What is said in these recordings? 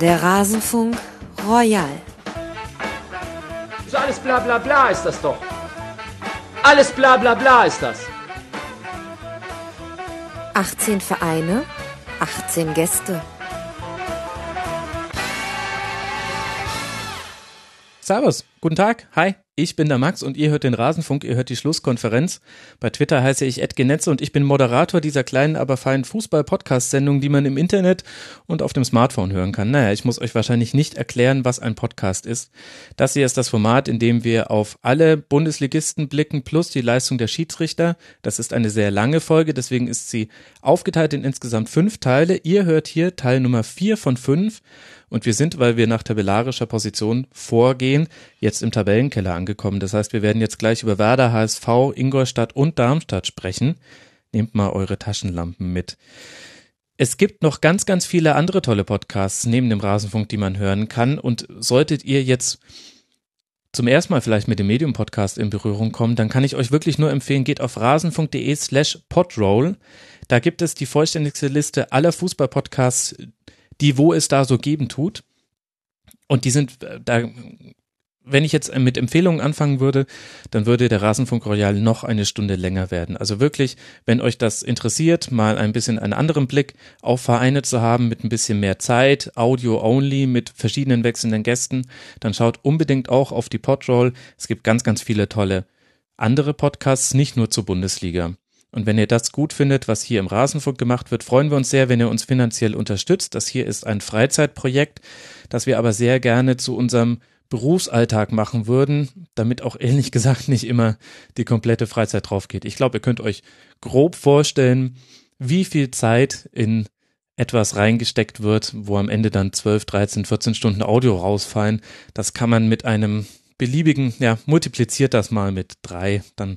Der Rasenfunk Royal. So alles bla bla bla ist das doch. Alles bla bla bla ist das. 18 Vereine, 18 Gäste. Servus, guten Tag, hi, ich bin der Max und ihr hört den Rasenfunk, ihr hört die Schlusskonferenz. Bei Twitter heiße ich Ed Genetze und ich bin Moderator dieser kleinen, aber feinen Fußball-Podcast-Sendung, die man im Internet und auf dem Smartphone hören kann. Naja, ich muss euch wahrscheinlich nicht erklären, was ein Podcast ist. Das hier ist das Format, in dem wir auf alle Bundesligisten blicken, plus die Leistung der Schiedsrichter. Das ist eine sehr lange Folge, deswegen ist sie aufgeteilt in insgesamt fünf Teile. Ihr hört hier Teil Nummer vier von fünf. Und wir sind, weil wir nach tabellarischer Position vorgehen, jetzt im Tabellenkeller angekommen. Das heißt, wir werden jetzt gleich über Werder, HSV, Ingolstadt und Darmstadt sprechen. Nehmt mal eure Taschenlampen mit. Es gibt noch ganz, ganz viele andere tolle Podcasts neben dem Rasenfunk, die man hören kann. Und solltet ihr jetzt zum ersten Mal vielleicht mit dem Medium-Podcast in Berührung kommen, dann kann ich euch wirklich nur empfehlen, geht auf rasenfunk.de slash podroll. Da gibt es die vollständigste Liste aller Fußball-Podcasts, die wo es da so geben tut. Und die sind äh, da, wenn ich jetzt mit Empfehlungen anfangen würde, dann würde der Rasenfunk Royal noch eine Stunde länger werden. Also wirklich, wenn euch das interessiert, mal ein bisschen einen anderen Blick auf Vereine zu haben mit ein bisschen mehr Zeit, Audio only mit verschiedenen wechselnden Gästen, dann schaut unbedingt auch auf die Podroll. Es gibt ganz, ganz viele tolle andere Podcasts, nicht nur zur Bundesliga. Und wenn ihr das gut findet, was hier im Rasenfunk gemacht wird, freuen wir uns sehr, wenn ihr uns finanziell unterstützt. Das hier ist ein Freizeitprojekt, das wir aber sehr gerne zu unserem Berufsalltag machen würden, damit auch ehrlich gesagt nicht immer die komplette Freizeit drauf geht. Ich glaube, ihr könnt euch grob vorstellen, wie viel Zeit in etwas reingesteckt wird, wo am Ende dann 12, 13, 14 Stunden Audio rausfallen. Das kann man mit einem beliebigen, ja, multipliziert das mal mit drei, dann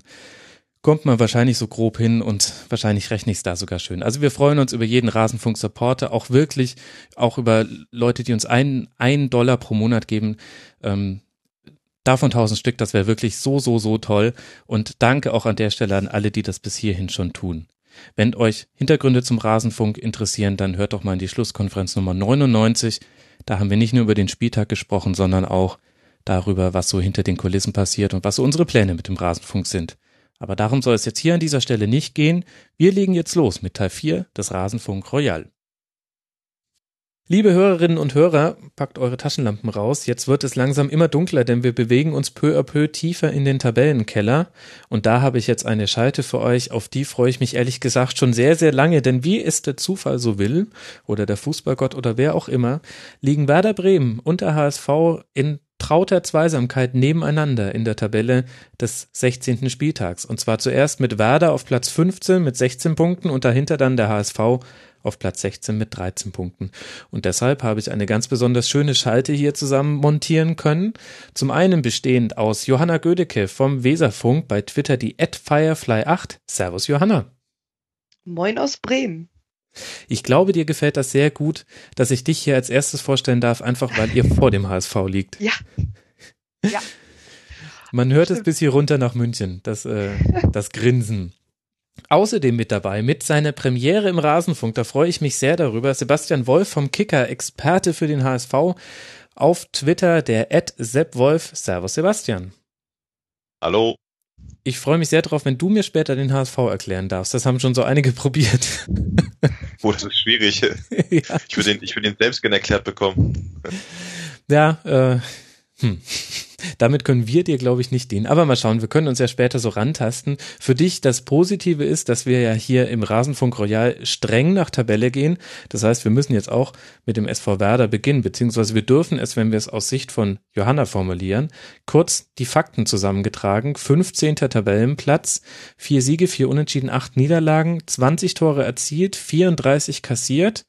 kommt man wahrscheinlich so grob hin und wahrscheinlich rechne ich es da sogar schön. Also wir freuen uns über jeden Rasenfunk-Supporter, auch wirklich, auch über Leute, die uns einen, einen Dollar pro Monat geben. Ähm, davon tausend Stück, das wäre wirklich so, so, so toll. Und danke auch an der Stelle an alle, die das bis hierhin schon tun. Wenn euch Hintergründe zum Rasenfunk interessieren, dann hört doch mal in die Schlusskonferenz Nummer 99. Da haben wir nicht nur über den Spieltag gesprochen, sondern auch darüber, was so hinter den Kulissen passiert und was so unsere Pläne mit dem Rasenfunk sind. Aber darum soll es jetzt hier an dieser Stelle nicht gehen. Wir legen jetzt los mit Teil 4 des Rasenfunk Royal. Liebe Hörerinnen und Hörer, packt eure Taschenlampen raus. Jetzt wird es langsam immer dunkler, denn wir bewegen uns peu à peu tiefer in den Tabellenkeller. Und da habe ich jetzt eine Schalte für euch, auf die freue ich mich ehrlich gesagt schon sehr, sehr lange. Denn wie es der Zufall so will, oder der Fußballgott oder wer auch immer, liegen Werder Bremen und der HSV in trauter Zweisamkeit nebeneinander in der Tabelle des 16. Spieltags. Und zwar zuerst mit Werder auf Platz 15 mit 16 Punkten und dahinter dann der HSV auf Platz 16 mit 13 Punkten. Und deshalb habe ich eine ganz besonders schöne Schalte hier zusammen montieren können. Zum einen bestehend aus Johanna Gödecke vom Weserfunk bei Twitter die @firefly8. Servus Johanna. Moin aus Bremen. Ich glaube, dir gefällt das sehr gut, dass ich dich hier als erstes vorstellen darf, einfach weil ihr vor dem HSV liegt. Ja. Ja. Man hört es bis hier runter nach München, das, äh, das Grinsen. Außerdem mit dabei, mit seiner Premiere im Rasenfunk, da freue ich mich sehr darüber, Sebastian Wolf vom Kicker, Experte für den HSV, auf Twitter, der Ed Sepp Wolf. Servus Sebastian. Hallo. Ich freue mich sehr darauf, wenn du mir später den HSV erklären darfst. Das haben schon so einige probiert. Oh, das ist schwierig. ja. Ich würde ihn, ich würde ihn selbst gerne erklärt bekommen. Ja, äh, hm. Damit können wir dir, glaube ich, nicht dienen. Aber mal schauen, wir können uns ja später so rantasten. Für dich das Positive ist, dass wir ja hier im Rasenfunk Royal streng nach Tabelle gehen. Das heißt, wir müssen jetzt auch mit dem SV Werder beginnen, beziehungsweise wir dürfen es, wenn wir es aus Sicht von Johanna formulieren, kurz die Fakten zusammengetragen. 15. Tabellenplatz, vier Siege, vier Unentschieden, acht Niederlagen, 20 Tore erzielt, 34 kassiert.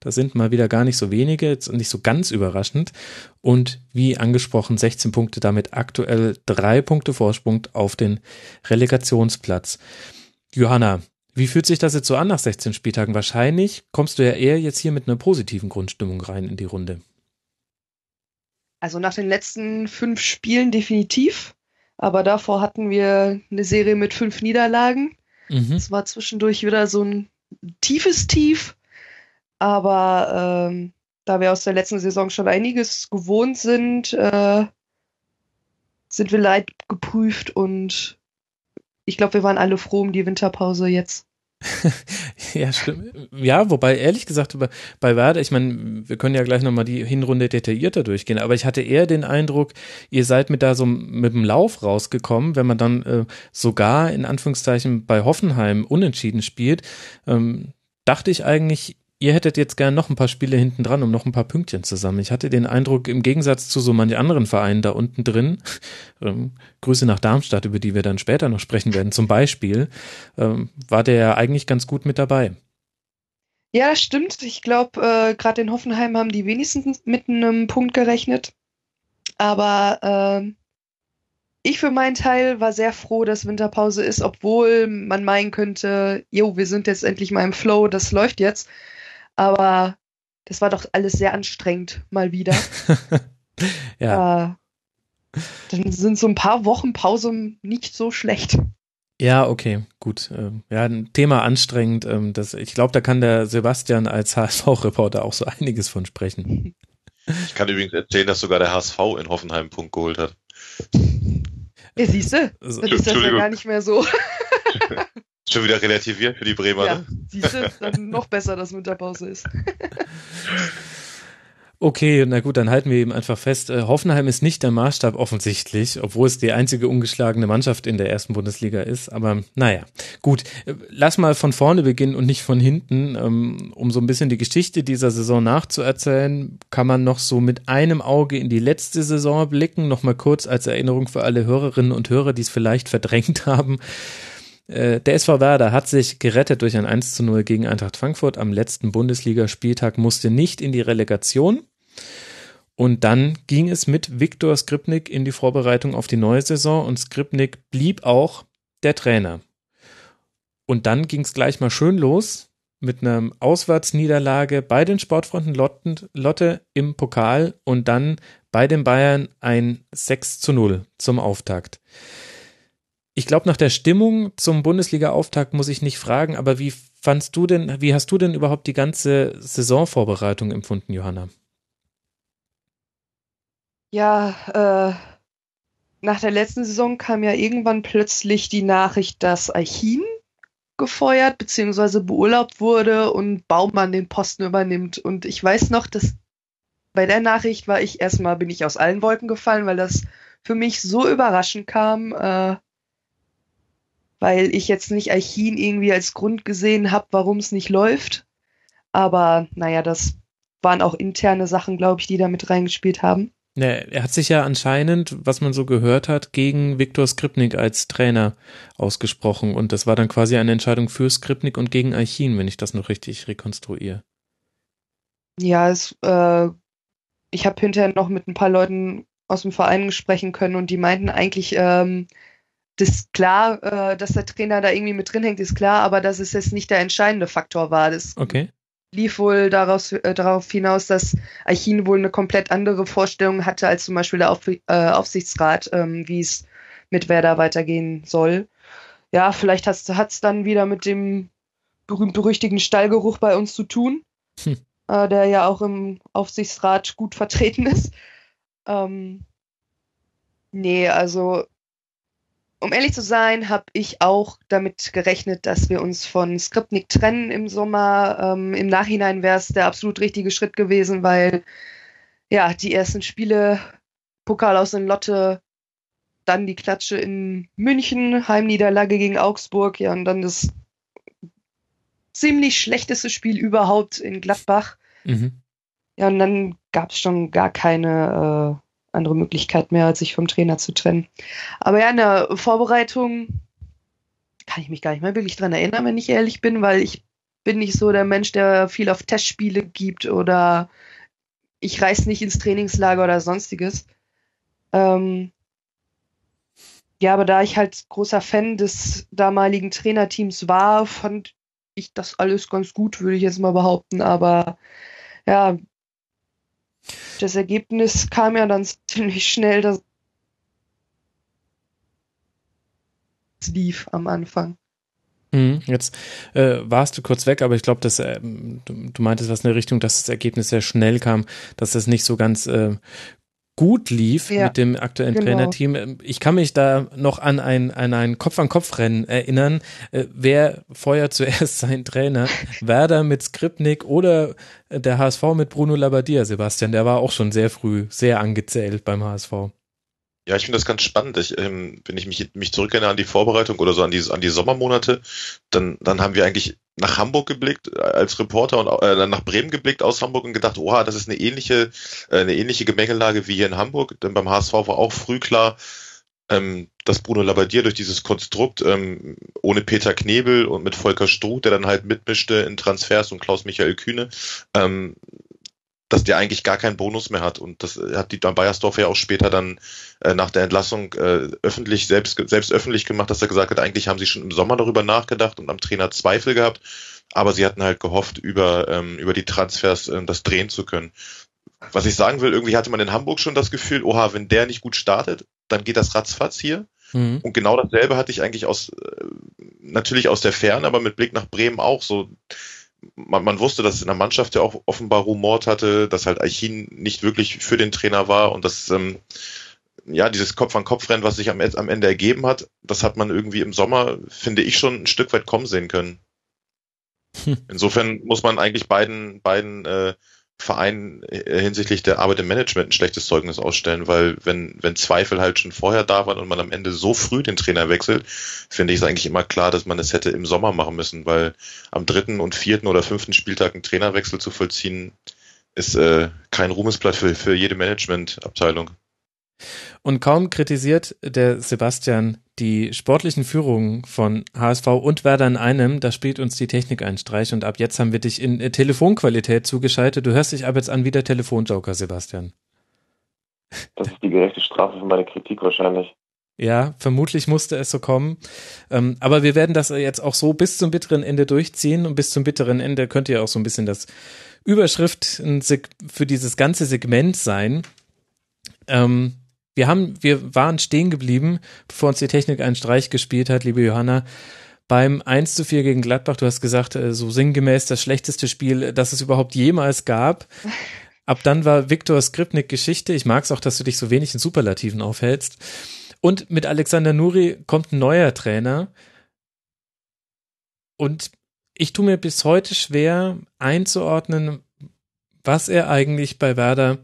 Das sind mal wieder gar nicht so wenige, jetzt nicht so ganz überraschend. Und wie angesprochen, 16 Punkte, damit aktuell drei Punkte Vorsprung auf den Relegationsplatz. Johanna, wie fühlt sich das jetzt so an nach 16 Spieltagen? Wahrscheinlich kommst du ja eher jetzt hier mit einer positiven Grundstimmung rein in die Runde. Also nach den letzten fünf Spielen definitiv. Aber davor hatten wir eine Serie mit fünf Niederlagen. Mhm. Es war zwischendurch wieder so ein tiefes Tief. Aber ähm, da wir aus der letzten Saison schon einiges gewohnt sind, äh, sind wir leid geprüft und ich glaube, wir waren alle froh um die Winterpause jetzt. ja, stimmt. Ja, wobei ehrlich gesagt bei Werder, ich meine, wir können ja gleich nochmal die Hinrunde detaillierter durchgehen, aber ich hatte eher den Eindruck, ihr seid mit da so mit dem Lauf rausgekommen, wenn man dann äh, sogar in Anführungszeichen bei Hoffenheim unentschieden spielt, ähm, dachte ich eigentlich, ihr hättet jetzt gern noch ein paar Spiele hinten dran, um noch ein paar Pünktchen zu sammeln. Ich hatte den Eindruck, im Gegensatz zu so manchen anderen Vereinen da unten drin, ähm, Grüße nach Darmstadt, über die wir dann später noch sprechen werden, zum Beispiel, ähm, war der ja eigentlich ganz gut mit dabei. Ja, stimmt. Ich glaube, äh, gerade in Hoffenheim haben die wenigsten mit einem Punkt gerechnet. Aber äh, ich für meinen Teil war sehr froh, dass Winterpause ist, obwohl man meinen könnte, jo, wir sind jetzt endlich mal im Flow, das läuft jetzt. Aber das war doch alles sehr anstrengend, mal wieder. ja. Äh, dann sind so ein paar Wochen Pause nicht so schlecht. Ja, okay, gut. Ähm, ja, ein Thema anstrengend. Ähm, das, ich glaube, da kann der Sebastian als HSV-Reporter auch so einiges von sprechen. Ich kann übrigens erzählen, dass sogar der HSV in Hoffenheim einen Punkt geholt hat. Ja, siehst du? Also, dann ist das ja gar nicht mehr so. Schon wieder relativiert für die Bremer, ja, ne? Siehst du, dann noch besser, dass Winterpause ist. Okay, na gut, dann halten wir eben einfach fest, äh, Hoffenheim ist nicht der Maßstab offensichtlich, obwohl es die einzige ungeschlagene Mannschaft in der ersten Bundesliga ist. Aber naja, gut, äh, lass mal von vorne beginnen und nicht von hinten. Ähm, um so ein bisschen die Geschichte dieser Saison nachzuerzählen, kann man noch so mit einem Auge in die letzte Saison blicken. Nochmal kurz als Erinnerung für alle Hörerinnen und Hörer, die es vielleicht verdrängt haben. Äh, der SV Werder hat sich gerettet durch ein 1 zu 0 gegen Eintracht Frankfurt am letzten Bundesligaspieltag, musste nicht in die Relegation. Und dann ging es mit Viktor Skripnik in die Vorbereitung auf die neue Saison und Skripnik blieb auch der Trainer. Und dann ging es gleich mal schön los mit einer Auswärtsniederlage bei den Sportfronten Lotte im Pokal und dann bei den Bayern ein 6 zu 0 zum Auftakt. Ich glaube, nach der Stimmung zum Bundesliga-Auftakt muss ich nicht fragen, aber wie fandst du denn, wie hast du denn überhaupt die ganze Saisonvorbereitung empfunden, Johanna? Ja, äh, nach der letzten Saison kam ja irgendwann plötzlich die Nachricht, dass Aichin gefeuert bzw. beurlaubt wurde und Baumann den Posten übernimmt. Und ich weiß noch, dass bei der Nachricht war ich erstmal, bin ich aus allen Wolken gefallen, weil das für mich so überraschend kam. Äh, weil ich jetzt nicht Archin irgendwie als Grund gesehen habe, warum es nicht läuft. Aber naja, das waren auch interne Sachen, glaube ich, die da mit reingespielt haben. Ja, er hat sich ja anscheinend, was man so gehört hat, gegen Viktor Skripnik als Trainer ausgesprochen. Und das war dann quasi eine Entscheidung für Skripnik und gegen Archin, wenn ich das noch richtig rekonstruiere. Ja, es, äh, ich habe hinterher noch mit ein paar Leuten aus dem Verein sprechen können und die meinten eigentlich, ähm, das ist klar, äh, dass der Trainer da irgendwie mit drin hängt, ist klar, aber dass es jetzt nicht der entscheidende Faktor war. Das okay. lief wohl daraus, äh, darauf hinaus, dass Archin wohl eine komplett andere Vorstellung hatte als zum Beispiel der Auf, äh, Aufsichtsrat, ähm, wie es mit Werder weitergehen soll. Ja, vielleicht hat es dann wieder mit dem berühmt-berüchtigten Stallgeruch bei uns zu tun, hm. äh, der ja auch im Aufsichtsrat gut vertreten ist. Ähm, nee, also um ehrlich zu sein, habe ich auch damit gerechnet, dass wir uns von Skripnik trennen im Sommer. Ähm, Im Nachhinein wäre es der absolut richtige Schritt gewesen, weil ja, die ersten Spiele, Pokal aus in Lotte, dann die Klatsche in München, Heimniederlage gegen Augsburg, ja, und dann das ziemlich schlechteste Spiel überhaupt in Gladbach. Mhm. Ja, und dann gab es schon gar keine äh, andere Möglichkeit mehr, als sich vom Trainer zu trennen. Aber ja, in der Vorbereitung kann ich mich gar nicht mehr wirklich dran erinnern, wenn ich ehrlich bin, weil ich bin nicht so der Mensch, der viel auf Testspiele gibt oder ich reise nicht ins Trainingslager oder sonstiges. Ähm ja, aber da ich halt großer Fan des damaligen Trainerteams war, fand ich das alles ganz gut, würde ich jetzt mal behaupten. Aber ja, das Ergebnis kam ja dann ziemlich schnell, dass es lief am Anfang. Mhm, jetzt äh, warst du kurz weg, aber ich glaube, dass äh, du, du meintest was in der Richtung, dass das Ergebnis sehr schnell kam, dass das nicht so ganz äh, gut lief ja, mit dem aktuellen genau. Trainerteam. Ich kann mich da noch an ein, an ein Kopf-an-Kopf-Rennen erinnern. Äh, wer feuert zuerst seinen Trainer? Werder mit Skripnik oder der HSV mit Bruno Labbadia, Sebastian? Der war auch schon sehr früh sehr angezählt beim HSV. Ja, ich finde das ganz spannend. Ich, ähm, wenn ich mich, mich zurückerinnere an die Vorbereitung oder so an die, an die Sommermonate, dann, dann haben wir eigentlich nach Hamburg geblickt äh, als Reporter und äh, nach Bremen geblickt aus Hamburg und gedacht, oha, das ist eine ähnliche, äh, eine ähnliche Gemengelage wie hier in Hamburg. Denn beim HSV war auch früh klar, ähm, dass Bruno Labbadia durch dieses Konstrukt ähm, ohne Peter Knebel und mit Volker Struth, der dann halt mitmischte in Transfers und Klaus-Michael Kühne, ähm, dass der eigentlich gar keinen Bonus mehr hat. Und das hat die Bayersdorf ja auch später dann äh, nach der Entlassung äh, öffentlich, selbst, selbst öffentlich gemacht, dass er gesagt hat, eigentlich haben sie schon im Sommer darüber nachgedacht und am Trainer Zweifel gehabt, aber sie hatten halt gehofft, über, ähm, über die Transfers äh, das drehen zu können. Was ich sagen will, irgendwie hatte man in Hamburg schon das Gefühl, oha, wenn der nicht gut startet, dann geht das ratzfatz hier. Mhm. Und genau dasselbe hatte ich eigentlich aus, äh, natürlich aus der Ferne, aber mit Blick nach Bremen auch so man, man wusste, dass es in der Mannschaft ja auch offenbar rumort hatte, dass halt Aichin nicht wirklich für den Trainer war und dass ähm, ja dieses Kopf-an-Kopf-Rennen, was sich am, am Ende ergeben hat, das hat man irgendwie im Sommer, finde ich, schon ein Stück weit kommen sehen können. Hm. Insofern muss man eigentlich beiden, beiden äh, Verein äh, hinsichtlich der Arbeit im Management ein schlechtes Zeugnis ausstellen, weil wenn, wenn Zweifel halt schon vorher da waren und man am Ende so früh den Trainer wechselt, finde ich es eigentlich immer klar, dass man es hätte im Sommer machen müssen, weil am dritten und vierten oder fünften Spieltag einen Trainerwechsel zu vollziehen, ist äh, kein Ruhmesblatt für, für jede Managementabteilung. Und kaum kritisiert der Sebastian die sportlichen Führungen von HSV und Werder in einem, da spielt uns die Technik einen Streich und ab jetzt haben wir dich in Telefonqualität zugeschaltet. Du hörst dich ab jetzt an wie der Telefonjoker, Sebastian. Das ist die gerechte Strafe für meine Kritik wahrscheinlich. Ja, vermutlich musste es so kommen. Ähm, aber wir werden das jetzt auch so bis zum bitteren Ende durchziehen und bis zum bitteren Ende könnte ja auch so ein bisschen das Überschrift für dieses ganze Segment sein. Ähm, wir haben, wir waren stehen geblieben, bevor uns die Technik einen Streich gespielt hat, liebe Johanna. Beim 1 zu 4 gegen Gladbach, du hast gesagt, äh, so sinngemäß das schlechteste Spiel, das es überhaupt jemals gab. Ab dann war Viktor Skripnik Geschichte. Ich mag es auch, dass du dich so wenig in Superlativen aufhältst. Und mit Alexander Nuri kommt ein neuer Trainer. Und ich tue mir bis heute schwer einzuordnen, was er eigentlich bei Werder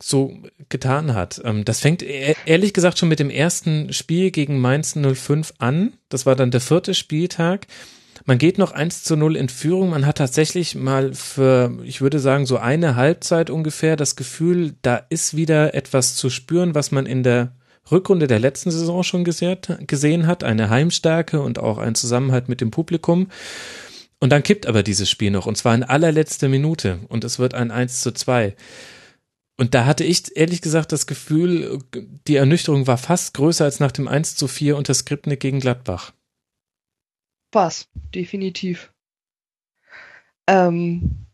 so getan hat. Ähm, das fängt e-, ehrlich gesagt schon mit dem ersten Spiel gegen Mainz 05 an. Das war dann der vierte Spieltag. Man geht noch 1 zu 0 in Führung. Man hat tatsächlich mal für, ich würde sagen, so eine Halbzeit ungefähr das Gefühl, da ist wieder etwas zu spüren, was man in der Rückrunde der letzten Saison schon gesehen hat. Eine Heimstärke und auch ein Zusammenhalt mit dem Publikum. Und dann kippt aber dieses Spiel noch, und zwar in allerletzter Minute. Und es wird ein 1 zu 2. Und da hatte ich ehrlich gesagt das Gefühl, die Ernüchterung war fast größer als nach dem 1 zu 4 unter Skripnik gegen Gladbach. Was, definitiv. Ähm,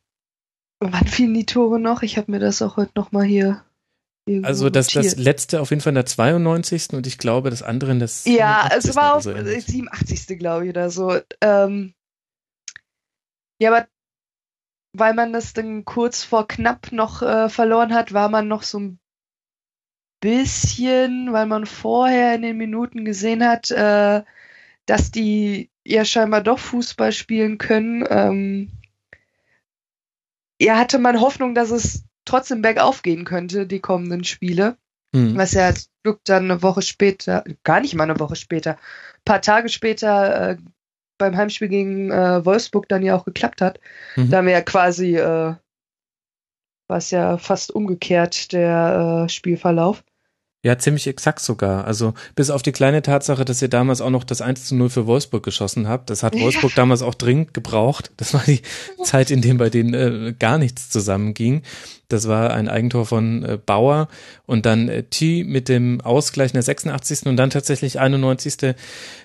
wann fielen die Tore noch? Ich habe mir das auch heute nochmal hier. Also das, das letzte auf jeden Fall in der 92. und ich glaube das andere in der Ja, es war auf so 87. glaube ich oder so. Ähm, ja, aber weil man das dann kurz vor knapp noch äh, verloren hat, war man noch so ein bisschen, weil man vorher in den Minuten gesehen hat, äh, dass die ja scheinbar doch Fußball spielen können. Ähm, ja, hatte man Hoffnung, dass es trotzdem bergauf gehen könnte, die kommenden Spiele. Mhm. Was ja Glück dann eine Woche später, gar nicht mal eine Woche später, paar Tage später äh, beim Heimspiel gegen äh, Wolfsburg dann ja auch geklappt hat. Mhm. Da haben wir ja quasi, äh, war es ja fast umgekehrt, der äh, Spielverlauf. Ja, ziemlich exakt sogar. Also bis auf die kleine Tatsache, dass ihr damals auch noch das 1 zu 0 für Wolfsburg geschossen habt. Das hat Wolfsburg ja. damals auch dringend gebraucht. Das war die Zeit, in der bei denen äh, gar nichts zusammenging. Das war ein Eigentor von äh, Bauer und dann äh, T mit dem Ausgleich in der 86. und dann tatsächlich 91.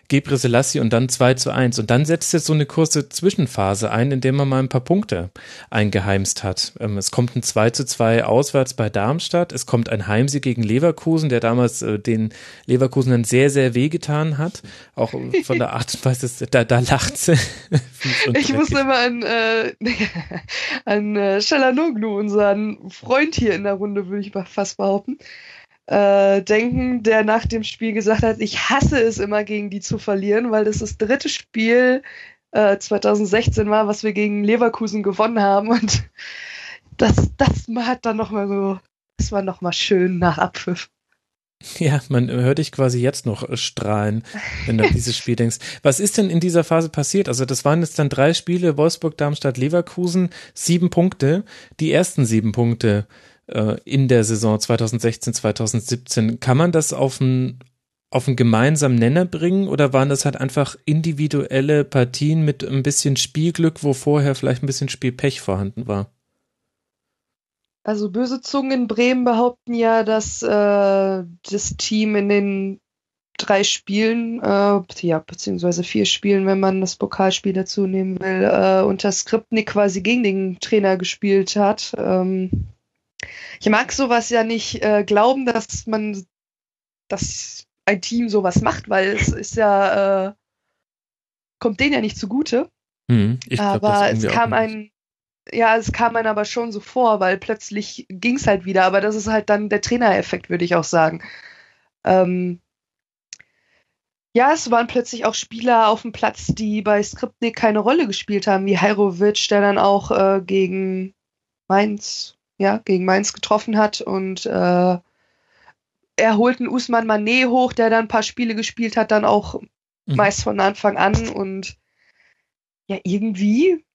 Gebre Selassie und dann 2 zu 1. Und dann setzt jetzt so eine kurze Zwischenphase ein, in der man mal ein paar Punkte eingeheimst hat. Ähm, es kommt ein 2 zu 2 auswärts bei Darmstadt. Es kommt ein Heimsieg gegen Leverkusen, der damals äh, den Leverkusen dann sehr, sehr wehgetan hat. Auch von der Art und Weise, da, da lacht sie. ich muss immer an, äh, an äh, Shalanoglu, unseren Freund hier in der Runde, würde ich fast behaupten äh, denken, der nach dem Spiel gesagt hat, ich hasse es immer gegen die zu verlieren, weil das das dritte Spiel äh, 2016 war, was wir gegen Leverkusen gewonnen haben und das, das hat dann nochmal so, das war nochmal schön nach Abpfiff. Ja, man hört dich quasi jetzt noch strahlen, wenn du an dieses Spiel denkst. Was ist denn in dieser Phase passiert? Also das waren jetzt dann drei Spiele, Wolfsburg, Darmstadt, Leverkusen, sieben Punkte. Die ersten sieben Punkte äh, in der Saison 2016, 2017. Kann man das auf einen auf einen gemeinsamen Nenner bringen oder waren das halt einfach individuelle Partien mit ein bisschen Spielglück, wo vorher vielleicht ein bisschen Spielpech vorhanden war? Also böse Zungen in Bremen behaupten ja, dass äh, das Team in den drei Spielen, äh, ja, beziehungsweise vier Spielen, wenn man das Pokalspiel dazu nehmen will, äh, unter Skriptnik quasi gegen den Trainer gespielt hat. Ähm, ich mag sowas ja nicht äh, glauben, dass man, dass ein Team sowas macht, weil es ist ja, äh, kommt denen ja nicht zugute. Hm, glaub, aber es kam ein, ja, es kam einem aber schon so vor, weil plötzlich ging es halt wieder, aber das ist halt dann der Trainereffekt, würde ich auch sagen. Ähm, ja, es waren plötzlich auch Spieler auf dem Platz, die bei Skripnik keine Rolle gespielt haben, wie Heirovic, der dann auch äh, gegen Mainz ja, gegen Mainz getroffen hat und äh, er holt einen Usman Manet hoch, der dann ein paar Spiele gespielt hat, dann auch mhm. meist von Anfang an und ja, irgendwie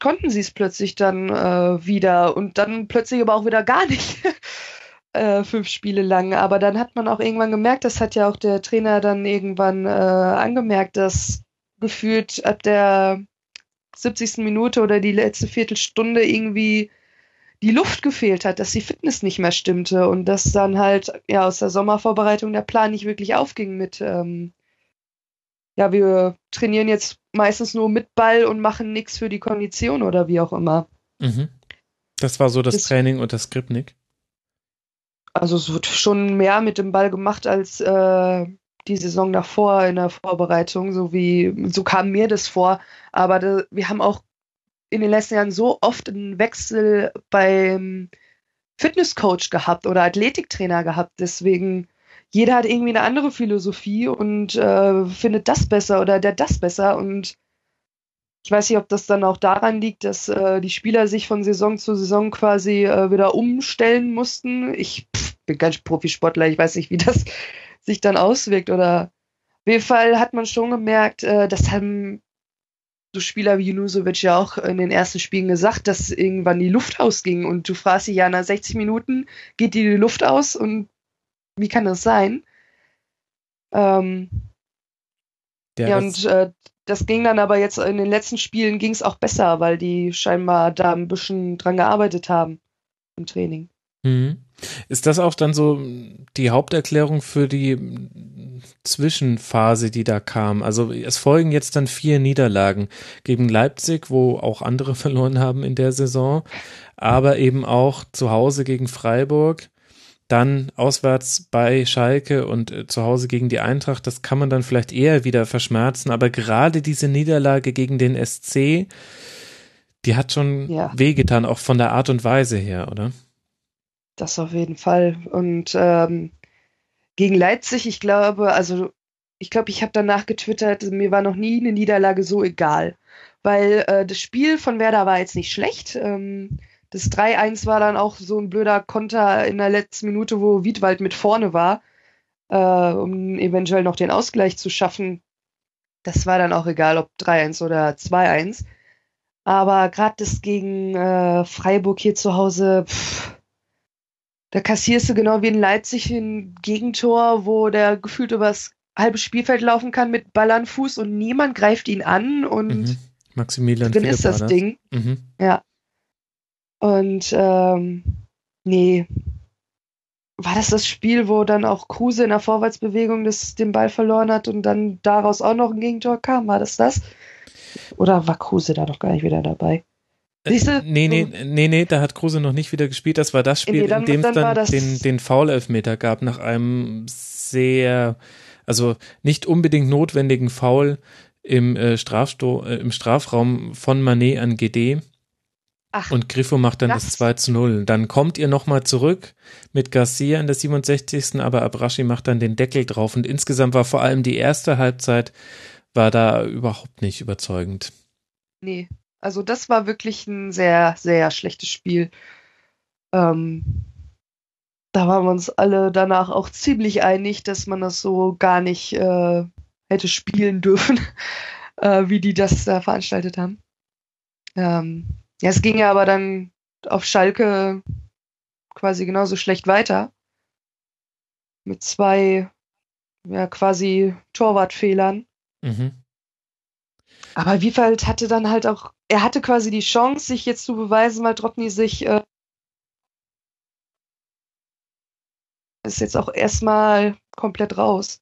konnten sie es plötzlich dann äh, wieder und dann plötzlich aber auch wieder gar nicht. äh, fünf Spiele lang. Aber dann hat man auch irgendwann gemerkt, das hat ja auch der Trainer dann irgendwann äh, angemerkt, dass gefühlt ab der 70. Minute oder die letzte Viertelstunde irgendwie die Luft gefehlt hat, dass die Fitness nicht mehr stimmte und dass dann halt ja aus der Sommervorbereitung der Plan nicht wirklich aufging mit ähm, ja, wir trainieren jetzt meistens nur mit Ball und machen nichts für die Kondition oder wie auch immer. Mhm. Das war so das, das Training und das Skriptnik? Also es wird schon mehr mit dem Ball gemacht als äh, die Saison davor in der Vorbereitung, so wie so kam mir das vor. Aber da, wir haben auch in den letzten Jahren so oft einen Wechsel beim Fitnesscoach gehabt oder Athletiktrainer gehabt. Deswegen, jeder hat irgendwie eine andere Philosophie und äh, findet das besser oder der das besser. Und ich weiß nicht, ob das dann auch daran liegt, dass äh, die Spieler sich von Saison zu Saison quasi äh, wieder umstellen mussten. Ich pff, bin kein Profisportler, ich weiß nicht, wie das sich dann auswirkt. Oder auf jeden Fall hat man schon gemerkt, äh, das haben so Spieler wie Junusovic ja auch in den ersten Spielen gesagt, dass irgendwann die Luft ausging und du fragst dich ja nach 60 Minuten geht dir die Luft aus und wie kann das sein? Ähm, ja, ja und äh, das ging dann aber jetzt in den letzten Spielen ging es auch besser, weil die scheinbar da ein bisschen dran gearbeitet haben im Training. Mhm. Ist das auch dann so die Haupterklärung für die Zwischenphase, die da kam? Also es folgen jetzt dann vier Niederlagen gegen Leipzig, wo auch andere verloren haben in der Saison, aber eben auch zu Hause gegen Freiburg, dann auswärts bei Schalke und äh, zu Hause gegen die Eintracht. Das kann man dann vielleicht eher wieder verschmerzen, aber gerade diese Niederlage gegen den SC, die hat schon ja. wehgetan, auch von der Art und Weise her, oder? Das auf jeden Fall. Und ähm, gegen Leipzig, ich glaube, also ich glaube, ich habe danach getwittert, mir war noch nie eine Niederlage so egal. Weil äh, das Spiel von Werder war jetzt nicht schlecht. Ähm, das 3-1 war dann auch so ein blöder Konter in der letzten Minute, wo Wiedwald mit vorne war, äh, um eventuell noch den Ausgleich zu schaffen. Das war dann auch egal, ob 3-1 oder 2-1. Aber gerade das gegen äh, Freiburg hier zu Hause, pff, da kassierst du genau wie in Leipzig ein Gegentor, wo der gefühlt übers halbe Spielfeld laufen kann mit Ball an Fuß und niemand greift ihn an und mhm. Maximilian drin ist das, das Ding. Mhm. Ja. Und ähm, nee. war das das Spiel, wo dann auch Kruse in der Vorwärtsbewegung das, den Ball verloren hat und dann daraus auch noch ein Gegentor kam? War das das? Oder war Kruse da noch gar nicht wieder dabei? Siehst du? Nee, nee, nee, nee, da hat Kruse noch nicht wieder gespielt. Das war das Spiel, nee, dann, in dem es dann, dann den, den Foul-Elfmeter gab nach einem sehr, also nicht unbedingt notwendigen Foul im, äh, Strafsto äh, im Strafraum von Manet an GD. Ach, und Griffo macht dann das, das 2 zu 0. Dann kommt ihr nochmal zurück mit Garcia in der 67. Aber Abrashi macht dann den Deckel drauf. Und insgesamt war vor allem die erste Halbzeit war da überhaupt nicht überzeugend. Nee, also das war wirklich ein sehr, sehr schlechtes Spiel. Ähm, da waren wir uns alle danach auch ziemlich einig, dass man das so gar nicht äh, hätte spielen dürfen, äh, wie die das da veranstaltet haben. Ähm, ja, es ging ja aber dann auf Schalke quasi genauso schlecht weiter. Mit zwei, ja, quasi Torwartfehlern. Mhm. Aber Wiefeld hatte dann halt auch, er hatte quasi die Chance, sich jetzt zu beweisen, weil Dropny sich äh, ist jetzt auch erstmal komplett raus.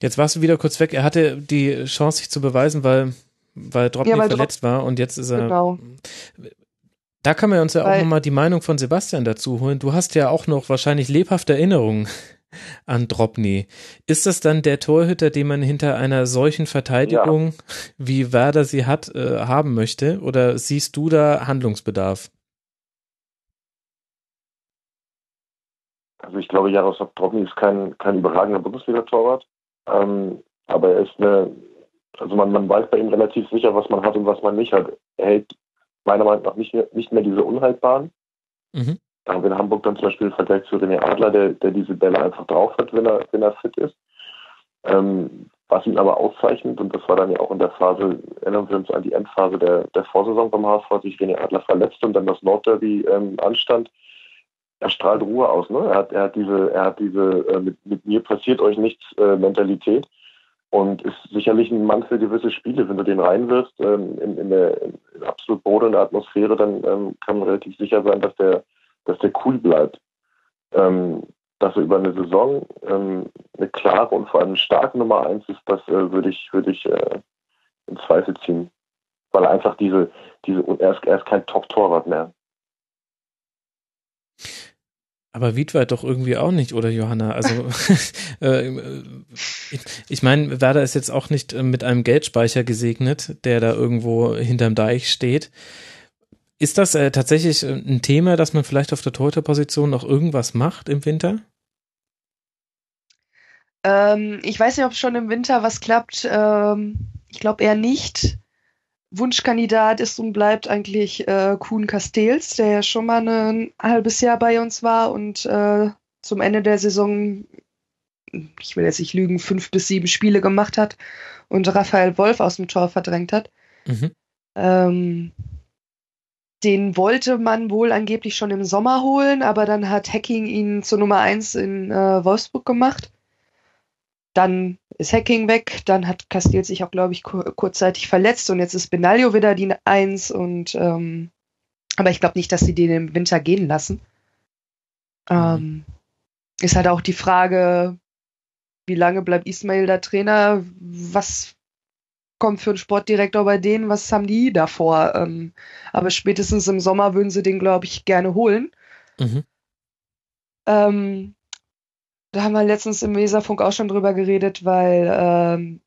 Jetzt warst du wieder kurz weg. Er hatte die Chance, sich zu beweisen, weil, weil Dropny ja, verletzt Drop war und jetzt ist er. Genau. Da kann man uns ja weil, auch nochmal die Meinung von Sebastian dazu holen. Du hast ja auch noch wahrscheinlich lebhafte Erinnerungen an Dropny. Ist das dann der Torhüter, den man hinter einer solchen Verteidigung, ja. wie Werder sie hat, äh, haben möchte? Oder siehst du da Handlungsbedarf? Also ich glaube, Jaroslav Dropny ist kein, kein überragender Bundesliga-Torwart. Ähm, aber er ist eine, also man, man weiß bei ihm relativ sicher, was man hat und was man nicht hat. Er hält meiner Meinung nach nicht mehr, nicht mehr diese unhaltbaren. Mhm. Da haben wir in Hamburg dann zum Beispiel im Vergleich zu René Adler, der, der diese Bälle einfach drauf hat, wenn er, wenn er fit ist. Ähm, was ihn aber auszeichnet, und das war dann ja auch in der Phase, erinnern wir uns an die Endphase der, der Vorsaison beim HSV, als sich René Adler verletzt und dann das Nordderby ähm, anstand. Er strahlt Ruhe aus, ne? Er hat, er hat diese, er hat diese äh, mit, mit mir passiert euch nichts äh, Mentalität und ist sicherlich ein Mann für gewisse Spiele. Wenn du den reinwirfst ähm, in, in, der in absolut brodelnder Atmosphäre, dann ähm, kann man relativ sicher sein, dass der dass der cool bleibt. Ähm, dass er über eine Saison ähm, eine klare und vor allem starke Nummer eins ist, das äh, würde ich, würde ich äh, in Zweifel ziehen. Weil er einfach diese, diese, er ist, er ist kein Top-Torwart mehr. Aber Wiedwald doch irgendwie auch nicht, oder Johanna? Also äh, ich, ich meine, Werder ist jetzt auch nicht äh, mit einem Geldspeicher gesegnet, der da irgendwo hinterm Deich steht. Ist das äh, tatsächlich äh, ein Thema, dass man vielleicht auf der Torhüterposition noch irgendwas macht im Winter? Ähm, ich weiß nicht, ob schon im Winter was klappt. Ähm, ich glaube eher nicht. Wunschkandidat ist und bleibt eigentlich äh, Kuhn Castells, der ja schon mal ein halbes Jahr bei uns war und äh, zum Ende der Saison, ich will jetzt nicht lügen, fünf bis sieben Spiele gemacht hat und Raphael Wolf aus dem Tor verdrängt hat. Mhm. Ähm, den wollte man wohl angeblich schon im Sommer holen, aber dann hat Hacking ihn zur Nummer 1 in äh, Wolfsburg gemacht. Dann ist Hacking weg, dann hat Castiel sich auch, glaube ich, kur kurzzeitig verletzt und jetzt ist Benaglio wieder die 1 und ähm, aber ich glaube nicht, dass sie den im Winter gehen lassen. Ähm, ist halt auch die Frage, wie lange bleibt Ismail der Trainer? Was kommt für einen Sportdirektor bei denen, was haben die davor? Ähm, aber spätestens im Sommer würden sie den, glaube ich, gerne holen. Mhm. Ähm, da haben wir letztens im Weserfunk auch schon drüber geredet, weil ähm,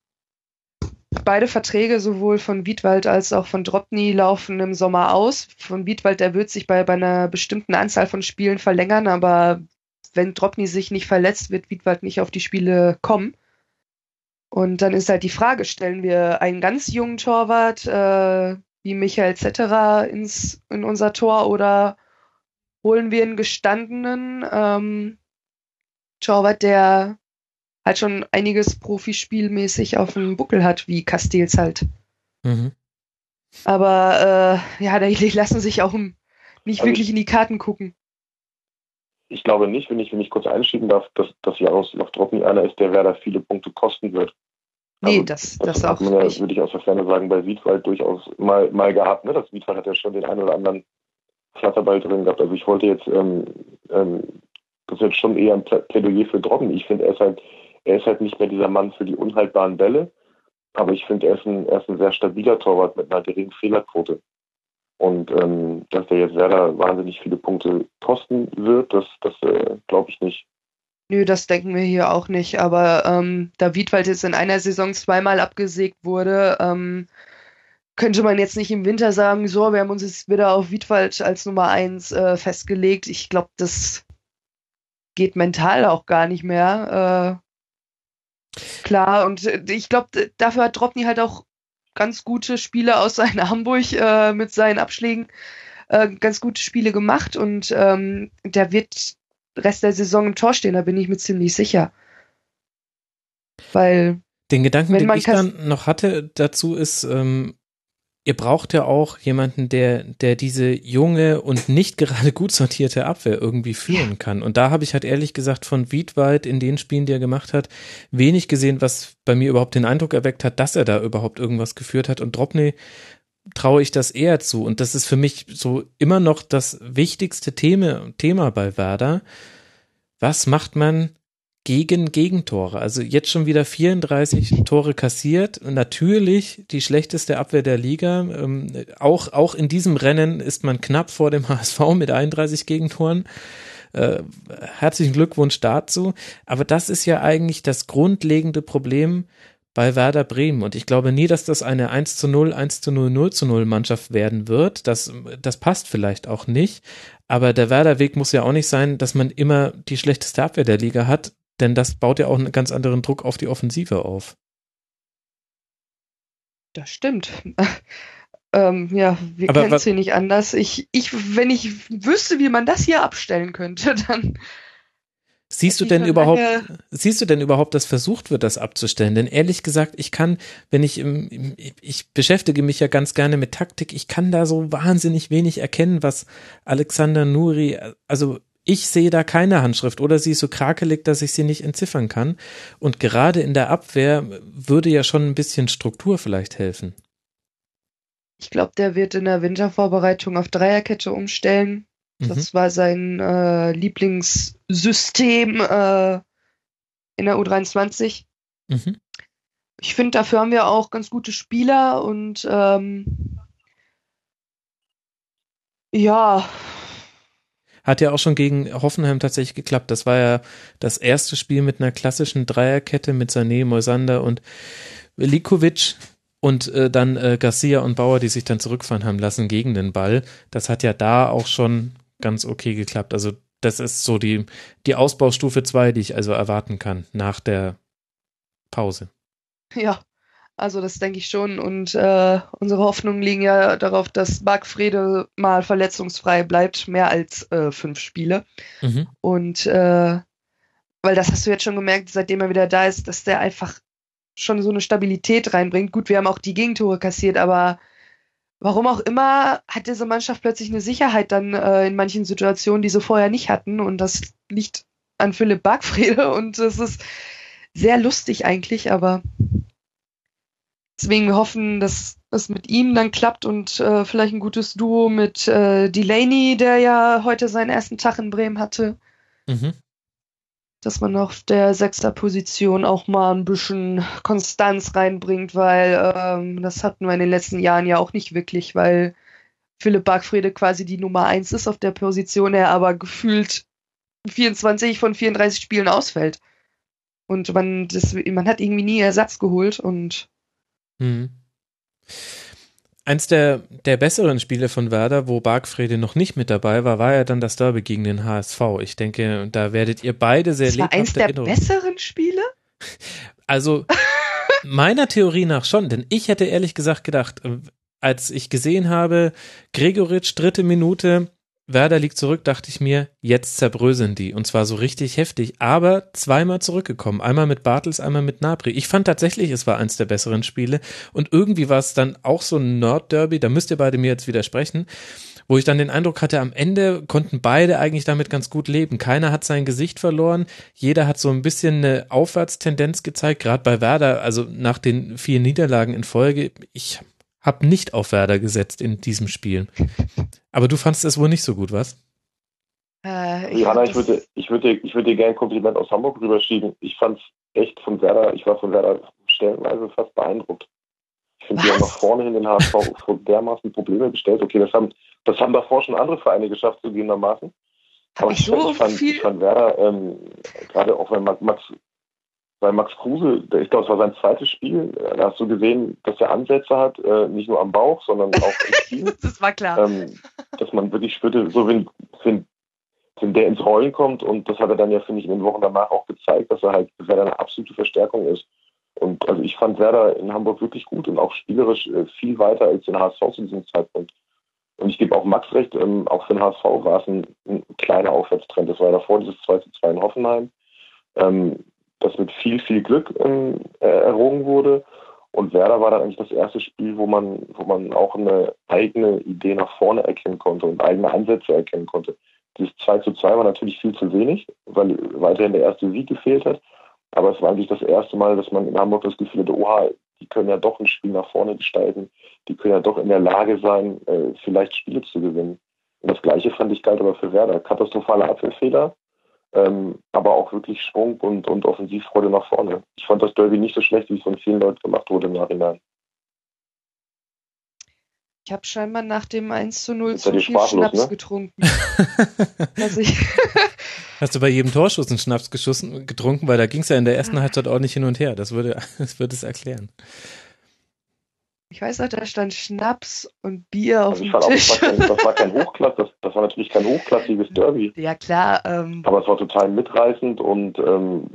beide Verträge sowohl von Wiedwald als auch von Dropny laufen im Sommer aus. Von Wiedwald, der wird sich bei, bei einer bestimmten Anzahl von Spielen verlängern, aber wenn Dropny sich nicht verletzt, wird Wiedwald nicht auf die Spiele kommen. Und dann ist halt die Frage, stellen wir einen ganz jungen Torwart äh, wie Michael Zetterer ins, in unser Tor oder holen wir einen gestandenen ähm, Torwart, der halt schon einiges Profispielmäßig auf dem Buckel hat, wie Castells halt. Mhm. Aber äh, ja, die lassen sich auch nicht also wirklich in die Karten gucken. Ich glaube nicht, wenn ich, wenn ich kurz einschieben darf, dass, dass Jaroslav Dropny einer ist, der Werder viele Punkte kosten wird. Nee, also, das, das, das auch man ja, würde ich aus der Ferne sagen, bei Wiedwald durchaus mal, mal gehabt. Ne? Das Wiedwald hat ja schon den einen oder anderen Flatterball drin gehabt. Also ich wollte jetzt ähm, ähm, das ist jetzt schon eher ein Plädoyer für Droggen. Ich finde, er ist halt, er ist halt nicht mehr dieser Mann für die unhaltbaren Bälle, aber ich finde, er, ist ein, er ist ein sehr stabiler Torwart mit einer geringen Fehlerquote. Und ähm, dass der jetzt Werder wahnsinnig viele Punkte kosten wird, das, das äh, glaube ich nicht. Nö, das denken wir hier auch nicht. Aber ähm, da Wiedwald jetzt in einer Saison zweimal abgesägt wurde, ähm, könnte man jetzt nicht im Winter sagen, so, wir haben uns jetzt wieder auf Wiedwald als Nummer eins äh, festgelegt. Ich glaube, das geht mental auch gar nicht mehr. Äh, klar, und äh, ich glaube, dafür hat Dropny halt auch ganz gute Spiele außer in Hamburg äh, mit seinen Abschlägen äh, ganz gute Spiele gemacht und ähm, der wird Rest der Saison im Tor stehen, da bin ich mir ziemlich sicher. Weil den Gedanken, den ich dann noch hatte dazu ist, ähm, ihr braucht ja auch jemanden, der, der diese junge und nicht gerade gut sortierte Abwehr irgendwie führen kann. Und da habe ich halt ehrlich gesagt von Wiedwald in den Spielen, die er gemacht hat, wenig gesehen, was bei mir überhaupt den Eindruck erweckt hat, dass er da überhaupt irgendwas geführt hat. Und Dropney traue ich das eher zu. Und das ist für mich so immer noch das wichtigste Thema, Thema bei Werder. Was macht man gegen Gegentore. Also jetzt schon wieder 34 Tore kassiert. Natürlich die schlechteste Abwehr der Liga. Ähm, auch, auch in diesem Rennen ist man knapp vor dem HSV mit 31 Gegentoren. Äh, herzlichen Glückwunsch dazu. Aber das ist ja eigentlich das grundlegende Problem bei Werder Bremen. Und ich glaube nie, dass das eine 1 zu 0, 1 zu 0, 0 zu 0 Mannschaft werden wird. Das, das passt vielleicht auch nicht. Aber der Werder Weg muss ja auch nicht sein, dass man immer die schlechteste Abwehr der Liga hat, denn das baut ja auch einen ganz anderen Druck auf die Offensive auf. Das stimmt. ähm, ja, wir kennen es hier nicht anders. Ich, ich, wenn ich wüsste, wie man das hier abstellen könnte, dann. Siehst du denn überhaupt, siehst du denn überhaupt, dass versucht wird, das abzustellen? Denn ehrlich gesagt, ich kann, wenn ich im, ich beschäftige mich ja ganz gerne mit Taktik, ich kann da so wahnsinnig wenig erkennen, was Alexander Nuri, also ich sehe da keine Handschrift oder sie ist so krakelig, dass ich sie nicht entziffern kann. Und gerade in der Abwehr würde ja schon ein bisschen Struktur vielleicht helfen. Ich glaube, der wird in der Wintervorbereitung auf Dreierkette umstellen. Mhm. Das war sein äh, Lieblingssystem äh, in der U23. Mhm. Ich finde, dafür haben wir auch ganz gute Spieler und ähm, ja, hat ja auch schon gegen Hoffenheim tatsächlich geklappt. Das war ja das erste Spiel mit einer klassischen Dreierkette mit Sané, Moisander und Likovic und äh, dann äh, Garcia und Bauer, die sich dann zurückfahren haben lassen gegen den Ball. Das hat ja da auch schon ganz okay geklappt. Also das ist so die, die Ausbaustufe 2, die ich also erwarten kann nach der Pause. Ja, also das denke ich schon. Und äh, unsere Hoffnungen liegen ja darauf, dass Marc Frede mal verletzungsfrei bleibt, mehr als äh, fünf Spiele. Mhm. Und äh, weil das hast du jetzt schon gemerkt, seitdem er wieder da ist, dass der einfach schon so eine Stabilität reinbringt. Gut, wir haben auch die Gegentore kassiert, aber warum auch immer hat diese Mannschaft plötzlich eine Sicherheit dann äh, in manchen Situationen, die sie vorher nicht hatten. Und das liegt an Philipp Bargfrede und das ist sehr lustig eigentlich, aber Deswegen wir hoffen, dass es mit ihm dann klappt und äh, vielleicht ein gutes Duo mit äh, Delaney, der ja heute seinen ersten Tag in Bremen hatte. Mhm. Dass man auf der sechster Position auch mal ein bisschen Konstanz reinbringt, weil ähm, das hatten wir in den letzten Jahren ja auch nicht wirklich, weil Philipp Bargfrede quasi die Nummer eins ist auf der Position, er aber gefühlt 24 von 34 Spielen ausfällt. Und man, das, man hat irgendwie nie Ersatz geholt und Mhm. Eins der, der besseren Spiele von Werder, wo Bargfrede noch nicht mit dabei war, war ja dann das Derby gegen den HSV. Ich denke, da werdet ihr beide sehr das war eins der besseren Spiele? Also meiner Theorie nach schon, denn ich hätte ehrlich gesagt gedacht, äh, als ich gesehen habe, Gregoritsch dritte Minute, Werder liegt zurück, dachte ich mir, jetzt zerbröseln die. Und zwar so richtig heftig, aber zweimal zurückgekommen. Einmal mit Bartels, einmal mit Nabri. Ich fand tatsächlich, es war eins der besseren Spiele. Und irgendwie war es dann auch so ein Nerd-Derby, da müsst ihr beide mir jetzt widersprechen, wo ich dann den Eindruck hatte, am Ende konnten beide eigentlich damit ganz gut leben. Keiner hat sein Gesicht verloren. Jeder hat so ein bisschen eine Aufwärtstendenz gezeigt, gerade bei Werder, also nach den vier Niederlagen in Folge. Ich hab nicht auf Werder gesetzt in diesem Spiel. Aber du fandest es wohl nicht so gut, was? Äh, Johanna, fand ich würde, ich würde, ich würde dir gerne ein Kompliment aus Hamburg rüberschieben. Ich fand es echt von Werder, ich war von Werder stellenweise fast beeindruckt. Ich finde, die haben nach vorne hin den HSV vor dermaßen Probleme gestellt. Okay, das haben, das haben davor schon andere Vereine geschafft, zugegebenermaßen. Aber ich so ich fand, viel. ich fand Werder, ähm, gerade auch wenn Max, bei Max Kruse, ich glaube, es war sein zweites Spiel, äh, da hast du gesehen, dass er Ansätze hat, äh, nicht nur am Bauch, sondern auch im Team das war klar. ähm, dass man wirklich spürte, so wenn, wenn, wenn der ins Rollen kommt und das hat er dann ja, finde ich, in den Wochen danach auch gezeigt, dass er halt Werder eine absolute Verstärkung ist. Und also ich fand Werder in Hamburg wirklich gut und auch spielerisch äh, viel weiter als den HSV zu diesem Zeitpunkt. Und ich gebe auch Max recht, ähm, auch für den HSV war es ein, ein kleiner Aufwärtstrend. Das war davor dieses 2 zu 2 in Hoffenheim, ähm, das mit viel, viel Glück äh, errungen wurde. Und Werder war dann eigentlich das erste Spiel, wo man, wo man auch eine eigene Idee nach vorne erkennen konnte und eigene Ansätze erkennen konnte. Dieses 2 zu 2 war natürlich viel zu wenig, weil weiterhin der erste Sieg gefehlt hat. Aber es war eigentlich das erste Mal, dass man in Hamburg das Gefühl hatte, oha, die können ja doch ein Spiel nach vorne gestalten. Die können ja doch in der Lage sein, äh, vielleicht Spiele zu gewinnen. Und das Gleiche fand ich galt aber für Werder. Katastrophale Abwehrfehler, ähm, aber auch wirklich Schwung und, und Offensivfreude nach vorne. Ich fand das Derby nicht so schlecht, wie es von vielen Leuten gemacht wurde im Nachhinein. Ich habe scheinbar nach dem 1 zu 0 Ist ja zu viel Schnaps ne? getrunken. ich Hast du bei jedem Torschuss einen Schnaps geschossen, getrunken, weil da ging es ja in der ersten Halbzeit ordentlich hin und her. Das würde, das würde es erklären. Ich weiß noch, da stand Schnaps und Bier auf Also dem fand auch, das Tisch. war kein, das war kein Hochklass, das, das war natürlich kein hochklassiges Derby. ja, klar. Ähm, Aber es war total mitreißend und ähm,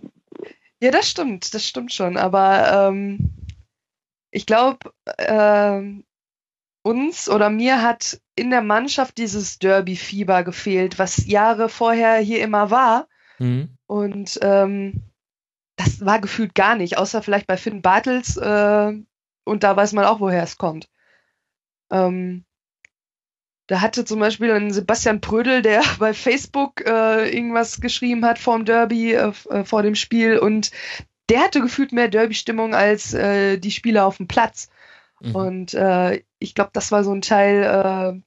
ja, das stimmt, das stimmt schon. Aber ähm, ich glaube, ähm, uns oder mir hat in der Mannschaft dieses Derby-Fieber gefehlt, was Jahre vorher hier immer war. Mhm. Und ähm, das war gefühlt gar nicht, außer vielleicht bei Finn Bartels. Äh, und da weiß man auch, woher es kommt. Ähm, da hatte zum Beispiel ein Sebastian Prödel, der bei Facebook äh, irgendwas geschrieben hat vorm Derby, äh, äh, vor dem Spiel. Und der hatte gefühlt mehr Derby-Stimmung als äh, die Spieler auf dem Platz. Mhm. Und äh, ich glaube, das war so ein Teil, äh,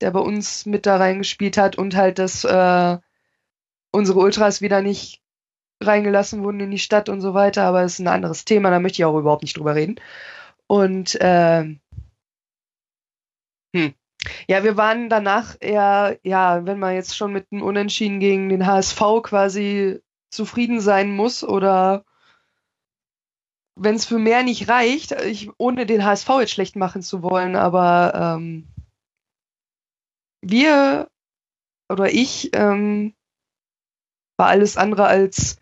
der bei uns mit da reingespielt hat und halt, dass äh, unsere Ultras wieder nicht reingelassen wurden in die Stadt und so weiter, aber es ist ein anderes Thema, da möchte ich auch überhaupt nicht drüber reden. Und ähm, hm. ja, wir waren danach eher, ja, wenn man jetzt schon mit einem Unentschieden gegen den HSV quasi zufrieden sein muss oder wenn es für mehr nicht reicht, ich, ohne den HSV jetzt schlecht machen zu wollen, aber ähm, wir oder ich ähm, war alles andere als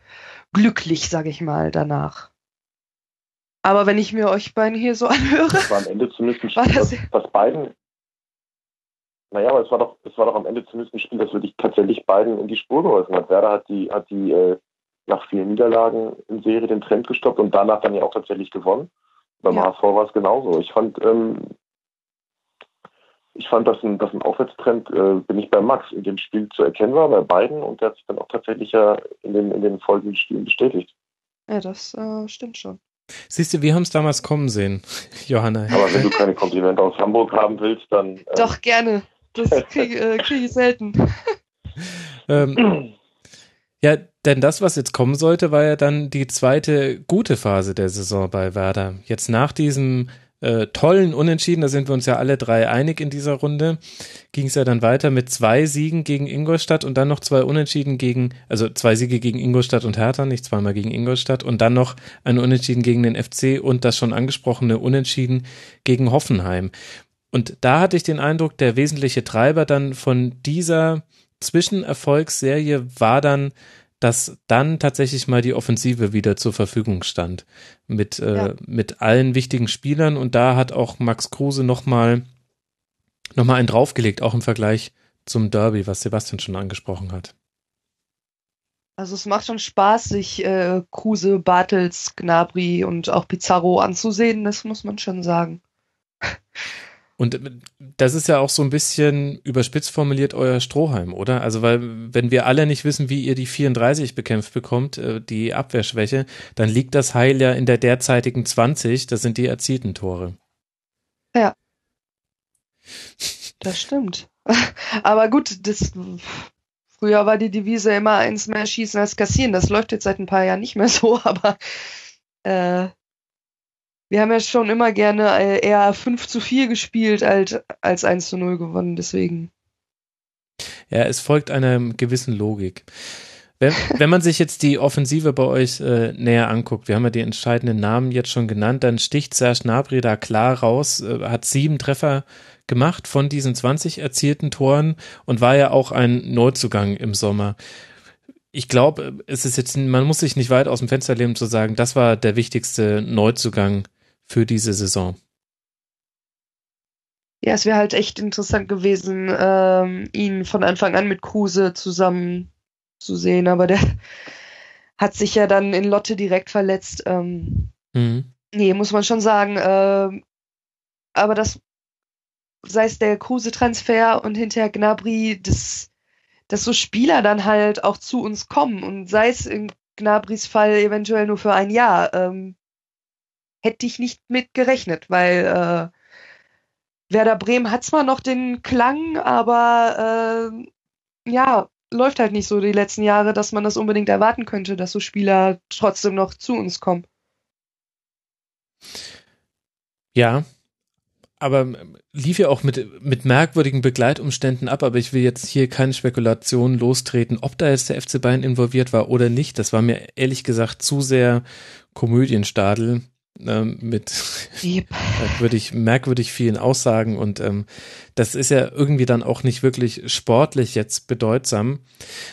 glücklich, sage ich mal, danach. Aber wenn ich mir euch beiden hier so anhöre, es war am Ende zumindest ein Spiel, das- was, was beiden. Naja, aber es war doch, es war doch am Ende zumindest ein Spiel, das wirklich tatsächlich beiden in die Spur geholfen hat. Werder hat die, hat die äh, nach vielen Niederlagen in Serie den Trend gestoppt und danach dann ja auch tatsächlich gewonnen. Beim Ja. HSV war es genauso. Ich fand, ähm, ich fand, dass ein, dass ein Aufwärtstrend, äh, bin ich bei Max, in dem Spiel zu erkennen war, bei beiden und der hat sich dann auch tatsächlich ja in den, in den folgenden Spielen bestätigt. ja, das äh, stimmt schon. Siehst du, wir haben es damals kommen sehen, Johanna. Aber wenn du keine Komplimente aus Hamburg haben willst, dann äh, Doch, gerne. Das kriege äh, krieg ich selten. Ähm, ja, denn das, was jetzt kommen sollte, war ja dann die zweite gute Phase der Saison bei Werder. Jetzt nach diesem äh, tollen Unentschieden, da sind wir uns ja alle drei einig in dieser Runde, ging es ja dann weiter mit zwei Siegen gegen Ingolstadt und dann noch zwei Unentschieden gegen, also zwei Siege gegen Ingolstadt und Hertha, nicht zweimal gegen Ingolstadt und dann noch ein Unentschieden gegen den FC und das schon angesprochene Unentschieden gegen Hoffenheim. Und da hatte ich den Eindruck, der wesentliche Treiber dann von dieser Zwischenerfolgsserie war dann, dass dann tatsächlich mal die Offensive wieder zur Verfügung stand mit, äh, Ja. mit allen wichtigen Spielern und da hat auch Max Kruse nochmal noch mal einen draufgelegt, auch im Vergleich zum Derby, was Sebastian schon angesprochen hat. Also es macht schon Spaß, sich äh, Kruse, Bartels, Gnabry und auch Pizarro anzusehen, das muss man schon sagen. Und das ist ja auch so ein bisschen überspitzt formuliert euer Strohhalm, oder? Also, weil, wenn wir alle nicht wissen, wie ihr die 34 bekämpft bekommt, äh, die Abwehrschwäche, dann liegt das Heil ja in der derzeitigen 20, das sind die erzielten Tore. Das stimmt. Aber gut, das Früher war die Devise immer eins mehr schießen als kassieren. Das läuft jetzt seit ein paar Jahren nicht mehr so, aber äh, wir haben ja schon immer gerne äh, eher 5 zu 4 gespielt als, als 1 zu 0 gewonnen, deswegen. Ja, es folgt einer gewissen Logik. Wenn, wenn man sich jetzt die Offensive bei euch äh, näher anguckt, wir haben ja die entscheidenden Namen jetzt schon genannt, dann sticht Serge Gnabry da klar raus, äh, hat sieben Treffer gemacht von diesen 20 erzielten Toren und war ja auch ein Neuzugang im Sommer. Ich glaube, es ist jetzt, man muss sich nicht weit aus dem Fenster lehnen zu sagen, das war der wichtigste Neuzugang für diese Saison. Ja, es wäre halt echt interessant gewesen, ähm, ihn von Anfang an mit Kruse zusammen zu sehen, aber der hat sich ja dann in Lotte direkt verletzt. Ähm, mhm. Nee, muss man schon sagen. Äh, aber das, sei es der Kruse-Transfer und hinterher Gnabry, das, dass so Spieler dann halt auch zu uns kommen und sei es in Gnabrys Fall eventuell nur für ein Jahr, ähm, hätte ich nicht mit gerechnet, weil äh, Werder Bremen hat zwar noch den Klang, aber äh, ja, läuft halt nicht so die letzten Jahre, dass man das unbedingt erwarten könnte, dass so Spieler trotzdem noch zu uns kommen. Ja, aber lief ja auch mit, mit merkwürdigen Begleitumständen ab, aber ich will jetzt hier keine Spekulation lostreten, ob da jetzt der FC Bayern involviert war oder nicht. Das war mir ehrlich gesagt zu sehr Komödienstadel ähm, mit yep. merkwürdig, merkwürdig vielen Aussagen und ähm, das ist ja irgendwie dann auch nicht wirklich sportlich jetzt bedeutsam.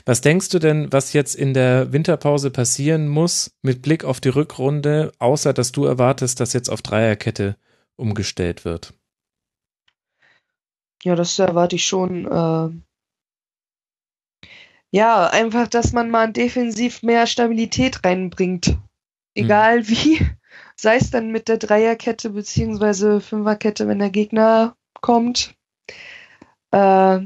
Was denkst du denn, was jetzt in der Winterpause passieren muss mit Blick auf die Rückrunde, außer dass du erwartest, dass jetzt auf Dreierkette umgestellt wird? Ja, das erwarte ich schon. Äh ja, einfach, dass man mal defensiv mehr Stabilität reinbringt. Egal hm. wie sei es dann mit der Dreierkette beziehungsweise Fünferkette, wenn der Gegner kommt. Äh,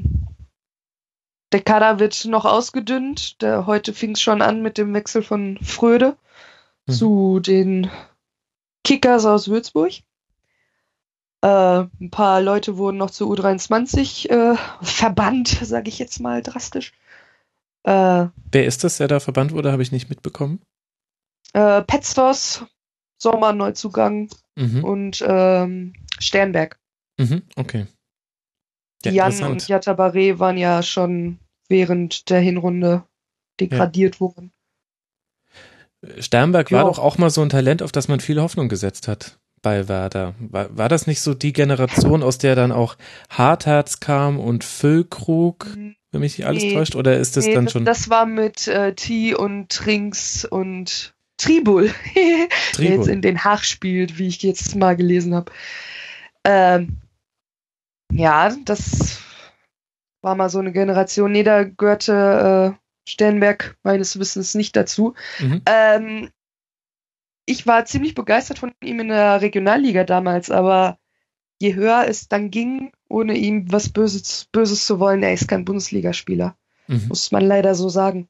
der Kader wird noch ausgedünnt. Der, heute fing es schon an mit dem Wechsel von Fröde mhm. zu den Kickers aus Würzburg. Äh, ein paar Leute wurden noch zu U23 äh, verbannt, sage ich jetzt mal drastisch. Äh, Wer ist das, der da verbannt wurde? Habe ich nicht mitbekommen. Äh, Petzos Sommerneuzugang mhm. und ähm, Sternberg. Mhm, okay. Ja, Jan und Yatabare waren ja schon während der Hinrunde degradiert ja. worden. Sternberg jo. war doch auch mal so ein Talent, auf das man viel Hoffnung gesetzt hat bei Werder. War, war das nicht so die Generation, aus der dann auch Hartherz kam und Füllkrug, wenn mich nicht alles nee, täuscht? Oder ist das nee, dann das, schon. Das war mit äh, Tee und Trinks und Tribul, der jetzt in Den Haag spielt, wie ich jetzt mal gelesen habe. Ähm, ja, das war mal so eine Generation. Nee, da gehörte äh, Sternberg meines Wissens nicht dazu. Mhm. Ähm, ich war ziemlich begeistert von ihm in der Regionalliga damals, aber je höher es dann ging, ohne ihm was Böses, Böses zu wollen, er ist kein Bundesligaspieler. Mhm. Muss man leider so sagen.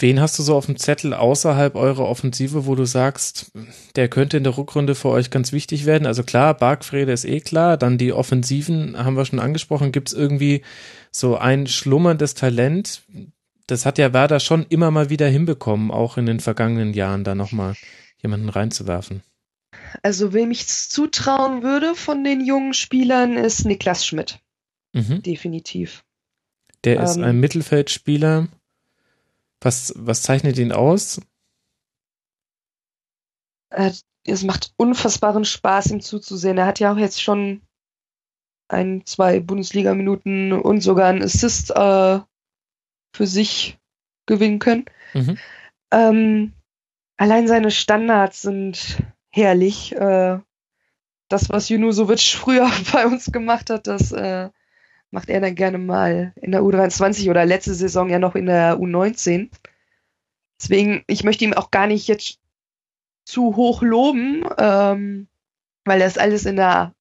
Wen hast du so auf dem Zettel außerhalb eurer Offensive, wo du sagst, der könnte in der Rückrunde für euch ganz wichtig werden? Also klar, Bargfrede ist eh klar, dann die Offensiven haben wir schon angesprochen. Gibt es irgendwie so ein schlummerndes Talent? Das hat ja Werder schon immer mal wieder hinbekommen, auch in den vergangenen Jahren da nochmal jemanden reinzuwerfen. Also wem ich zutrauen würde von den jungen Spielern ist Niklas Schmidt. Mhm. Definitiv. Der ist ähm, ein Mittelfeldspieler was, was zeichnet ihn aus? Es macht unfassbaren Spaß, ihm zuzusehen. Er hat ja auch jetzt schon ein, zwei Bundesliga-Minuten und sogar einen Assist äh, für sich gewinnen können. Mhm. Ähm, allein seine Standards sind herrlich. Äh, das, was Junusovic früher bei uns gemacht hat, das äh, macht er dann gerne mal in der U23 oder letzte Saison ja noch in der U19. Deswegen, ich möchte ihm auch gar nicht jetzt zu hoch loben, ähm, weil er es alles in der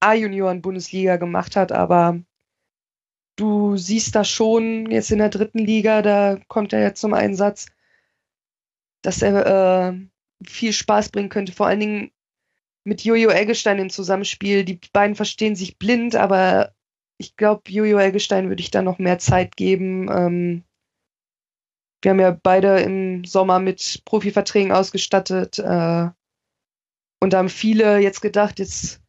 A-Junioren-Bundesliga gemacht hat, aber du siehst da schon jetzt in der dritten Liga, da kommt er jetzt zum Einsatz, dass er äh, viel Spaß bringen könnte, vor allen Dingen mit Jojo Eggestein im Zusammenspiel. Die beiden verstehen sich blind, aber ich glaube, Jojo Eggestein würde ich da noch mehr Zeit geben. Ähm, wir haben ja beide im Sommer mit Profiverträgen ausgestattet. Äh, und da haben viele jetzt gedacht, jetzt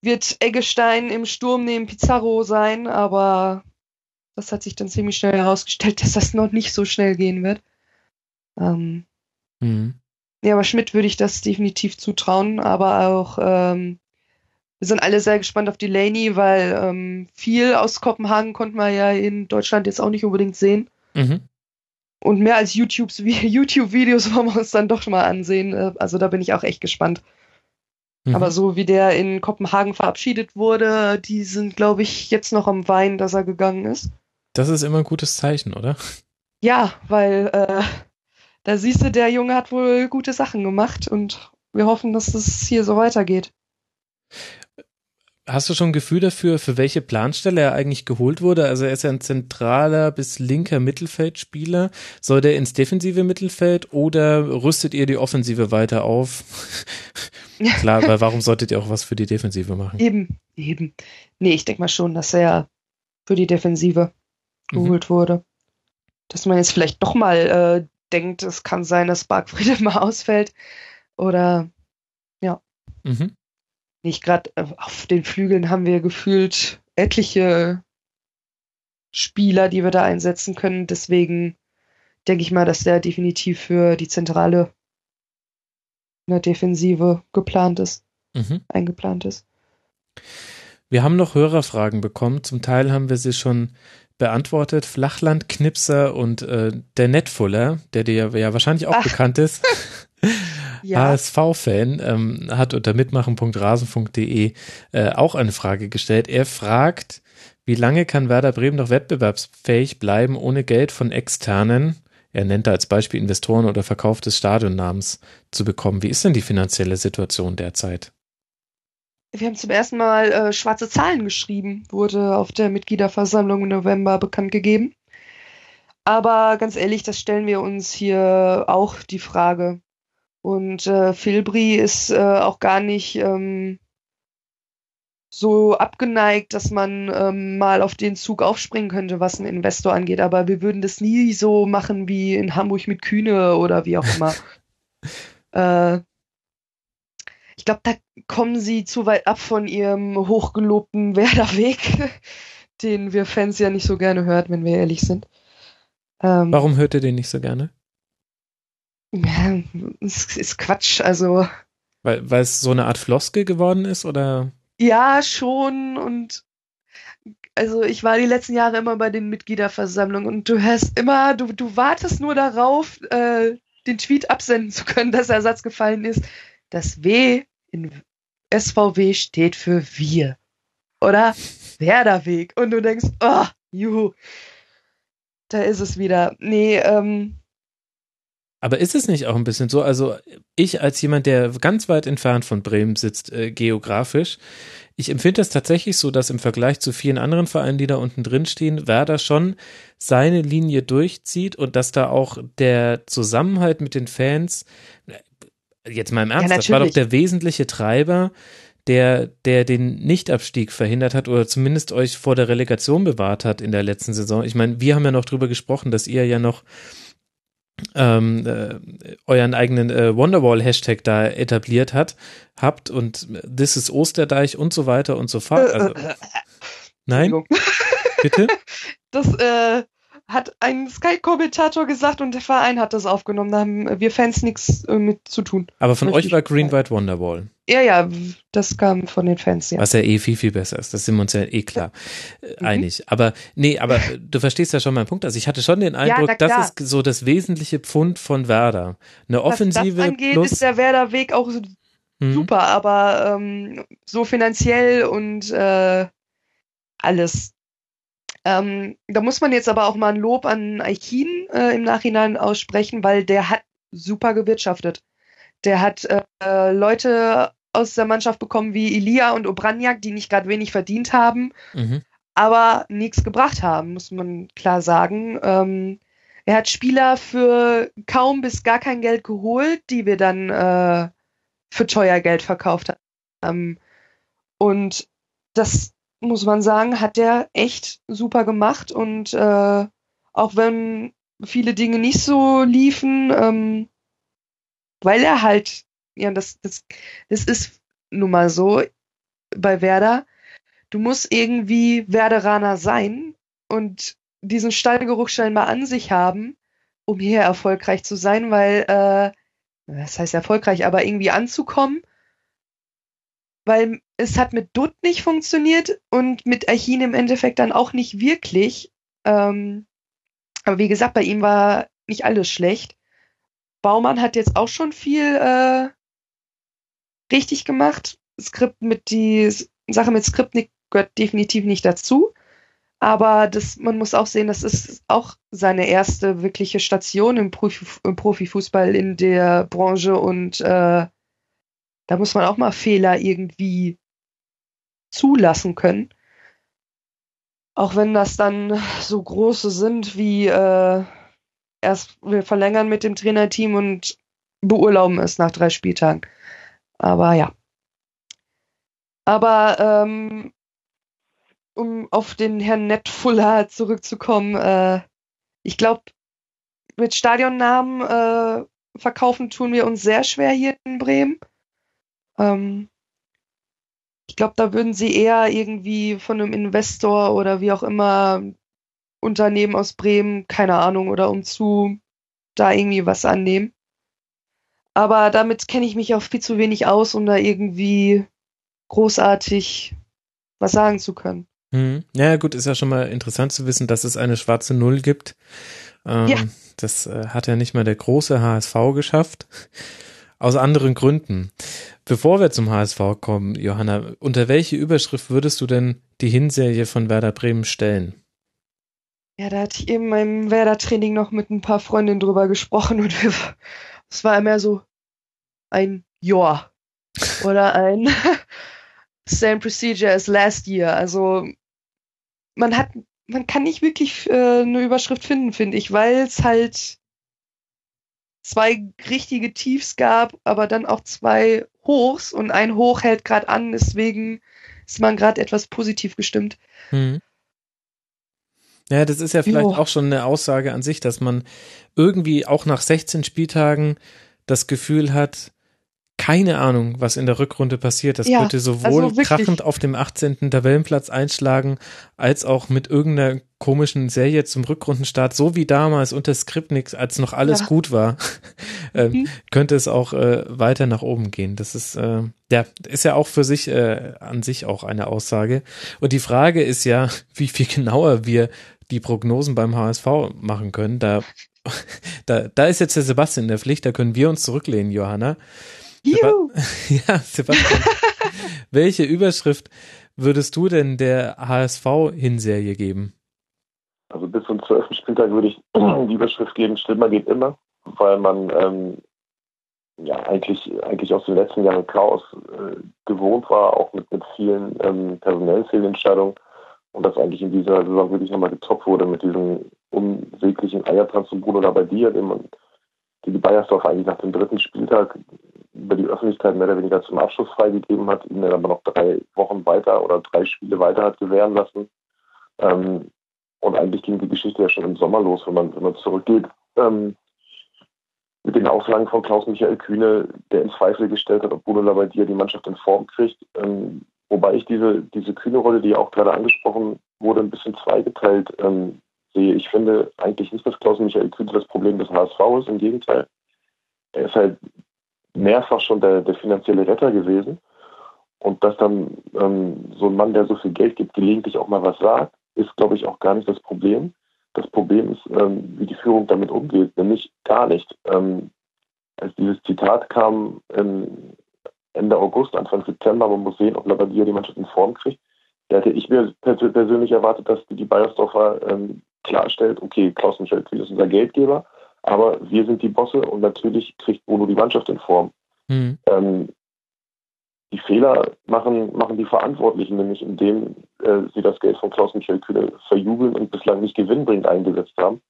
wird Eggestein im Sturm neben Pizarro sein, aber das hat sich dann ziemlich schnell herausgestellt, dass das noch nicht so schnell gehen wird. Ähm, mhm. Ja, aber Schmidt würde ich das definitiv zutrauen, aber auch ähm, wir sind alle sehr gespannt auf Delaney, weil ähm, viel aus Kopenhagen konnten wir ja in Deutschland jetzt auch nicht unbedingt sehen. Mhm. Und mehr als YouTube-Videos wollen wir uns dann doch schon mal ansehen. Äh, also da bin ich auch echt gespannt. Mhm. Aber so wie der in Kopenhagen verabschiedet wurde, die sind, glaube ich, jetzt noch am Weinen, dass er gegangen ist. Das ist immer ein gutes Zeichen, oder? Ja, weil äh, da siehst du, der Junge hat wohl gute Sachen gemacht und wir hoffen, dass es hier so weitergeht. Hast du schon ein Gefühl dafür, für welche Planstelle er eigentlich geholt wurde? Also er ist ja ein zentraler bis linker Mittelfeldspieler. Soll der ins defensive Mittelfeld oder rüstet ihr die Offensive weiter auf? Klar, weil warum solltet ihr auch was für die Defensive machen? Eben, eben. Nee, ich denke mal schon, dass er für die Defensive mhm. geholt mhm. wurde. Dass man jetzt vielleicht doch mal äh, denkt, es kann sein, dass Bargfriede mal ausfällt. Oder ja. Mhm nicht gerade äh, auf den Flügeln haben wir gefühlt etliche Spieler, die wir da einsetzen können. Deswegen denke ich mal, dass der definitiv für die Zentrale in der Defensive geplant ist, mhm. eingeplant ist. Wir haben noch Hörerfragen bekommen. Zum Teil haben wir sie schon beantwortet. Flachlandknipser und äh, der Netfuller, der dir ja wahrscheinlich auch Ach. bekannt ist. ja. HSV-Fan, ähm, hat unter mitmachen.rasen.de äh, auch eine Frage gestellt. Er fragt, wie lange kann Werder Bremen noch wettbewerbsfähig bleiben, ohne Geld von externen, er nennt da als Beispiel Investoren oder Verkauf des Stadionnamens zu bekommen. Wie ist denn die finanzielle Situation derzeit? Wir haben zum ersten Mal äh, schwarze Zahlen geschrieben, wurde auf der Mitgliederversammlung im November bekannt gegeben. Aber ganz ehrlich, das stellen wir uns hier auch die Frage. Und äh, Filbri ist äh, auch gar nicht ähm, so abgeneigt, dass man ähm, mal auf den Zug aufspringen könnte, was einen Investor angeht. Aber wir würden das nie so machen wie in Hamburg mit Kühne oder wie auch immer. äh, ich glaube, da kommen sie zu weit ab von ihrem hochgelobten Werderweg, den wir Fans ja nicht so gerne hört, wenn wir ehrlich sind. Ähm, Warum hört ihr den nicht so gerne? Ja, es ist Quatsch, also. Weil, weil es so eine Art Floskel geworden ist, oder? Ja, schon. Und also ich war die letzten Jahre immer bei den Mitgliederversammlungen und du hörst immer, du, du wartest nur darauf, äh, den Tweet absenden zu können, dass der Satz gefallen ist. Das W in SVW steht für wir. Oder Werderweg. Und du denkst, oh, juhu. Da ist es wieder. Nee, ähm, aber ist es nicht auch ein bisschen so? Also ich als jemand, der ganz weit entfernt von Bremen sitzt, äh, geografisch, ich empfinde es tatsächlich so, dass im Vergleich zu vielen anderen Vereinen, die da unten drin stehen, Werder schon seine Linie durchzieht und dass da auch der Zusammenhalt mit den Fans, äh, jetzt mal im Ernst, ja, das war doch der wesentliche Treiber, der, der den Nichtabstieg verhindert hat oder zumindest euch vor der Relegation bewahrt hat in der letzten Saison. Ich meine, wir haben ja noch drüber gesprochen, dass ihr ja noch ähm, äh, euren eigenen äh, Wonderwall-Hashtag da etabliert hat, habt und This is Osterdeich und so weiter und so fort. Also, nein? Bitte? Das äh, hat ein Sky-Kommentator gesagt und der Verein hat das aufgenommen. Da haben wir Fans nichts äh, mit zu tun. Aber von euch war Green White Wonderwall. Ja, ja, das kam von den Fans, ja. Was ja eh viel, viel besser ist. Das sind wir uns ja eh klar äh, mhm. einig. Aber nee, aber du verstehst ja schon meinen Punkt. Also ich hatte schon den Eindruck, ja, das ist so das wesentliche Pfund von Werder. Eine Offensive. Was das angeht, plus ist der Werder-Weg auch mhm. super, aber ähm, so finanziell und äh, alles ähm, da muss man jetzt aber auch mal ein Lob an Aikin äh, im Nachhinein aussprechen, weil der hat super gewirtschaftet. Der hat äh, Leute aus der Mannschaft bekommen wie Elia und Obranjak, die nicht gerade wenig verdient haben, mhm. aber nichts gebracht haben, muss man klar sagen. Ähm, er hat Spieler für kaum bis gar kein Geld geholt, die wir dann äh, für teuer Geld verkauft haben. Und das muss man sagen, hat der echt super gemacht. Und äh, auch wenn viele Dinge nicht so liefen, ähm, weil er halt, ja, das, das, das ist nun mal so bei Werder, du musst irgendwie Werderaner sein und diesen Stallgeruch scheinbar an sich haben, um hier erfolgreich zu sein, weil, äh, das heißt erfolgreich, aber irgendwie anzukommen, weil es hat mit Dutt nicht funktioniert und mit Achin im Endeffekt dann auch nicht wirklich. Ähm, aber wie gesagt, bei ihm war nicht alles schlecht. Baumann hat jetzt auch schon viel äh, richtig gemacht. Skript mit die Sache mit Skriptnik gehört definitiv nicht dazu. Aber das, man muss auch sehen, das ist auch seine erste wirkliche Station im, Profi, im Profifußball in der Branche und äh, da muss man auch mal Fehler irgendwie zulassen können. Auch wenn das dann so große sind wie äh, erst wir verlängern mit dem Trainerteam und beurlauben es nach drei Spieltagen. Aber ja. Aber ähm, um auf den Herrn Netfuller zurückzukommen, äh, ich glaube, mit Stadionnamen äh, verkaufen tun wir uns sehr schwer hier in Bremen. Ähm, ich glaube, da würden sie eher irgendwie von einem Investor oder wie auch immer Unternehmen aus Bremen, keine Ahnung, oder umzu da irgendwie was annehmen. Aber damit kenne ich mich auch viel zu wenig aus, um da irgendwie großartig was sagen zu können. Hm. Ja, gut, ist ja schon mal interessant zu wissen, dass es eine schwarze Null gibt. Ähm, ja. Das äh, hat ja nicht mal der große HSV geschafft. Aus anderen Gründen. Bevor wir zum HSV kommen, Johanna, unter welche Überschrift würdest du denn die Hinserie von Werder Bremen stellen? Ja, da hatte ich eben beim Werder-Training noch mit ein paar Freundinnen drüber gesprochen und es war immer so ein Ja oder ein Same Procedure as last year. Also man hat, man kann nicht wirklich äh, eine Überschrift finden, finde ich, weil es halt zwei richtige Tiefs gab, aber dann auch zwei Hochs und ein Hoch hält gerade an, deswegen ist man gerade etwas positiv gestimmt. Mhm. Ja, das ist ja vielleicht jo. auch schon eine Aussage an sich, dass man irgendwie auch nach 16 Spieltagen das Gefühl hat, keine Ahnung, was in der Rückrunde passiert. Das ja, könnte sowohl also krachend auf dem 18. Tabellenplatz einschlagen, als auch mit irgendeiner komischen Serie zum Rückrundenstart, so wie damals unter Skripnik, als noch alles ja. gut war, äh, mhm. könnte es auch äh, weiter nach oben gehen. Das ist, äh, ja, ist ja auch für sich äh, an sich auch eine Aussage. Und die Frage ist ja, wie viel genauer wir die Prognosen beim HSV machen können. Da, da, da ist jetzt der Sebastian in der Pflicht, da können wir uns zurücklehnen, Johanna. Juhu. ja, Sebastian. welche Überschrift würdest du denn der HSV-Hinserie geben? Also bis zum 12. Spieltag würde ich die Überschrift geben, Schlimmer geht immer, weil man ähm, ja eigentlich, eigentlich aus den letzten Jahren Chaos äh, gewohnt war, auch mit, mit vielen ähm, personellen Fehlentscheidungen und das eigentlich in dieser Saison wirklich nochmal getoppt wurde mit diesem unsäglichen Eiertanz von Bruno Labbadia, den man die Bayersdorf eigentlich nach dem dritten Spieltag über die Öffentlichkeit mehr oder weniger zum Abschluss freigegeben hat, ihn dann aber noch drei Wochen weiter oder drei Spiele weiter hat gewähren lassen. Ähm, und eigentlich ging die Geschichte ja schon im Sommer los, wenn man, wenn man zurückgeht. Ähm, mit den Aussagen von Klaus-Michael Kühne, der in Zweifel gestellt hat, ob Bruno Labbadia die Mannschaft in Form kriegt. Ähm, wobei ich diese, diese Kühne-Rolle, die auch gerade angesprochen wurde, ein bisschen zweigeteilt ähm, sehe. Ich finde eigentlich nicht, dass Klaus-Michael Kühne das Problem des HSV ist. Im Gegenteil. Er ist halt mehrfach schon der, der finanzielle Retter gewesen. Und dass dann ähm, so ein Mann, der so viel Geld gibt, gelegentlich auch mal was sagt, ist, glaube ich, auch gar nicht das Problem. Das Problem ist, ähm, wie die Führung damit umgeht, nämlich gar nicht. Ähm, als dieses Zitat kam Ende August, Anfang September, man muss sehen, ob Labadia die Mannschaft in Form kriegt, da hätte ich mir persönlich erwartet, dass die Bayersdorfer ähm, klarstellt, okay, Klaus Michael Kühn ist unser Geldgeber, aber wir sind die Bosse und natürlich kriegt Bruno die Mannschaft in Form. Mhm. Ähm, die Fehler machen, machen die Verantwortlichen, nämlich indem äh, sie das Geld von Klaus-Michael Kühne verjubeln und bislang nicht gewinnbringend eingesetzt haben.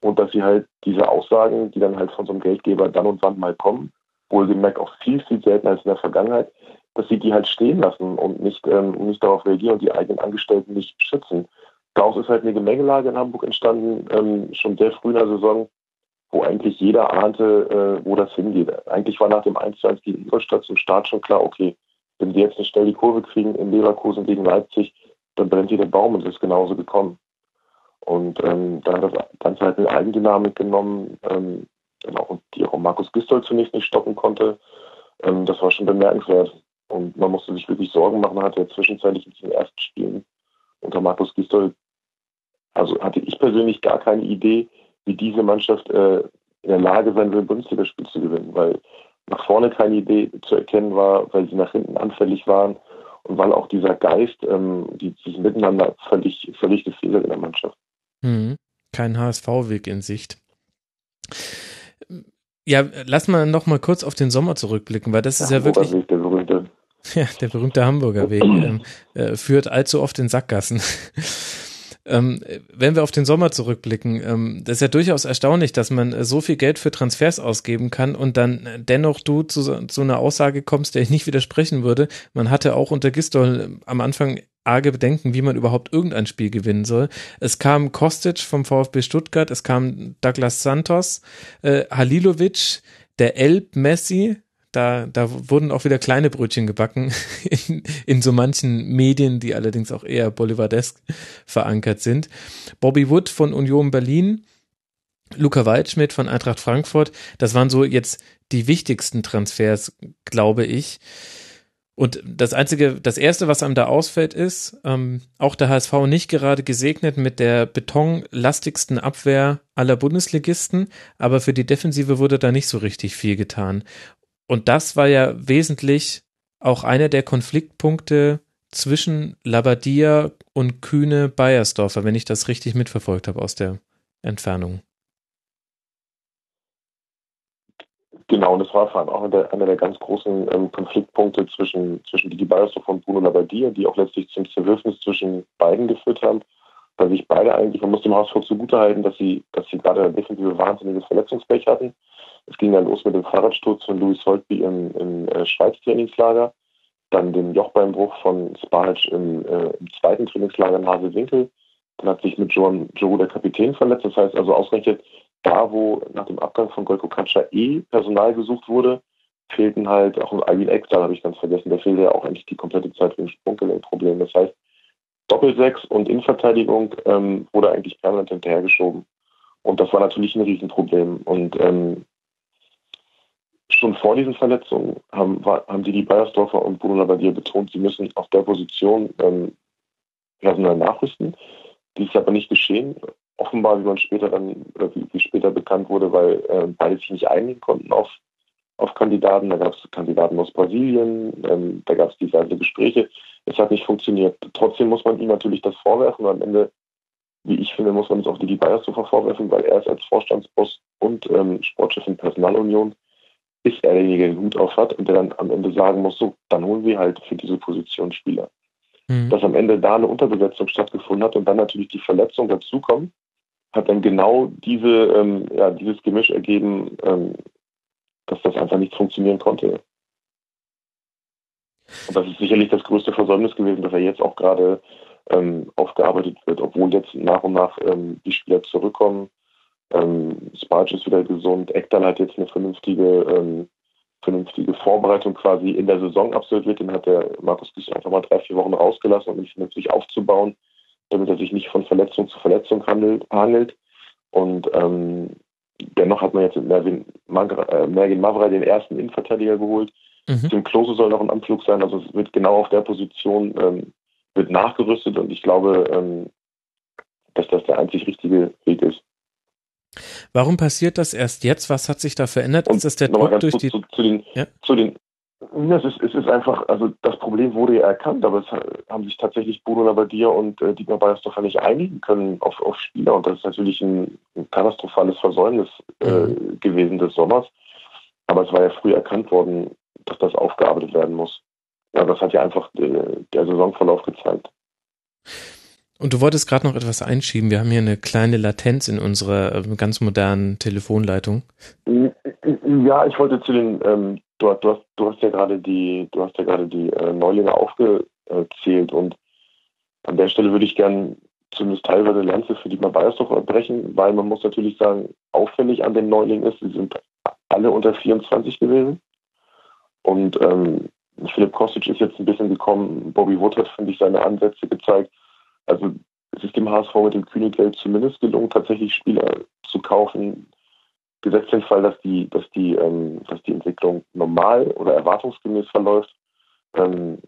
Und dass sie halt diese Aussagen, die dann halt von so einem Geldgeber dann und wann mal kommen, wohlgemerkt auch viel, viel seltener als in der Vergangenheit, dass sie die halt stehen lassen und nicht, ähm, nicht darauf reagieren und die eigenen Angestellten nicht schützen. Daraus ist halt eine Gemengelage in Hamburg entstanden, ähm, schon sehr früh in der Saison, wo eigentlich jeder ahnte, äh, wo das hingeht. Eigentlich war nach dem 1 1 gegen Ingolstadt zum Start schon klar, okay, wenn sie jetzt schnell die Kurve kriegen in Leverkusen gegen Leipzig, dann brennt hier der Baum und ist genauso gekommen. Und ähm, dann hat das Ganze halt eine Eigendynamik genommen, ähm, genau, die auch Markus Gistol zunächst nicht stoppen konnte. Ähm, das war schon bemerkenswert. Und man musste sich wirklich Sorgen machen, hat er zwischenzeitlich in den ersten Spielen unter Markus Gistol, also hatte ich persönlich gar keine Idee, wie diese Mannschaft äh, in der Lage sein will, Bundesligaspiel zu gewinnen, weil nach vorne keine Idee zu erkennen war, weil sie nach hinten anfällig waren und weil auch dieser Geist, ähm, die, dieses Miteinander völlig, völlig gefehlt in der Mannschaft. Mhm. Kein HSV-Weg in Sicht. Ja, lass mal noch mal kurz auf den Sommer zurückblicken, weil das der ist ja wirklich. Weg, der berühmte. Ja, der berühmte Hamburger Weg ähm, äh, führt allzu oft in Sackgassen. Ähm, wenn wir auf den Sommer zurückblicken, ähm, das ist ja durchaus erstaunlich, dass man äh, so viel Geld für Transfers ausgeben kann und dann dennoch du zu, zu einer Aussage kommst, der ich nicht widersprechen würde. Man hatte auch unter Gistol äh, am Anfang arge Bedenken, wie man überhaupt irgendein Spiel gewinnen soll. Es kam Kostic vom VfB Stuttgart, es kam Douglas Santos, äh, Halilovic, der Elb Messi, da, da wurden auch wieder kleine Brötchen gebacken in, in so manchen Medien, die allerdings auch eher bolivaresk verankert sind. Bobby Wood von Union Berlin, Luca Waldschmidt von Eintracht Frankfurt, das waren so jetzt die wichtigsten Transfers, glaube ich. Und das einzige, das erste, was einem da ausfällt, ist, ähm, auch der HSV nicht gerade gesegnet mit der betonlastigsten Abwehr aller Bundesligisten, aber für die Defensive wurde da nicht so richtig viel getan. Und das war ja wesentlich auch einer der Konfliktpunkte zwischen Labadia und Kühne Bayersdorfer, wenn ich das richtig mitverfolgt habe aus der Entfernung. Genau, und das war vor allem auch einer der, einer der ganz großen ähm, Konfliktpunkte zwischen, zwischen Didi Bayersdorfer und Bruno Labadia, die auch letztlich zum Zerwürfnis zwischen beiden geführt haben, weil sich beide eigentlich, man muss dem Hausvolk zugutehalten, dass sie, dass sie gerade eine defensive wahnsinniges Verletzungspech hatten es ging dann los mit dem Fahrradsturz von Louis Holtby im, im äh, Schweiz-Trainingslager, dann den Jochbeinbruch von Spanic im, äh, im zweiten Trainingslager in Hasewinkel. Dann hat sich mit Joan Joe der Kapitän verletzt. Das heißt also ausgerechnet da, wo nach dem Abgang von Golko Katscha eh Personal gesucht wurde, fehlten halt auch Alvin Eck, da habe ich ganz vergessen, der fehlte ja auch eigentlich die komplette Zeit wegen Sprunggelenkproblem. Das heißt, Doppelsechs und Innenverteidigung ähm, wurde eigentlich permanent hinterhergeschoben. Und das war natürlich ein Riesenproblem. Und ähm, schon vor diesen Verletzungen haben, war, haben die, die Bayersdorfer und Bruno Labbadia betont, sie müssen auf der Position ähm, Personal nachrüsten. Dies ist aber nicht geschehen. Offenbar, wie man später dann, oder wie, wie später bekannt wurde, weil äh, beide sich nicht einigen konnten auf, auf Kandidaten. Da gab es Kandidaten aus Brasilien, ähm, da gab es diverse Gespräche. Es hat nicht funktioniert. Trotzdem muss man ihm natürlich das vorwerfen. Und am Ende, wie ich finde, muss man es auch die Bayersdorfer vorwerfen, weil er ist als Vorstandsboss und ähm, Sportchef in Personalunion ist er derjenige, der den Hut auf hat und der dann am Ende sagen muss, so, dann holen wir halt für diese Position Spieler. Mhm. Dass am Ende da eine Unterbesetzung stattgefunden hat und dann natürlich die Verletzung dazukommt, hat dann genau diese, ähm, ja, dieses Gemisch ergeben, ähm, dass das einfach nicht funktionieren konnte. Und das ist sicherlich das größte Versäumnis gewesen, dass er jetzt auch gerade ähm, aufgearbeitet wird, obwohl jetzt nach und nach ähm, die Spieler zurückkommen ähm, Sparge ist wieder gesund. Ekdal hat jetzt eine vernünftige, ähm, vernünftige Vorbereitung quasi in der Saison absolviert. Den hat der Markus Gies einfach mal drei, vier Wochen rausgelassen, um ihn vernünftig aufzubauen, damit er sich nicht von Verletzung zu Verletzung handelt, hangelt. Und ähm, dennoch hat man jetzt mit Mervin, äh, Mervin Mavra den ersten Innenverteidiger geholt. Mhm. Tim Klose soll noch ein Anflug sein, also es wird genau auf der Position ähm, wird nachgerüstet und ich glaube, ähm, dass das der einzig richtige Weg ist. Warum passiert das erst jetzt? Was hat sich da verändert? Und ist das der Druck durch die... Zu, zu, den, ja? zu den es ist, es ist einfach, also das Problem wurde ja erkannt, aber es haben sich tatsächlich Bruno Labbadia und äh, Dietmar Beiersdorfer nicht einigen können auf, auf Spieler und das ist natürlich ein, ein katastrophales Versäumnis äh, mhm. gewesen des Sommers. Aber es war ja früh erkannt worden, dass das aufgearbeitet werden muss. Ja, das hat ja einfach äh, der Saisonverlauf gezeigt. Und du wolltest gerade noch etwas einschieben. Wir haben hier eine kleine Latenz in unserer äh, ganz modernen Telefonleitung. Ja, ich wollte zu den, ähm, du, du, hast, du hast ja gerade die, du hast ja gerade die äh, Neulinge aufgezählt und an der Stelle würde ich gern zumindest teilweise Lanze für die Bayersdorf brechen, weil man muss natürlich sagen, auffällig an den Neulingen ist, sie sind alle unter 24 gewesen. Und ähm, Philipp Kostic ist jetzt ein bisschen gekommen. Bobby Wood hat, finde ich, seine Ansätze gezeigt. Also es ist dem HSV mit dem Kühnegeld zumindest gelungen, tatsächlich Spieler zu kaufen, gesetzt den Fall, dass die, dass die, ähm, dass die Entwicklung normal oder erwartungsgemäß verläuft, ähm,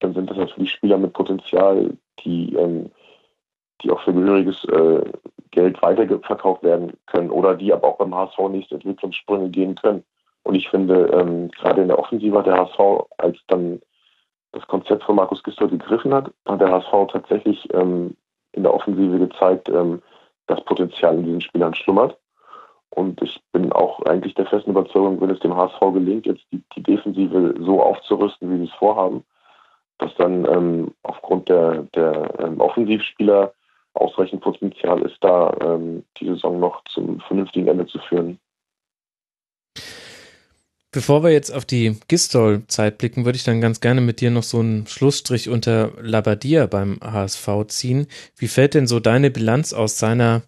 dann sind das natürlich Spieler mit Potenzial, die, ähm, die auch für gehöriges äh, Geld weiterverkauft werden können oder die aber auch beim HSV nächste Entwicklungssprünge gehen können. Und ich finde, ähm, gerade in der Offensive hat der HSV, als dann das Konzept von Markus Gisdol gegriffen hat, hat der HSV tatsächlich ähm, in der Offensive gezeigt, ähm, dass Potenzial in diesen Spielern schlummert. Und ich bin auch eigentlich der festen Überzeugung, wenn es dem HSV gelingt, jetzt die, die Defensive so aufzurüsten, wie sie es vorhaben, dass dann ähm, aufgrund der, der ähm, Offensivspieler ausreichend Potenzial ist, da ähm, die Saison noch zum vernünftigen Ende zu führen. Bevor wir jetzt auf die Gistol-Zeit blicken, würde ich dann ganz gerne mit dir noch so einen Schlussstrich unter Labadia beim HSV ziehen. Wie fällt denn so deine Bilanz aus seiner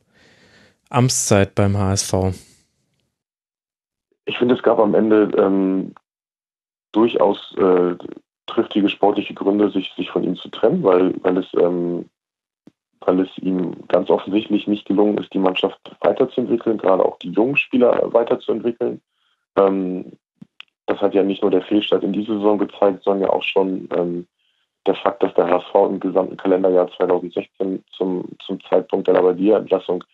Amtszeit beim HSV? Ich finde, es gab am Ende ähm, durchaus äh, triftige sportliche Gründe, sich, sich von ihm zu trennen, weil, weil, es, ähm, weil es ihm ganz offensichtlich nicht gelungen ist, die Mannschaft weiterzuentwickeln, gerade auch die jungen Spieler weiterzuentwickeln. Ähm, das hat ja nicht nur der Fehlstart in dieser Saison gezeigt, sondern ja auch schon ähm, der Fakt, dass der HSV im gesamten Kalenderjahr 2016 zum, zum Zeitpunkt der Labadia-Entlassung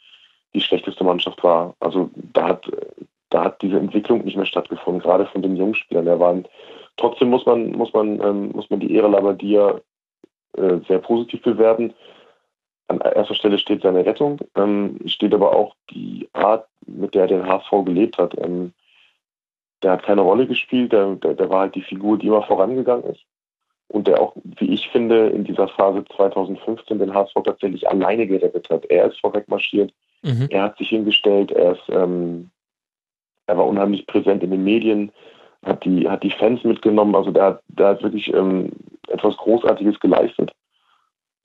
die schlechteste Mannschaft war. Also da hat, da hat diese Entwicklung nicht mehr stattgefunden, gerade von den jungen Spielern. Der waren, trotzdem muss man, muss man, ähm, muss man die Ehre Labadia äh, sehr positiv bewerten. An erster Stelle steht seine Rettung, ähm, steht aber auch die Art, mit der der HSV gelebt hat. Ähm, der hat keine Rolle gespielt, der, der, der war halt die Figur, die immer vorangegangen ist. Und der auch, wie ich finde, in dieser Phase 2015 den HSV tatsächlich alleine gerettet hat. Er ist vorweg marschiert, mhm. er hat sich hingestellt, er ist, ähm, er war unheimlich präsent in den Medien, hat die, hat die Fans mitgenommen, also der hat, der hat wirklich ähm, etwas Großartiges geleistet,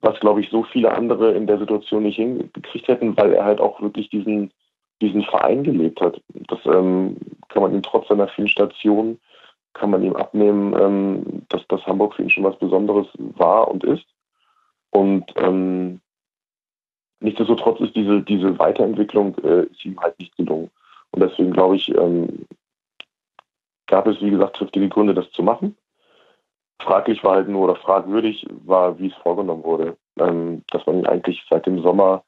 was glaube ich so viele andere in der Situation nicht hingekriegt hätten, weil er halt auch wirklich diesen, diesen Verein gelebt hat. Das ähm, kann man ihm trotz seiner vielen Stationen, kann man ihm abnehmen, ähm, dass das Hamburg für ihn schon was Besonderes war und ist. Und ähm, nichtsdestotrotz ist diese, diese Weiterentwicklung äh, ihm halt nicht gelungen. Und deswegen glaube ich, ähm, gab es, wie gesagt, triftige Gründe, das zu machen. Fraglich war halt nur, oder fragwürdig war, wie es vorgenommen wurde. Ähm, dass man eigentlich seit dem Sommer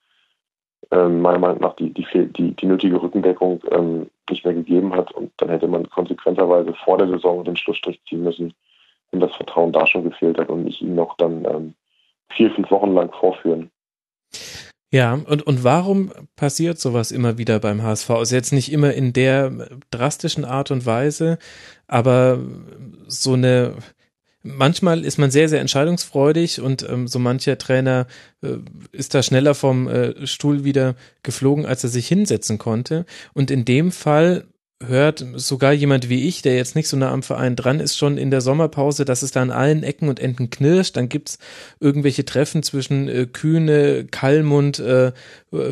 ähm, meiner Meinung nach die, die, die, die nötige Rückendeckung ähm, nicht mehr gegeben hat. Und dann hätte man konsequenterweise vor der Saison den Schlussstrich ziehen müssen, wenn das Vertrauen da schon gefehlt hat und nicht ihn noch dann ähm, vier, fünf Wochen lang vorführen. Ja, und, und warum passiert sowas immer wieder beim HSV? Also jetzt nicht immer in der drastischen Art und Weise, aber so eine, manchmal ist man sehr, sehr entscheidungsfreudig und ähm, so mancher Trainer äh, ist da schneller vom äh, Stuhl wieder geflogen, als er sich hinsetzen konnte. Und in dem Fall hört sogar jemand wie ich, der jetzt nicht so nah am Verein dran ist, schon in der Sommerpause, dass es da an allen Ecken und Enden knirscht. Dann gibt's irgendwelche Treffen zwischen äh, Kühne, Kallmund, äh,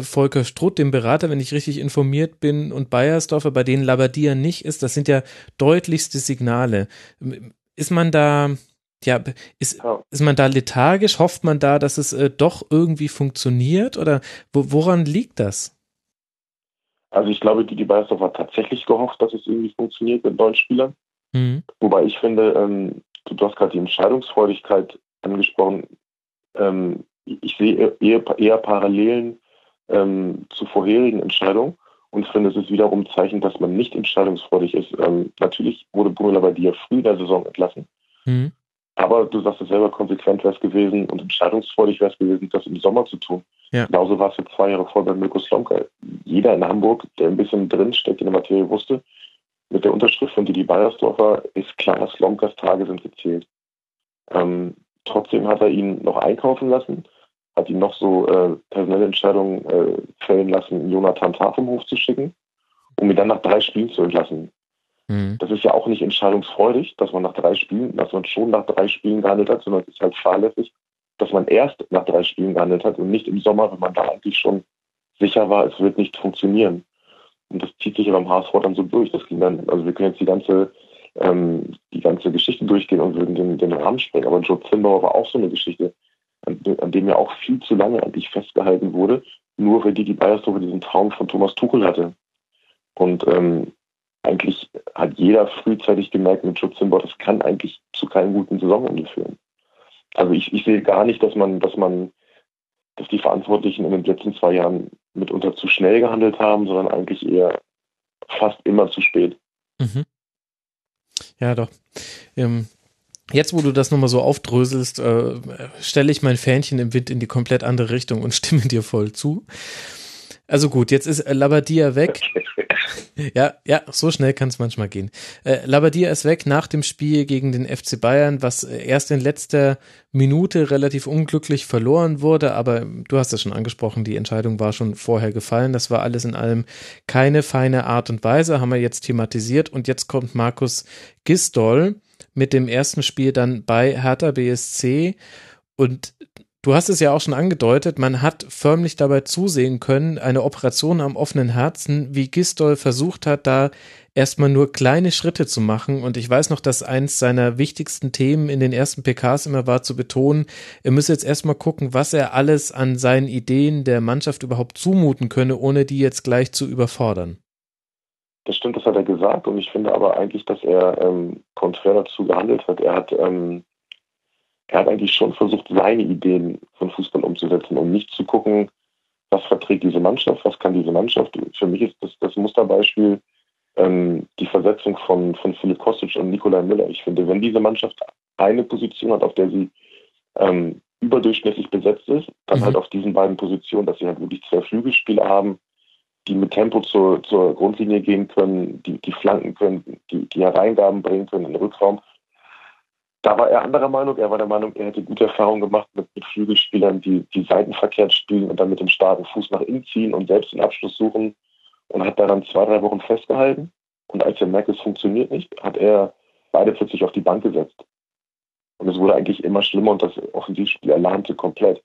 Volker Strutt, dem Berater, wenn ich richtig informiert bin, und Bayersdorfer, bei denen Labadia nicht ist. Das sind ja deutlichste Signale ist man da, ja, ist, ist man da lethargisch? Hofft man da, dass es äh, doch irgendwie funktioniert? Oder wo, woran liegt das? Also ich glaube, Didi Beisdorf hat tatsächlich gehofft, dass es irgendwie funktioniert mit neuen Spielern. Mhm. Wobei ich finde, ähm, du, du hast gerade die Entscheidungsfreudigkeit angesprochen. Ähm, ich sehe eher, eher Parallelen ähm, zu vorherigen Entscheidungen und finde, es ist wiederum ein Zeichen, dass man nicht entscheidungsfreudig ist. Ähm, natürlich wurde Bruno bei dir früh in der Saison entlassen. Mhm. Aber du sagst es selber, konsequent wäre es gewesen und entscheidungsfreudig wäre es gewesen, das im Sommer zu tun. Ja. Genauso war es jetzt zwei Jahre vor bei Mirko Slomka. Jeder in Hamburg, der ein bisschen drinsteckt in der Materie, wusste, mit der Unterschrift von Didi Beiersdorfer ist klar, Slomkas Tage sind gezählt. Ähm, trotzdem hat er ihn noch einkaufen lassen hat ihn noch so äh, personelle Entscheidungen äh, fällen lassen, Jonathan Tah vom Hof zu schicken, um ihn dann nach drei Spielen zu entlassen. Mhm. Das ist ja auch nicht entscheidungsfreudig, dass man nach drei Spielen, dass man schon nach drei Spielen gehandelt hat, sondern es ist halt fahrlässig, dass man erst nach drei Spielen gehandelt hat und nicht im Sommer, wenn man da eigentlich schon sicher war, es wird nicht funktionieren. Und das zieht sich ja beim HSV dann so durch. Das ging dann, also wir können jetzt die ganze, ähm, die ganze Geschichte durchgehen und würden den, den Rahmen sprengen. Aber Joe Zimbauer war auch so eine Geschichte, an, an dem ja auch viel zu lange eigentlich festgehalten wurde, nur weil die Bayersdorfer diesen Traum von Thomas Tuchel hatte. Und ähm, eigentlich hat jeder frühzeitig gemerkt mit Zimbauer, das kann eigentlich zu keinem guten Saisonende führen. Also ich, ich sehe gar nicht, dass man, dass man, dass die Verantwortlichen in den letzten zwei Jahren mitunter zu schnell gehandelt haben, sondern eigentlich eher fast immer zu spät. Mhm. Ja, doch. Ähm, jetzt, wo du das nochmal so aufdröselst, äh, stelle ich mein Fähnchen im Wind in die komplett andere Richtung und stimme dir voll zu. Also gut, jetzt ist Labadia weg. Ja, ja, so schnell kann es manchmal gehen. Äh, Labadia ist weg nach dem Spiel gegen den FC Bayern, was erst in letzter Minute relativ unglücklich verloren wurde, aber du hast es schon angesprochen, die Entscheidung war schon vorher gefallen. Das war alles in allem keine feine Art und Weise, haben wir jetzt thematisiert und jetzt kommt Markus Gistol mit dem ersten Spiel dann bei Hertha BSC und Du hast es ja auch schon angedeutet, man hat förmlich dabei zusehen können, eine Operation am offenen Herzen, wie Gistol versucht hat, da erstmal nur kleine Schritte zu machen. Und ich weiß noch, dass eins seiner wichtigsten Themen in den ersten PKs immer war zu betonen, er müsse jetzt erstmal gucken, was er alles an seinen Ideen der Mannschaft überhaupt zumuten könne, ohne die jetzt gleich zu überfordern. Das stimmt, das gesagt. Und ich finde aber eigentlich, dass er ähm, konträr dazu gehandelt hat. Er hat ähm, er hat eigentlich schon versucht, seine Ideen von Fußball umzusetzen und nicht zu gucken, was verträgt diese Mannschaft, was kann diese Mannschaft. Für mich ist das, das Musterbeispiel ähm, die Versetzung von, von Philipp Kostic und Nikolai Müller. Ich finde, wenn diese Mannschaft eine Position hat, auf der sie ähm, überdurchschnittlich besetzt ist, dann mhm. halt auf diesen beiden Positionen, dass sie halt wirklich zwei Flügelspieler haben, die mit Tempo zur, zur Grundlinie gehen können, die, die flanken können, die, die Hereingaben bringen können in den Rückraum da war er anderer Meinung. Er war der Meinung, er hätte gute Erfahrungen gemacht mit, mit Flügelspielern, die, die seitenverkehrt spielen und dann mit dem starken Fuß nach innen ziehen und selbst den Abschluss suchen und hat daran zwei, drei Wochen festgehalten. Und als er merkt, es funktioniert nicht, hat er beide plötzlich auf die Bank gesetzt. Und es wurde eigentlich immer schlimmer und das Offensivspiel erlahmte komplett.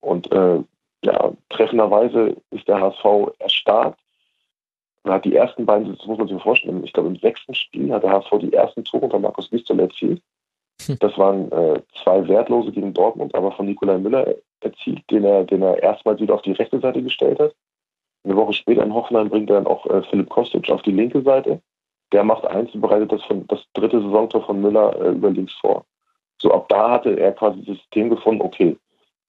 Und äh, ja, treffenderweise ist der HSV erstarkt. Er hat die ersten beiden, das muss man sich vorstellen, ich glaube im sechsten Spiel hat der HSV die ersten Tore unter Markus Gistel erzielt. Das waren äh, zwei Wertlose gegen Dortmund, aber von Nikolai Müller erzielt, den er, den er erstmals wieder auf die rechte Seite gestellt hat. Eine Woche später in Hoffenheim bringt er dann auch äh, Philipp Kostic auf die linke Seite. Der macht eins und bereitet das, von, das dritte Saisontor von Müller äh, über links vor. So ab da hatte er quasi das System gefunden, okay,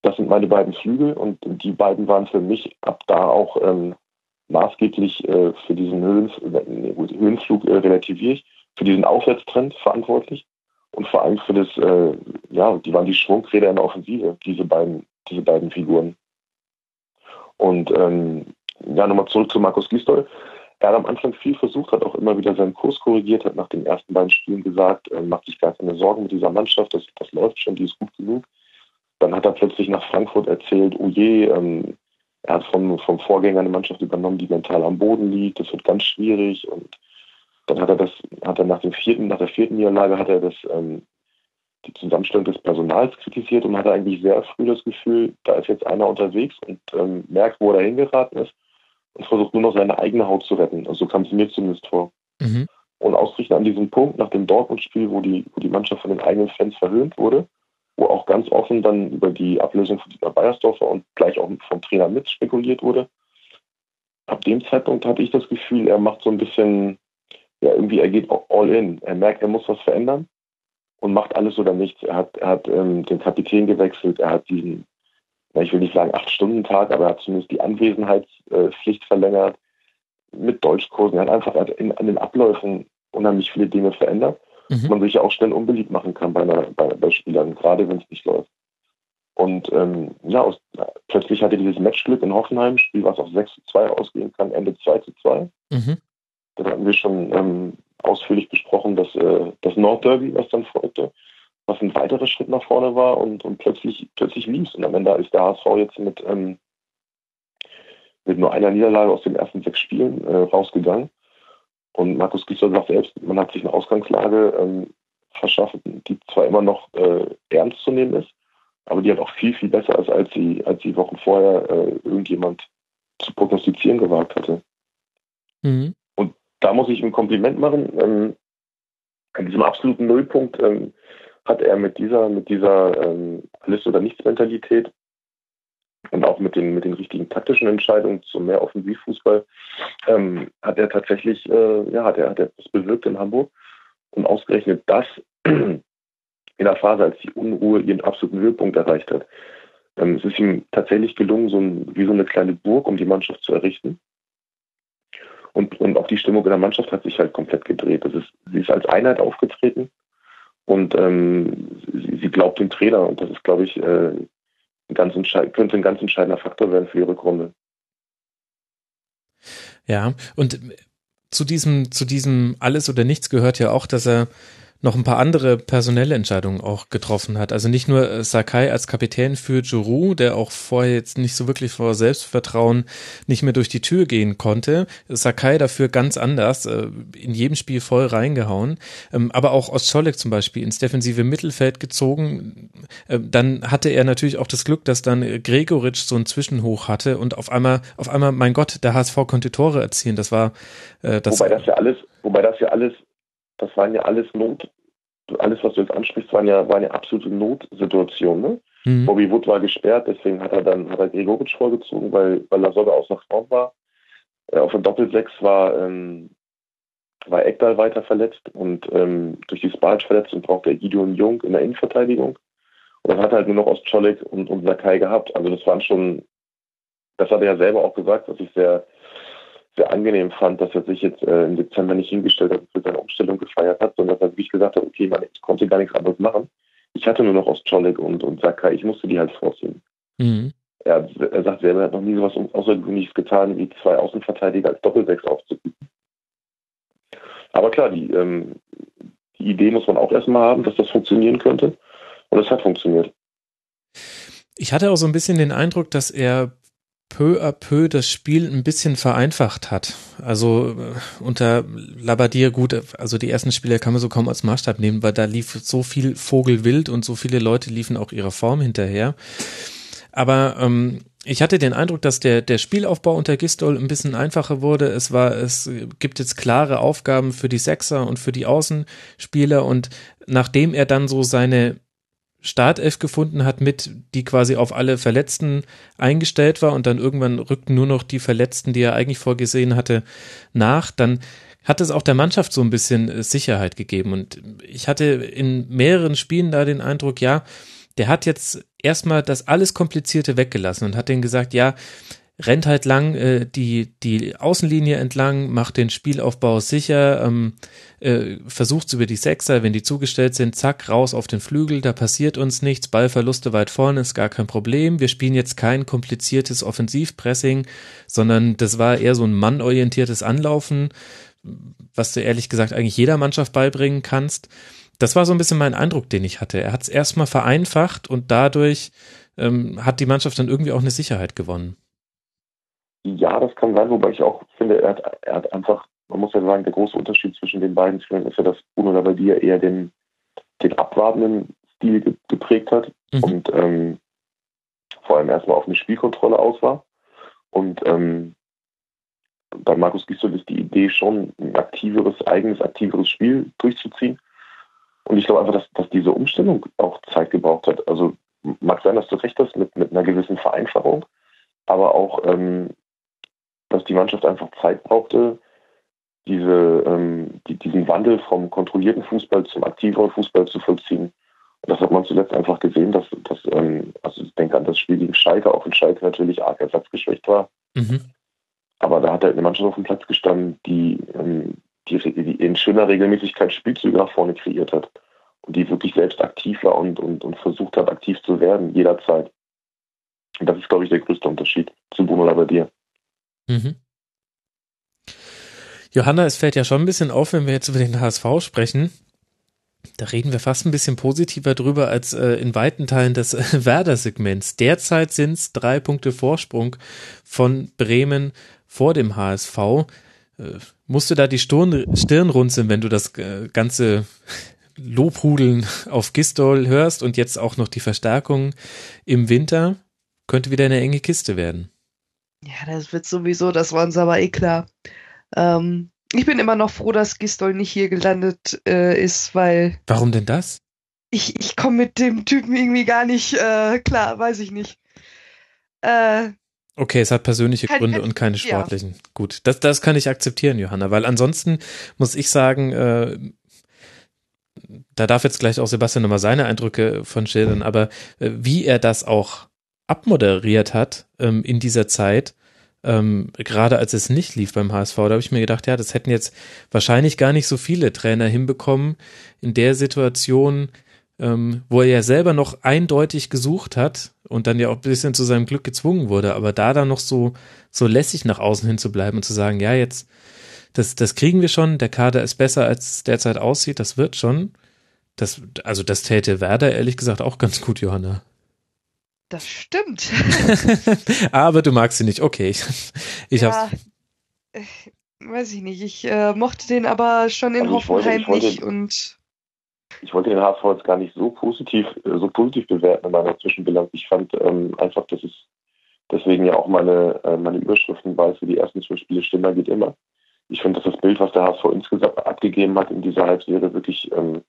das sind meine beiden Flügel und die beiden waren für mich ab da auch ähm, maßgeblich äh, für diesen Höhen, äh, Höhenflug äh, relativiere ich, für diesen Aufwärtstrend verantwortlich und vor allem für das, äh, ja, die waren die Schwungräder in der Offensive, diese beiden, diese beiden Figuren. Und ähm, ja, nochmal zurück zu Markus Gisdol. Er hat am Anfang viel versucht, hat auch immer wieder seinen Kurs korrigiert, hat nach den ersten beiden Spielen gesagt, äh, macht sich gar keine Sorgen mit dieser Mannschaft, das, das läuft schon, die ist gut genug. Dann hat er plötzlich nach Frankfurt erzählt, oh je, ähm, er hat vom, vom Vorgänger eine Mannschaft übernommen, die mental am Boden liegt, das wird ganz schwierig und dann hat er das, hat er nach dem vierten, nach der vierten Niederlage hat er das, ähm, die Zusammenstellung des Personals kritisiert und hatte eigentlich sehr früh das Gefühl, da ist jetzt einer unterwegs und ähm, merkt, wo er da hingeraten ist und versucht nur noch seine eigene Haut zu retten. Also so kam es mir zumindest vor. Mhm. Und ausgerechnet an diesem Punkt, nach dem Dortmund-Spiel, wo die, wo die Mannschaft von den eigenen Fans verhöhnt wurde, wo auch ganz offen dann über die Ablösung von Dietmar Beiersdorfer und gleich auch vom Trainer mit spekuliert wurde. Ab dem Zeitpunkt hatte ich das Gefühl, er macht so ein bisschen ja, irgendwie, er geht all in. Er merkt, er muss was verändern und macht alles oder nichts. Er hat, er hat ähm, den Kapitän gewechselt, er hat diesen, ja, ich will nicht sagen acht-Stunden-Tag, aber er hat zumindest die Anwesenheitspflicht verlängert mit Deutschkursen. Er hat einfach in, an den Abläufen unheimlich viele Dinge verändert, mhm. man sich ja auch schnell unbeliebt machen kann bei, einer, bei, bei Spielern, gerade wenn es nicht läuft. Und ähm, ja, aus, plötzlich hatte dieses Matchglück in Hoffenheim, Spiel, was auf 6 zu 2 ausgehen kann, Ende 2 zu 2. Mhm. Das hatten wir schon ähm, ausführlich besprochen, dass äh, das Nordderby, was dann folgte. was ein weiterer Schritt nach vorne war und, und plötzlich, plötzlich lief Und am Ende ist der HSV jetzt mit, ähm, mit nur einer Niederlage aus den ersten sechs Spielen äh, rausgegangen. Und Markus Gisdol sagt selbst, man hat sich eine Ausgangslage ähm, verschafft, die zwar immer noch äh, ernst zu nehmen ist, aber die halt auch viel, viel besser ist, als sie, als sie Wochen vorher äh, irgendjemand zu prognostizieren gewagt hatte. Mhm. Und da muss ich ein Kompliment machen. Ähm, an diesem absoluten Nullpunkt ähm, hat er mit dieser, mit dieser ähm, Alles- oder Nichts-Mentalität und auch mit den, mit den richtigen taktischen Entscheidungen zu mehr Offensivfußball, ähm, hat er tatsächlich, äh, ja, hat er, hat er das bewirkt in Hamburg und ausgerechnet das in der Phase, als die Unruhe ihren absoluten Höhepunkt erreicht hat. Ähm, es ist ihm tatsächlich gelungen, so ein, wie so eine kleine Burg um die Mannschaft zu errichten. Und, und auch die Stimmung in der Mannschaft hat sich halt komplett gedreht. Das ist, sie ist als Einheit aufgetreten und ähm, sie, sie, glaubt dem Trainer und das ist, glaube ich, äh, ganz könnte ein ganz entscheidender Faktor werden für die Rückrunde. Ja, und zu diesem, zu diesem Alles oder Nichts gehört ja auch, dass er noch ein paar andere personelle Entscheidungen auch getroffen hat. Also nicht nur äh, Sakai als Kapitän für Juru, der auch vorher jetzt nicht so wirklich vor Selbstvertrauen nicht mehr durch die Tür gehen konnte. Sakai dafür ganz anders, äh, in jedem Spiel voll reingehauen. Ähm, aber auch Ostscholek zum Beispiel ins defensive Mittelfeld gezogen. Äh, dann hatte er natürlich auch das Glück, dass dann Gregoritsch so ein Zwischenhoch hatte und auf einmal, auf einmal, mein Gott, der HSV konnte Tore erzielen. Das war das. Wobei das ja alles, wobei das ja alles das waren ja alles Not, alles, was du jetzt ansprichst, waren ja, waren ja absolute Notsituationen. Ne? Mhm. Bobby Wood war gesperrt, deswegen hat er dann hat er Gregoritsch vorgezogen, weil, weil Lasogga außer Form war. Äh, auf der Doppelsechs war, ähm, war Ekdal weiter verletzt und ähm, durch die Spalch-Verletzung braucht er Gideon Jung in der Innenverteidigung. Und dann hat er halt nur noch Ostczolik und, und Sakai gehabt. Also das waren schon, das hat er ja selber auch gesagt, dass ich sehr, sehr angenehm fand, dass er sich jetzt äh, im Dezember nicht hingestellt hat und für seine Umstellung gefeiert hat, sondern dass er wirklich gesagt hat, okay, man, ich konnte gar nichts anderes machen. Ich hatte nur noch Ostczolik und, und Sakai, ich musste die halt vorziehen. Mhm. Er, er, sagt selber, er hat noch nie sowas Außergewöhnliches getan, wie zwei Außenverteidiger als Doppelsechs aufzubieten. Aber klar, die, ähm, die Idee muss man auch erstmal haben, dass das funktionieren könnte. Und es hat funktioniert. Ich hatte auch so ein bisschen den Eindruck, dass er peu à peu das Spiel ein bisschen vereinfacht hat. Also äh, unter Labadier gut, also die ersten Spiele kann man so kaum als Maßstab nehmen, weil da lief so viel Vogelwild und so viele Leute liefen auch ihrer Form hinterher. Aber ähm, ich hatte den Eindruck, dass der, der Spielaufbau unter Gistol ein bisschen einfacher wurde. Es war, es gibt jetzt klare Aufgaben für die Sechser und für die Außenspieler und nachdem er dann so seine Startelf gefunden hat mit, die quasi auf alle Verletzten eingestellt war und dann irgendwann rückten nur noch die Verletzten, die er eigentlich vorgesehen hatte, nach, dann hat es auch der Mannschaft so ein bisschen äh, Sicherheit gegeben. Und ich hatte in mehreren Spielen da den Eindruck, ja, der hat jetzt erstmal das alles Komplizierte weggelassen und hat denen gesagt, ja, rennt halt lang äh, die, die Außenlinie entlang, macht den Spielaufbau sicher, ähm, äh, versucht über die Sechser, wenn die zugestellt sind, zack, raus auf den Flügel, da passiert uns nichts, Ballverluste weit vorne ist gar kein Problem. Wir spielen jetzt kein kompliziertes Offensivpressing, sondern das war eher so ein mannorientiertes Anlaufen, was du ehrlich gesagt eigentlich jeder Mannschaft beibringen kannst. Das war so ein bisschen mein Eindruck, den ich hatte. Er hat es erstmal vereinfacht und dadurch ähm, hat die Mannschaft dann irgendwie auch eine Sicherheit gewonnen. Ja, das kann sein, wobei ich auch finde, er hat, er hat einfach, man muss ja sagen, der große Unterschied zwischen den beiden Spielen ist ja, dass Bruno Labbadia eher den, den abwartenden Stil geprägt hat mhm. und ähm, vor allem erstmal auf eine Spielkontrolle aus war. Und ähm, bei Markus Gisdol ist die Idee schon, ein aktiveres, eigenes, aktiveres Spiel durchzuziehen. Und ich glaube einfach, dass, dass diese Umstellung auch Zeit gebraucht hat. Also mag sein, dass du recht hast mit, mit einer gewissen Vereinfachung, aber auch ähm, dass die Mannschaft einfach Zeit brauchte, diese, ähm, die, diesen Wandel vom kontrollierten Fußball zum aktiveren Fußball zu vollziehen. Und das hat man zuletzt einfach gesehen, dass, dass ähm, also ich denke an das Spiel gegen Schalke, auch wenn Schalke natürlich arg ersatzgeschwächt war. Mhm. Aber da hat halt eine Mannschaft auf dem Platz gestanden, die, ähm, die, die in schöner Regelmäßigkeit Spielzüge nach vorne kreiert hat. Und die wirklich selbst aktiv war und, und, und versucht hat, aktiv zu werden, jederzeit. Und das ist, glaube ich, der größte Unterschied zu Bruno Labbadia. Mhm. Johanna, es fällt ja schon ein bisschen auf, wenn wir jetzt über den HSV sprechen, Da reden wir fast ein bisschen positiver drüber als äh, in weiten Teilen des äh, Werder-Segments. Derzeit sind es drei Punkte Vorsprung von Bremen vor dem HSV. Äh, musst du da die Stirn, Stirn runzeln, wenn du das äh, ganze Lobhudeln auf Gistol hörst und jetzt auch noch die Verstärkung im Winter? Könnte wieder eine enge Kiste werden. Ja, das wird sowieso, das war uns aber eh klar. Ähm, ich bin immer noch froh, dass Gistol nicht hier gelandet äh, ist, weil. Warum denn das? Ich, ich komme mit dem Typen irgendwie gar nicht äh, klar, weiß ich nicht. Äh, okay, es hat persönliche Keine- Gründe und keine sportlichen. Gut, das, das kann ich akzeptieren, Johanna, weil ansonsten muss ich sagen, äh, da darf jetzt gleich auch Sebastian nochmal seine Eindrücke von schildern, aber äh, wie er das auch abmoderiert hat ähm, in dieser Zeit, ähm, gerade als es nicht lief beim HSV, da habe ich mir gedacht, ja, das hätten jetzt wahrscheinlich gar nicht so viele Trainer hinbekommen in der Situation, ähm, wo er ja selber noch eindeutig gesucht hat und dann ja auch ein bisschen zu seinem Glück gezwungen wurde, aber da dann noch so, so lässig nach außen hin zu bleiben und zu sagen, ja, jetzt, das, das kriegen wir schon, der Kader ist besser, als es derzeit aussieht, das wird schon. Das, also das täte Werder ehrlich gesagt auch ganz gut, Johanna. Das stimmt. aber du magst sie nicht, okay. Ich, ich ja, hab's. äh, weiß ich nicht. Ich äh, mochte den aber schon in Also ich wollte- Hoffenheim ich wollte- nicht und ich wollte den HSV jetzt gar nicht so positiv, äh, so positiv bewerten in meiner Zwischenbilanz. Ich fand ähm, einfach, dass es deswegen ja auch meine, äh, meine Überschriften war für die ersten zwölf Spiele Stimmer geht immer. Ich finde, dass das Bild, was der HSV insgesamt abgegeben hat in dieser Halbserie, wirklich ähm,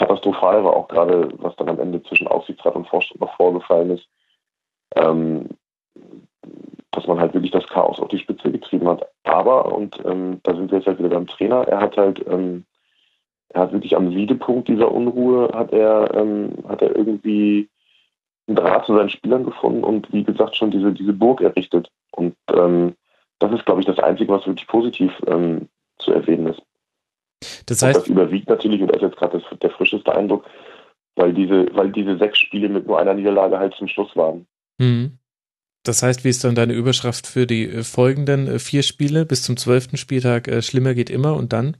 katastrophal war, auch gerade was dann am Ende zwischen Aufsichtsrat und Vorstand noch vorgefallen ist. Ähm, dass man halt wirklich das Chaos auf die Spitze getrieben hat. Aber, und ähm, da sind wir jetzt halt wieder beim Trainer, er hat halt ähm, er hat wirklich am Siedepunkt dieser Unruhe hat er, ähm, hat er irgendwie einen Draht zu seinen Spielern gefunden und wie gesagt schon diese, diese Burg errichtet. Und ähm, das ist, glaube ich, das Einzige, was wirklich positiv ähm, zu erwähnen ist. Das Und heißt, das überwiegt natürlich, und das ist jetzt gerade der frischeste Eindruck, weil diese, weil diese sechs Spiele mit nur einer Niederlage halt zum Schluss waren. hm. das heißt, wie ist dann deine Überschrift für die äh, folgenden äh, vier Spiele bis zum zwölften Spieltag? Äh, schlimmer geht immer und dann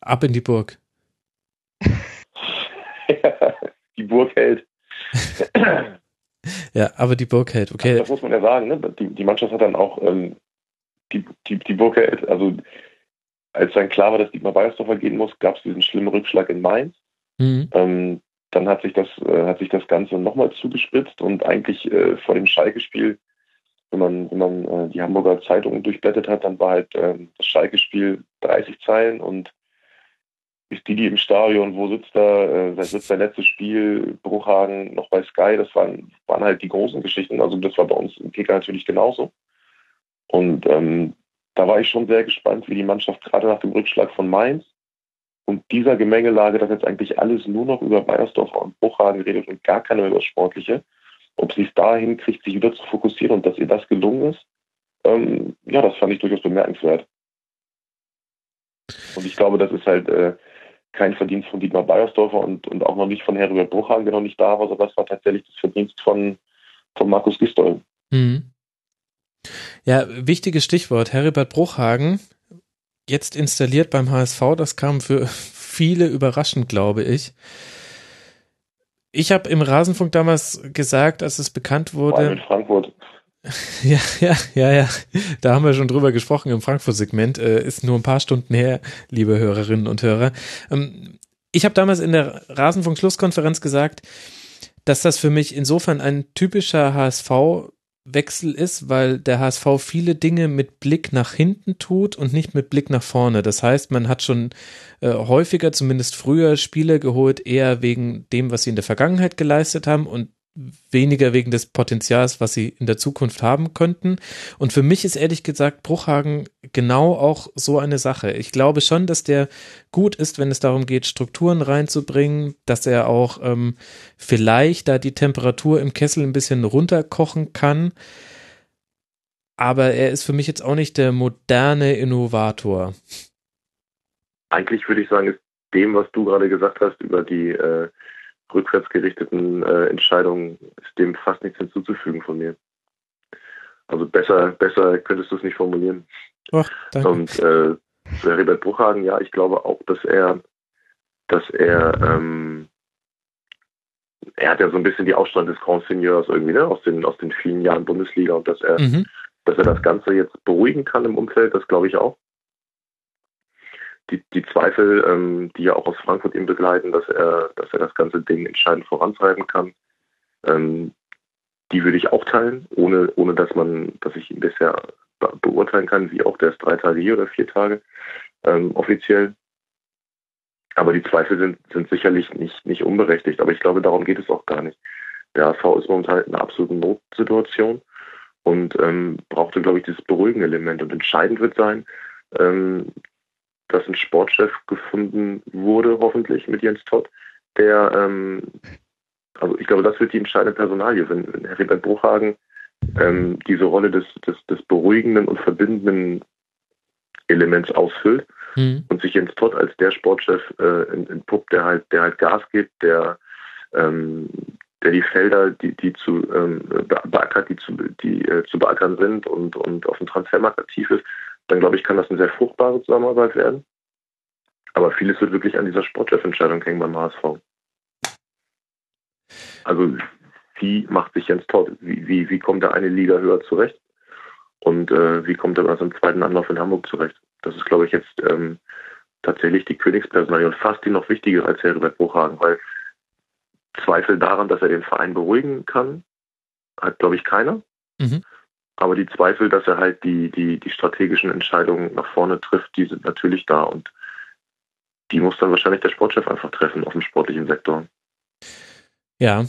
ab in die Burg. die Burg hält. Ja, aber die Burg hält, okay. Das muss man ja sagen. Ne? Die, die Mannschaft hat dann auch ähm, die, die, die Burg hält. Also als dann klar war, dass Dietmar Beiersdorfer gehen muss, gab es diesen schlimmen Rückschlag in Mainz. Hm. Ähm, dann hat sich das, äh, hat sich das Ganze nochmal zugespitzt und eigentlich äh, vor dem Schalke-Spiel, wenn man, wenn man äh, die Hamburger Zeitung durchblättert hat, dann war halt ähm, das Schalke-Spiel 30 Zeilen und ist Didi im Stadion, wo sitzt er, äh, sitzt sein letztes Spiel, Bruchhagen noch bei Sky, das waren, waren halt die großen Geschichten. Also das war bei uns im Kicker natürlich genauso. Und ähm, da war ich schon sehr gespannt, wie die Mannschaft gerade nach dem Rückschlag von Mainz und dieser Gemengelage, dass jetzt eigentlich alles nur noch über Beiersdorfer und Bruchhagen redet und gar keiner über das Sportliche, ob sie es dahin kriegt, sich wieder zu fokussieren und dass ihr das gelungen ist, ähm, ja, das fand ich durchaus bemerkenswert. Und ich glaube, das ist halt äh, kein Verdienst von Dietmar Beiersdorfer und, und auch noch nicht von Heribert Bruchhagen, der noch nicht da war, sondern das war tatsächlich das Verdienst von, von Markus Gistol. Hm. Ja, wichtiges Stichwort. Heribert Bruchhagen, jetzt installiert beim HSV, das kam für viele überraschend, glaube ich. Ich habe im Rasenfunk damals gesagt, als es bekannt wurde. in Frankfurt. Ja, ja, ja, ja. Da haben wir schon drüber gesprochen im Frankfurt-Segment. Äh, ist nur ein paar Stunden her, liebe Hörerinnen und Hörer. Ähm, ich habe damals in der Rasenfunk-Schlusskonferenz gesagt, dass das für mich insofern ein typischer HSV-Wechsel ist, weil der HSV viele Dinge mit Blick nach hinten tut und nicht mit Blick nach vorne. Das heißt, man hat schon äh, häufiger, zumindest früher, Spieler geholt, eher wegen dem, was sie in der Vergangenheit geleistet haben und weniger wegen des Potenzials, was sie in der Zukunft haben könnten. Und für mich ist ehrlich gesagt Bruchhagen genau auch so eine Sache. Ich glaube schon, dass der gut ist, wenn es darum geht, Strukturen reinzubringen, dass er auch ähm, vielleicht da die Temperatur im Kessel ein bisschen runterkochen kann. Aber er ist für mich jetzt auch nicht der moderne Innovator. Eigentlich würde ich sagen, ist dem, was du gerade gesagt hast über die äh, rückwärts gerichteten äh, Entscheidungen, ist dem fast nichts hinzuzufügen von mir. Also besser, besser könntest du es nicht formulieren. Ach, danke. Und äh, zu Herbert Bruchhagen, ja, ich glaube auch, dass er dass er, ähm, er hat ja so ein bisschen die Ausstrahlung des Grand Seigneurs irgendwie, ne, aus den, aus den vielen Jahren Bundesliga und dass er, Mhm. dass er das Ganze jetzt beruhigen kann im Umfeld, das glaube ich auch. Die, die Zweifel, ähm, die ja auch aus Frankfurt ihn begleiten, dass er, dass er das ganze Ding entscheidend vorantreiben kann, ähm, die würde ich auch teilen, ohne, ohne dass man, dass ich ihn bisher be beurteilen kann, wie auch der ist drei Tage hier oder vier Tage ähm, offiziell. Aber die Zweifel sind, sind sicherlich nicht, nicht unberechtigt. Aber ich glaube, darum geht es auch gar nicht. Der HSV ist momentan in einer absoluten Notsituation und ähm, brauchte, glaube ich, dieses beruhigende Element. Und entscheidend wird sein, ähm, dass ein Sportchef gefunden wurde, hoffentlich mit Jens Todd, der, ähm, also ich glaube, das wird die entscheidende Personalie, wenn, wenn Heribert Bruchhagen ähm, diese Rolle des, des, des beruhigenden und verbindenden Elements ausfüllt Mhm. und sich Jens Todd als der Sportchef äh, entpuppt, der halt, der halt Gas gibt, der, ähm, der die Felder, die, die zu ähm, be- beackert, die zu, die äh, zu beackern sind und, und auf dem Transfermarkt aktiv ist, dann glaube ich, kann das eine sehr fruchtbare Zusammenarbeit werden. Aber vieles wird wirklich an dieser Sportchefentscheidung hängen beim HSV. Also wie macht sich Jens Todd? Wie, wie, wie kommt er eine Liga höher zurecht? Und äh, wie kommt er bei seinem zweiten Anlauf in Hamburg zurecht? Das ist, glaube ich, jetzt ähm, tatsächlich die Königspersonalie und fast die noch wichtiger als Heribert Bruchhagen, weil Zweifel daran, dass er den Verein beruhigen kann, hat, glaube ich, keiner. Mhm. Aber die Zweifel, dass er halt die, die, die strategischen Entscheidungen nach vorne trifft, die sind natürlich da und die muss dann wahrscheinlich der Sportchef einfach treffen auf dem sportlichen Sektor. Ja,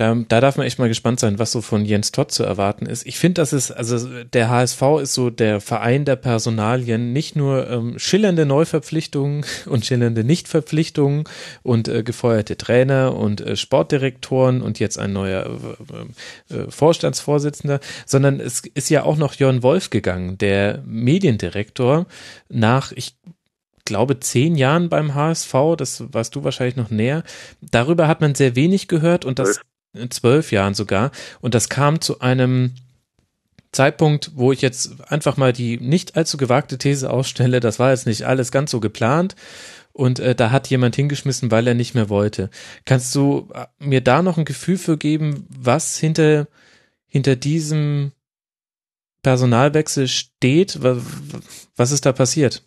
da, da darf man echt mal gespannt sein, was so von Jens Todd zu erwarten ist. Ich finde, das ist, also der HSV ist so der Verein der Personalien, nicht nur ähm, schillernde Neuverpflichtungen und schillernde Nichtverpflichtungen und äh, gefeuerte Trainer und äh, Sportdirektoren und jetzt ein neuer äh, äh, Vorstandsvorsitzender, sondern es ist ja auch noch Jörn Wolf gegangen, der Mediendirektor nach, ich glaube, zehn Jahren beim HSV, das warst du wahrscheinlich noch näher. Darüber hat man sehr wenig gehört und das zwölf Jahren sogar. Und das kam zu einem Zeitpunkt, wo ich jetzt einfach mal die nicht allzu gewagte These ausstelle, das war jetzt nicht alles ganz so geplant. Und äh, da hat jemand hingeschmissen, weil er nicht mehr wollte. Kannst du äh, mir da noch ein Gefühl für geben, was hinter, hinter diesem Personalwechsel steht? Was, ist da passiert?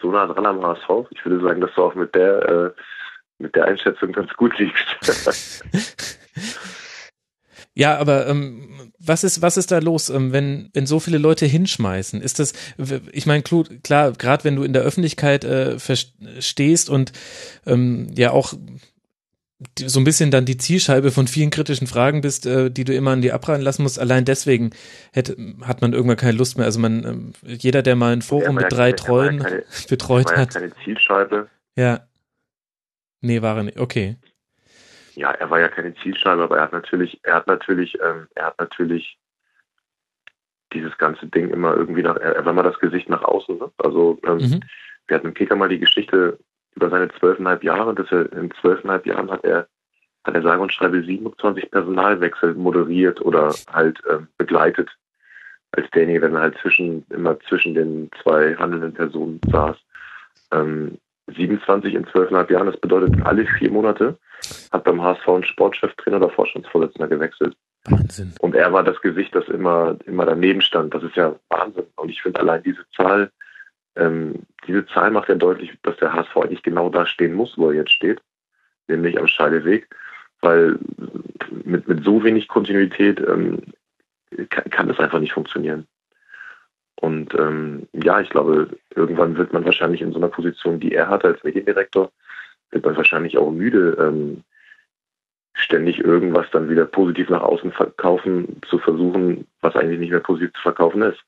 So nah dran am HSV. Ich würde sagen, dass du auch mit der, äh, mit der Einschätzung ganz gut liegst. Ja, aber ähm, was ist was ist da los, ähm, wenn wenn so viele Leute hinschmeißen? Ist das, ich meine, klar, gerade wenn du in der Öffentlichkeit äh, stehst und ähm, ja auch die, so ein bisschen dann die Zielscheibe von vielen kritischen Fragen bist, äh, die du immer an die abreihen lassen musst. Allein deswegen hätte, hat man irgendwann keine Lust mehr. Also man, ähm, jeder, der mal ein Forum mit ja drei keine- Treuen betreut hat, keine Zielscheibe. ja. Nee, war er nicht. Okay. Ja, er war ja keine Zielscheibe, aber er hat natürlich, er hat natürlich, ähm, er hat natürlich dieses ganze Ding immer irgendwie nach, er, war mal das Gesicht nach außen. Ne? Also ähm, Mhm. wir hatten im Kicker mal die Geschichte über seine zwölfeinhalb Jahre, dass er in zwölfeinhalb Jahren hat er hat er sage und schreibe 27 Personalwechsel moderiert oder halt ähm, begleitet als derjenige, der dann halt zwischen immer zwischen den zwei handelnden Personen saß. Ähm, 27 in zwölfeinhalb Jahren, das bedeutet alle vier Monate hat beim HSV ein Sportcheftrainer oder Vorstandsvorsitzender gewechselt. Wahnsinn. Und er war das Gesicht, das immer, immer daneben stand. Das ist ja Wahnsinn. Und ich finde allein diese Zahl, ähm, diese Zahl macht ja deutlich, dass der HSV eigentlich genau da stehen muss, wo er jetzt steht, nämlich am Scheideweg, weil mit, mit so wenig Kontinuität ähm, kann, kann das einfach nicht funktionieren. Und ähm, ja, ich glaube, irgendwann wird man wahrscheinlich in so einer Position, die er hatte als Mediendirektor, wird man wahrscheinlich auch müde, ähm, ständig irgendwas dann wieder positiv nach außen verkaufen, zu versuchen, was eigentlich nicht mehr positiv zu verkaufen ist.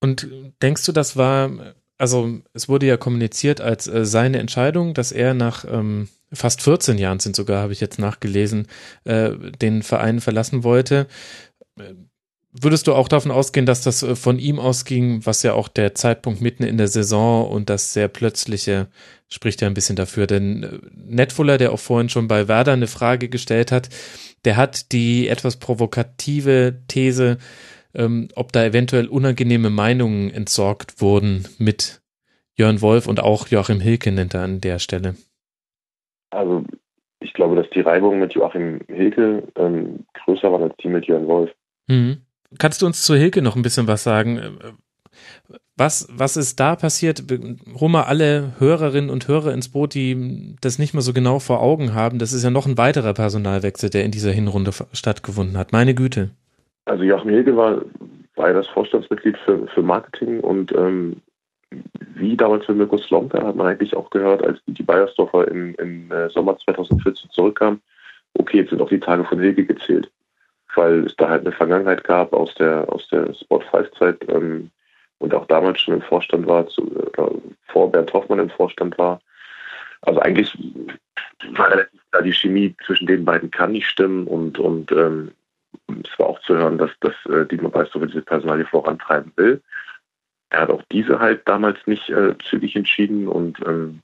Und denkst du, das war, also es wurde ja kommuniziert als äh, seine Entscheidung, dass er nach ähm, fast 14 Jahren sind sogar, habe ich jetzt nachgelesen, äh, den Verein verlassen wollte. Würdest du auch davon ausgehen, dass das äh, von ihm ausging, was ja auch der Zeitpunkt mitten in der Saison und das sehr plötzliche spricht ja ein bisschen dafür. Denn äh, Netfuller, der auch vorhin schon bei Werder eine Frage gestellt hat, der hat die etwas provokative These, ähm, ob da eventuell unangenehme Meinungen entsorgt wurden mit Jörn Wolf und auch Joachim Hilke nennt er an der Stelle. Also ich glaube, dass die Reibung mit Joachim Hilke ähm, größer war als die mit Jörn Wolf. Mhm. Kannst du uns zu Hilke noch ein bisschen was sagen? Was, was ist da passiert? Hol mal alle Hörerinnen und Hörer ins Boot, die das nicht mehr so genau vor Augen haben. Das ist ja noch ein weiterer Personalwechsel, der in dieser Hinrunde stattgefunden hat. Meine Güte. Also Joachim Hilge war, war ja das Vorstandsmitglied für, für Marketing und ähm, wie damals für Mirko Slomka hat man eigentlich auch gehört, als die Bayersdorfer im, im äh, Sommer 2014 zurückkamen, okay, jetzt sind auch die Tage von Hilge gezählt. Weil es da halt eine Vergangenheit gab aus der aus der Spot 5 Zeit, ähm, und auch damals schon im Vorstand war, zu, äh, vor Bernd Hoffmann im Vorstand war. Also eigentlich war relativ klar, die Chemie zwischen den beiden kann nicht stimmen und, und ähm, es war auch zu hören, dass, dass äh, Dietmar Beisdorf diese Personalie vorantreiben will. Er hat auch diese halt damals nicht äh, zügig entschieden und ähm,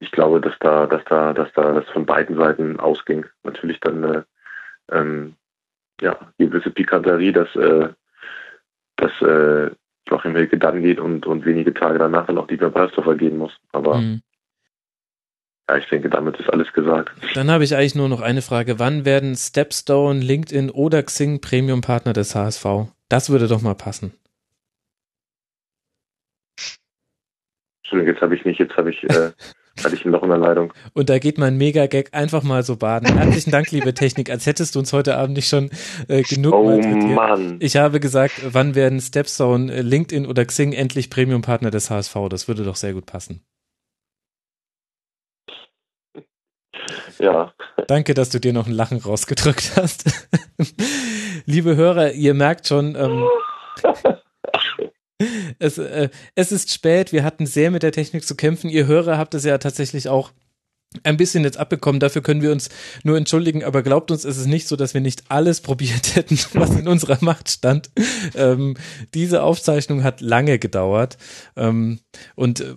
ich glaube, dass da, dass da, dass da das von beiden Seiten ausging. Natürlich dann äh, ähm, ja, gewisse Pikanterie, dass äh, dass äh, Joachim Wilke dann geht und, und wenige Tage danach dann auch Dieter Balsdorfer gehen muss. Aber mhm. ja, ich denke, damit ist alles gesagt. Dann habe ich eigentlich nur noch eine Frage. Wann werden Stepstone, LinkedIn oder Xing Premium-Partner des HSV? Das würde doch mal passen. Entschuldigung, jetzt habe ich nicht, jetzt habe ich äh, hatte ich noch in der Leitung. Und da geht mein Mega-Gag einfach mal so baden. Herzlichen Dank, liebe Technik, als hättest du uns heute Abend nicht schon äh, genug Oh Mann. Ich habe gesagt, wann werden Stepstone, äh, LinkedIn oder Xing endlich Premium-Partner des HSV? Das würde doch sehr gut passen. Ja. Danke, dass du dir noch ein Lachen rausgedrückt hast. liebe Hörer, ihr merkt schon, ähm, es, äh, es ist spät, wir hatten sehr mit der Technik zu kämpfen. Ihr Hörer habt es ja tatsächlich auch ein bisschen jetzt abbekommen. Dafür können wir uns nur entschuldigen, aber glaubt uns, es ist nicht so, dass wir nicht alles probiert hätten, was in unserer Macht stand. Ähm, diese Aufzeichnung hat lange gedauert ähm, und äh,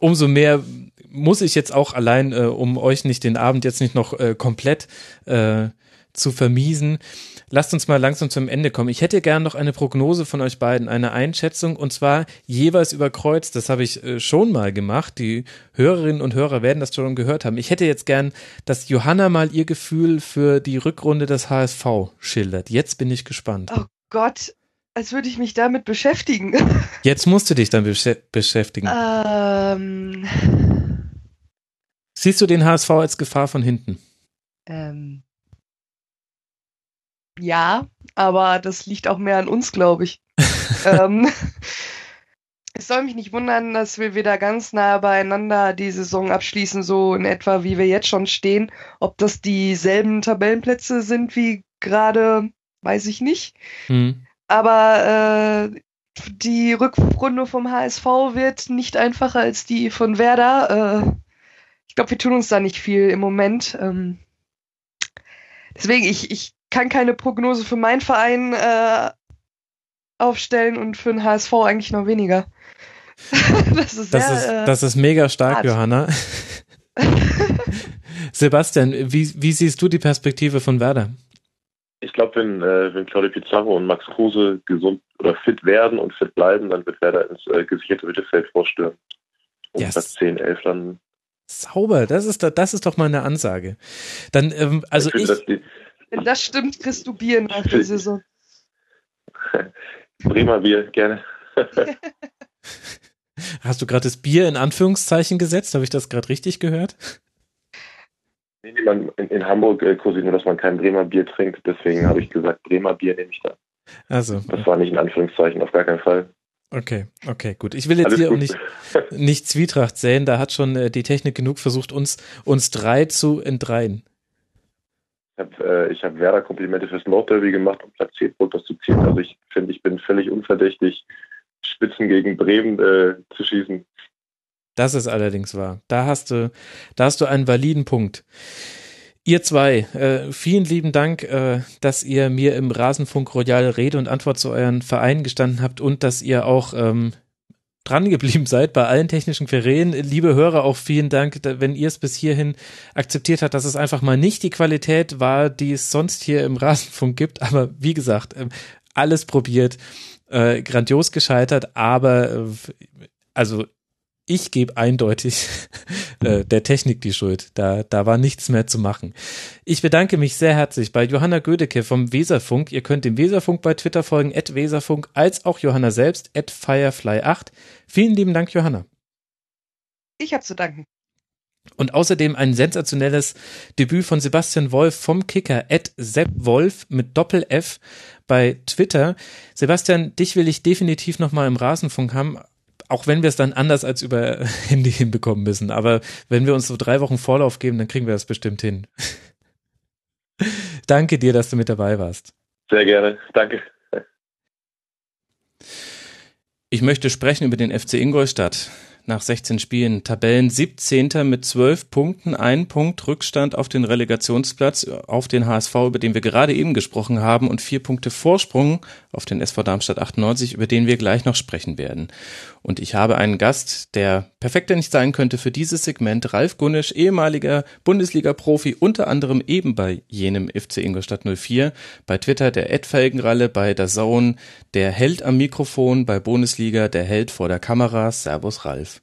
umso mehr muss ich jetzt auch allein, äh, um euch nicht den Abend jetzt nicht noch äh, komplett äh, zu vermiesen, lasst uns mal langsam zum Ende kommen. Ich hätte gern noch eine Prognose von euch beiden, eine Einschätzung und zwar jeweils über Kreuz. Das habe ich äh, schon mal gemacht. Die Hörerinnen und Hörer werden das schon gehört haben. Ich hätte jetzt gern, dass Johanna mal ihr Gefühl für die Rückrunde des HSV schildert. Jetzt bin ich gespannt. Oh Gott, als würde ich mich damit beschäftigen. Jetzt musst du dich dann besch beschäftigen. Ähm. Siehst du den HSV als Gefahr von hinten? Ähm. Ja, aber das liegt auch mehr an uns, glaube ich. ähm, es soll mich nicht wundern, dass wir wieder ganz nah beieinander die Saison abschließen, so in etwa wie wir jetzt schon stehen. Ob das dieselben Tabellenplätze sind wie gerade, weiß ich nicht. Mhm. Aber äh, die Rückrunde vom HSV wird nicht einfacher als die von Werder. Äh, ich glaube, wir tun uns da nicht viel im Moment. Ähm, deswegen, ich, ich kann keine Prognose für meinen Verein äh, aufstellen und für den HSV eigentlich noch weniger. das, ist das, sehr, ist, äh, das ist mega stark, hart. Johanna. Sebastian, wie, wie siehst du die Perspektive von Werder? Ich glaube, wenn, äh, wenn Claudio Pizarro und Max Kruse gesund oder fit werden und fit bleiben, dann wird Werder ins äh, gesicherte Mittelfeld vorstellen. Um yes. Platz 10, 11 dann. Sauber, das ist, da, das ist doch mal eine Ansage. Dann, ähm, also ich. Finde, ich wenn das stimmt, kriegst du Bier nach der Saison. Bremer Bier, gerne. Hast du gerade das Bier in Anführungszeichen gesetzt? Habe ich das gerade richtig gehört? Nee, in, in Hamburg äh, kursiert nur, dass man kein Bremer Bier trinkt. Deswegen habe ich gesagt, Bremer Bier nehme ich da. Also. Das war nicht in Anführungszeichen, auf gar keinen Fall. Okay, okay, gut. Ich will jetzt Alles hier auch nicht, nicht Zwietracht säen. Da hat schon äh, die Technik genug versucht, uns, uns drei zu entreihen habe äh, hab Werder Komplimente fürs Nordderby gemacht, um Platz 10 ziehen. Also ich finde, ich bin völlig unverdächtig, Spitzen gegen Bremen äh, zu schießen. Das ist allerdings wahr. Da hast du, da hast du einen validen Punkt. Ihr zwei, äh, vielen lieben Dank, äh, dass ihr mir im Rasenfunk Royal Rede und Antwort zu euren Vereinen gestanden habt und dass ihr auch ähm, dran geblieben seid bei allen technischen Querelen. Liebe Hörer, auch vielen Dank, wenn ihr es bis hierhin akzeptiert habt, dass es einfach mal nicht die Qualität war, die es sonst hier im Rasenfunk gibt. Aber wie gesagt, ähm, alles probiert. Äh, grandios gescheitert, aber äh, also ich gebe eindeutig äh, der Technik die Schuld. Da, da war nichts mehr zu machen. Ich bedanke mich sehr herzlich bei Johanna Gödecke vom Weserfunk. Ihr könnt dem Weserfunk bei Twitter folgen, at Weserfunk, als auch Johanna selbst, at Firefly8. Vielen lieben Dank, Johanna. Ich habe zu danken. Und außerdem ein sensationelles Debüt von Sebastian Wolf vom Kicker at Sepp Wolf mit Doppel F bei Twitter. Sebastian, dich will ich definitiv nochmal im Rasenfunk haben, auch wenn wir es dann anders als über Handy hinbekommen müssen. Aber wenn wir uns so drei Wochen Vorlauf geben, dann kriegen wir das bestimmt hin. Danke dir, dass du mit dabei warst. Sehr gerne. Danke. Ich möchte sprechen über den FC Ingolstadt nach 16 Spielen. Tabellen 17. mit 12 Punkten, ein Punkt Rückstand auf den Relegationsplatz, auf den HSV, über den wir gerade eben gesprochen haben, und vier Punkte Vorsprung auf den SV Darmstadt 98, über den wir gleich noch sprechen werden. Und ich habe einen Gast, der perfekter nicht sein könnte für dieses Segment, Ralf Gunnisch, ehemaliger Bundesliga-Profi, unter anderem eben bei jenem FC Ingolstadt 04, bei Twitter der Ed Felgenralle, bei der Zone, der Held am Mikrofon, bei Bundesliga der Held vor der Kamera. Servus Ralf.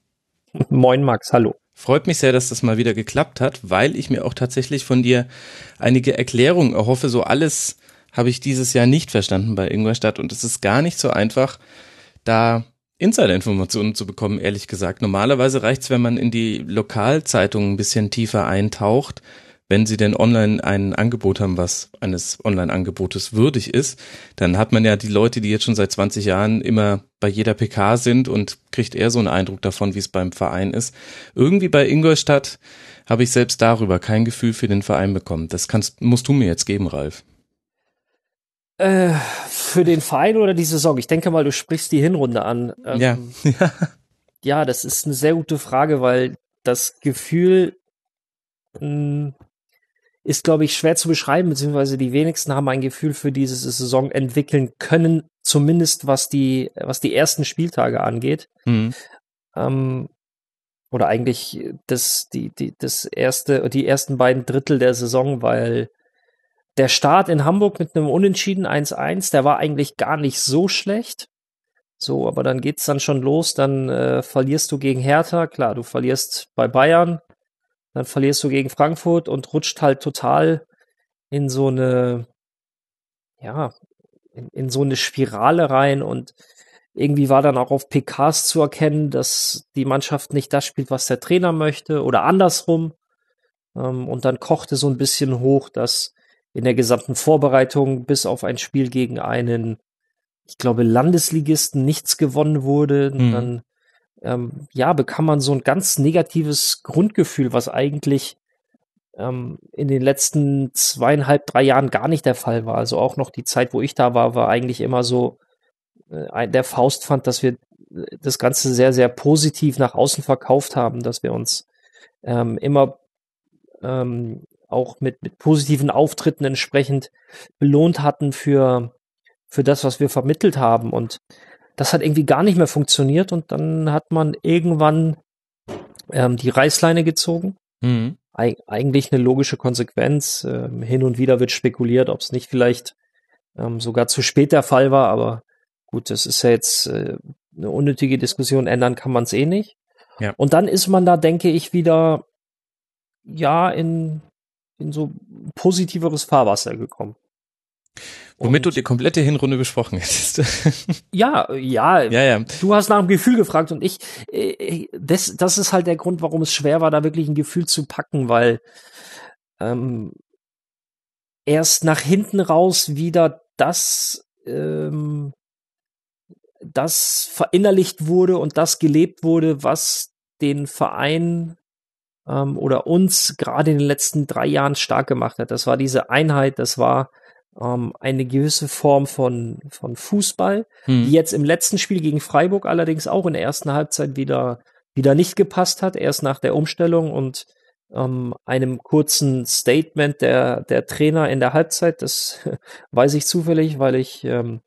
Moin Max, hallo. Freut mich sehr, dass das mal wieder geklappt hat, weil ich mir auch tatsächlich von dir einige Erklärungen erhoffe. So alles habe ich dieses Jahr nicht verstanden bei Ingolstadt und es ist gar nicht so einfach, da Insider-Informationen zu bekommen, ehrlich gesagt. Normalerweise reicht's, wenn man in die Lokalzeitungen ein bisschen tiefer eintaucht, wenn sie denn online ein Angebot haben, was eines Online-Angebotes würdig ist, dann hat man ja die Leute, die jetzt schon seit 20 Jahren immer bei jeder PK sind und kriegt eher so einen Eindruck davon, wie es beim Verein ist. Irgendwie bei Ingolstadt habe ich selbst darüber kein Gefühl für den Verein bekommen. Das kannst, musst du mir jetzt geben, Ralf. Äh, für den Verein oder die Saison? Ich denke mal, du sprichst die Hinrunde an. Ähm, ja. ja, das ist eine sehr gute Frage, weil das Gefühl mh, hm, ist, glaube ich, schwer zu beschreiben, beziehungsweise die wenigsten haben ein Gefühl für diese Saison entwickeln können, zumindest was die, was die ersten Spieltage angeht. Mhm. Ähm, oder eigentlich das, die, die, das erste, die ersten beiden Drittel der Saison, weil der Start in Hamburg mit einem Unentschieden 1-1, der war eigentlich gar nicht so schlecht. So, aber dann geht's dann schon los, dann äh, verlierst du gegen Hertha, klar, du verlierst bei Bayern, dann verlierst du gegen Frankfurt und rutscht halt total in so eine, ja, in, in so eine Spirale rein und irgendwie war dann auch auf PKs zu erkennen, dass die Mannschaft nicht das spielt, was der Trainer möchte oder andersrum. Ähm, und dann kochte so ein bisschen hoch, dass in der gesamten Vorbereitung bis auf ein Spiel gegen einen, ich glaube, Landesligisten nichts gewonnen wurde. Mhm. Dann ähm, ja, bekam man so ein ganz negatives Grundgefühl, was eigentlich ähm, in den letzten zweieinhalb, drei Jahren gar nicht der Fall war. Also auch noch die Zeit, wo ich da war, war eigentlich immer so äh, der Faust fand, dass wir äh, das Ganze sehr, sehr positiv nach außen verkauft haben, dass wir uns ähm, immer ähm, auch mit, mit positiven Auftritten entsprechend belohnt hatten für, für das, was wir vermittelt haben. Und das hat irgendwie gar nicht mehr funktioniert und dann hat man irgendwann ähm, die Reißleine gezogen. Mhm. Eig eigentlich eine logische Konsequenz. Ähm, hin und wieder wird spekuliert, ob es nicht vielleicht ähm, sogar zu spät der Fall war, aber gut, das ist ja jetzt äh, eine unnötige Diskussion. Ändern kann man es eh nicht. Ja. Und dann ist man da, denke ich, wieder ja in, in so positiveres Fahrwasser gekommen. Womit du die komplette Hinrunde besprochen hättest. ja, ja, ja, ja. Du hast nach dem Gefühl gefragt und ich, äh, das, das ist halt der Grund, warum es schwer war, da wirklich ein Gefühl zu packen, weil ähm, erst nach hinten raus wieder das, ähm, das verinnerlicht wurde und das gelebt wurde, was den Verein ähm, oder uns gerade in den letzten drei Jahren stark gemacht hat. Das war diese Einheit, das war ähm, eine gewisse Form von, von Fußball, hm. die jetzt im letzten Spiel gegen Freiburg allerdings auch in der ersten Halbzeit wieder, wieder nicht gepasst hat, erst nach der Umstellung und ähm, einem kurzen Statement der, der Trainer in der Halbzeit. Das weiß ich zufällig, weil ich ähm,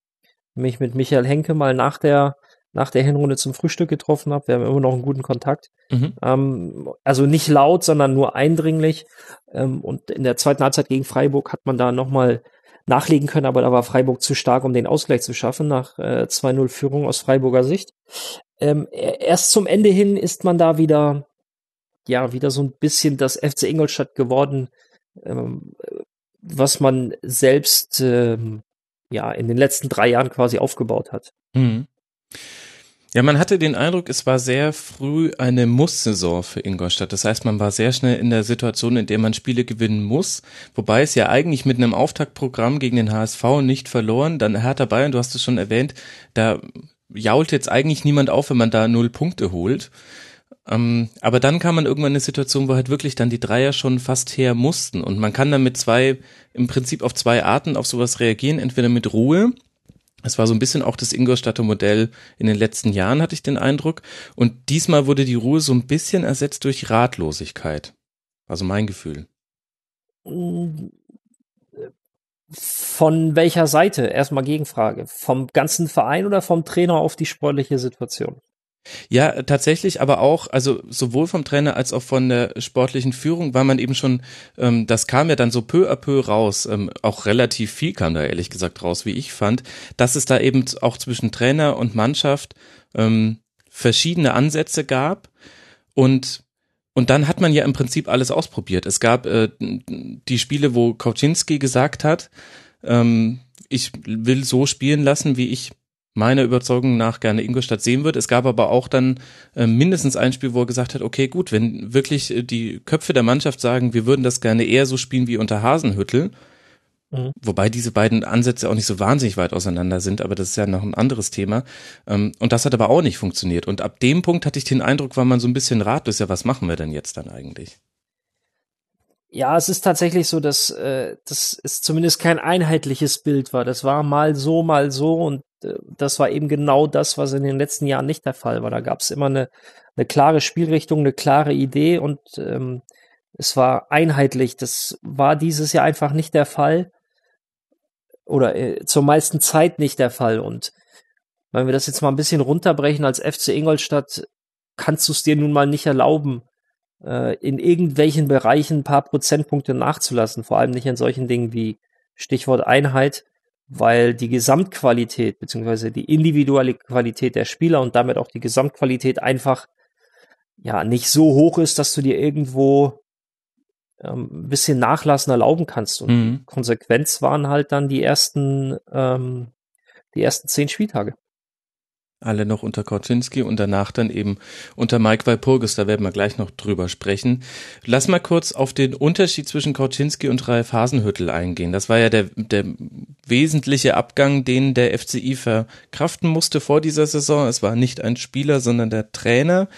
mich mit Michael Henke mal nach der nach der Hinrunde zum Frühstück getroffen habe. Wir haben immer noch einen guten Kontakt. Mhm. Ähm, also nicht laut, sondern nur eindringlich. Ähm, und in der zweiten Halbzeit gegen Freiburg hat man da nochmal nachlegen können, aber da war Freiburg zu stark, um den Ausgleich zu schaffen, nach äh, 2-0 Führung aus Freiburger Sicht. Ähm, erst zum Ende hin ist man da wieder, ja, wieder so ein bisschen das FC Ingolstadt geworden, ähm, was man selbst ähm, ja in den letzten drei Jahren quasi aufgebaut hat. Mhm. Ja, man hatte den Eindruck, es war sehr früh eine Muss-Saison für Ingolstadt. Das heißt, man war sehr schnell in der Situation, in der man Spiele gewinnen muss, wobei es ja eigentlich mit einem Auftaktprogramm gegen den HSV nicht verloren, dann Hertha Bayern, du hast es schon erwähnt, da jault jetzt eigentlich niemand auf, wenn man da null Punkte holt. Ähm, aber dann kam man irgendwann in eine Situation, wo halt wirklich dann die Dreier schon fast her mussten und man kann dann mit zwei, im Prinzip auf zwei Arten auf sowas reagieren, entweder mit Ruhe, es war so ein bisschen auch das Ingolstadter Modell in den letzten Jahren, hatte ich den Eindruck. Und diesmal wurde die Ruhe so ein bisschen ersetzt durch Ratlosigkeit. Also mein Gefühl. Von welcher Seite? Erstmal Gegenfrage. Vom ganzen Verein oder vom Trainer auf die sportliche Situation? Ja, tatsächlich, aber auch, also sowohl vom Trainer als auch von der sportlichen Führung war man eben schon, ähm, das kam ja dann so peu à peu raus, ähm, auch relativ viel kam da ehrlich gesagt raus, wie ich fand, dass es da eben auch zwischen Trainer und Mannschaft ähm, verschiedene Ansätze gab und und dann hat man ja im Prinzip alles ausprobiert. Es gab äh, die Spiele, wo Kauczynski gesagt hat, ähm, ich will so spielen lassen, wie ich meiner Überzeugung nach gerne Ingolstadt sehen wird. Es gab aber auch dann äh, mindestens ein Spiel, wo er gesagt hat, okay, gut, wenn wirklich äh, die Köpfe der Mannschaft sagen, wir würden das gerne eher so spielen wie unter Hasenhüttel, mhm. wobei diese beiden Ansätze auch nicht so wahnsinnig weit auseinander sind, aber das ist ja noch ein anderes Thema. Ähm, und das hat aber auch nicht funktioniert. Und ab dem Punkt hatte ich den Eindruck, war man so ein bisschen ratlos, ja, was machen wir denn jetzt dann eigentlich? Ja, es ist tatsächlich so, dass äh, das ist zumindest kein einheitliches Bild war. Das war mal so, mal so und das war eben genau das, was in den letzten Jahren nicht der Fall war. Da gab es immer eine, eine klare Spielrichtung, eine klare Idee und ähm, es war einheitlich. Das war dieses Jahr einfach nicht der Fall oder äh, zur meisten Zeit nicht der Fall. Und wenn wir das jetzt mal ein bisschen runterbrechen als FC Ingolstadt, kannst du es dir nun mal nicht erlauben, äh, in irgendwelchen Bereichen ein paar Prozentpunkte nachzulassen, vor allem nicht in solchen Dingen wie Stichwort Einheit, weil die Gesamtqualität beziehungsweise die individuelle Qualität der Spieler und damit auch die Gesamtqualität einfach ja nicht so hoch ist, dass du dir irgendwo ähm, ein bisschen Nachlassen erlauben kannst. Und mhm. Konsequenz waren halt dann die ersten ähm, die ersten zehn Spieltage alle noch unter Korczynski und danach dann eben unter Mike Walpurgis, da werden wir gleich noch drüber sprechen. Lass mal kurz auf den Unterschied zwischen Korczynski und Ralf Hasenhüttel eingehen. Das war ja der, der wesentliche Abgang, den der FCI verkraften musste vor dieser Saison. Es war nicht ein Spieler, sondern der Trainer,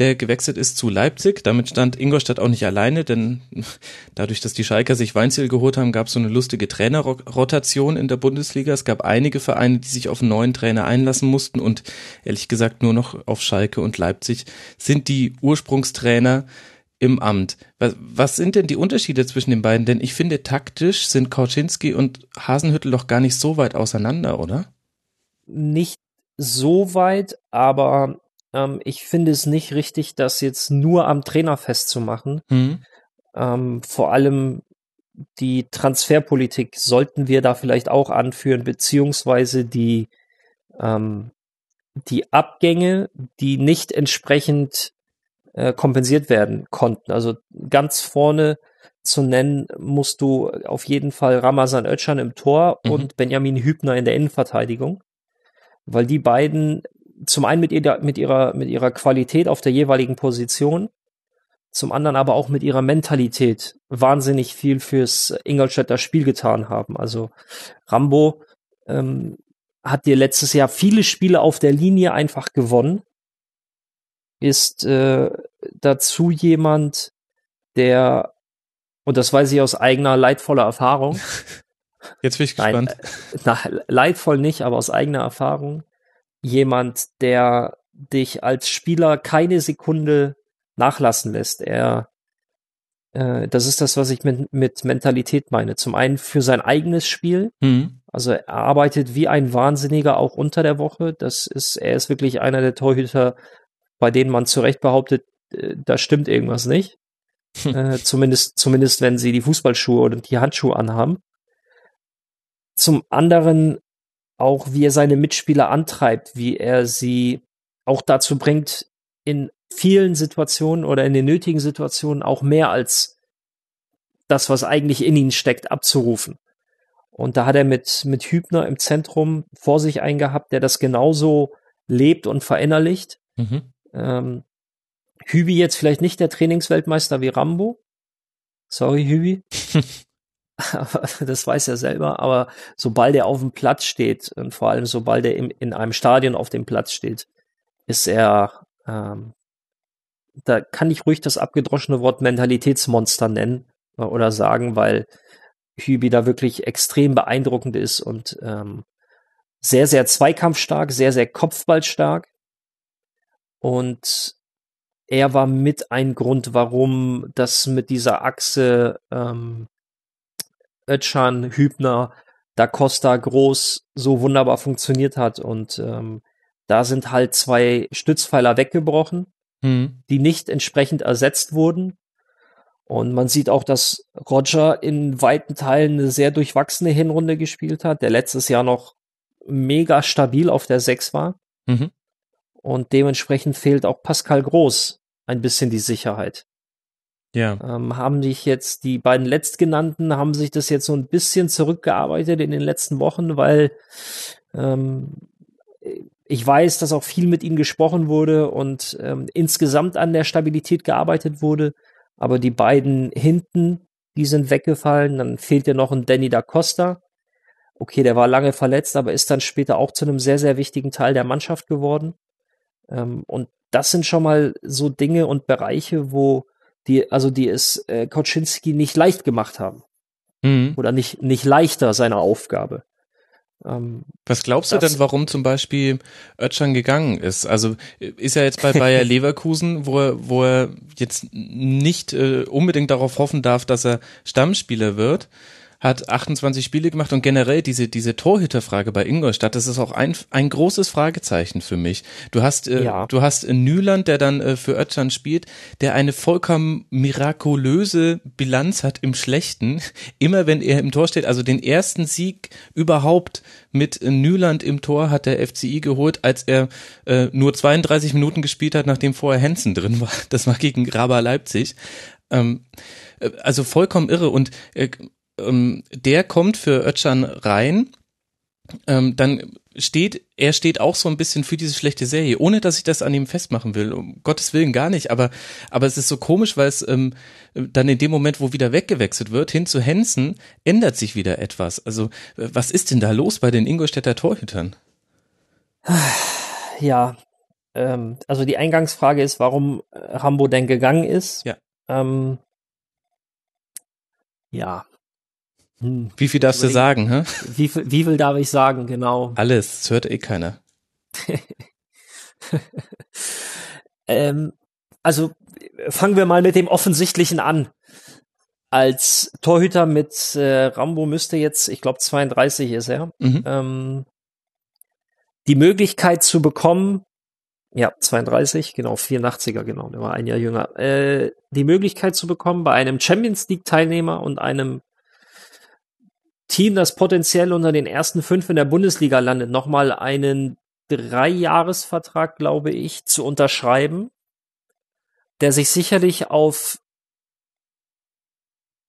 der gewechselt ist zu Leipzig. Damit stand Ingolstadt auch nicht alleine, denn dadurch, dass die Schalker sich Weinziel geholt haben, gab es so eine lustige Trainerrotation in der Bundesliga. Es gab einige Vereine, die sich auf einen neuen Trainer einlassen mussten und ehrlich gesagt nur noch auf Schalke und Leipzig sind die Ursprungstrainer im Amt. Was, was sind denn die Unterschiede zwischen den beiden? Denn ich finde, taktisch sind Kauczynski und Hasenhüttel doch gar nicht so weit auseinander, oder? Nicht so weit, aber ähm, ich finde es nicht richtig, das jetzt nur am Trainer festzumachen. Mhm. Ähm, vor allem die Transferpolitik sollten wir da vielleicht auch anführen, beziehungsweise die, ähm, die Abgänge, die nicht entsprechend äh, kompensiert werden konnten. Also ganz vorne zu nennen musst du auf jeden Fall Ramazan Özcan im Tor mhm. und Benjamin Hübner in der Innenverteidigung, weil die beiden zum einen mit, ihr, mit, ihrer, mit ihrer Qualität auf der jeweiligen Position, zum anderen aber auch mit ihrer Mentalität wahnsinnig viel fürs Ingolstädter Spiel getan haben. Also Rambo ähm, hat dir letztes Jahr viele Spiele auf der Linie einfach gewonnen, ist äh, dazu jemand, der, und das weiß ich aus eigener leidvoller Erfahrung, Jetzt bin ich gespannt. Nein, äh, na, leidvoll nicht, aber aus eigener Erfahrung, jemand, der dich als Spieler keine Sekunde nachlassen lässt. Er Äh, das ist das, was ich mit, mit Mentalität meine. Zum einen für sein eigenes Spiel. Mhm. Also er arbeitet wie ein Wahnsinniger auch unter der Woche. Das ist, er ist wirklich einer der Torhüter, bei denen man zu Recht behauptet, äh, da stimmt irgendwas nicht. äh, zumindest, zumindest wenn sie die Fußballschuhe oder die Handschuhe anhaben. Zum anderen auch, wie er seine Mitspieler antreibt, wie er sie auch dazu bringt, in vielen Situationen oder in den nötigen Situationen auch mehr als das, was eigentlich in ihnen steckt, abzurufen. Und da hat er mit, mit Hübner im Zentrum vor sich eingehabt, der das genauso lebt und verinnerlicht. Mhm. Ähm, Hübi jetzt vielleicht nicht der Trainingsweltmeister wie Rambo. Sorry, Hübi. Das weiß er selber. Aber sobald er auf dem Platz steht und vor allem sobald er im, in einem Stadion auf dem Platz steht, ist er, ähm, da kann ich ruhig das abgedroschene Wort Mentalitätsmonster nennen äh, oder sagen, weil Hübi da wirklich extrem beeindruckend ist und ähm, sehr, sehr zweikampfstark, sehr, sehr kopfballstark. Und er war mit ein Grund, warum das mit dieser Achse ähm, Özcan, Hübner, Da Costa groß so wunderbar funktioniert hat. Und ähm, da sind halt zwei Stützpfeiler weggebrochen, Mhm. die nicht entsprechend ersetzt wurden. Und man sieht auch, dass Roger in weiten Teilen eine sehr durchwachsene Hinrunde gespielt hat, der letztes Jahr noch mega stabil auf der 6 war. Mhm. Und dementsprechend fehlt auch Pascal Groß ein bisschen die Sicherheit. Ja. Ähm, haben sich jetzt die beiden letztgenannten, haben sich das jetzt so ein bisschen zurückgearbeitet in den letzten Wochen, weil ähm, ich weiß, dass auch viel mit ihnen gesprochen wurde und ähm, insgesamt an der Stabilität gearbeitet wurde. Aber die beiden hinten, die sind weggefallen. Dann fehlt ja noch ein Danny da Costa. Okay, der war lange verletzt, aber ist dann später auch zu einem sehr, sehr wichtigen Teil der Mannschaft geworden. Ähm, und das sind schon mal so Dinge und Bereiche, wo die, also die es äh, Koczynski nicht leicht gemacht haben. Mhm. Oder nicht, nicht leichter seiner Aufgabe. Ähm, Was glaubst du denn, warum zum Beispiel Özcan gegangen ist? Also ist er jetzt bei Bayer Leverkusen, wo er, wo er jetzt nicht äh, unbedingt darauf hoffen darf, dass er Stammspieler wird, hat 28 Spiele gemacht und generell diese, diese Torhüterfrage bei Ingolstadt, das ist auch ein, ein großes Fragezeichen für mich. Du hast, äh, Ja. du hast Nyland, der dann äh, für Özcan spielt, der eine vollkommen mirakulöse Bilanz hat im Schlechten. Immer wenn er im Tor steht, also den ersten Sieg überhaupt mit Nyland im Tor hat der FCI geholt, als er äh, nur 32 Minuten gespielt hat, nachdem vorher Hensen drin war. Das war gegen Raba Leipzig. Ähm, äh, also vollkommen irre und äh, ähm, der kommt für Özcan rein, ähm, dann steht, er steht auch so ein bisschen für diese schlechte Serie, ohne dass ich das an ihm festmachen will, um Gottes Willen gar nicht, aber, aber es ist so komisch, weil es ähm, dann in dem Moment, wo wieder weggewechselt wird, hin zu Hensen, ändert sich wieder etwas. Also, was ist denn da los bei den Ingolstädter Torhütern? ja, ähm, also die Eingangsfrage ist, warum äh, Rambo denn gegangen ist. Ja. Ähm, ja. Hm. Wie viel darfst du sagen, hä? Wie, viel- wie viel darf ich sagen, genau? Alles, das hört eh keiner. Ähm, also fangen wir mal mit dem Offensichtlichen an. Als Torhüter mit äh, Rambo müsste jetzt, ich glaube 32 ist er, Mhm. ähm, die Möglichkeit zu bekommen, ja 32, genau 84er, genau, der war ein Jahr jünger, äh, die Möglichkeit zu bekommen, bei einem Champions League Teilnehmer und einem Team, das potenziell unter den ersten fünf in der Bundesliga landet, nochmal einen Dreijahresvertrag, glaube ich, zu unterschreiben, der sich sicherlich auf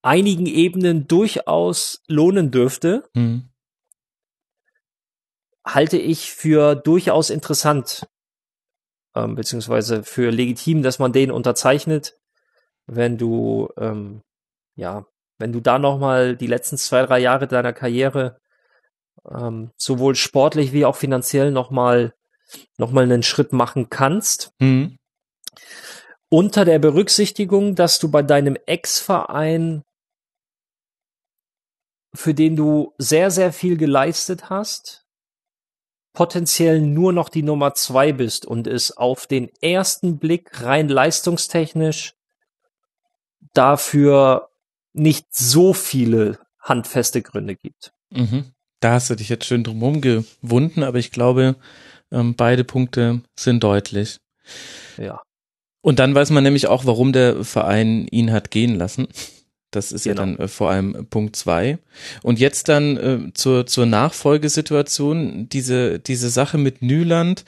einigen Ebenen durchaus lohnen dürfte, Mhm. halte ich für durchaus interessant, ähm, beziehungsweise für legitim, dass man den unterzeichnet, wenn du, ähm, ja, wenn du da nochmal die letzten zwei, drei Jahre deiner Karriere ähm, sowohl sportlich wie auch finanziell nochmal noch mal einen Schritt machen kannst. Mhm. unter der Berücksichtigung, dass du bei deinem Ex-Verein, für den du sehr, sehr viel geleistet hast, potenziell nur noch die Nummer zwei bist und es auf den ersten Blick rein leistungstechnisch dafür nicht so viele handfeste Gründe gibt. Mhm. Da hast du dich jetzt schön drumherum gewunden, aber ich glaube, ähm, beide Punkte sind deutlich. Ja. Und dann weiß man nämlich auch, warum der Verein ihn hat gehen lassen. Das ist Genau. ja dann äh, vor allem Punkt zwei. Und jetzt dann äh, zur, zur Nachfolgesituation, diese, diese Sache mit Nyland.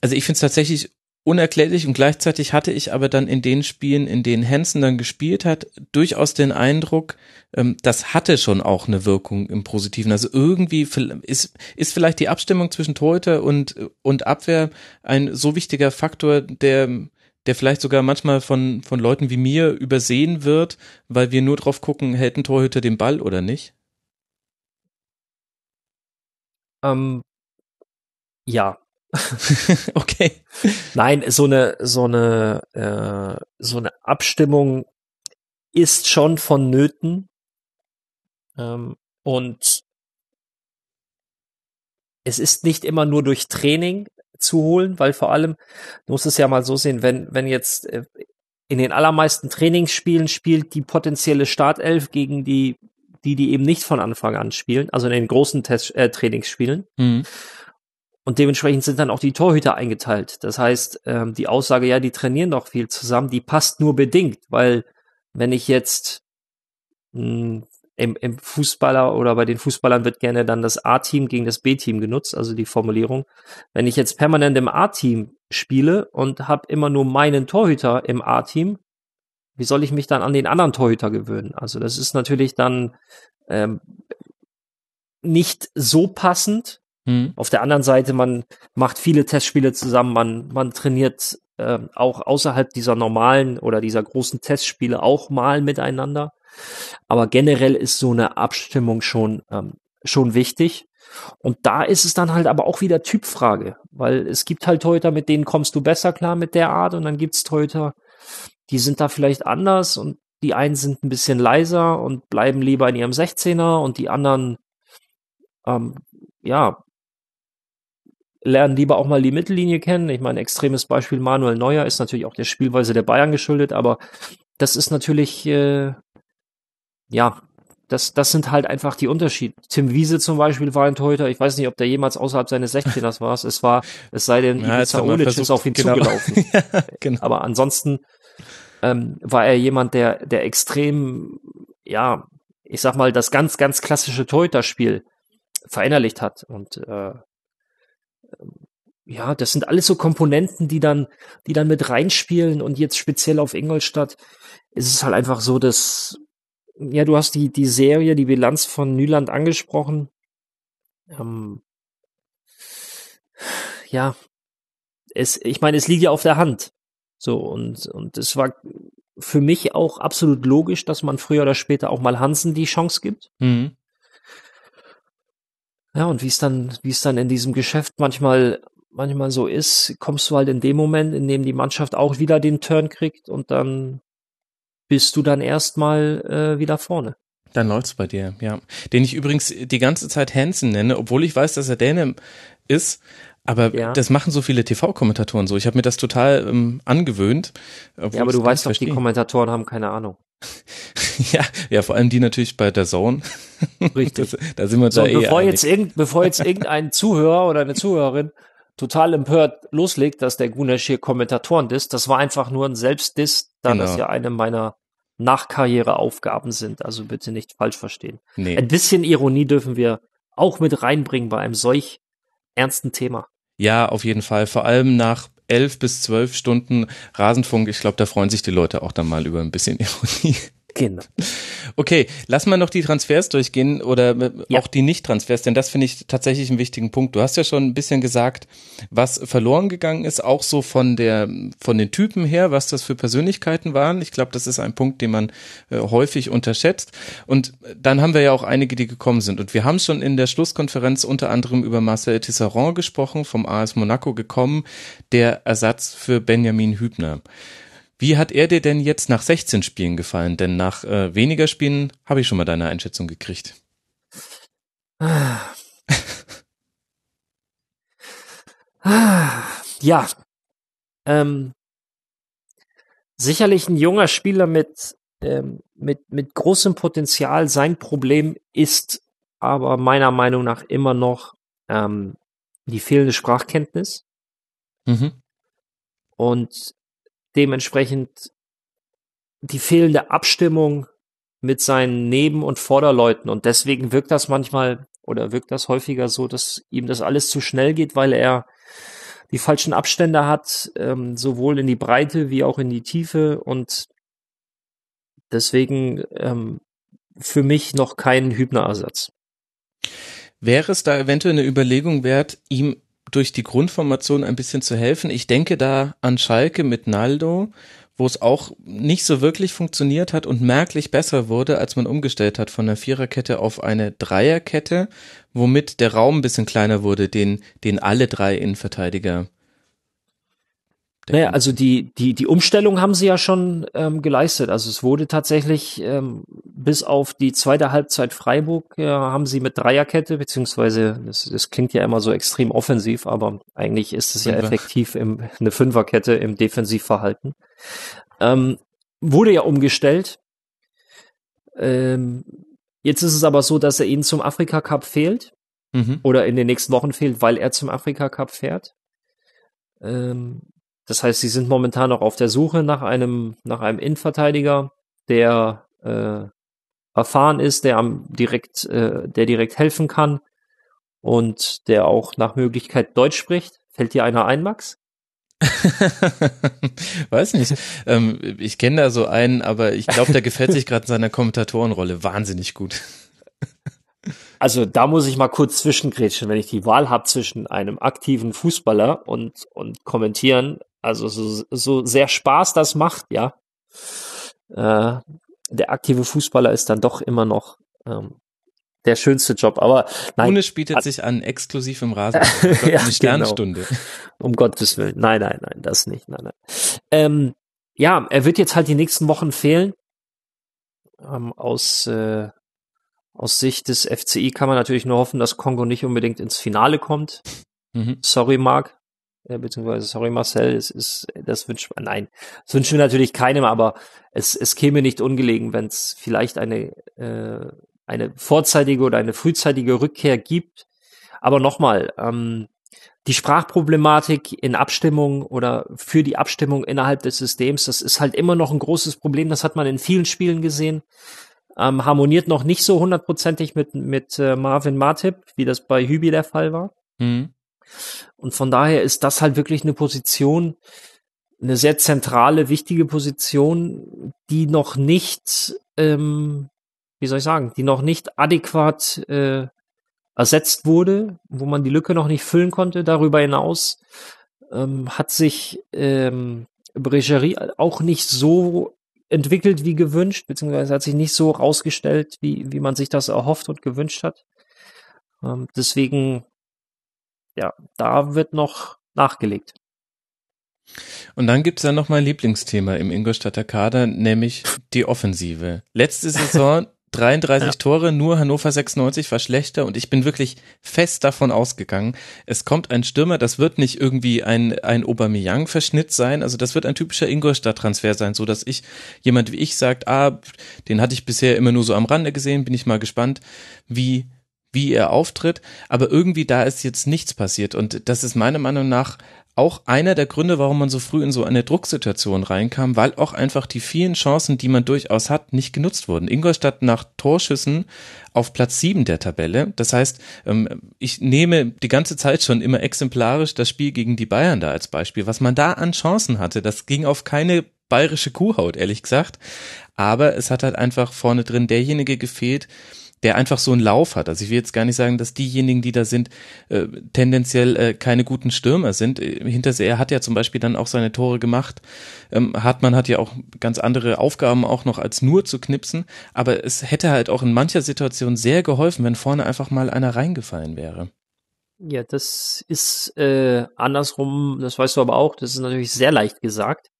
Also ich finde es tatsächlich unerklärlich und gleichzeitig hatte ich aber dann in den Spielen, in denen Hansen dann gespielt hat, durchaus den Eindruck, ähm, das hatte schon auch eine Wirkung im Positiven. Also irgendwie ist, ist vielleicht die Abstimmung zwischen Torhüter und, und Abwehr ein so wichtiger Faktor, der, der vielleicht sogar manchmal von, von Leuten wie mir übersehen wird, weil wir nur drauf gucken, hält ein Torhüter den Ball oder nicht? Ähm, ja, okay. Nein, so eine so eine äh, so eine Abstimmung ist schon vonnöten ähm, und es ist nicht immer nur durch Training zu holen, weil vor allem du musst es ja mal so sehen, wenn wenn jetzt äh, in den allermeisten Trainingsspielen spielt die potenzielle Startelf gegen die die die eben nicht von Anfang an spielen, also in den großen Test, äh, Trainingsspielen. Hm. Und dementsprechend sind dann auch die Torhüter eingeteilt. Das heißt, ähm, die Aussage, ja, die trainieren doch viel zusammen, die passt nur bedingt, weil wenn ich jetzt mh, im, im Fußballer oder bei den Fußballern wird gerne dann das A-Team gegen das B-Team genutzt, also die Formulierung. Wenn ich jetzt permanent im A-Team spiele und habe immer nur meinen Torhüter im A-Team, wie soll ich mich dann an den anderen Torhüter gewöhnen? Also das ist natürlich dann ähm, nicht so passend, Hm. auf der anderen Seite, man macht viele Testspiele zusammen, man, man trainiert ähm, auch außerhalb dieser normalen oder dieser großen Testspiele auch mal miteinander. Aber generell ist so eine Abstimmung schon, ähm, schon wichtig. Und da ist es dann halt aber auch wieder Typfrage, weil es gibt halt Torhüter, mit denen kommst du besser klar mit der Art und dann gibt's Torhüter, die sind da vielleicht anders und die einen sind ein bisschen leiser und bleiben lieber in ihrem 16er und die anderen, ähm, ja, lernen lieber auch mal die Mittellinie kennen. Ich meine, extremes Beispiel Manuel Neuer ist natürlich auch der Spielweise der Bayern geschuldet, aber das ist natürlich, äh, ja, das, das sind halt einfach die Unterschiede. Tim Wiese zum Beispiel war ein Torhüter. Ich weiß nicht, ob der jemals außerhalb seines 16ers war. Es war, es sei denn, Ja, Ivica ist auf ihn genau. zugelaufen. ja, genau. Aber ansonsten ähm, war er jemand, der, der extrem, ja, ich sag mal, das ganz, ganz klassische Torhüterspiel verinnerlicht hat. Und äh, ja, das sind alles so Komponenten, die dann, die dann mit reinspielen und jetzt speziell auf Ingolstadt ist es halt einfach so, dass, ja, du hast die, die Serie, die Bilanz von Nyland angesprochen. Ähm, ja, es, ich meine, es liegt ja auf der Hand. So, und, und es war für mich auch absolut logisch, dass man früher oder später auch mal Hansen die Chance gibt. Hm. Ja, und wie es dann, wie es dann in diesem Geschäft manchmal, manchmal so ist, kommst du halt in dem Moment, in dem die Mannschaft auch wieder den Turn kriegt und dann bist du dann erstmal äh, wieder vorne. Dann läuft's bei dir, ja. Den ich übrigens die ganze Zeit Hansen nenne, obwohl ich weiß, dass er Däne ist. Aber Ja. das machen so viele TV-Kommentatoren so. Ich habe mir das total ähm, angewöhnt. Ja, aber du weißt doch, nicht die verstehe. Kommentatoren haben keine Ahnung. ja, ja, vor allem die natürlich bei der Zone. Richtig. Das, da sind wir So, da eh bevor einig. jetzt, irgend, bevor jetzt irgendein Zuhörer oder eine Zuhörerin total empört loslegt, dass der Gunesh hier Kommentatoren disst, das war einfach nur ein Selbstdiss, da Genau. das ja eine meiner Nachkarriereaufgaben sind. Also bitte nicht falsch verstehen. Nee. Ein bisschen Ironie dürfen wir auch mit reinbringen bei einem solch ernsten Thema. Ja, auf jeden Fall. Vor allem nach elf bis zwölf Stunden Rasenfunk. Ich glaube, da freuen sich die Leute auch dann mal über ein bisschen Ironie. Genau. Okay, lass mal noch die Transfers durchgehen oder Ja. auch die Nicht-Transfers, denn das finde ich tatsächlich einen wichtigen Punkt. Du hast ja schon ein bisschen gesagt, was verloren gegangen ist, auch so von der von den Typen her, was das für Persönlichkeiten waren. Ich glaube, das ist ein Punkt, den man äh, häufig unterschätzt. Und dann haben wir ja auch einige, die gekommen sind. Und wir haben schon in der Schlusskonferenz unter anderem über Marcel Tisserand gesprochen, vom AS Monaco gekommen, der Ersatz für Benjamin Hübner. Wie hat er dir denn jetzt nach 16 Spielen gefallen? Denn nach äh, weniger Spielen habe ich schon mal deine Einschätzung gekriegt. Ja. Ähm, sicherlich ein junger Spieler mit, ähm, mit, mit großem Potenzial. Sein Problem ist aber meiner Meinung nach immer noch ähm, die fehlende Sprachkenntnis. Mhm. Und dementsprechend die fehlende Abstimmung mit seinen Neben- und Vorderleuten. Und deswegen wirkt das manchmal oder wirkt das häufiger so, dass ihm das alles zu schnell geht, weil er die falschen Abstände hat, ähm, sowohl in die Breite wie auch in die Tiefe. Und deswegen ähm, für mich noch kein Hübner-Ersatz. Wäre es da eventuell eine Überlegung wert, ihm durch die Grundformation ein bisschen zu helfen? Ich denke da an Schalke mit Naldo, wo es auch nicht so wirklich funktioniert hat und merklich besser wurde, als man umgestellt hat von einer Viererkette auf eine Dreierkette, womit der Raum ein bisschen kleiner wurde, den, den alle drei Innenverteidiger naja, also die, die, die Umstellung haben sie ja schon ähm, geleistet. Also es wurde tatsächlich ähm, bis auf die zweite Halbzeit Freiburg äh, haben sie mit Dreierkette, beziehungsweise das, das klingt ja immer so extrem offensiv, aber eigentlich ist es ja effektiv im, eine Fünferkette im Defensivverhalten. Ähm, wurde ja umgestellt. Ähm, jetzt ist es aber so, dass er ihnen zum Afrika Cup fehlt Mhm. oder in den nächsten Wochen fehlt, weil er zum Afrika Cup fährt. Ähm, das heißt, sie sind momentan noch auf der Suche nach einem, nach einem Innenverteidiger, der äh, erfahren ist, der am direkt, äh, der direkt helfen kann und der auch nach Möglichkeit Deutsch spricht. Fällt dir einer ein, Max? Weiß nicht. Ähm, ich kenne da so einen, aber ich glaube, der gefällt sich gerade in seiner Kommentatorenrolle wahnsinnig gut. Also da muss ich mal kurz zwischengrätschen, wenn ich die Wahl habe zwischen einem aktiven Fußballer und, und kommentieren, also so, so sehr Spaß das macht, ja. Äh, der aktive Fußballer ist dann doch immer noch ähm, der schönste Job. Aber nein. Tunis bietet sich an, exklusiv im Rasen. Ja, eine Sternstunde. Genau. Um Gottes Willen. Nein, nein, nein, das nicht. Nein, nein. Ähm, ja, er wird jetzt halt die nächsten Wochen fehlen. Ähm, aus, äh, aus Sicht des FCI kann man natürlich nur hoffen, dass Kongo nicht unbedingt ins Finale kommt. Mhm. Sorry, Marc. Ja, beziehungsweise, sorry Marcel, es ist, das wünscht nein, das wünschen wir natürlich keinem, aber es, es käme nicht ungelegen, wenn es vielleicht eine, äh, eine vorzeitige oder eine frühzeitige Rückkehr gibt. Aber nochmal, ähm, die Sprachproblematik in Abstimmung oder für die Abstimmung innerhalb des Systems, das ist halt immer noch ein großes Problem. Das hat man in vielen Spielen gesehen. Ähm, harmoniert noch nicht so hundertprozentig mit, mit äh, Marvin Martip, wie das bei Hübi der Fall war. Mhm. Und von daher ist das halt wirklich eine Position, eine sehr zentrale, wichtige Position, die noch nicht, ähm, wie soll ich sagen, die noch nicht adäquat äh, ersetzt wurde, wo man die Lücke noch nicht füllen konnte. Darüber hinaus ähm, hat sich ähm, Bregerie auch nicht so entwickelt wie gewünscht, beziehungsweise hat sich nicht so rausgestellt, wie, wie man sich das erhofft und gewünscht hat. Ähm, deswegen ja, da wird noch nachgelegt. Und dann gibt's ja noch mein Lieblingsthema im Ingolstadter Kader, nämlich die Offensive. Letzte Saison 33 Ja. Tore, nur Hannover 96 war schlechter und ich bin wirklich fest davon ausgegangen, es kommt ein Stürmer, das wird nicht irgendwie ein, ein Aubameyang-Verschnitt sein, also das wird ein typischer Ingolstadt-Transfer sein, so dass ich, jemand wie ich sagt, ah, den hatte ich bisher immer nur so am Rande gesehen, bin ich mal gespannt, wie wie er auftritt, aber irgendwie da ist jetzt nichts passiert und das ist meiner Meinung nach auch einer der Gründe, warum man so früh in so eine Drucksituation reinkam, weil auch einfach die vielen Chancen, die man durchaus hat, nicht genutzt wurden. Ingolstadt nach Torschüssen auf Platz sieben der Tabelle. Das heißt, ähm, ich nehme die ganze Zeit schon immer exemplarisch das Spiel gegen die Bayern da als Beispiel. Was man da an Chancen hatte, das ging auf keine bayerische Kuhhaut, ehrlich gesagt. Aber es hat halt einfach vorne drin derjenige gefehlt, der einfach so einen Lauf hat. Also ich will jetzt gar nicht sagen, dass diejenigen, die da sind, äh, tendenziell äh, keine guten Stürmer sind. Äh, Hinterseher hat ja zum Beispiel dann auch seine Tore gemacht. Ähm, Hartmann hat ja auch ganz andere Aufgaben auch noch als nur zu knipsen. Aber es hätte halt auch in mancher Situation sehr geholfen, wenn vorne einfach mal einer reingefallen wäre. Ja, das ist äh, andersrum, das weißt du aber auch, das ist natürlich sehr leicht gesagt.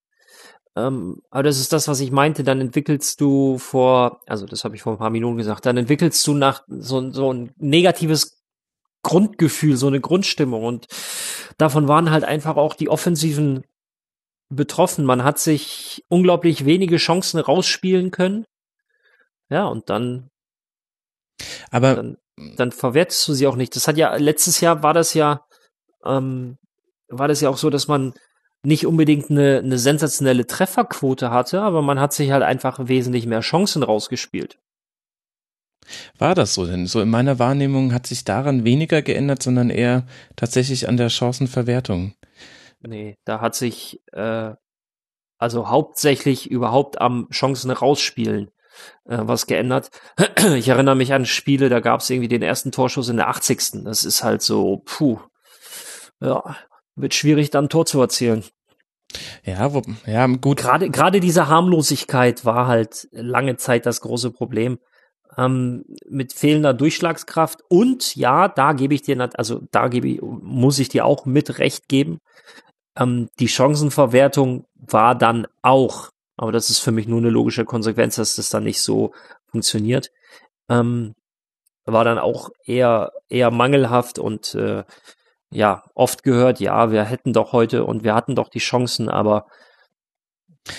Ähm, aber das ist das, was ich meinte, dann entwickelst du vor, also das habe ich vor ein paar Minuten gesagt, dann entwickelst du nach so, so ein negatives Grundgefühl, so eine Grundstimmung und davon waren halt einfach auch die offensiven betroffen. Man hat sich unglaublich wenige Chancen rausspielen können. Ja, und dann, Aber dann, dann verwertest du sie auch nicht. Das hat ja, letztes Jahr war das ja, ähm, war das ja auch so, dass man nicht unbedingt eine, eine sensationelle Trefferquote hatte, aber man hat sich halt einfach wesentlich mehr Chancen rausgespielt. war das so denn? So in meiner Wahrnehmung hat sich daran weniger geändert, sondern eher tatsächlich an der Chancenverwertung. Nee, da hat sich äh, also hauptsächlich überhaupt am Chancen rausspielen äh, was geändert. Ich erinnere mich an Spiele, da gab es irgendwie den ersten Torschuss in der 80. Das ist halt so, puh, ja, wird schwierig, dann ein Tor zu erzielen. Ja, wo, ja, gut. Gerade gerade diese Harmlosigkeit war halt lange Zeit das große Problem. Ähm, mit fehlender Durchschlagskraft und ja, da gebe ich dir, also da gebe ich, muss ich dir auch mit Recht geben. Ähm, die Chancenverwertung war dann auch, aber das ist für mich nur eine logische Konsequenz, dass das dann nicht so funktioniert. Ähm, war dann auch eher eher mangelhaft und äh, ja oft gehört, ja, wir hätten doch heute und wir hatten doch die Chancen, aber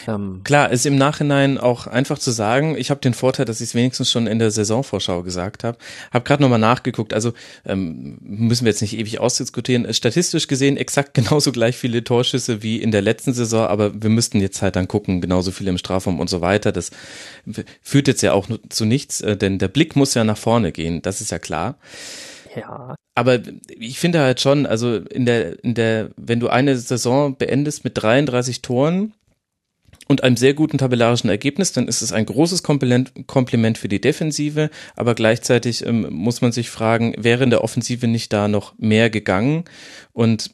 ähm, Klar, ist im Nachhinein auch einfach zu sagen, ich habe den Vorteil, dass ich es wenigstens schon in der Saisonvorschau gesagt habe. Habe gerade nochmal nachgeguckt, also ähm, müssen wir jetzt nicht ewig ausdiskutieren. Statistisch gesehen exakt genauso gleich viele Torschüsse wie in der letzten Saison, aber wir müssten jetzt halt dann gucken, genauso viele im Strafraum und so weiter. Das führt jetzt ja auch zu nichts, äh, denn der Blick muss ja nach vorne gehen, das ist ja klar. Ja, Aber ich finde halt schon, also in der, in der, wenn du eine Saison beendest mit 33 Toren und einem sehr guten tabellarischen Ergebnis, dann ist es ein großes Kompliment, für die Defensive, aber gleichzeitig ähm, muss man sich fragen, wäre in der Offensive nicht da noch mehr gegangen? Und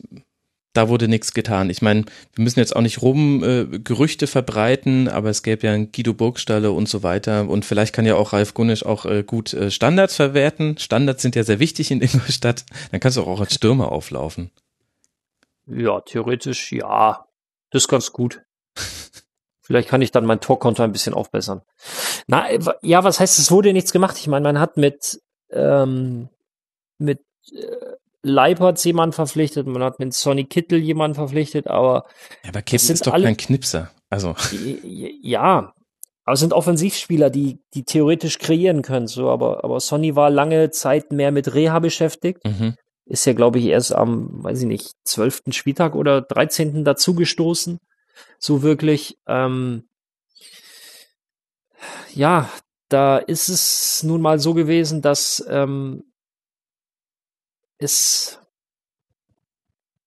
da wurde nichts getan. Ich meine, wir müssen jetzt auch nicht rum äh, Gerüchte verbreiten, aber es gäbe ja einen Guido Burgstalle und so weiter. Und vielleicht kann ja auch Ralf Gunnisch auch äh, gut äh, Standards verwerten. Standards sind ja sehr wichtig in Ingolstadt. Dann kannst du auch als Stürmer auflaufen. ja, theoretisch ja, das ist ganz gut. Vielleicht kann ich dann mein Torkonto ein bisschen aufbessern. Na, äh, ja, was heißt, es wurde nichts gemacht? Ich meine, man hat mit, ähm, mit äh, Leipertz jemanden verpflichtet, man hat mit Sonny Kittel jemanden verpflichtet, aber Ja, aber sind ist doch alle- kein Knipser. Also, ja, aber es sind Offensivspieler, die, die theoretisch kreieren können, so, aber, aber Sonny war lange Zeit mehr mit Reha beschäftigt. mhm. ist ja, glaube ich, erst am, weiß ich nicht, zwölften Spieltag oder dreizehnten dazugestoßen. So wirklich. Ähm, ja, da ist es nun mal so gewesen, dass ähm, es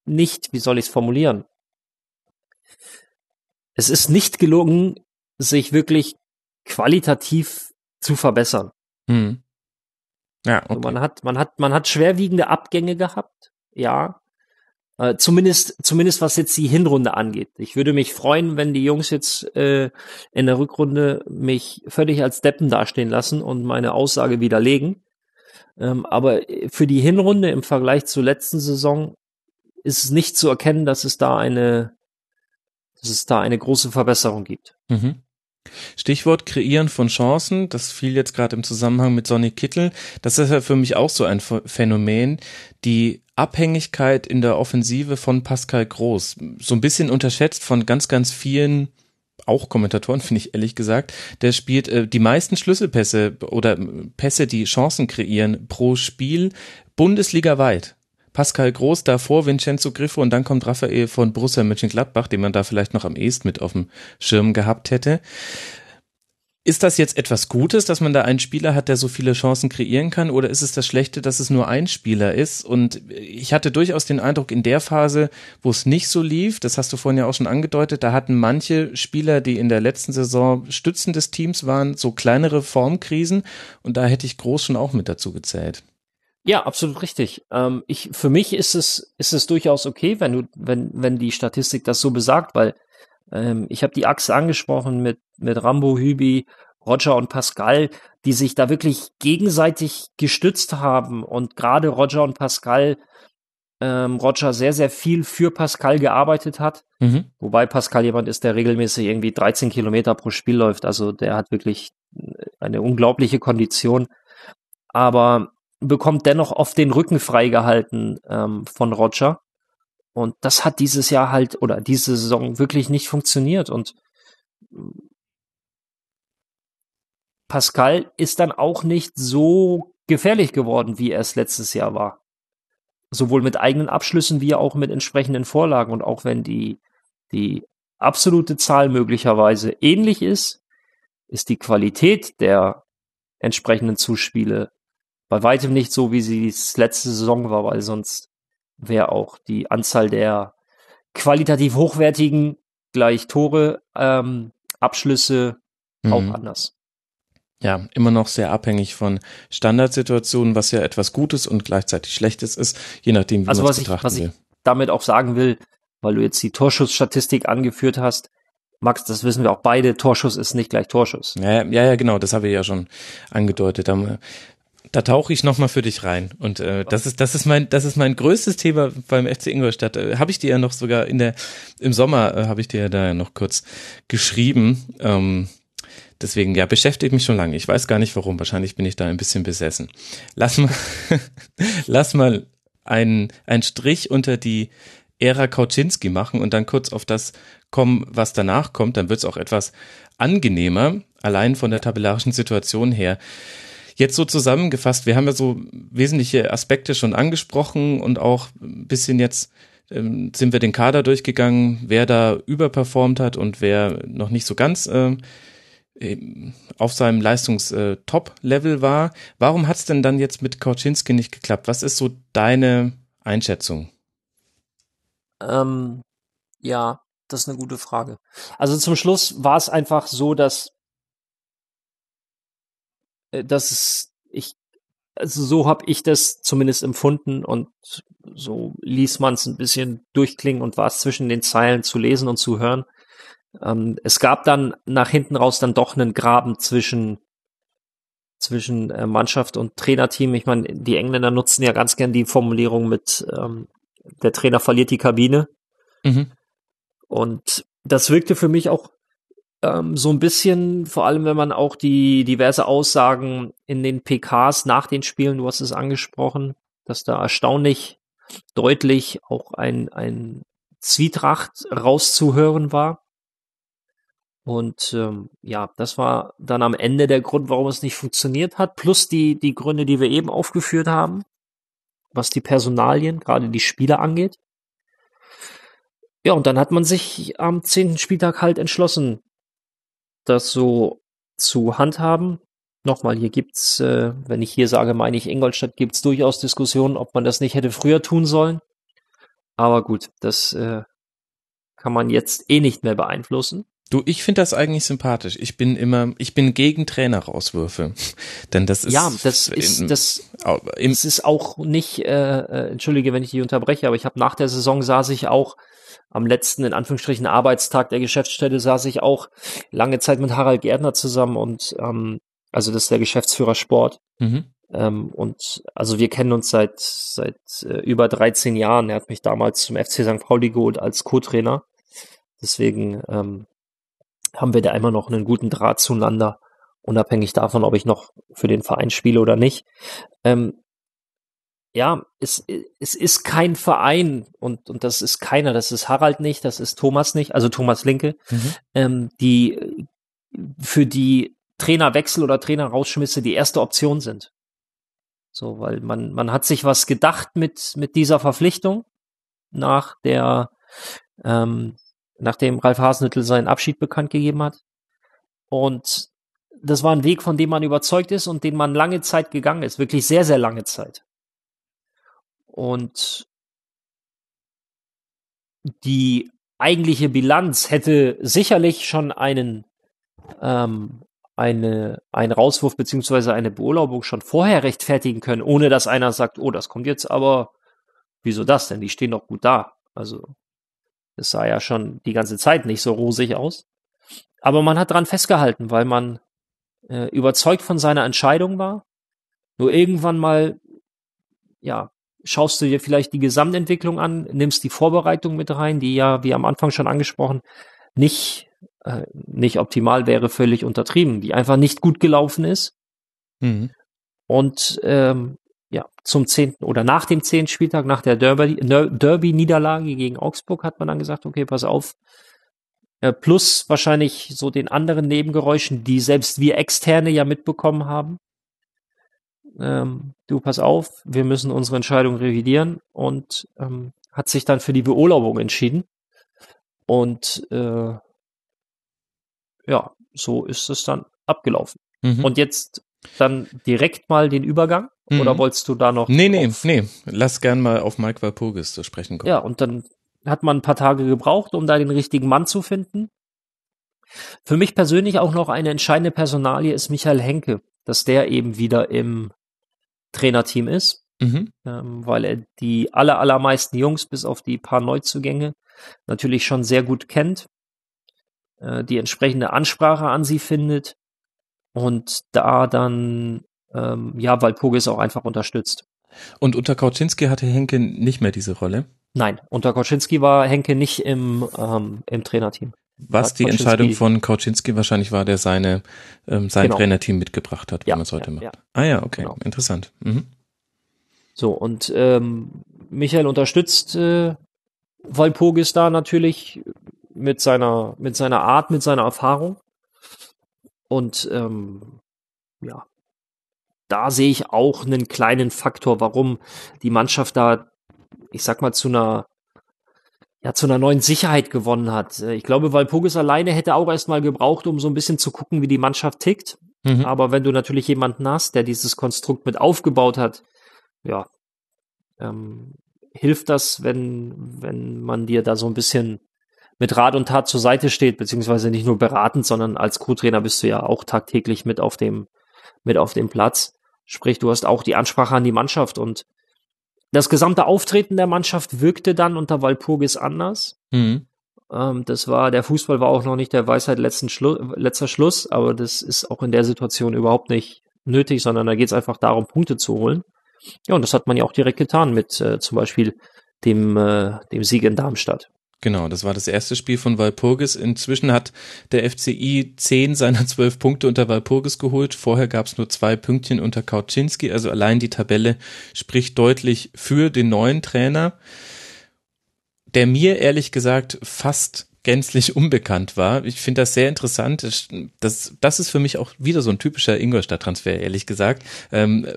nicht, wie soll ich es formulieren? Es ist nicht gelungen, sich wirklich qualitativ zu verbessern. Hm. Ja, Also okay. Man hat, man hat, man hat schwerwiegende Abgänge gehabt, ja. Äh, zumindest, zumindest was jetzt die Hinrunde angeht. Ich würde mich freuen, wenn die Jungs jetzt äh, in der Rückrunde mich völlig als Deppen dastehen lassen und meine Aussage widerlegen. Ähm, aber für die Hinrunde im Vergleich zur letzten Saison ist es nicht zu erkennen, dass es da eine, dass es da eine große Verbesserung gibt. Mhm. Stichwort Kreieren von Chancen, das fiel jetzt gerade im Zusammenhang mit Sonny Kittel. Das ist ja für mich auch so ein Ph- Phänomen, die Abhängigkeit in der Offensive von Pascal Groß. So ein bisschen unterschätzt von ganz, ganz vielen, auch Kommentatoren, finde ich ehrlich gesagt. Der spielt äh, die meisten Schlüsselpässe oder Pässe, die Chancen kreieren pro Spiel, bundesligaweit. Pascal Groß davor, Vincenzo Griffo und dann kommt Raphael von Borussia Mönchengladbach, den man da vielleicht noch am ehesten mit auf dem Schirm gehabt hätte. Ist das jetzt etwas Gutes, dass man da einen Spieler hat, der so viele Chancen kreieren kann, oder ist es das Schlechte, dass es nur ein Spieler ist? Und ich hatte durchaus den Eindruck, in der Phase, wo es nicht so lief, das hast du vorhin ja auch schon angedeutet, da hatten manche Spieler, die in der letzten Saison Stützen des Teams waren, so kleinere Formkrisen, und da hätte ich Groß schon auch mit dazu gezählt. Ja, absolut richtig. Ähm, ich, für mich ist es, ist es durchaus okay, wenn du, wenn, wenn die Statistik das so besagt, weil ähm, ich habe die Achse angesprochen mit, mit Rambo, Hübi, Roger und Pascal, die sich da wirklich gegenseitig gestützt haben und gerade Roger und Pascal, ähm, Roger sehr, sehr viel für Pascal gearbeitet hat, Mhm. wobei Pascal jemand ist, der regelmäßig irgendwie 13 Kilometer pro Spiel läuft, also der hat wirklich eine unglaubliche Kondition, aber bekommt dennoch oft den Rücken freigehalten ähm, von Roger. Und das hat dieses Jahr halt oder diese Saison wirklich nicht funktioniert. Und Pascal ist dann auch nicht so gefährlich geworden, wie er es letztes Jahr war. Sowohl mit eigenen Abschlüssen wie auch mit entsprechenden Vorlagen. Und auch wenn die, die absolute Zahl möglicherweise ähnlich ist, ist die Qualität der entsprechenden Zuspiele bei weitem nicht so, wie sie es letzte Saison war, weil sonst wäre auch die Anzahl der qualitativ hochwertigen gleich Tore, ähm, Abschlüsse mhm. auch anders. Ja, immer noch sehr abhängig von Standardsituationen, was ja etwas Gutes und gleichzeitig Schlechtes ist, je nachdem, wie also man es betrachten was will. Ich damit auch sagen will, weil du jetzt die Torschussstatistik angeführt hast, Max, das wissen wir auch beide, Torschuss ist nicht gleich Torschuss. Ja, ja, ja genau, das habe ich ja schon angedeutet. Da, da tauche ich nochmal für dich rein. Und äh, das ist, das ist mein, das ist mein größtes Thema beim FC Ingolstadt. Äh, habe ich dir ja noch sogar in der, im Sommer äh, habe ich dir ja da noch kurz geschrieben. Ähm, deswegen, ja, beschäftigt mich schon lange. Ich weiß gar nicht warum. Wahrscheinlich bin ich da ein bisschen besessen. Lass mal, lass mal einen, einen Strich unter die Ära Kauczynski machen und dann kurz auf das kommen, was danach kommt, dann wird es auch etwas angenehmer, allein von der tabellarischen Situation her. Jetzt so zusammengefasst, wir haben ja so wesentliche Aspekte schon angesprochen und auch ein bisschen jetzt ähm, sind wir den Kader durchgegangen, wer da überperformt hat und wer noch nicht so ganz äh, auf seinem Leistungs-Top-Level äh, war. Warum hat es denn dann jetzt mit Kauczynski nicht geklappt? Was ist so deine Einschätzung? Ähm, ja, das ist eine gute Frage. Also zum Schluss war es einfach so, dass, äh, dass es, ich, also so habe ich das zumindest empfunden und so ließ man es ein bisschen durchklingen und war es zwischen den Zeilen zu lesen und zu hören. Ähm, es gab dann nach hinten raus dann doch einen Graben zwischen zwischen äh, Mannschaft und Trainerteam. Ich meine, die Engländer nutzen ja ganz gern die Formulierung mit ähm, der Trainer verliert die Kabine. Mhm. Und das wirkte für mich auch ähm, so ein bisschen, vor allem wenn man auch die diverse Aussagen in den PKs nach den Spielen, du hast es angesprochen, dass da erstaunlich deutlich auch ein, ein Zwietracht rauszuhören war. Und ähm, ja, das war dann am Ende der Grund, warum es nicht funktioniert hat, plus die, die Gründe, die wir eben aufgeführt haben was die Personalien, gerade die Spieler angeht. Ja, und dann hat man sich am zehnten Spieltag halt entschlossen, das so zu handhaben. Nochmal, hier gibt's, äh, wenn ich hier sage, meine ich Ingolstadt, gibt's durchaus Diskussionen, ob man das nicht hätte früher tun sollen. Aber gut, das äh, kann man jetzt eh nicht mehr beeinflussen. Du, ich finde das eigentlich sympathisch. Ich bin immer, ich bin gegen Trainerauswürfe, denn das ist ja, das ist in, das, im, das ist auch nicht. Äh, äh, entschuldige, wenn ich dich unterbreche, aber ich habe nach der Saison saß ich auch am letzten in Anführungsstrichen Arbeitstag der Geschäftsstelle saß ich auch lange Zeit mit Harald Gärtner zusammen und ähm, also das ist der Geschäftsführer Sport. Mhm. Ähm, und also wir kennen uns seit seit äh, über 13 Jahren. Er hat mich damals zum FC St. Pauli geholt als Co-Trainer. Deswegen ähm, haben wir da immer noch einen guten Draht zueinander, unabhängig davon, ob ich noch für den Verein spiele oder nicht. Ähm, ja, es, es ist kein Verein und, und das ist keiner, das ist Harald nicht, das ist Thomas nicht, also Thomas Linke, mhm. ähm, die für die Trainerwechsel oder Trainerrausschmisse die erste Option sind. So, weil man, man hat sich was gedacht mit, mit dieser Verpflichtung nach der, ähm, nachdem Ralf Hasenhüttl seinen Abschied bekannt gegeben hat. Und das war ein Weg, von dem man überzeugt ist und den man lange Zeit gegangen ist, wirklich sehr, sehr lange Zeit. Und die eigentliche Bilanz hätte sicherlich schon einen ähm, eine, einen Rauswurf beziehungsweise eine Beurlaubung schon vorher rechtfertigen können, ohne dass einer sagt, oh, das kommt jetzt aber, wieso das denn? Die stehen doch gut da. Also es sah ja schon die ganze Zeit nicht so rosig aus. Aber man hat dran festgehalten, weil man äh, überzeugt von seiner Entscheidung war. Nur irgendwann mal, ja, schaust du dir vielleicht die Gesamtentwicklung an, nimmst die Vorbereitung mit rein, die ja, wie am Anfang schon angesprochen, nicht, äh, nicht optimal wäre, völlig untertrieben, die einfach nicht gut gelaufen ist. Mhm. Und ähm, ja, zum zehnten oder nach dem zehnten Spieltag, nach der Derby- Derby-Niederlage gegen Augsburg, hat man dann gesagt, okay, pass auf. Äh, Plus wahrscheinlich so den anderen Nebengeräuschen, die selbst wir Externe ja mitbekommen haben. Ähm, du, pass auf, wir müssen unsere Entscheidung revidieren und ähm, hat sich dann für die Beurlaubung entschieden. Und äh, ja, so ist es dann abgelaufen. Mhm. Und jetzt dann direkt mal den Übergang? Mhm. Oder wolltest du da noch? nee, nee, nee. Lass gern mal auf Mike Walpurgis zu sprechen kommen. Ja, und dann hat man ein paar Tage gebraucht, um da den richtigen Mann zu finden. Für mich persönlich auch noch eine entscheidende Personalie ist Michael Henke, dass der eben wieder im Trainerteam ist, Mhm. ähm, weil er die aller, allermeisten Jungs bis auf die paar Neuzugänge natürlich schon sehr gut kennt, äh, die entsprechende Ansprache an sie findet und da dann ähm, ja, Walpurgis auch einfach unterstützt. Und unter Kauczynski hatte Henke nicht mehr diese Rolle. Nein, unter Koczynski war Henke nicht im, ähm, im Trainerteam. Was die Kauczynski- Entscheidung von Kauczynski wahrscheinlich war, der seine ähm, sein Genau. Trainerteam mitgebracht hat, wie Ja, man es heute ja, macht. ja. Ah ja, okay, Genau. interessant. Mhm. So, und ähm, Michael unterstützt äh, Walpurgis da natürlich mit seiner, mit seiner Art, mit seiner Erfahrung. Und ähm, ja, da sehe ich auch einen kleinen Faktor, warum die Mannschaft da, ich sag mal, zu einer ja, zu einer neuen Sicherheit gewonnen hat. Ich glaube, Walpurgis alleine hätte auch erstmal gebraucht, um so ein bisschen zu gucken, wie die Mannschaft tickt. Mhm. Aber wenn du natürlich jemanden hast, der dieses Konstrukt mit aufgebaut hat, ja, ähm, hilft das, wenn, wenn man dir da so ein bisschen mit Rat und Tat zur Seite steht, beziehungsweise nicht nur beratend, sondern als Co-Trainer bist du ja auch tagtäglich mit auf dem, mit auf dem Platz. Sprich, du hast auch die Ansprache an die Mannschaft und das gesamte Auftreten der Mannschaft wirkte dann unter Walpurgis anders. Mhm. Ähm, das war, der Fußball war auch noch nicht der Weisheit letzten Schlu letzter Schluss, aber das ist auch in der Situation überhaupt nicht nötig, sondern da geht es einfach darum, Punkte zu holen. Ja, und das hat man ja auch direkt getan mit äh, zum Beispiel dem, äh, dem Sieg in Darmstadt. Genau, das war das erste Spiel von Walpurgis. Inzwischen hat der FCI zehn seiner zwölf Punkte unter Walpurgis geholt. Vorher gab es nur zwei Pünktchen unter Kauczynski. Also allein die Tabelle spricht deutlich für den neuen Trainer, der mir ehrlich gesagt fast gänzlich unbekannt war. Ich finde das sehr interessant. Das, das, ist für mich auch wieder so ein typischer Ingolstadt-Transfer, ehrlich gesagt. Ähm,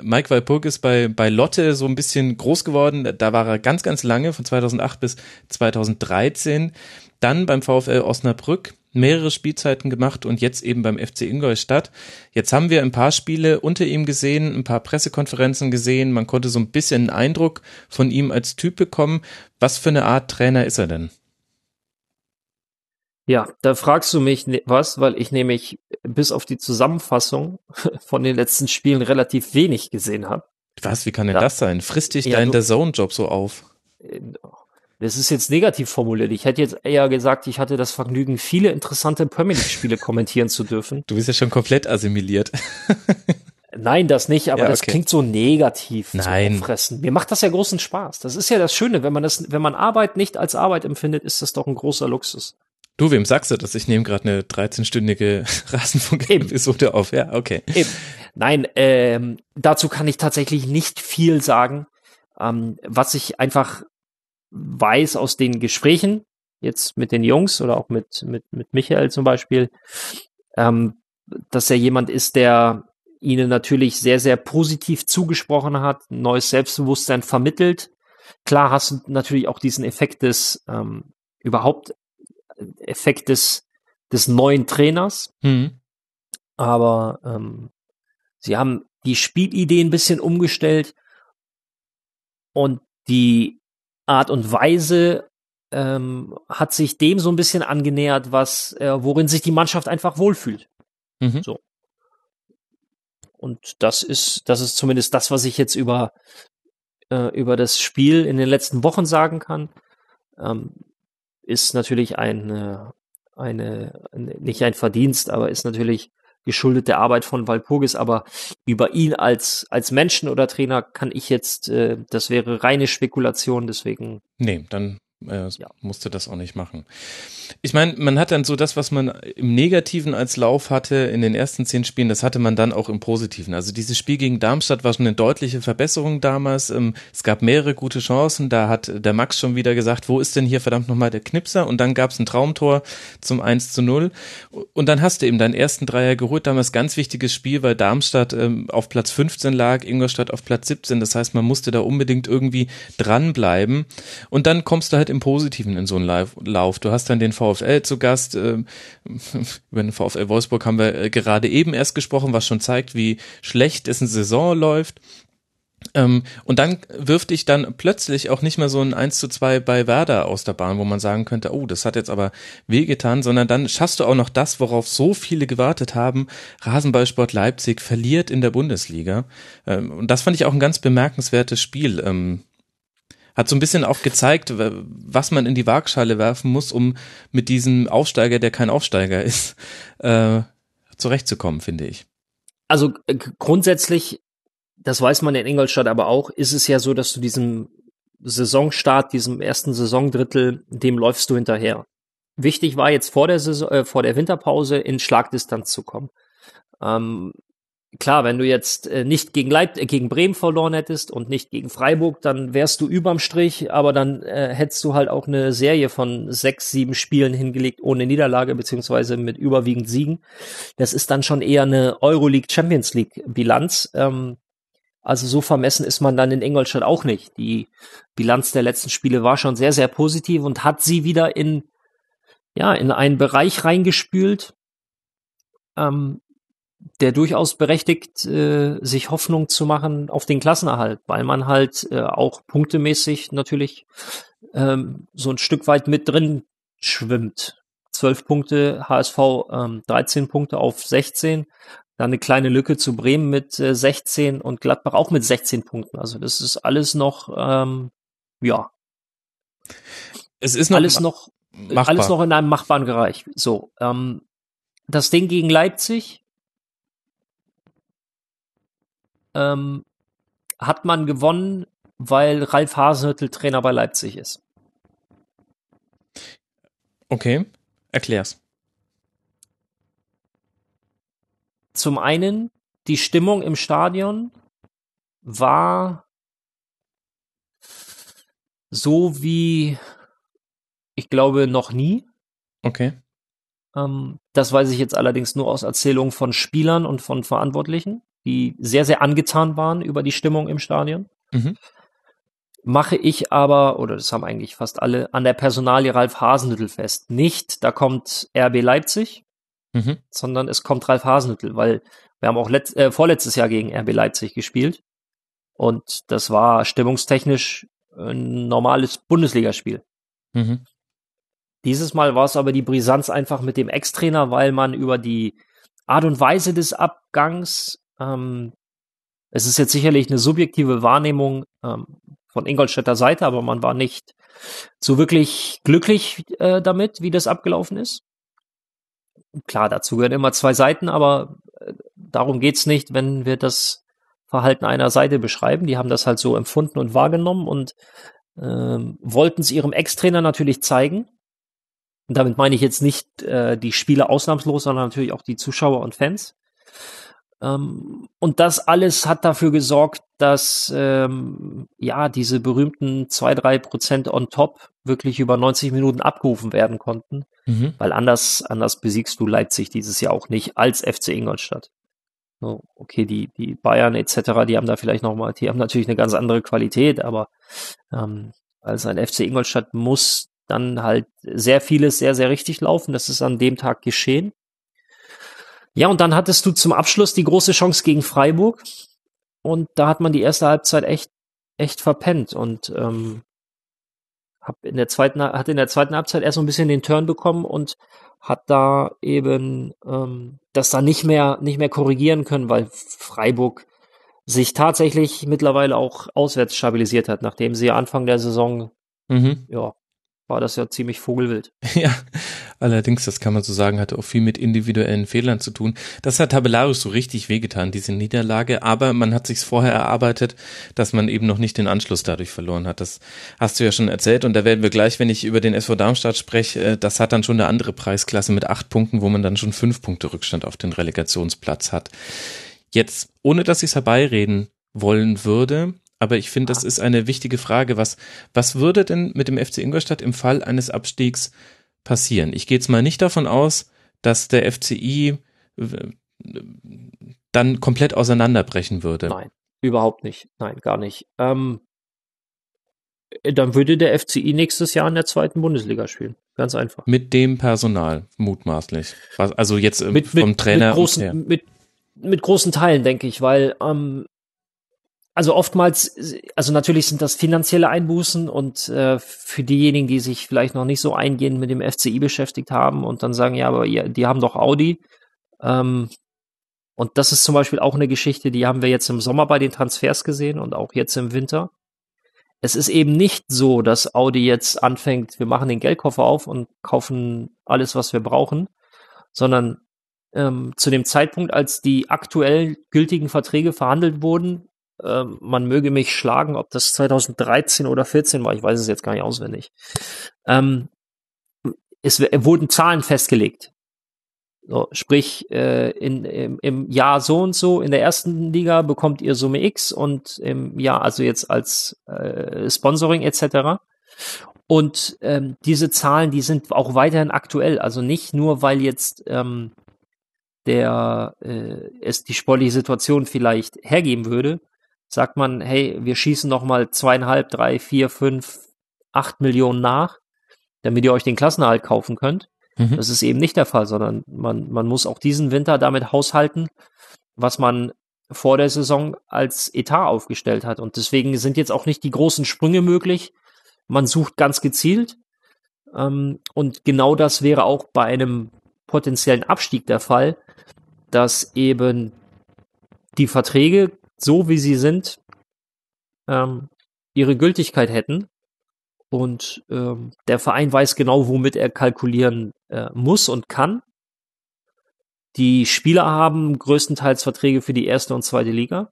Mike Walpurgis bei, bei Lotte so ein bisschen groß geworden. Da war er ganz, ganz lange, von 2008 bis 2013. Dann beim VfL Osnabrück mehrere Spielzeiten gemacht und jetzt eben beim FC Ingolstadt. Jetzt haben wir ein paar Spiele unter ihm gesehen, ein paar Pressekonferenzen gesehen. Man konnte so ein bisschen einen Eindruck von ihm als Typ bekommen. Was für eine Art Trainer ist er denn? Ja, da fragst du mich ne- was, weil ich nämlich bis auf die Zusammenfassung von den letzten Spielen relativ wenig gesehen habe. Was, wie kann denn Ja. das sein? Frisst dich Ja, dein The Zone-Job so auf? Das ist jetzt negativ formuliert. Ich hätte jetzt eher gesagt, ich hatte das Vergnügen, viele interessante Premier League-Spiele kommentieren zu dürfen. Du bist ja schon komplett assimiliert. Nein, das nicht, aber Ja, das okay. klingt so negativ Nein. zum Auffressen. Mir macht das ja großen Spaß. Das ist ja das Schöne, wenn man das, wenn man Arbeit nicht als Arbeit empfindet, ist das doch ein großer Luxus. Du, wem sagst du das? Ich nehme gerade eine 13-stündige Rasenfunk-Episode auf. Ja, okay. Eben. Nein, ähm, dazu kann ich tatsächlich nicht viel sagen. Ähm, was ich einfach weiß aus den Gesprächen, jetzt mit den Jungs oder auch mit, mit, mit Michael zum Beispiel, ähm, dass er jemand ist, der ihnen natürlich sehr, sehr positiv zugesprochen hat, ein neues Selbstbewusstsein vermittelt. Klar hast du natürlich auch diesen Effekt des, ähm, überhaupt Effekt des, des neuen Trainers, Hm. aber ähm, sie haben die Spielidee ein bisschen umgestellt und die Art und Weise ähm, hat sich dem so ein bisschen angenähert, was äh, worin sich die Mannschaft einfach wohlfühlt. Mhm. So. Und das ist das ist zumindest das, was ich jetzt über äh, über das Spiel in den letzten Wochen sagen kann. Ähm, ist natürlich ein, äh, eine, nicht ein Verdienst, aber ist natürlich geschuldet der Arbeit von Walpurgis, aber über ihn als, als Menschen oder Trainer kann ich jetzt, äh, das wäre reine Spekulation, deswegen Nee, dann Er ja. musste das auch nicht machen. Ich meine, man hat dann so das, was man im Negativen als Lauf hatte in den ersten zehn Spielen, das hatte man dann auch im Positiven. Also dieses Spiel gegen Darmstadt war schon eine deutliche Verbesserung damals. Ähm, es gab mehrere gute Chancen. Da hat der Max schon wieder gesagt, wo ist denn hier verdammt nochmal der Knipser? Und dann gab es ein Traumtor zum 1 zu 0. Und dann hast du eben deinen ersten Dreier geholt. Damals ganz wichtiges Spiel, weil Darmstadt ähm, auf Platz 15 lag, Ingolstadt auf Platz 17. Das heißt, man musste da unbedingt irgendwie dranbleiben. Und dann kommst du halt im Positiven in so einen Lauf. Du hast dann den VfL zu Gast. Äh, über den VfL Wolfsburg haben wir äh, gerade eben erst gesprochen, was schon zeigt, wie schlecht dessen Saison läuft. Ähm, und dann wirft dich dann plötzlich auch nicht mehr so ein 1 zu 2 bei Werder aus der Bahn, wo man sagen könnte, oh, das hat jetzt aber wehgetan, sondern dann schaffst du auch noch das, worauf so viele gewartet haben. Rasenballsport Leipzig verliert in der Bundesliga. Ähm, und das fand ich auch ein ganz bemerkenswertes Spiel. Ähm, hat so ein bisschen auch gezeigt, was man in die Waagschale werfen muss, um mit diesem Aufsteiger, der kein Aufsteiger ist, äh, zurechtzukommen, finde ich. Also äh, grundsätzlich, das weiß man in Ingolstadt aber auch, ist es ja so, dass du diesem Saisonstart, diesem ersten Saisondrittel, dem läufst du hinterher. Wichtig war jetzt vor der Saison, äh, vor der Winterpause in Schlagdistanz zu kommen. Ähm, klar, wenn du jetzt äh, nicht gegen Leip äh, gegen Bremen verloren hättest und nicht gegen Freiburg, dann wärst du überm Strich, aber dann äh, hättest du halt auch eine Serie von sechs, sieben Spielen hingelegt ohne Niederlage beziehungsweise mit überwiegend Siegen. Das ist dann schon eher eine Euroleague Champions League Bilanz. Ähm, also so vermessen ist man dann in Ingolstadt auch nicht. Die Bilanz der letzten Spiele war schon sehr, sehr positiv und hat sie wieder in ja in einen Bereich reingespült, ähm, der durchaus berechtigt, äh, sich Hoffnung zu machen auf den Klassenerhalt, weil man halt äh, auch punktemäßig natürlich ähm, so ein Stück weit mit drin schwimmt. Zwölf Punkte, HSV ähm, 13 Punkte auf 16, dann eine kleine Lücke zu Bremen mit äh, 16 und Gladbach auch mit 16 Punkten. Also das ist alles noch, ähm, ja. Es ist noch alles noch, machbar. alles noch in einem machbaren Bereich. So, ähm, das Ding gegen Leipzig ähm, hat man gewonnen, weil Ralf Hasenhüttl Trainer bei Leipzig ist. Okay, erklär's. Zum einen, die Stimmung im Stadion war so wie, ich glaube, noch nie. Okay. Ähm, das weiß ich jetzt allerdings nur aus Erzählungen von Spielern und von Verantwortlichen die sehr, sehr angetan waren über die Stimmung im Stadion. Mhm. Mache ich aber, oder das haben eigentlich fast alle, an der Personalie Ralf Hasenhüttel fest. Nicht, da kommt RB Leipzig, mhm. sondern es kommt Ralf Hasenhüttel, weil wir haben auch äh, vorletztes Jahr gegen RB Leipzig gespielt. Und das war stimmungstechnisch ein normales Bundesligaspiel. Mhm. Dieses Mal war es aber die Brisanz einfach mit dem Ex-Trainer, weil man über die Art und Weise des Abgangs ähm, es ist jetzt sicherlich eine subjektive Wahrnehmung ähm, von Ingolstädter Seite, aber man war nicht so wirklich glücklich äh, damit, wie das abgelaufen ist. Klar, dazu gehören immer zwei Seiten, aber äh, darum geht's nicht, wenn wir das Verhalten einer Seite beschreiben. Die haben das halt so empfunden und wahrgenommen und äh, wollten es ihrem Ex-Trainer natürlich zeigen. Und damit meine ich jetzt nicht äh, die Spieler ausnahmslos, sondern natürlich auch die Zuschauer und Fans. Ähm, und das alles hat dafür gesorgt, dass ähm, ja diese berühmten zwei drei Prozent on top wirklich über 90 Minuten abgerufen werden konnten, mhm. weil anders anders besiegst du Leipzig dieses Jahr auch nicht als FC Ingolstadt. So, okay, die die Bayern etc. Die haben da vielleicht noch mal, die haben natürlich eine ganz andere Qualität, aber ähm, als ein FC Ingolstadt muss dann halt sehr vieles sehr sehr richtig laufen. Das ist an dem Tag geschehen. Ja, und dann hattest du zum Abschluss die große Chance gegen Freiburg. Und da hat man die erste Halbzeit echt, echt verpennt und ähm, hab in der zweiten, hat in der zweiten Halbzeit erst so ein bisschen den Turn bekommen und hat da eben ähm, das da nicht mehr, nicht mehr korrigieren können, weil Freiburg sich tatsächlich mittlerweile auch auswärts stabilisiert hat, nachdem sie Anfang der Saison, mhm. ja, war das ja ziemlich vogelwild. Ja, Allerdings, das kann man so sagen, hatte auch viel mit individuellen Fehlern zu tun. Das hat tabellarisch so richtig wehgetan, diese Niederlage, aber man hat sich vorher erarbeitet, dass man eben noch nicht den Anschluss dadurch verloren hat. Das hast du ja schon erzählt und da werden wir gleich, wenn ich über den SV Darmstadt spreche, äh, das hat dann schon eine andere Preisklasse mit acht Punkten, wo man dann schon fünf Punkte Rückstand auf den Relegationsplatz hat. Jetzt, ohne dass ich es herbeireden wollen würde, aber ich finde, das ist eine wichtige Frage. Was, was würde denn mit dem FC Ingolstadt im Fall eines Abstiegs passieren? Ich gehe jetzt mal nicht davon aus, dass der FCI äh, dann komplett auseinanderbrechen würde. Nein, überhaupt nicht. Nein, gar nicht. Ähm, dann würde der FCI nächstes Jahr in der zweiten Bundesliga spielen. Ganz einfach. Mit dem Personal, mutmaßlich. Also jetzt äh, mit, vom mit, Trainer. Mit großen, mit, mit großen Teilen, denke ich, weil ähm, also oftmals, also natürlich sind das finanzielle Einbußen und äh, für diejenigen, die sich vielleicht noch nicht so eingehend mit dem FCI beschäftigt haben und dann sagen, ja, aber ja, die haben doch Audi. Ähm, und das ist zum Beispiel auch eine Geschichte, die haben wir jetzt im Sommer bei den Transfers gesehen und auch jetzt im Winter. Es ist eben nicht so, dass Audi jetzt anfängt, wir machen den Geldkoffer auf und kaufen alles, was wir brauchen, sondern ähm, zu dem Zeitpunkt, als die aktuell gültigen Verträge verhandelt wurden, ähm, man möge mich schlagen, ob das 2013 oder 14 war, ich weiß es jetzt gar nicht auswendig. Ähm, es wurden Zahlen festgelegt. So, sprich, äh, in, im, im Jahr so und so in der ersten Liga bekommt ihr Summe X und im Jahr, also jetzt als äh, Sponsoring etc. Und ähm, diese Zahlen, die sind auch weiterhin aktuell. Also nicht nur, weil jetzt ähm, der äh, es die sportliche Situation vielleicht hergeben würde, sagt man, hey, wir schießen noch mal zweieinhalb, drei, vier, fünf, acht Millionen nach, damit ihr euch den Klassenerhalt kaufen könnt. Mhm. Das ist eben nicht der Fall, sondern man, man muss auch diesen Winter damit haushalten, was man vor der Saison als Etat aufgestellt hat. Und deswegen sind jetzt auch nicht die großen Sprünge möglich. Man sucht ganz gezielt. Ähm, und genau das wäre auch bei einem potenziellen Abstieg der Fall, dass eben die Verträge so wie sie sind, ähm, ihre Gültigkeit hätten. Und ähm, der Verein weiß genau, womit er kalkulieren äh, muss und kann. Die Spieler haben größtenteils Verträge für die erste und zweite Liga.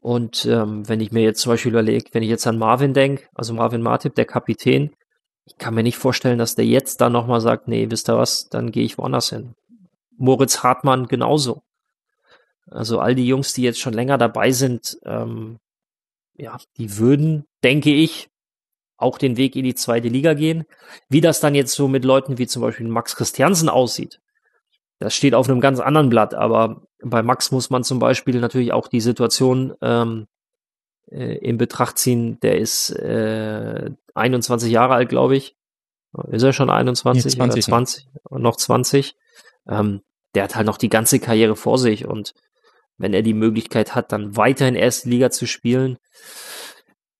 Und ähm, wenn ich mir jetzt zum Beispiel überlege, wenn ich jetzt an Marvin denke, also Marvin Martip, der Kapitän, ich kann mir nicht vorstellen, dass der jetzt dann nochmal sagt, nee, wisst ihr was, dann gehe ich woanders hin. Moritz Hartmann genauso. Also all die Jungs, die jetzt schon länger dabei sind, ähm, ja, die würden, denke ich, auch den Weg in die zweite Liga gehen. Wie das dann jetzt so mit Leuten wie zum Beispiel Max Christiansen aussieht, das steht auf einem ganz anderen Blatt. Aber bei Max muss man zum Beispiel natürlich auch die Situation ähm, äh, in Betracht ziehen. Der ist äh, 21 Jahre alt, glaube ich. Ist er schon 21 20 oder 20? Noch, noch 20. Ähm, der hat halt noch die ganze Karriere vor sich und wenn er die Möglichkeit hat, dann weiter in erste Liga zu spielen,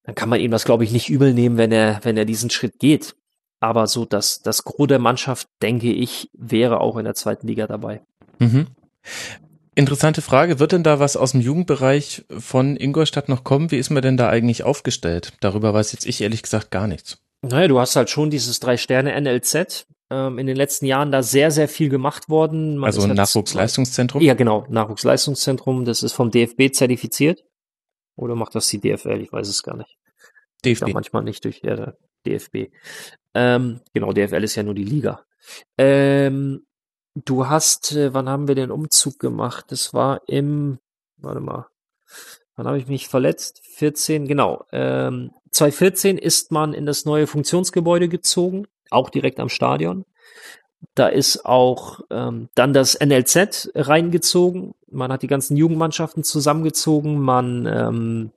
dann kann man ihm das, glaube ich, nicht übel nehmen, wenn er, wenn er diesen Schritt geht. Aber so das, das Gros der Mannschaft, denke ich, wäre auch in der zweiten Liga dabei. Mhm. Interessante Frage. Wird denn da was aus dem Jugendbereich von Ingolstadt noch kommen? Wie ist man denn da eigentlich aufgestellt? Darüber weiß jetzt ich ehrlich gesagt gar nichts. Naja, du hast halt schon dieses Drei-Sterne-NLZ, ähm, in den letzten Jahren da sehr, sehr viel gemacht worden. Man also ein Nachwuchsleistungszentrum? Ja, genau, Nachwuchsleistungszentrum. Das ist vom DFB zertifiziert. Oder macht das die DFL? Ich weiß es gar nicht. DFB. Ja, manchmal nicht durch ja, DFB. Ähm, genau, DFL ist ja nur die Liga. Ähm, du hast, äh, wann haben wir den Umzug gemacht? Das war im, warte mal, wann habe ich mich verletzt? 14, genau. Ähm, 2014 ist man in das neue Funktionsgebäude gezogen auch direkt am Stadion. Da ist auch ähm, dann das NLZ reingezogen. Man hat die ganzen Jugendmannschaften zusammengezogen. Man ähm,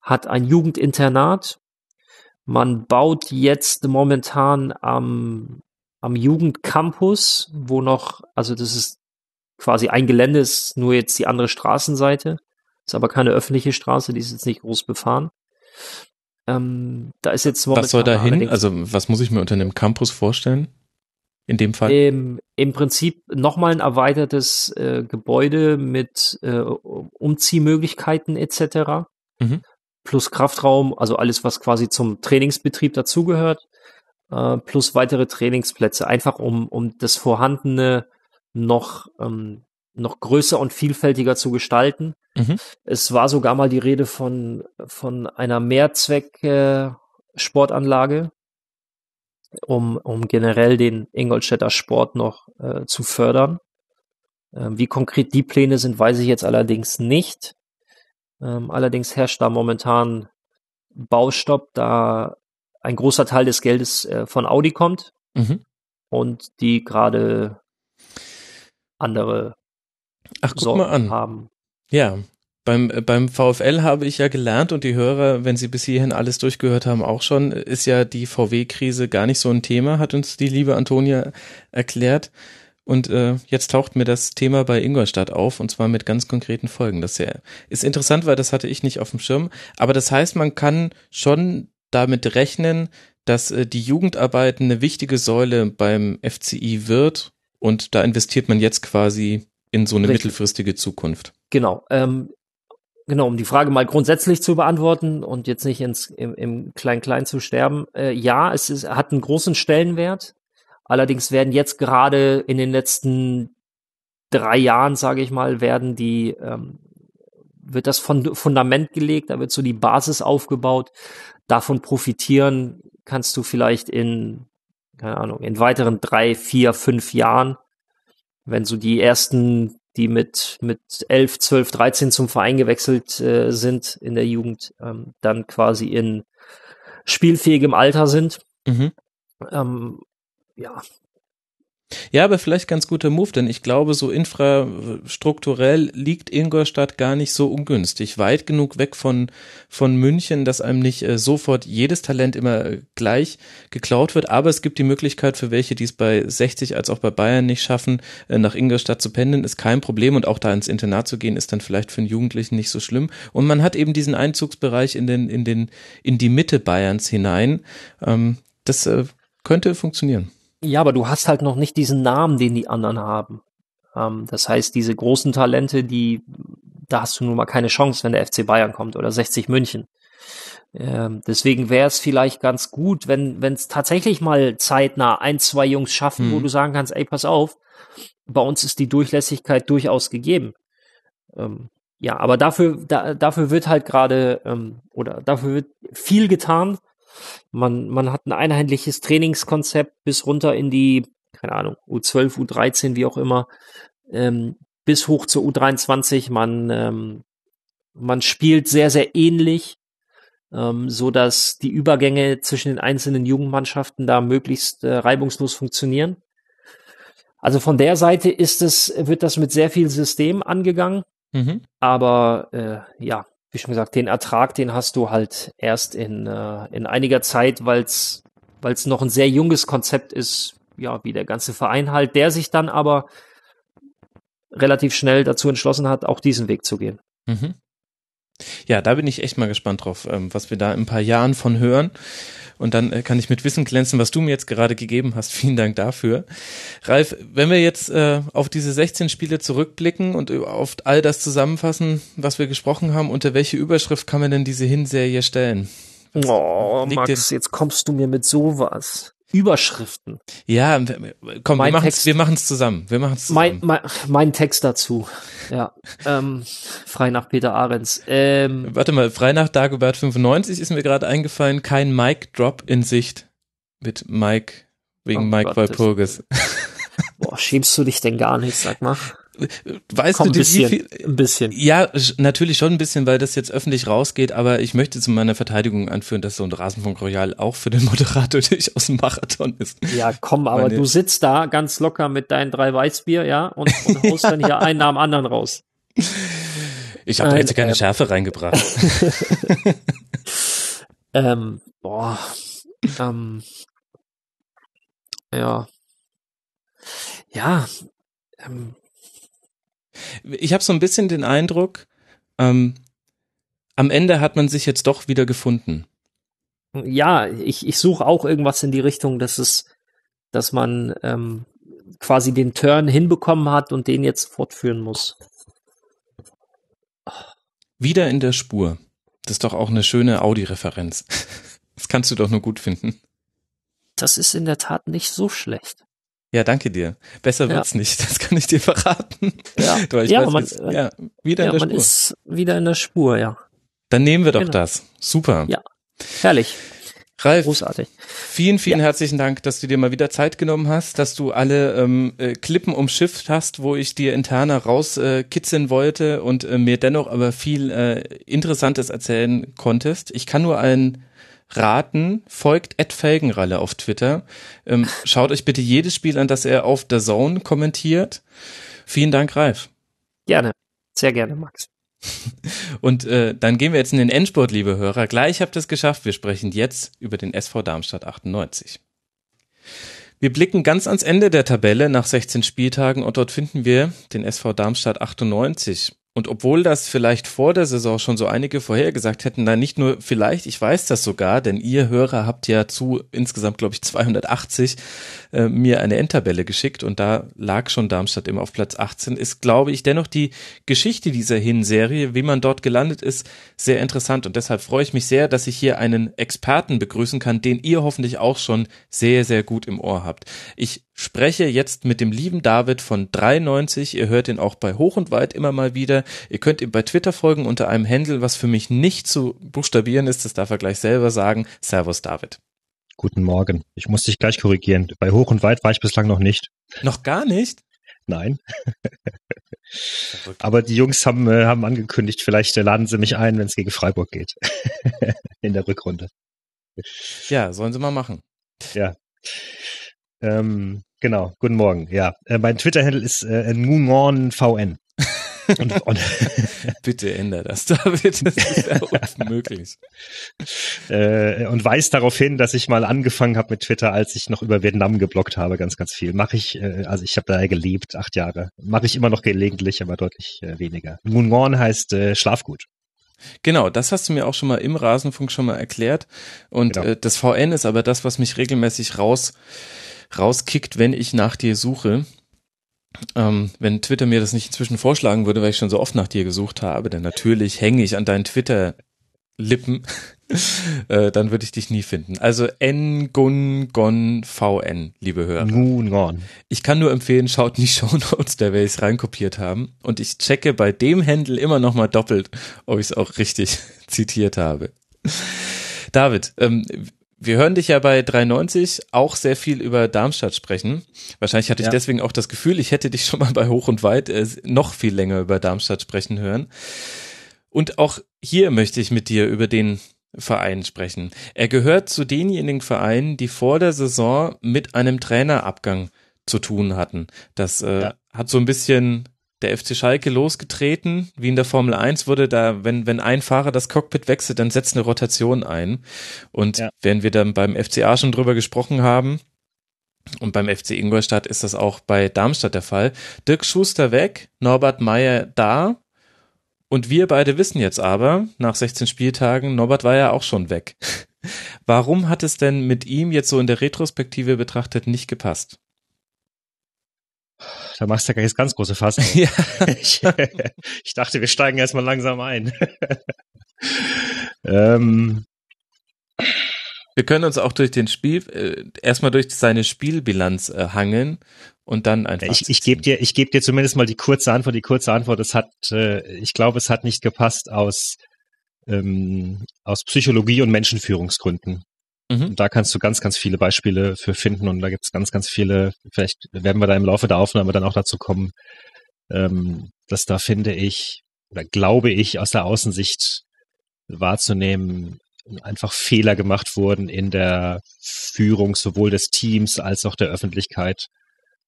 hat ein Jugendinternat. Man baut jetzt momentan am, am Jugendcampus, wo noch, also das ist quasi ein Gelände, ist nur jetzt die andere Straßenseite. Ist aber keine öffentliche Straße, die ist jetzt nicht groß befahren. Ähm, da ist jetzt Was soll da hin? Also was muss ich mir unter einem Campus vorstellen? In dem Fall? Im, im Prinzip nochmal ein erweitertes äh, Gebäude mit äh, Umziehmöglichkeiten etc. Mhm. Plus Kraftraum, also alles, was quasi zum Trainingsbetrieb dazugehört. äh, plus weitere Trainingsplätze, einfach um, um das Vorhandene noch, ähm, noch größer und vielfältiger zu gestalten. Mhm. Es war sogar mal die Rede von, von einer Mehrzweck-Sportanlage, um, um generell den Ingolstädter Sport noch äh, zu fördern. Ähm, wie konkret die Pläne sind, weiß ich jetzt allerdings nicht. Ähm, allerdings herrscht da momentan Baustopp, da ein großer Teil des Geldes äh, von Audi kommt Mhm. und die gerade andere Ach, guck Sorgen mal an. haben. Ja, beim, äh, beim VfL habe ich ja gelernt und die Hörer, wenn sie bis hierhin alles durchgehört haben, auch schon, ist ja die VW-Krise gar nicht so ein Thema, hat uns die liebe Antonia erklärt. Und äh, jetzt taucht mir das Thema bei Ingolstadt auf und zwar mit ganz konkreten Folgen. Das ist, interessant, weil das hatte ich nicht auf dem Schirm. Aber das heißt, man kann schon damit rechnen, dass äh, die Jugendarbeit eine wichtige Säule beim FCI wird und da investiert man jetzt quasi in so eine Richtig. mittelfristige Zukunft. Genau. Ähm, genau, um die Frage mal grundsätzlich zu beantworten und jetzt nicht ins, im, im Klein-Klein zu sterben. Äh, ja, es ist, hat einen großen Stellenwert. Allerdings werden jetzt gerade in den letzten drei Jahren, sage ich mal, werden die, ähm, wird das Fund- Fundament gelegt, da wird so die Basis aufgebaut. Davon profitieren kannst du vielleicht in, keine Ahnung, in weiteren drei, vier, fünf Jahren, wenn so die ersten, die mit, mit 11, 12, 13 zum Verein gewechselt äh, sind in der Jugend, ähm, dann quasi in spielfähigem Alter sind. Mhm. Ähm, ja, Ja, aber vielleicht ganz guter Move, denn ich glaube, so infrastrukturell liegt Ingolstadt gar nicht so ungünstig. Weit genug weg von, von München, dass einem nicht äh, sofort jedes Talent immer äh, gleich geklaut wird. Aber es gibt die Möglichkeit für welche, die es bei 60 als auch bei Bayern nicht schaffen, äh, nach Ingolstadt zu pendeln, ist kein Problem. Und auch da ins Internat zu gehen, ist dann vielleicht für einen Jugendlichen nicht so schlimm. Und man hat eben diesen Einzugsbereich in den, in den, in die Mitte Bayerns hinein. Ähm, das könnte funktionieren. Ja, aber du hast halt noch nicht diesen Namen, den die anderen haben. Ähm, das heißt, diese großen Talente, die, da hast du nun mal keine Chance, wenn der FC Bayern kommt oder 60 München. Ähm, deswegen wäre es vielleicht ganz gut, wenn wenn es tatsächlich mal zeitnah ein, zwei Jungs schaffen, wo Mhm. du sagen kannst, ey, pass auf, bei uns ist die Durchlässigkeit durchaus gegeben. Ähm, ja, aber dafür, da, dafür wird halt gerade, ähm, oder dafür wird viel getan. Man, man hat ein einheitliches Trainingskonzept bis runter in die, keine Ahnung, U12, U13, wie auch immer, ähm, bis hoch zur U23. Man, ähm, man spielt sehr, sehr ähnlich, ähm, so dass die Übergänge zwischen den einzelnen Jugendmannschaften da möglichst äh, reibungslos funktionieren. Also von der Seite ist es, wird das mit sehr viel System angegangen. Mhm. Aber äh, ja, wie schon gesagt, den Ertrag, den hast du halt erst in, äh, in einiger Zeit, weil es noch ein sehr junges Konzept ist, ja, wie der ganze Verein halt, der sich dann aber relativ schnell dazu entschlossen hat, auch diesen Weg zu gehen. Mhm. Ja, da bin ich echt mal gespannt drauf, ähm, was wir da in ein paar Jahren von hören. Und dann äh, kann ich mit Wissen glänzen, was du mir jetzt gerade gegeben hast. Vielen Dank dafür. Ralf, wenn wir jetzt äh, auf diese 16 Spiele zurückblicken und auf all das zusammenfassen, was wir gesprochen haben, unter welche Überschrift kann man denn diese Hinserie stellen? Oh, liegt Max, jetzt kommst du mir mit sowas. Überschriften. Ja, komm, Mein wir machen's, Text- wir machen's zusammen. Wir machen's zusammen. Mein, mein, mein Text dazu. Ja. Ähm, frei nach Peter Ahrens. Ähm, Warte mal, frei nach Dagobert 95 ist mir gerade eingefallen, kein Mic-Drop in Sicht mit Mike, wegen Oh Mike Walpurgis. boah, schämst du dich denn gar nicht, sag mal. Weißt Komm, du, ein bisschen, viel, ein bisschen. Ja, natürlich schon ein bisschen, weil das jetzt öffentlich rausgeht, aber ich möchte zu meiner Verteidigung anführen, dass so ein Rasenfunk Royal auch für den Moderator durchaus ein Marathon ist. Ja, komm, aber Meine- du sitzt da ganz locker mit deinen drei Weißbier, ja, und, und haust dann hier einen nach dem anderen raus. Ich habe da jetzt keine ähm, Schärfe reingebracht. Ähm, boah, ähm, ja, ja, ähm, Ich habe so ein bisschen den Eindruck, ähm, am Ende hat man sich jetzt doch wieder gefunden. ja, ich, ich suche auch irgendwas in die Richtung, dass es, dass man ähm, quasi den Turn hinbekommen hat und den jetzt fortführen muss. Wieder in der Spur. Das ist doch auch eine schöne Audi-Referenz. Das kannst du doch nur gut finden. das ist in der Tat nicht so schlecht. Ja, danke dir. Besser Ja. wird's nicht, das kann ich dir verraten. Ja, ja, weiß, man, jetzt- ja wieder ja, in der man Spur. ist wieder in der Spur, ja. Dann nehmen wir doch Genau. das. Super. Ja. Herrlich, Ralf, großartig. vielen, vielen herzlichen Dank, dass du dir mal wieder Zeit genommen hast, dass du alle ähm, äh, Klippen umschifft hast, wo ich dir interner rauskitzeln äh, wollte und äh, mir dennoch aber viel äh, Interessantes erzählen konntest. Ich kann nur allen raten, folgt Ed Felgenralle auf Twitter. Ähm, schaut euch bitte jedes Spiel an, das er auf der Zone kommentiert. Vielen Dank, Ralf. Gerne, sehr gerne, Max. Und äh, dann gehen wir jetzt in den Endsport, liebe Hörer. Gleich habt ihr es geschafft. Wir sprechen jetzt über den SV Darmstadt 98. Wir blicken ganz ans Ende der Tabelle nach 16 Spieltagen und dort finden wir den SV Darmstadt 98. Und obwohl das vielleicht vor der Saison schon so einige vorhergesagt hätten, nein, nicht nur vielleicht, ich weiß das sogar, denn ihr Hörer habt ja zu insgesamt, glaube ich, 280 äh, mir eine Endtabelle geschickt und da lag schon Darmstadt immer auf Platz 18, ist, glaube ich, dennoch die Geschichte dieser Hinserie, wie man dort gelandet ist, sehr interessant und deshalb freue ich mich sehr, dass ich hier einen Experten begrüßen kann, den ihr hoffentlich auch schon sehr, sehr gut im Ohr habt. Ich spreche jetzt mit dem lieben David von 93. Ihr hört ihn auch bei Hoch und Weit immer mal wieder. Ihr könnt ihm bei Twitter folgen unter einem Handle, was für mich nicht zu buchstabieren ist. Das darf er gleich selber sagen. Servus David. Guten Morgen. Ich muss dich gleich korrigieren. Bei Hoch und Weit war ich bislang noch nicht. Noch gar nicht? Nein. Aber die Jungs haben, äh, haben angekündigt, vielleicht äh, laden sie mich ein, wenn es gegen Freiburg geht. In der Rückrunde. Ja, sollen sie mal machen. Ähm, genau, guten Morgen. Ja, äh, mein Twitter-Handle ist äh, NungonVN. Und, und, Bitte ändere das, David. Das ist ja unmöglich. äh, und weist darauf hin, dass ich mal angefangen habe mit Twitter, als ich noch über Vietnam geblockt habe, ganz, ganz viel. Mache ich, äh, also ich habe da gelebt, acht Jahre. Mache ich immer noch gelegentlich, aber deutlich äh, weniger. Nungon heißt äh, Schlafgut. Genau, das hast du mir auch schon mal im Rasenfunk schon mal erklärt. Und Genau. äh, das VN ist aber das, was mich regelmäßig raus rauskickt, wenn ich nach dir suche. Ähm, wenn Twitter mir das nicht inzwischen vorschlagen würde, weil ich schon so oft nach dir gesucht habe, denn natürlich hänge ich an deinen Twitter-Lippen, äh, dann würde ich dich nie finden. Also Ngungon VN, liebe Hörer. Nungon. Ich kann nur empfehlen, schaut in die Shownotes, da werde ich es reinkopiert haben. Und ich checke bei dem Handle immer noch mal doppelt, ob ich es auch richtig zitiert habe. David, ähm, wir hören dich ja bei 390 auch sehr viel über Darmstadt sprechen. Wahrscheinlich hatte ich Ja. deswegen auch das Gefühl, ich hätte dich schon mal bei Hoch und Weit äh, noch viel länger über Darmstadt sprechen hören. Und auch hier möchte ich mit dir über den Verein sprechen. Er gehört zu denjenigen Vereinen, die vor der Saison mit einem Trainerabgang zu tun hatten. Das äh, Ja. hat so ein bisschen der FC Schalke losgetreten, wie in der Formel 1 wurde da, wenn, wenn ein Fahrer das Cockpit wechselt, dann setzt eine Rotation ein. Und Ja. während wir dann beim FCA schon drüber gesprochen haben, und beim FC Ingolstadt ist das auch bei Darmstadt der Fall. Dirk Schuster weg, Norbert Meyer da. Und wir beide wissen jetzt aber, nach 16 Spieltagen, Norbert war ja auch schon weg. Warum hat es denn mit ihm jetzt so in der Retrospektive betrachtet nicht gepasst? Da machst du ja jetzt ganz große Fass. Ja. ich, ich dachte, wir steigen erstmal langsam ein. ähm, Wir können uns auch durch den Spiel, äh, erstmal durch seine Spielbilanz äh, hangeln und dann einfach. ich ich gebe dir, ich gebe dir zumindest mal die kurze Antwort. Die kurze Antwort, es hat, äh, ich glaube, es hat nicht gepasst aus ähm, aus Psychologie und Menschenführungsgründen. Mhm. Und da kannst du ganz, ganz viele Beispiele für finden und da gibt es ganz, ganz viele, vielleicht werden wir da im Laufe der Aufnahme dann auch dazu kommen, ähm, dass da finde ich oder glaube ich aus der Außensicht wahrzunehmen, einfach Fehler gemacht wurden in der Führung sowohl des Teams als auch der Öffentlichkeit.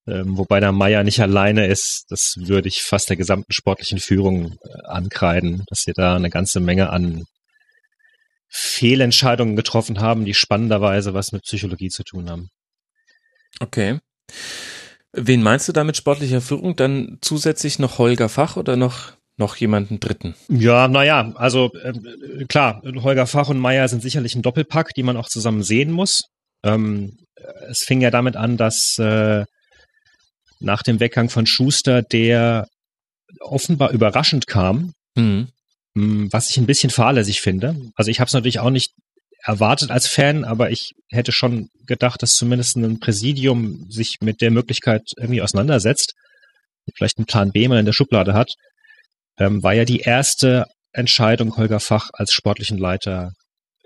Ähm, wobei der Meier nicht alleine ist, das würde ich fast der gesamten sportlichen Führung äh, ankreiden, dass sie da eine ganze Menge an Fehlentscheidungen getroffen haben, die spannenderweise was mit Psychologie zu tun haben. Okay. Wen meinst du da mit sportlicher Führung? Dann zusätzlich noch Holger Fach oder noch, noch jemanden dritten? Ja, naja, also äh, klar, Holger Fach und Meier sind sicherlich ein Doppelpack, die man auch zusammen sehen muss. Ähm, es fing ja damit an, dass äh, nach dem Weggang von Schuster, der offenbar überraschend kam, Mhm. Mh, was ich ein bisschen fahrlässig finde. Also ich habe es natürlich auch nicht erwartet als Fan, aber ich hätte schon gedacht, dass zumindest ein Präsidium sich mit der Möglichkeit irgendwie auseinandersetzt, vielleicht einen Plan B mal in der Schublade hat, ähm, war ja die erste Entscheidung, Holger Fach als sportlichen Leiter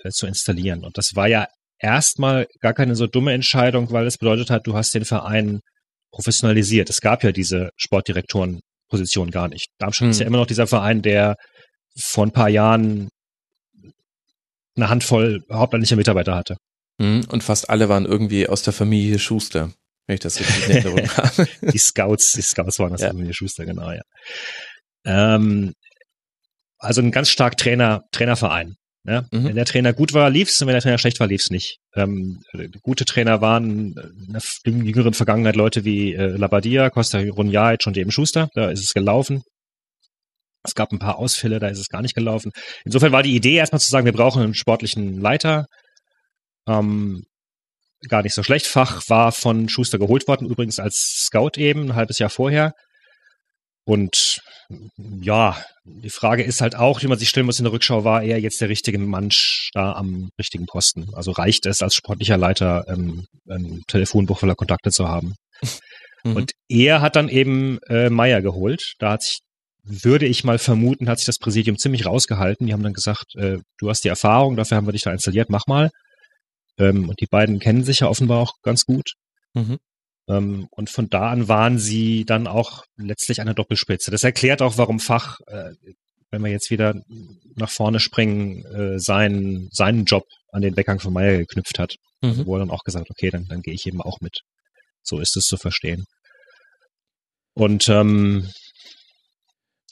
äh, zu installieren. Und das war ja erstmal gar keine so dumme Entscheidung, weil es bedeutet hat, du hast den Verein professionalisiert. Es gab ja diese Sportdirektorenposition gar nicht. Darmstadt hm. ist ja immer noch dieser Verein, der vor ein paar Jahren eine Handvoll hauptamtlicher Mitarbeiter hatte. Hm, und fast alle waren irgendwie aus der Familie Schuster, wenn ich das richtig in Erinnerung habe. die Scouts, die Scouts waren aus ja. der Familie Schuster, genau, ja. Ähm, also ein ganz stark Trainer, Trainerverein. Ja? Mhm. Wenn der Trainer gut war, lief's, und wenn der Trainer schlecht war, lief's nicht. Ähm, gute Trainer waren in der jüngeren Vergangenheit Leute wie äh, Labadia, Costa Runjajic und eben Schuster. Da ist es gelaufen. Es gab ein paar Ausfälle, da ist es gar nicht gelaufen. Insofern war die Idee erstmal zu sagen, wir brauchen einen sportlichen Leiter. Ähm, gar nicht so schlecht. Fach war von Schuster geholt worden, übrigens als Scout eben, ein halbes Jahr vorher. Und ja, die Frage ist halt auch, wie man sich stellen muss in der Rückschau, war er jetzt der richtige Mensch da am richtigen Posten? Also reicht es als sportlicher Leiter, ähm, ein Telefonbuch voller Kontakte zu haben? Mhm. Und er hat dann eben äh, Meier geholt. Da hat sich, würde ich mal vermuten, hat sich das Präsidium ziemlich rausgehalten. Die haben dann gesagt, äh, du hast die Erfahrung, dafür haben wir dich da installiert, mach mal. Ähm, und die beiden kennen sich ja offenbar auch ganz gut. Mhm. Ähm, und von da an waren sie dann auch letztlich eine Doppelspitze. Das erklärt auch, warum Fach, äh, wenn wir jetzt wieder nach vorne springen, äh, seinen, seinen Job an den Weggang von Meyer geknüpft hat. Mhm. Wo er dann auch gesagt, okay, dann, dann gehe ich eben auch mit. So ist es zu verstehen. Und ähm,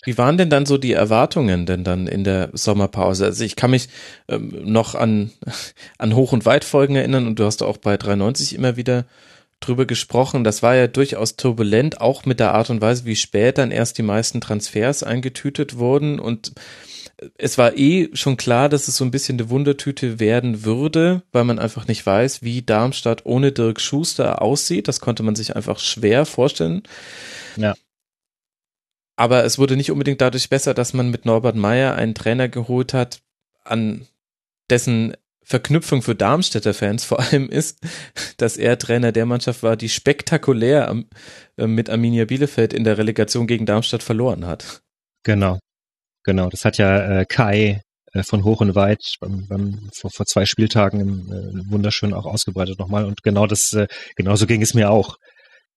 wie waren denn dann so die Erwartungen denn dann in der Sommerpause? Also ich kann mich ähm, noch an, an Hoch- und Weitfolgen erinnern und du hast auch bei 93 immer wieder drüber gesprochen. Das war ja durchaus turbulent, auch mit der Art und Weise, wie spät dann erst die meisten Transfers eingetütet wurden. Und es war eh schon klar, dass es so ein bisschen eine Wundertüte werden würde, weil man einfach nicht weiß, wie Darmstadt ohne Dirk Schuster aussieht. Das konnte man sich einfach schwer vorstellen. Ja. Aber es wurde nicht unbedingt dadurch besser, dass man mit Norbert Meyer einen Trainer geholt hat, an dessen Verknüpfung für Darmstädter Fans vor allem ist, dass er Trainer der Mannschaft war, die spektakulär äh, mit Arminia Bielefeld in der Relegation gegen Darmstadt verloren hat. Genau, genau. Das hat ja äh, Kai äh, von Hoch und Weit beim, beim, vor, vor zwei Spieltagen wunderschön auch ausgebreitet nochmal. Und genau das, genauso ging es mir auch.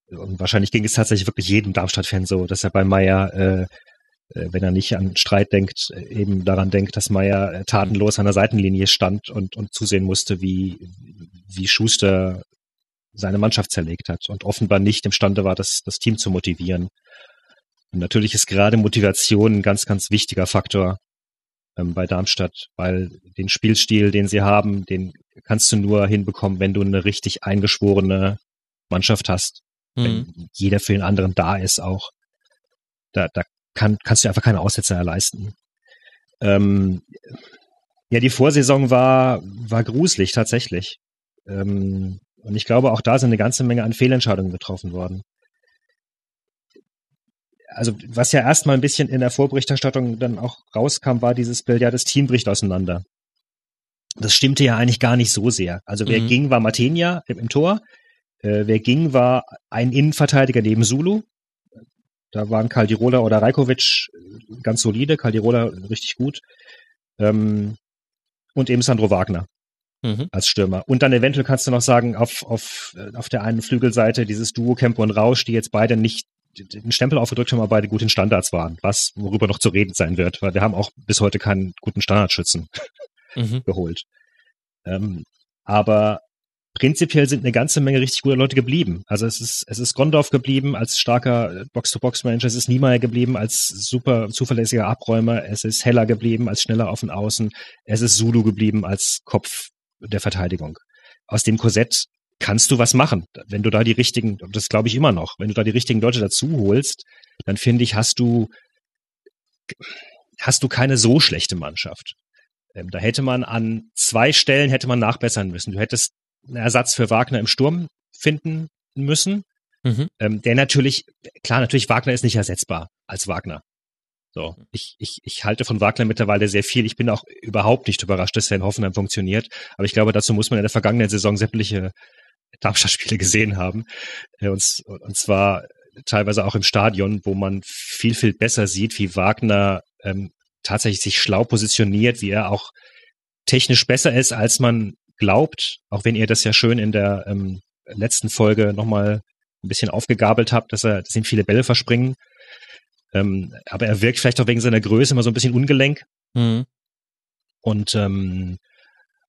Und wahrscheinlich ging es tatsächlich wirklich jedem Darmstadt-Fan so, dass er bei Meier äh, äh, wenn er nicht an Streit denkt, äh, eben daran denkt, dass Meier äh, tatenlos an der Seitenlinie stand und, und zusehen musste, wie, wie Schuster seine Mannschaft zerlegt hat und offenbar nicht imstande war, das, das Team zu motivieren. Und natürlich ist gerade Motivation ein ganz, ganz wichtiger Faktor ähm, bei Darmstadt, weil den Spielstil, den sie haben, den kannst du nur hinbekommen, wenn du eine richtig eingeschworene Mannschaft hast. Mhm. Wenn jeder für den anderen da ist auch. Da, da kann, kannst du einfach keine Aussetzer leisten. Ähm, ja, die Vorsaison war, war gruselig tatsächlich. Ähm, und ich glaube, auch da sind eine ganze Menge an Fehlentscheidungen getroffen worden. Also, was ja erstmal ein bisschen in der Vorberichterstattung dann auch rauskam, war dieses Bild, ja, das Team bricht auseinander. Das stimmte ja eigentlich gar nicht so sehr. Also, wer mhm. ging, war Matenia im, im Tor. Äh, wer ging, war ein Innenverteidiger neben Zulu. Da waren Caldirola oder Rajkovic ganz solide, Caldirola richtig gut. Ähm, und eben Sandro Wagner mhm. als Stürmer. Und dann eventuell kannst du noch sagen, auf, auf, auf der einen Flügelseite dieses Duo Kempo und Rausch, die jetzt beide nicht den Stempel aufgedrückt haben, aber beide gut in Standards waren, was worüber noch zu reden sein wird, weil wir haben auch bis heute keinen guten Standardschützen mhm. geholt. Ähm, aber prinzipiell sind eine ganze Menge richtig gute Leute geblieben. Also es ist, es ist Gondorf geblieben als starker Box-to-Box-Manager, es ist Niemeyer geblieben als super zuverlässiger Abräumer, es ist Heller geblieben als schneller auf den Außen, es ist Zulu geblieben als Kopf der Verteidigung. Aus dem Korsett kannst du was machen. Wenn du da die richtigen, das glaube ich immer noch, wenn du da die richtigen Leute dazu holst, dann finde ich, hast du, hast du keine so schlechte Mannschaft. Ähm, da hätte man an zwei Stellen hätte man nachbessern müssen. Du hättest einen Ersatz für Wagner im Sturm finden müssen. Mhm. Ähm, der natürlich, klar, natürlich, Wagner ist nicht ersetzbar als Wagner. So, ich, ich, ich halte von Wagner mittlerweile sehr viel. Ich bin auch überhaupt nicht überrascht, dass er in Hoffenheim funktioniert. Aber ich glaube, dazu muss man in der vergangenen Saison sämtliche Darmstadt-Spiele gesehen haben. Äh, und, und zwar teilweise auch im Stadion, wo man viel, viel besser sieht, wie Wagner ähm, tatsächlich sich schlau positioniert, wie er auch technisch besser ist, als man glaubt, auch wenn ihr das ja schön in der ähm, letzten Folge nochmal ein bisschen aufgegabelt habt, dass er, dass ihm viele Bälle verspringen. Ähm, aber er wirkt vielleicht auch wegen seiner Größe immer so ein bisschen ungelenk. Mhm. Und, ähm,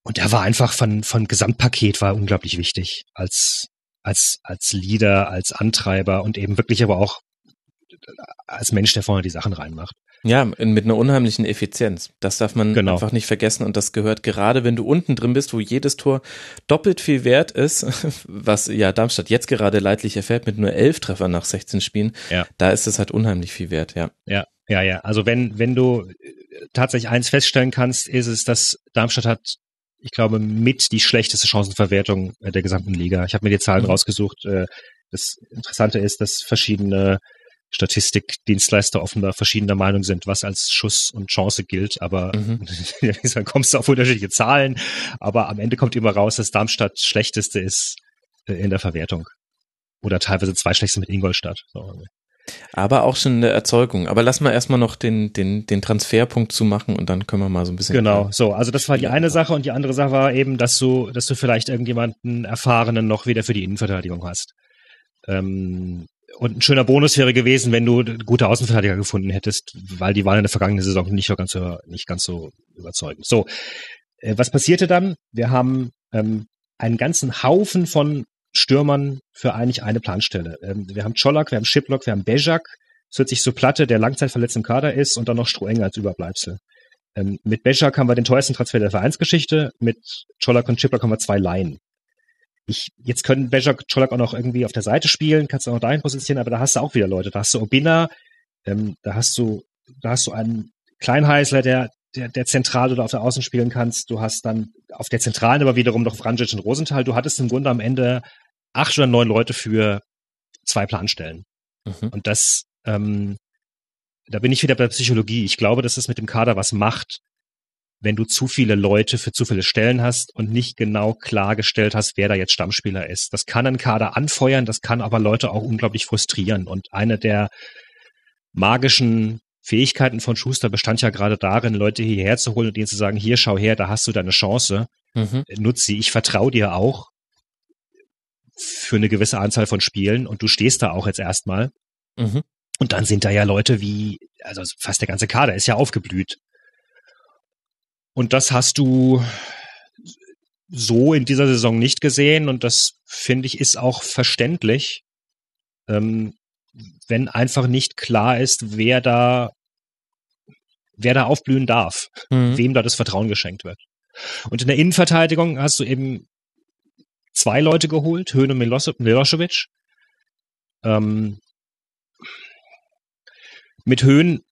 und er war einfach von, von Gesamtpaket war unglaublich wichtig als, als, als Leader, als Antreiber und eben wirklich aber auch als Mensch, der vorne die Sachen reinmacht. Ja, mit einer unheimlichen Effizienz. Das darf man genau. einfach nicht vergessen und das gehört gerade, wenn du unten drin bist, wo jedes Tor doppelt viel wert ist, was ja Darmstadt jetzt gerade leidlich erfährt mit nur elf Treffern nach 16 Spielen. Ja. Da ist es halt unheimlich viel wert, ja. Ja, ja, ja. Also wenn, wenn du tatsächlich eins feststellen kannst, ist es, dass Darmstadt hat, ich glaube, mit die schlechteste Chancenverwertung der gesamten Liga. Ich habe mir die Zahlen mhm. rausgesucht. Äh, das Interessante ist, dass verschiedene Statistikdienstleister offenbar verschiedener Meinung sind, was als Schuss und Chance gilt. Aber mhm. dann kommst du auf unterschiedliche Zahlen. Aber am Ende kommt immer raus, dass Darmstadt schlechteste ist äh, in der Verwertung. Oder teilweise zwei schlechteste mit Ingolstadt. So. Aber auch schon eine Erzeugung. Aber lass mal erstmal noch den, den, den Transferpunkt zu machen und dann können wir mal so ein bisschen. Genau, so. Also das war die eine Sache und die andere Sache war eben, dass du, dass du vielleicht irgendjemanden Erfahrenen noch wieder für die Innenverteidigung hast. Ähm, und ein schöner Bonus wäre gewesen, wenn du gute Außenverteidiger gefunden hättest, weil die waren in der vergangenen Saison nicht ganz so, nicht ganz so überzeugend. So, äh, was passierte dann? Wir haben ähm, einen ganzen Haufen von Stürmern für eigentlich eine Planstelle. Ähm, wir haben Czolak, wir haben Schiplock, wir haben Bejak, es hört sich so Platte, der langzeitverletzt im Kader ist und dann noch Stroheng als Überbleibsel. Ähm, mit Bejak haben wir den teuersten Transfer der Vereinsgeschichte, mit Czolak und Schiplock haben wir zwei Laien ich, jetzt können Bejak Czolak auch noch irgendwie auf der Seite spielen, kannst du auch dahin positionieren, aber da hast du auch wieder Leute. Da hast du Obina, ähm, da hast du, da hast du einen Kleinheißler, der, der, der zentral oder auf der Außen spielen kannst. Du hast dann auf der Zentralen aber wiederum noch Vranjic und Rosenthal. Du hattest im Grunde am Ende acht oder neun Leute für zwei Planstellen. Mhm. Und das, ähm, da bin ich wieder bei der Psychologie. Ich glaube, dass es mit dem Kader was macht, wenn du zu viele Leute für zu viele Stellen hast und nicht genau klargestellt hast, wer da jetzt Stammspieler ist. Das kann einen Kader anfeuern, das kann aber Leute auch unglaublich frustrieren. Und eine der magischen Fähigkeiten von Schuster bestand ja gerade darin, Leute hierher zu holen und ihnen zu sagen, hier schau her, da hast du deine Chance, mhm. nutze sie, ich vertraue dir auch für eine gewisse Anzahl von Spielen und du stehst da auch jetzt erstmal. Mhm. Und dann sind da ja Leute wie, also fast der ganze Kader ist ja aufgeblüht. Und das hast du so in dieser Saison nicht gesehen und das finde ich ist auch verständlich, ähm, wenn einfach nicht klar ist, wer da, wer da aufblühen darf, mhm. wem da das Vertrauen geschenkt wird. Und in der Innenverteidigung hast du eben zwei Leute geholt, Höhne und Milosevic. Ähm, mit Höhen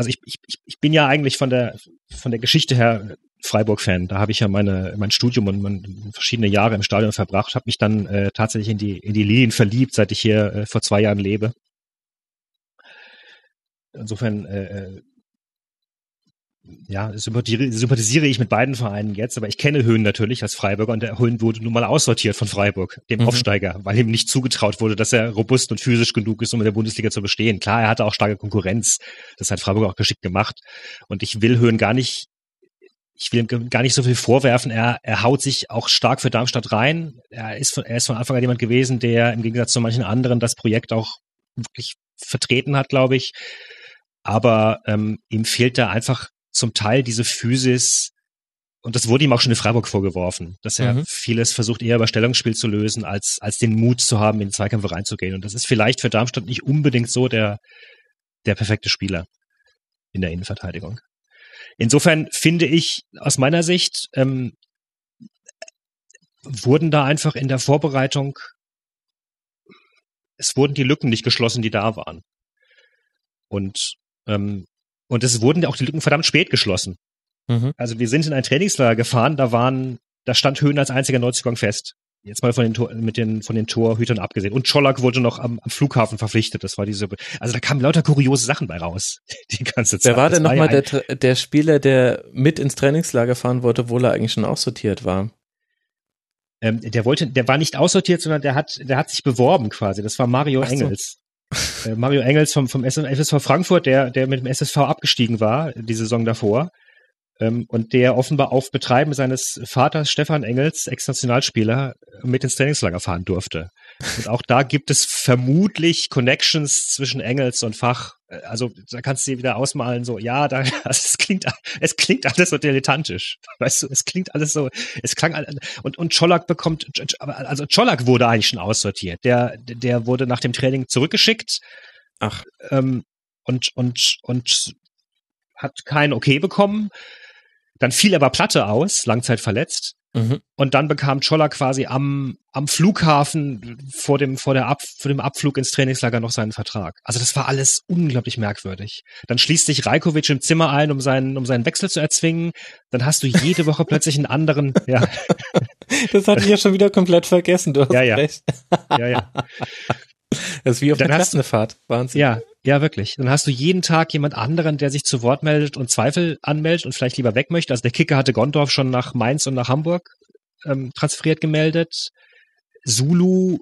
also ich, ich, ich bin ja eigentlich von der von der Geschichte her Freiburg-Fan. Da habe ich ja meine mein Studium und mein, verschiedene Jahre im Stadion verbracht, habe mich dann äh, tatsächlich in die in die Lilien verliebt, seit ich hier äh, vor zwei Jahren lebe. Insofern äh, äh ja, sympathisiere ich mit beiden Vereinen jetzt, aber ich kenne Höhen natürlich als Freiburger und der Höhen wurde nun mal aussortiert von Freiburg, dem mhm. Aufsteiger, weil ihm nicht zugetraut wurde, dass er robust und physisch genug ist, um in der Bundesliga zu bestehen. Klar, er hatte auch starke Konkurrenz. Das hat Freiburg auch geschickt gemacht. Und ich will Höhen gar nicht, ich will ihm gar nicht so viel vorwerfen. Er, er haut sich auch stark für Darmstadt rein. Er ist von, er ist von Anfang an jemand gewesen, der im Gegensatz zu manchen anderen das Projekt auch wirklich vertreten hat, glaube ich. Aber ähm, ihm fehlt da einfach zum Teil diese Physis, und das wurde ihm auch schon in Freiburg vorgeworfen, dass er mhm. vieles versucht, eher über Stellungsspiel zu lösen, als, als den Mut zu haben, in den Zweikampf reinzugehen. Und das ist vielleicht für Darmstadt nicht unbedingt so der, der perfekte Spieler in der Innenverteidigung. Insofern finde ich aus meiner Sicht, ähm, wurden da einfach in der Vorbereitung, es wurden die Lücken nicht geschlossen, die da waren. Und ähm, und es wurden auch die Lücken verdammt spät geschlossen. Mhm. Also wir sind in ein Trainingslager gefahren, da waren, da stand Höhen als einziger Neuzugang fest. Jetzt mal von den, Tor, mit den, von den Torhütern abgesehen. Und Czolak wurde noch am, am Flughafen verpflichtet. Das war diese, also da kamen lauter kuriose Sachen bei raus. Die ganze Zeit. Wer war denn nochmal ja der, der Spieler, der mit ins Trainingslager fahren wollte, obwohl er eigentlich schon aussortiert war? Ähm, der wollte, der war nicht aussortiert, sondern der hat, der hat sich beworben quasi. Das war Mario so. Engels. Äh, Mario Engels vom, vom SSV Frankfurt, der, der mit dem SSV abgestiegen war, die Saison davor. Ähm, und der offenbar auf Betreiben seines Vaters Stefan Engels, Ex-Nationalspieler, mit ins Trainingslager fahren durfte. Und auch da gibt es vermutlich Connections zwischen Engels und Fach. Also da kannst du dir wieder ausmalen, so, ja, da, also, es klingt, es klingt alles so dilettantisch. Weißt du, es klingt alles so, es klang, und, und Czolak bekommt, also Czolak wurde eigentlich schon aussortiert. Der, der wurde nach dem Training zurückgeschickt. Ach. Ähm, und, und, und hat kein Okay bekommen. Dann fiel aber Platte aus, langzeit verletzt. Mhm. Und dann bekam Scholler quasi am, am Flughafen vor dem, vor, der Ab, vor dem Abflug ins Trainingslager noch seinen Vertrag. Also das war alles unglaublich merkwürdig. Dann schließt sich Rajkovic im Zimmer ein, um seinen, um seinen Wechsel zu erzwingen. Dann hast du jede Woche plötzlich einen anderen, ja, Das hatte ich ja schon wieder komplett vergessen. Du hast Ja, ja. recht. ja, ja. Das ist wie auf Dann du- Klassenfahrt. Wahnsinn. Ja, ja, wirklich. Dann hast du jeden Tag jemand anderen, der sich zu Wort meldet und Zweifel anmeldet und vielleicht lieber weg möchte. Also der Kicker hatte Gondorf schon nach Mainz und nach Hamburg ähm, transferiert gemeldet. Zulu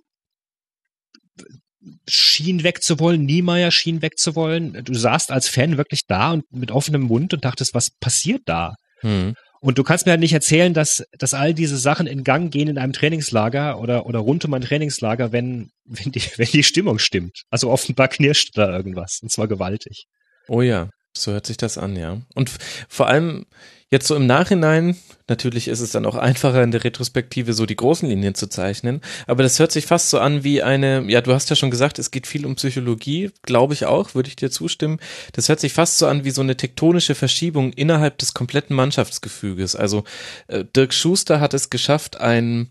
schien wegzuwollen, Niemeyer schien wegzuwollen. Du saßt als Fan wirklich da und mit offenem Mund und dachtest, was passiert da? Hm. Und du kannst mir halt nicht erzählen, dass, dass all diese Sachen in Gang gehen in einem Trainingslager oder, oder rund um ein Trainingslager, wenn, wenn, die, wenn die Stimmung stimmt. Also offenbar knirscht da irgendwas. Und zwar gewaltig. Oh ja, so hört sich das an, ja. Und vor allem jetzt so im Nachhinein, natürlich ist es dann auch einfacher in der Retrospektive so die großen Linien zu zeichnen, aber das hört sich fast so an wie eine, ja, du hast ja schon gesagt, es geht viel um Psychologie, glaube ich auch, würde ich dir zustimmen. Das hört sich fast so an wie so eine tektonische Verschiebung innerhalb des kompletten Mannschaftsgefüges. Also äh, Dirk Schuster hat es geschafft, ein,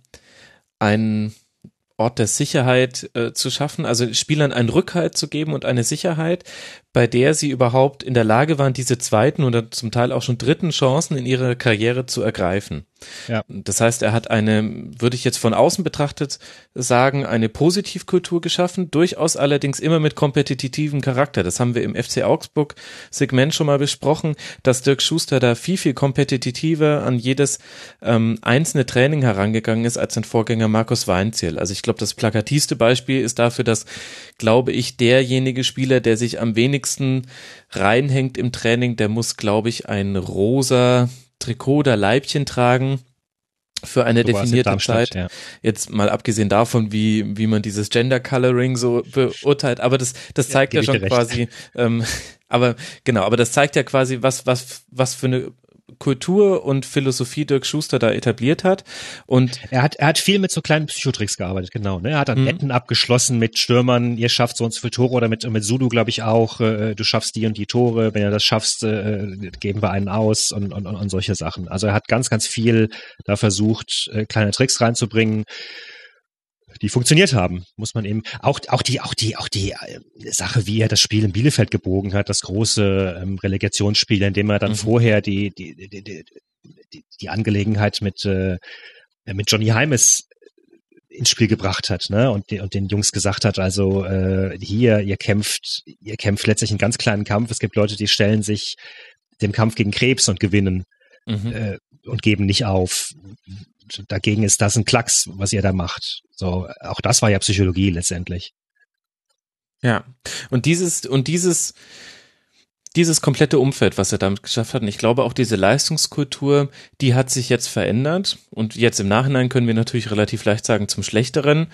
ein Ort der Sicherheit äh, zu schaffen, also Spielern einen Rückhalt zu geben und eine Sicherheit, bei der sie überhaupt in der Lage waren, diese zweiten oder zum Teil auch schon dritten Chancen in ihrer Karriere zu ergreifen. Ja. Das heißt, er hat eine, würde ich jetzt von außen betrachtet sagen, eine Positivkultur geschaffen, durchaus allerdings immer mit kompetitivem Charakter. Das haben wir im FC Augsburg Segment schon mal besprochen, dass Dirk Schuster da viel, viel kompetitiver an jedes ähm, einzelne Training herangegangen ist als sein Vorgänger Markus Weinziel. Also ich glaube, das plakativste Beispiel ist dafür, dass, glaube ich, derjenige Spieler, der sich am wenigsten reinhängt im Training, der muss, glaube ich, ein rosa Trikot oder Leibchen tragen für eine in definierte Zeit. Ja. Jetzt mal abgesehen davon, wie, wie man dieses Gender Coloring so beurteilt, aber das, das Ja, zeigt ja, ich schon quasi, ähm, aber genau, aber das zeigt ja quasi, was, was, was für eine Kultur und Philosophie Dirk Schuster da etabliert hat. Und Er hat, er hat viel mit so kleinen Psychotricks gearbeitet, genau. Ne? Er hat dann Mhm. Wetten abgeschlossen mit Stürmern, ihr schafft so und so viele Tore oder mit, mit Sudu, glaube ich, auch, äh, du schaffst die und die Tore, wenn ihr das schaffst, äh, geben wir einen aus und, und, und, und solche Sachen. Also er hat ganz, ganz viel da versucht, äh, kleine Tricks reinzubringen, die funktioniert haben, muss man eben. Auch, auch die, auch die, auch die äh, Sache, wie er das Spiel in Bielefeld gebogen hat, das große ähm, Relegationsspiel, in dem er dann Mhm. vorher die, die, die, die, die, Angelegenheit mit, äh, mit Johnny Heimes ins Spiel gebracht hat, ne? Und, und den Jungs gesagt hat, also äh, hier, ihr kämpft, ihr kämpft letztlich einen ganz kleinen Kampf. Es gibt Leute, die stellen sich dem Kampf gegen Krebs und gewinnen mhm. äh, und geben nicht auf. Dagegen ist das ein Klacks, was ihr da macht. So, auch das war ja Psychologie letztendlich. Ja, und dieses, und dieses, dieses komplette Umfeld, was er damit geschafft hat, und ich glaube auch diese Leistungskultur, die hat sich jetzt verändert und jetzt im Nachhinein können wir natürlich relativ leicht sagen zum Schlechteren.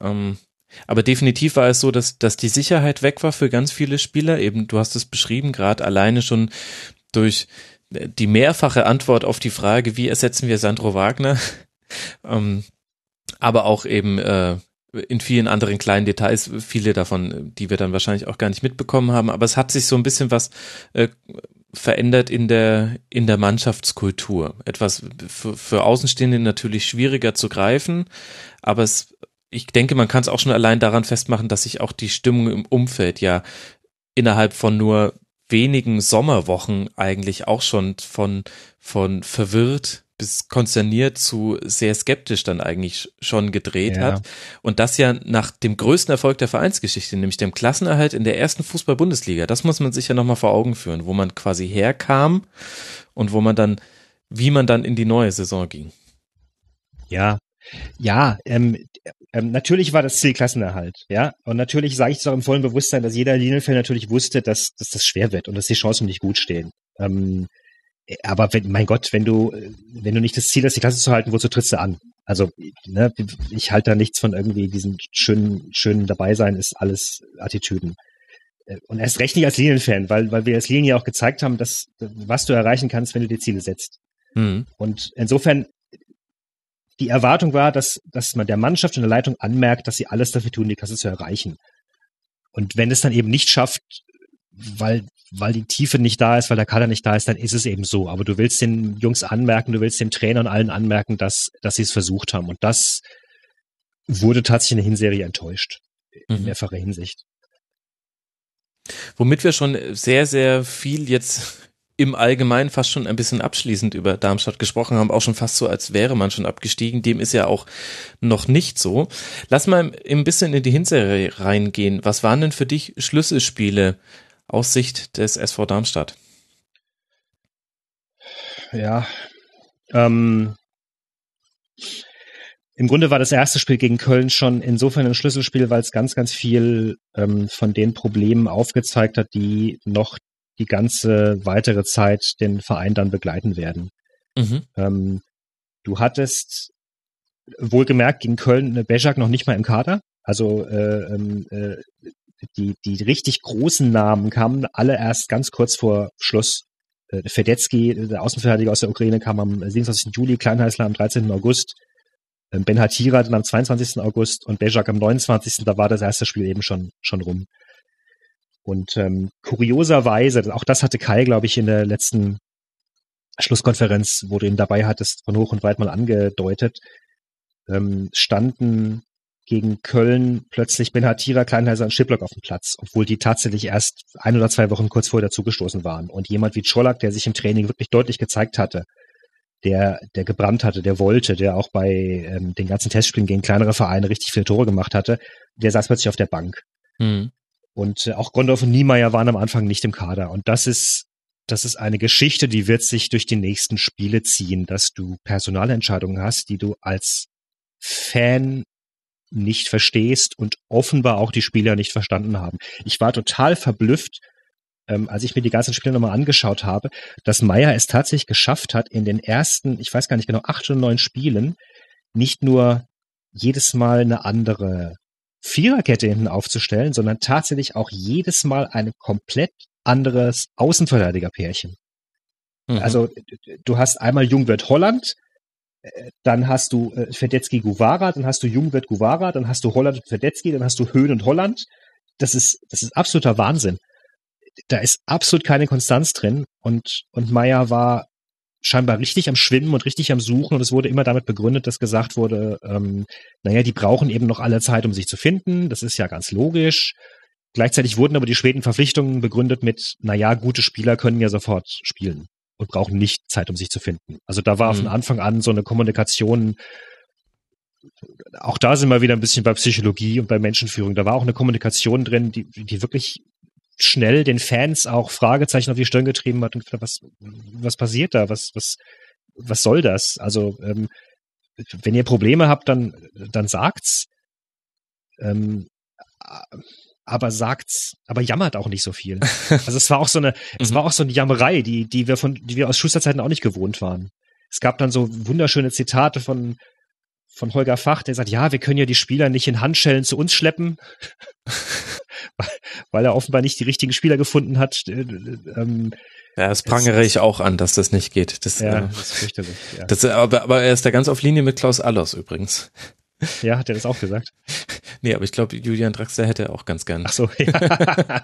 Ähm, aber definitiv war es so, dass, dass die Sicherheit weg war für ganz viele Spieler. Eben, du hast es beschrieben, gerade alleine schon durch die mehrfache Antwort auf die Frage, wie ersetzen wir Sandro Wagner? ähm, aber auch eben äh, in vielen anderen kleinen Details, viele davon, die wir dann wahrscheinlich auch gar nicht mitbekommen haben, aber es hat sich so ein bisschen was äh, verändert in der in der Mannschaftskultur. Etwas für, für Außenstehende natürlich schwieriger zu greifen, aber es ich denke, man kann es auch schon allein daran festmachen, dass sich auch die Stimmung im Umfeld ja innerhalb von nur wenigen Sommerwochen eigentlich auch schon von von verwirrt bis konsterniert zu sehr skeptisch dann eigentlich schon gedreht Ja. hat. Und das ja nach dem größten Erfolg der Vereinsgeschichte, nämlich dem Klassenerhalt in der ersten Fußball-Bundesliga. Das muss man sich ja nochmal vor Augen führen, wo man quasi herkam und wo man dann, wie man dann in die neue Saison ging. Ja, ja, ähm, ähm, natürlich war das Ziel Klassenerhalt, ja. Und natürlich sage ich es auch im vollen Bewusstsein, dass jeder Linienfan natürlich wusste, dass, dass das schwer wird und dass die Chancen nicht gut stehen. Ähm, äh, aber wenn, mein Gott, wenn du, äh, wenn du nicht das Ziel hast, die Klasse zu halten, wozu trittst du an? Also, ne, ich halte da nichts von irgendwie diesen schönen, schönen Dabeisein, ist alles Attitüden. Äh, Und erst recht nicht als Linienfan, weil, weil wir als Linien ja auch gezeigt haben, dass, was du erreichen kannst, wenn du die Ziele setzt. Mhm. Und insofern, die Erwartung war, dass, dass man der Mannschaft und der Leitung anmerkt, dass sie alles dafür tun, die Klasse zu erreichen. Und wenn es dann eben nicht schafft, weil, weil die Tiefe nicht da ist, weil der Kader nicht da ist, dann ist es eben so. Aber du willst den Jungs anmerken, du willst dem Trainer und allen anmerken, dass, dass sie es versucht haben. Und das wurde tatsächlich in der Hinserie enttäuscht. In Mhm. mehrfacher Hinsicht. Womit wir schon sehr, sehr viel jetzt im Allgemeinen fast schon ein bisschen abschließend über Darmstadt gesprochen haben, auch schon fast so, als wäre man schon abgestiegen. Dem ist ja auch noch nicht so. Lass mal ein bisschen in die Hinserie reingehen. Was waren denn für dich Schlüsselspiele aus Sicht des SV Darmstadt? Ja. Ähm, Im Grunde war das erste Spiel gegen Köln schon insofern ein Schlüsselspiel, weil es ganz, ganz viel ähm, von den Problemen aufgezeigt hat, die noch die ganze weitere Zeit den Verein dann begleiten werden. Mhm. Ähm, du hattest wohlgemerkt gegen Köln Bejak noch nicht mal im Kader. Also äh, ähm, äh, die, die richtig großen Namen kamen alle erst ganz kurz vor Schluss. Äh, Fedetsky, der Außenverteidiger aus der Ukraine, kam am 27. Juli, Kleinheißler am 13. August, ähm, Ben Hatira dann am 22. August und Bejak am 29. Da war das erste Spiel eben schon, schon rum. Und ähm, kurioserweise, auch das hatte Kai, glaube ich, in der letzten Schlusskonferenz, wo du ihn dabei hattest, von hoch und weit mal angedeutet, ähm, standen gegen Köln plötzlich Ben Hatira, Kleinheiser und Schiplock auf dem Platz, obwohl die tatsächlich erst ein oder zwei Wochen kurz vorher dazugestoßen waren. Und jemand wie Czolak, der sich im Training wirklich deutlich gezeigt hatte, der, der gebrannt hatte, der wollte, der auch bei ähm, den ganzen Testspielen gegen kleinere Vereine richtig viele Tore gemacht hatte, der saß plötzlich auf der Bank. Mhm. Und äh, auch Gondorf und Niemeyer waren am Anfang nicht im Kader. Und das ist, das ist eine Geschichte, die wird sich durch die nächsten Spiele ziehen, dass du Personalentscheidungen hast, die du als Fan nicht verstehst und offenbar auch die Spieler nicht verstanden haben. Ich war total verblüfft, ähm, als ich mir die ganzen Spiele nochmal angeschaut habe, dass Meyer es tatsächlich geschafft hat, in den ersten, ich weiß gar nicht genau, acht oder neun Spielen nicht nur jedes Mal eine andere Viererkette hinten aufzustellen, sondern tatsächlich auch jedes Mal ein komplett anderes Außenverteidigerpärchen. Mhm. Also du hast einmal Jungwirt Holland, äh, dann hast du äh, Fedetzky Guvara, dann hast du Jungwirt Guvara, dann hast du Holland und Fedetzky, dann hast du Höhn und Holland. Das ist, das ist absoluter Wahnsinn. Da ist absolut keine Konstanz drin und, und Meyer war scheinbar richtig am Schwimmen und richtig am Suchen und es wurde immer damit begründet, dass gesagt wurde, ähm, naja, die brauchen eben noch alle Zeit, um sich zu finden. Das ist ja ganz logisch. Gleichzeitig wurden aber die späten Verpflichtungen begründet mit, naja, gute Spieler können ja sofort spielen und brauchen nicht Zeit, um sich zu finden. Also da war Mhm. von Anfang an so eine Kommunikation, auch da sind wir wieder ein bisschen bei Psychologie und bei Menschenführung. Da war auch eine Kommunikation drin, die, die wirklich schnell den Fans auch Fragezeichen auf die Stirn getrieben hat und gedacht, was, was passiert da? Was, was, was soll das? Also, ähm, wenn ihr Probleme habt, dann, dann sagt's. Ähm, aber sagt's, aber jammert auch nicht so viel. Also es war auch so eine, es Mhm. war auch so eine Jammerei, die, die wir von, die wir aus Schusterzeiten auch nicht gewohnt waren. Es gab dann so wunderschöne Zitate von, von Holger Fach, der sagt, ja, wir können ja die Spieler nicht in Handschellen zu uns schleppen, weil er offenbar nicht die richtigen Spieler gefunden hat. Äh, Ähm, Ja, das prangere ich auch an, dass das nicht geht. Das, ja, äh, das ist. Ja. das, aber, aber er ist da ganz auf Linie mit Klaus Allers übrigens. ja, hat er das auch gesagt? Nee, aber ich glaube, Julian Draxler hätte er auch ganz gern. Ach so, ja.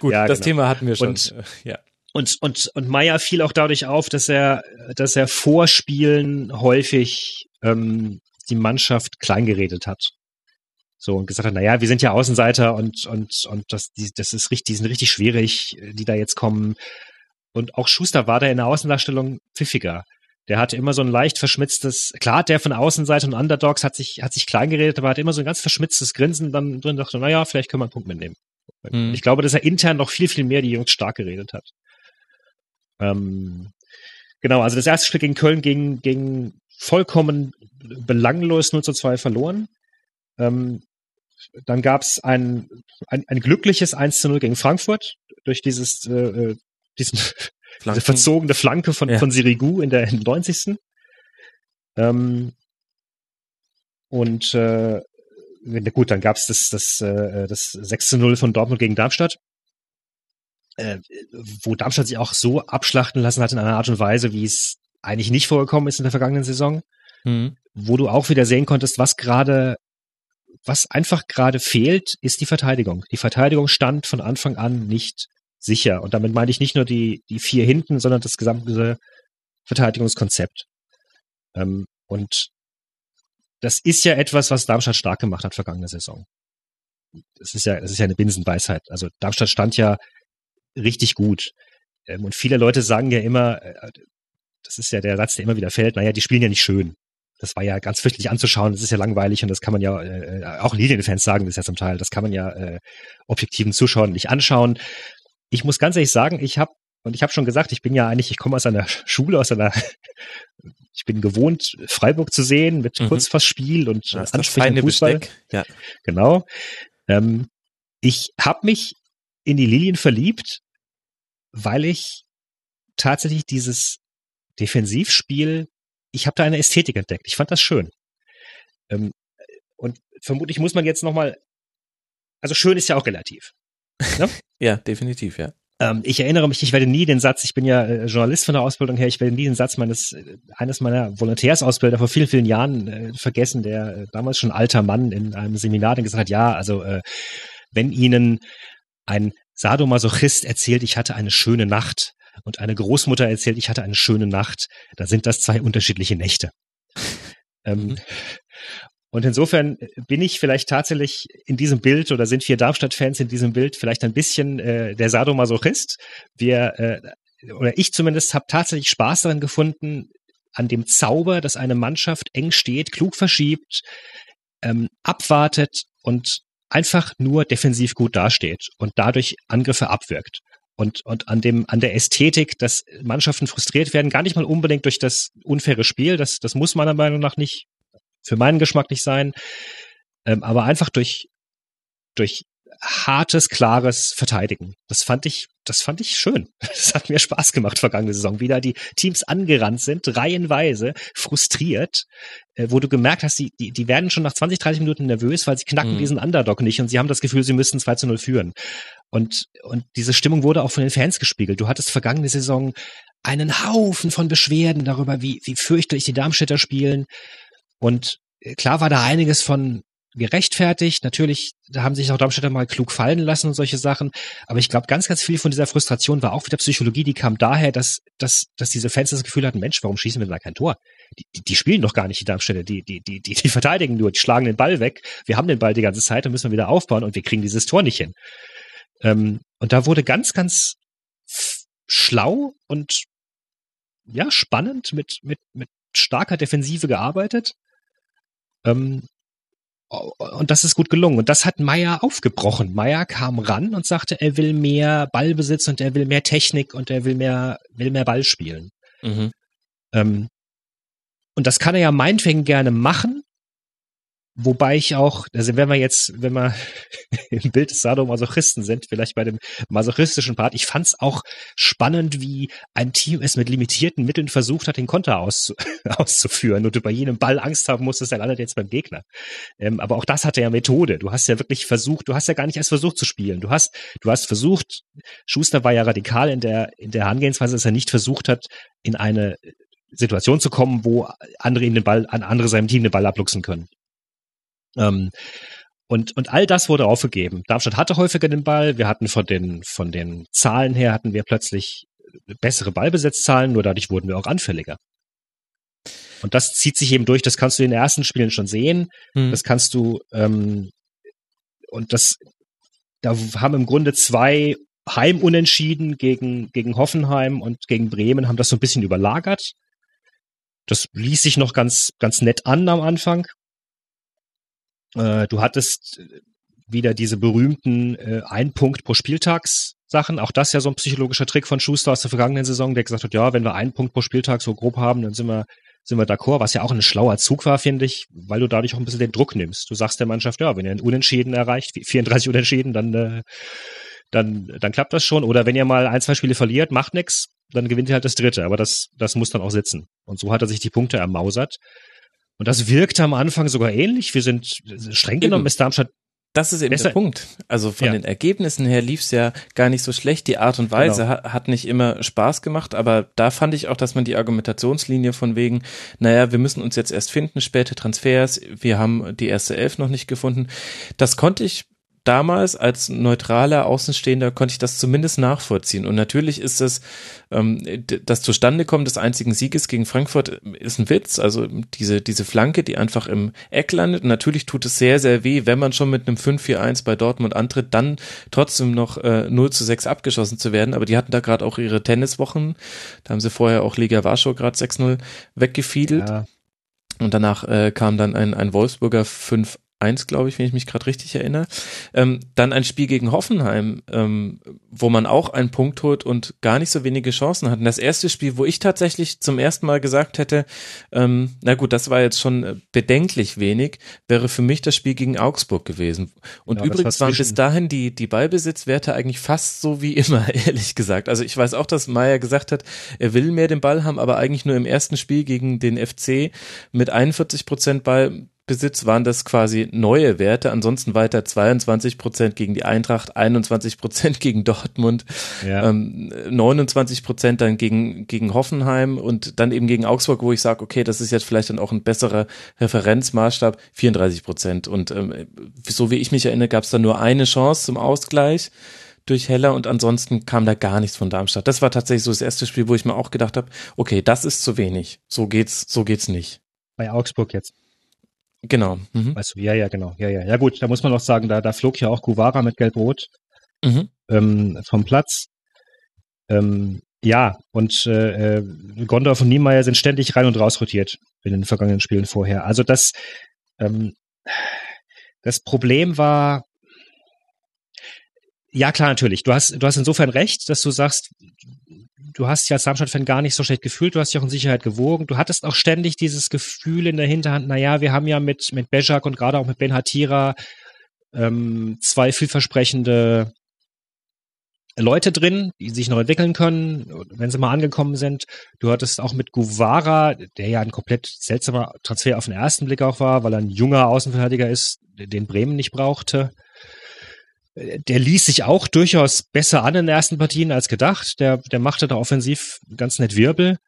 Gut, ja, das genau. Thema hatten wir schon. Und- Äh, ja. Und, und, und Meyer fiel auch dadurch auf, dass er, dass er vor Spielen häufig ähm, die Mannschaft kleingeredet hat. So und gesagt hat, naja, wir sind ja Außenseiter und, und, und das, die, das ist richtig, die sind richtig schwierig, die da jetzt kommen. Und auch Schuster war da in der Außendarstellung pfiffiger. Der hatte immer so ein leicht verschmitztes, klar, der von Außenseite und Underdogs hat sich, hat sich klein geredet, aber hat immer so ein ganz verschmitztes Grinsen dann drin, dachte, naja, vielleicht können wir einen Punkt mitnehmen. Mhm. Ich glaube, dass er intern noch viel, viel mehr die Jungs stark geredet hat. Ähm, genau, also das erste Spiel gegen Köln ging, ging vollkommen belanglos 0 zu 2 verloren. Ähm, dann gab es ein, ein, ein glückliches 1 zu 0 gegen Frankfurt durch dieses äh, äh diesen, diese verzogene Flanke von, ja. von Sirigu in der 90. Ähm, und äh, gut, dann gab es das, das, äh, das 6 zu 0 von Dortmund gegen Darmstadt, äh, wo Darmstadt sich auch so abschlachten lassen hat in einer Art und Weise, wie es eigentlich nicht vorgekommen ist in der vergangenen Saison, mhm. wo du auch wieder sehen konntest, was gerade, was einfach gerade fehlt, ist die Verteidigung. Die Verteidigung stand von Anfang an nicht sicher. Und damit meine ich nicht nur die, die vier hinten, sondern das gesamte Verteidigungskonzept. Ähm, und das ist ja etwas, was Darmstadt stark gemacht hat vergangene Saison. Das ist ja, das ist ja eine Binsenweisheit. Also Darmstadt stand ja richtig gut. Ähm, und viele Leute sagen ja immer, äh, das ist ja der Satz, der immer wieder fällt, naja, die spielen ja nicht schön. Das war ja ganz fürchterlich anzuschauen, das ist ja langweilig und das kann man ja, äh, äh auch Linienfans sagen das ja zum Teil, das kann man ja äh, objektiven Zuschauern nicht anschauen ich muss ganz ehrlich sagen, ich habe und ich habe schon gesagt, ich bin ja eigentlich, ich komme aus einer Schule, aus einer, ich bin gewohnt, Freiburg zu sehen mit mhm. Kurzfassspiel und das ansprechenden Fußball. Besteck. Ja. Genau. Ähm, ich habe mich in die Lilien verliebt, weil ich tatsächlich dieses Defensivspiel, ich habe da eine Ästhetik entdeckt. Ich fand das schön. Ähm, und vermutlich muss man jetzt nochmal, also schön ist ja auch relativ. Ne? ja, definitiv, ja. Ähm, ich erinnere mich, ich werde nie den Satz, ich bin ja äh, Journalist von der Ausbildung her, ich werde nie den Satz meines, äh, eines meiner Volontärsausbilder vor vielen, vielen Jahren äh, vergessen, der äh, damals schon alter Mann in einem Seminar dann gesagt hat, ja, also äh, wenn Ihnen ein Sadomasochist erzählt, ich hatte eine schöne Nacht und eine Großmutter erzählt, ich hatte eine schöne Nacht, dann sind das zwei unterschiedliche Nächte. ähm, mhm. Und insofern bin ich vielleicht tatsächlich in diesem Bild oder sind wir Darmstadt-Fans in diesem Bild vielleicht ein bisschen äh, der Sadomasochist. Wir äh, oder ich zumindest habe tatsächlich Spaß daran gefunden, an dem Zauber, dass eine Mannschaft eng steht, klug verschiebt, ähm, abwartet und einfach nur defensiv gut dasteht und dadurch Angriffe abwirkt. Und, und an dem, an der Ästhetik, dass Mannschaften frustriert werden, gar nicht mal unbedingt durch das unfaire Spiel, das, das muss meiner Meinung nach nicht für meinen Geschmack nicht sein, ähm, aber einfach durch, durch hartes, klares Verteidigen. Das fand ich, das fand ich schön. Das hat mir Spaß gemacht vergangene Saison, wie da die Teams angerannt sind, reihenweise, frustriert, äh, wo du gemerkt hast, die, die, die werden schon nach 20, 30 Minuten nervös, weil sie knacken mhm. diesen Underdog nicht und sie haben das Gefühl, sie müssten 2 zu 0 führen. Und, und diese Stimmung wurde auch von den Fans gespiegelt. Du hattest vergangene Saison einen Haufen von Beschwerden darüber, wie, wie fürchterlich die Darmstädter spielen. Und äh, klar war da einiges von gerechtfertigt. Natürlich, da haben sich auch Darmstädter mal klug fallen lassen und solche Sachen. Aber ich glaube, ganz, ganz viel von dieser Frustration war auch wieder Psychologie, die kam daher, dass, dass, dass diese Fans das Gefühl hatten, Mensch, warum schießen wir da kein Tor? Die, die, die spielen doch gar nicht die Darmstädter, die, die, die, die, die verteidigen nur, die schlagen den Ball weg. Wir haben den Ball die ganze Zeit und müssen wir wieder aufbauen und wir kriegen dieses Tor nicht hin. Ähm, und da wurde ganz, ganz schlau und ja, spannend mit, mit, mit starker Defensive gearbeitet. Ähm, und das ist gut gelungen. Und das hat Meier aufgebrochen. Meier kam ran und sagte, er will mehr Ballbesitz und er will mehr Technik und er will mehr, will mehr Ball spielen. Mhm. Ähm, und das kann er ja meinetwegen gerne machen, Wobei ich auch, also wenn wir jetzt, wenn wir im Bild des Sadomasochisten sind, vielleicht bei dem masochistischen Part, ich fand es auch spannend, wie ein Team es mit limitierten Mitteln versucht hat, den Konter auszu auszuführen und du bei jedem Ball Angst haben musstest, er landet jetzt beim Gegner. Ähm, aber auch das hatte ja Methode. Du hast ja wirklich versucht, du hast ja gar nicht erst versucht zu spielen. Du hast, du hast versucht, Schuster war ja radikal in der, in der Herangehensweise, dass er nicht versucht hat, in eine Situation zu kommen, wo andere ihm den Ball, an andere seinem Team den Ball abluchsen können. Ähm, und, und all das wurde aufgegeben. Darmstadt hatte häufiger den Ball. Wir hatten von den, von den Zahlen her hatten wir plötzlich bessere Ballbesitzzahlen, nur dadurch wurden wir auch anfälliger. Und das zieht sich eben durch, das kannst du in den ersten Spielen schon sehen. Hm. Das kannst du, ähm, und das, da haben im Grunde zwei Heimunentschieden gegen, gegen Hoffenheim und gegen Bremen haben das so ein bisschen überlagert. Das ließ sich noch ganz, ganz nett an am Anfang. Äh, du hattest wieder diese berühmten äh, ein Punkt pro Spieltags Sachen. Auch das ja so ein psychologischer Trick von Schuster aus der vergangenen Saison, der gesagt hat, ja, wenn wir einen Punkt pro Spieltag so grob haben, dann sind wir sind wir d'accord, was ja auch ein schlauer Zug war, finde ich, weil du dadurch auch ein bisschen den Druck nimmst. Du sagst der Mannschaft, ja, wenn ihr einen Unentschieden erreicht, 34 Unentschieden, dann, äh, dann, dann klappt das schon. Oder wenn ihr mal ein, zwei Spiele verliert, macht nix, dann gewinnt ihr halt das dritte. Aber das, das muss dann auch sitzen. Und so hat er sich die Punkte ermausert. Und das wirkte am Anfang sogar ähnlich. Wir sind streng genommen ist Darmstadt das ist eben Besser. der Punkt. Also von ja. den Ergebnissen her lief es ja gar nicht so schlecht. Die Art und Weise genau. hat, hat, nicht immer Spaß gemacht, aber da fand ich auch, dass man die Argumentationslinie von wegen, naja, wir müssen uns jetzt erst finden, späte Transfers, wir haben die erste Elf noch nicht gefunden. Das konnte ich damals als neutraler Außenstehender konnte ich das zumindest nachvollziehen. Und natürlich ist es, ähm, das Zustandekommen des einzigen Sieges gegen Frankfurt ist ein Witz. Also diese, diese Flanke, die einfach im Eck landet. Und natürlich tut es sehr, sehr weh, wenn man schon mit einem 5-4-1 bei Dortmund antritt, dann trotzdem noch äh, 0 zu 6 abgeschossen zu werden. Aber die hatten da gerade auch ihre Tenniswochen. Da haben sie vorher auch Liga Warschau gerade 6-0 weggefiedelt. Ja. Und danach äh, kam dann ein, ein Wolfsburger 5 1, glaube ich, wenn ich mich gerade richtig erinnere. Ähm, dann ein Spiel gegen Hoffenheim, ähm, wo man auch einen Punkt holt und gar nicht so wenige Chancen hat. Und das erste Spiel, wo ich tatsächlich zum ersten Mal gesagt hätte, ähm, na gut, das war jetzt schon äh, bedenklich wenig, wäre für mich das Spiel gegen Augsburg gewesen. Und ja, übrigens waren bis dahin die, die Ballbesitzwerte eigentlich fast so wie immer, ehrlich gesagt. Also ich weiß auch, dass Meier gesagt hat, er will mehr den Ball haben, aber eigentlich nur im ersten Spiel gegen den FC mit 41 Prozent Ball Besitz waren das quasi neue Werte. Ansonsten weiter 22 Prozent gegen die Eintracht, 21 Prozent gegen Dortmund, ja. ähm, 29 Prozent dann gegen, gegen Hoffenheim und dann eben gegen Augsburg, wo ich sage, okay, das ist jetzt vielleicht dann auch ein besserer Referenzmaßstab, 34 Prozent. Und ähm, so wie ich mich erinnere, gab es da nur eine Chance zum Ausgleich durch Heller und ansonsten kam da gar nichts von Darmstadt. Das war tatsächlich so das erste Spiel, wo ich mir auch gedacht habe, okay, das ist zu wenig. So geht's, so geht's nicht. Bei Augsburg jetzt. Genau. Mhm. Weißt du, ja, ja, genau. Ja, ja. Ja gut, da muss man auch sagen, da, da flog ja auch Kuvara mit Gelb-Rot mhm. ähm, vom Platz. Ähm, ja, und äh, äh, Gondorf und Niemeyer sind ständig rein und raus rotiert in den vergangenen Spielen vorher. Also das, ähm, das Problem war, ja klar, natürlich. Du hast, du hast insofern recht, dass du sagst, du hast dich als Darmstadt-Fan gar nicht so schlecht gefühlt, du hast dich auch in Sicherheit gewogen. Du hattest auch ständig dieses Gefühl in der Hinterhand, naja, wir haben ja mit, mit Bejak und gerade auch mit Ben Hatira ähm, zwei vielversprechende Leute drin, die sich noch entwickeln können, wenn sie mal angekommen sind. Du hattest auch mit Guvara, der ja ein komplett seltsamer Transfer auf den ersten Blick auch war, weil er ein junger Außenverteidiger ist, den Bremen nicht brauchte der ließ sich auch durchaus besser an in den ersten Partien als gedacht. Der, der machte da offensiv ganz nett Wirbel.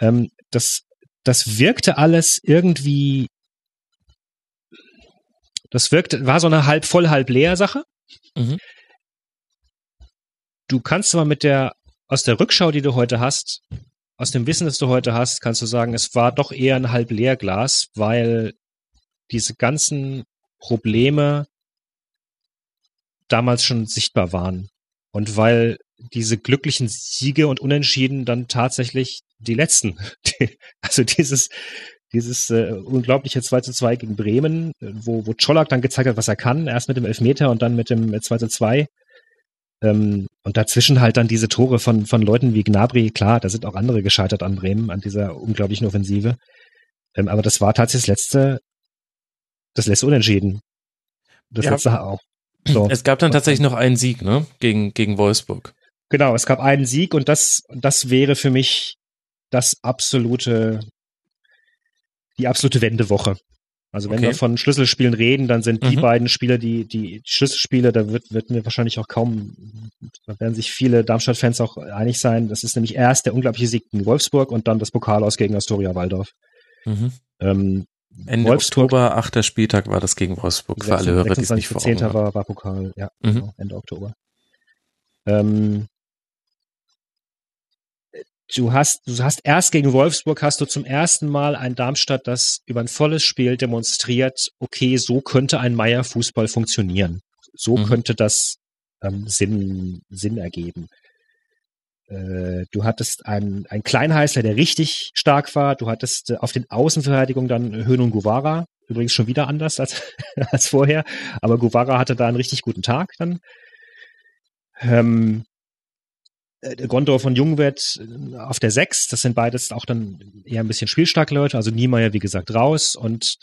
Ähm, das, das wirkte alles irgendwie, das wirkte, war so eine halb voll, halb leer Sache. Mhm. Du kannst aber mit der, aus der Rückschau, die du heute hast, aus dem Wissen, das du heute hast, kannst du sagen, es war doch eher ein halb leer Glas, weil diese ganzen Probleme damals schon sichtbar waren. Und weil diese glücklichen Siege und Unentschieden dann tatsächlich die letzten, also dieses, dieses äh, unglaubliche 2 zu 2 gegen Bremen, wo, wo Czolak dann gezeigt hat, was er kann, erst mit dem Elfmeter und dann mit dem 2 zu 2. Ähm, und dazwischen halt dann diese Tore von, von Leuten wie Gnabry, klar, da sind auch andere gescheitert an Bremen, an dieser unglaublichen Offensive. Ähm, aber das war tatsächlich das letzte, das letzte Unentschieden. Das ja. letzte auch. So. Es gab dann tatsächlich noch einen Sieg, ne? Gegen, gegen Wolfsburg. Genau, es gab einen Sieg und das, das wäre für mich das absolute, die absolute Wendewoche. Also wenn okay. wir von Schlüsselspielen reden, dann sind die mhm. beiden Spiele die, die Schlüsselspiele, da wird, wird mir wahrscheinlich auch kaum, da werden sich viele Darmstadt-Fans auch einig sein. Das ist nämlich erst der unglaubliche Sieg gegen Wolfsburg und dann das Pokal aus gegen Astoria Waldorf. Mhm. Ähm, Ende Wolfsburg, Oktober, achter Spieltag war das gegen Wolfsburg, für alle Hörer, die es nicht vor Augen war, war Pokal, ja, mhm. genau, Ende Oktober. Ähm, du hast, du hast erst gegen Wolfsburg hast du zum ersten Mal ein Darmstadt, das über ein volles Spiel demonstriert, okay, so könnte ein Meier Fußball funktionieren. So mhm. könnte das ähm, Sinn, Sinn ergeben. Äh, du hattest einen, einen Kleinheißler, der richtig stark war. Du hattest äh, auf den Außenverteidigungen dann Höhn und Guevara. Übrigens schon wieder anders als, als vorher. Aber Guevara hatte da einen richtig guten Tag dann. Ähm, äh, Gondor von Jungwert auf der 6, das sind beides auch dann eher ein bisschen spielstarke Leute, also Niemeyer, wie gesagt, raus und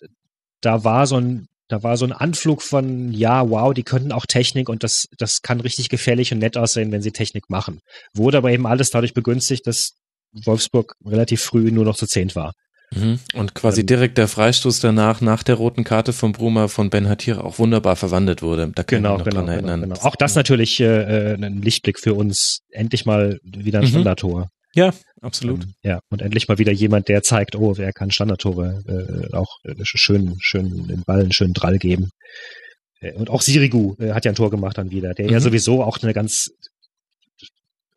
da war so ein, da war so ein Anflug von, ja, wow, die könnten auch Technik und das, das kann richtig gefährlich und nett aussehen, wenn sie Technik machen. Wurde aber eben alles dadurch begünstigt, dass Wolfsburg relativ früh nur noch zu zehnt war. Mhm. Und quasi ähm, direkt der Freistoß danach, nach der roten Karte von Bruma von Ben Hatir auch wunderbar verwandelt wurde. Da kann genau, ich mich noch genau, dran erinnern. Genau, genau. Auch das natürlich äh, äh, ein Lichtblick für uns. Endlich mal wieder ein mhm. Standardtor. Ja, absolut. Ähm, ja, und endlich mal wieder jemand, der zeigt, oh, wer kann Standardtore äh, auch äh, schön, schön den Ball einen schönen Drall geben. Äh, und auch Sirigu äh, hat ja ein Tor gemacht dann wieder, der mhm. ja sowieso auch eine ganz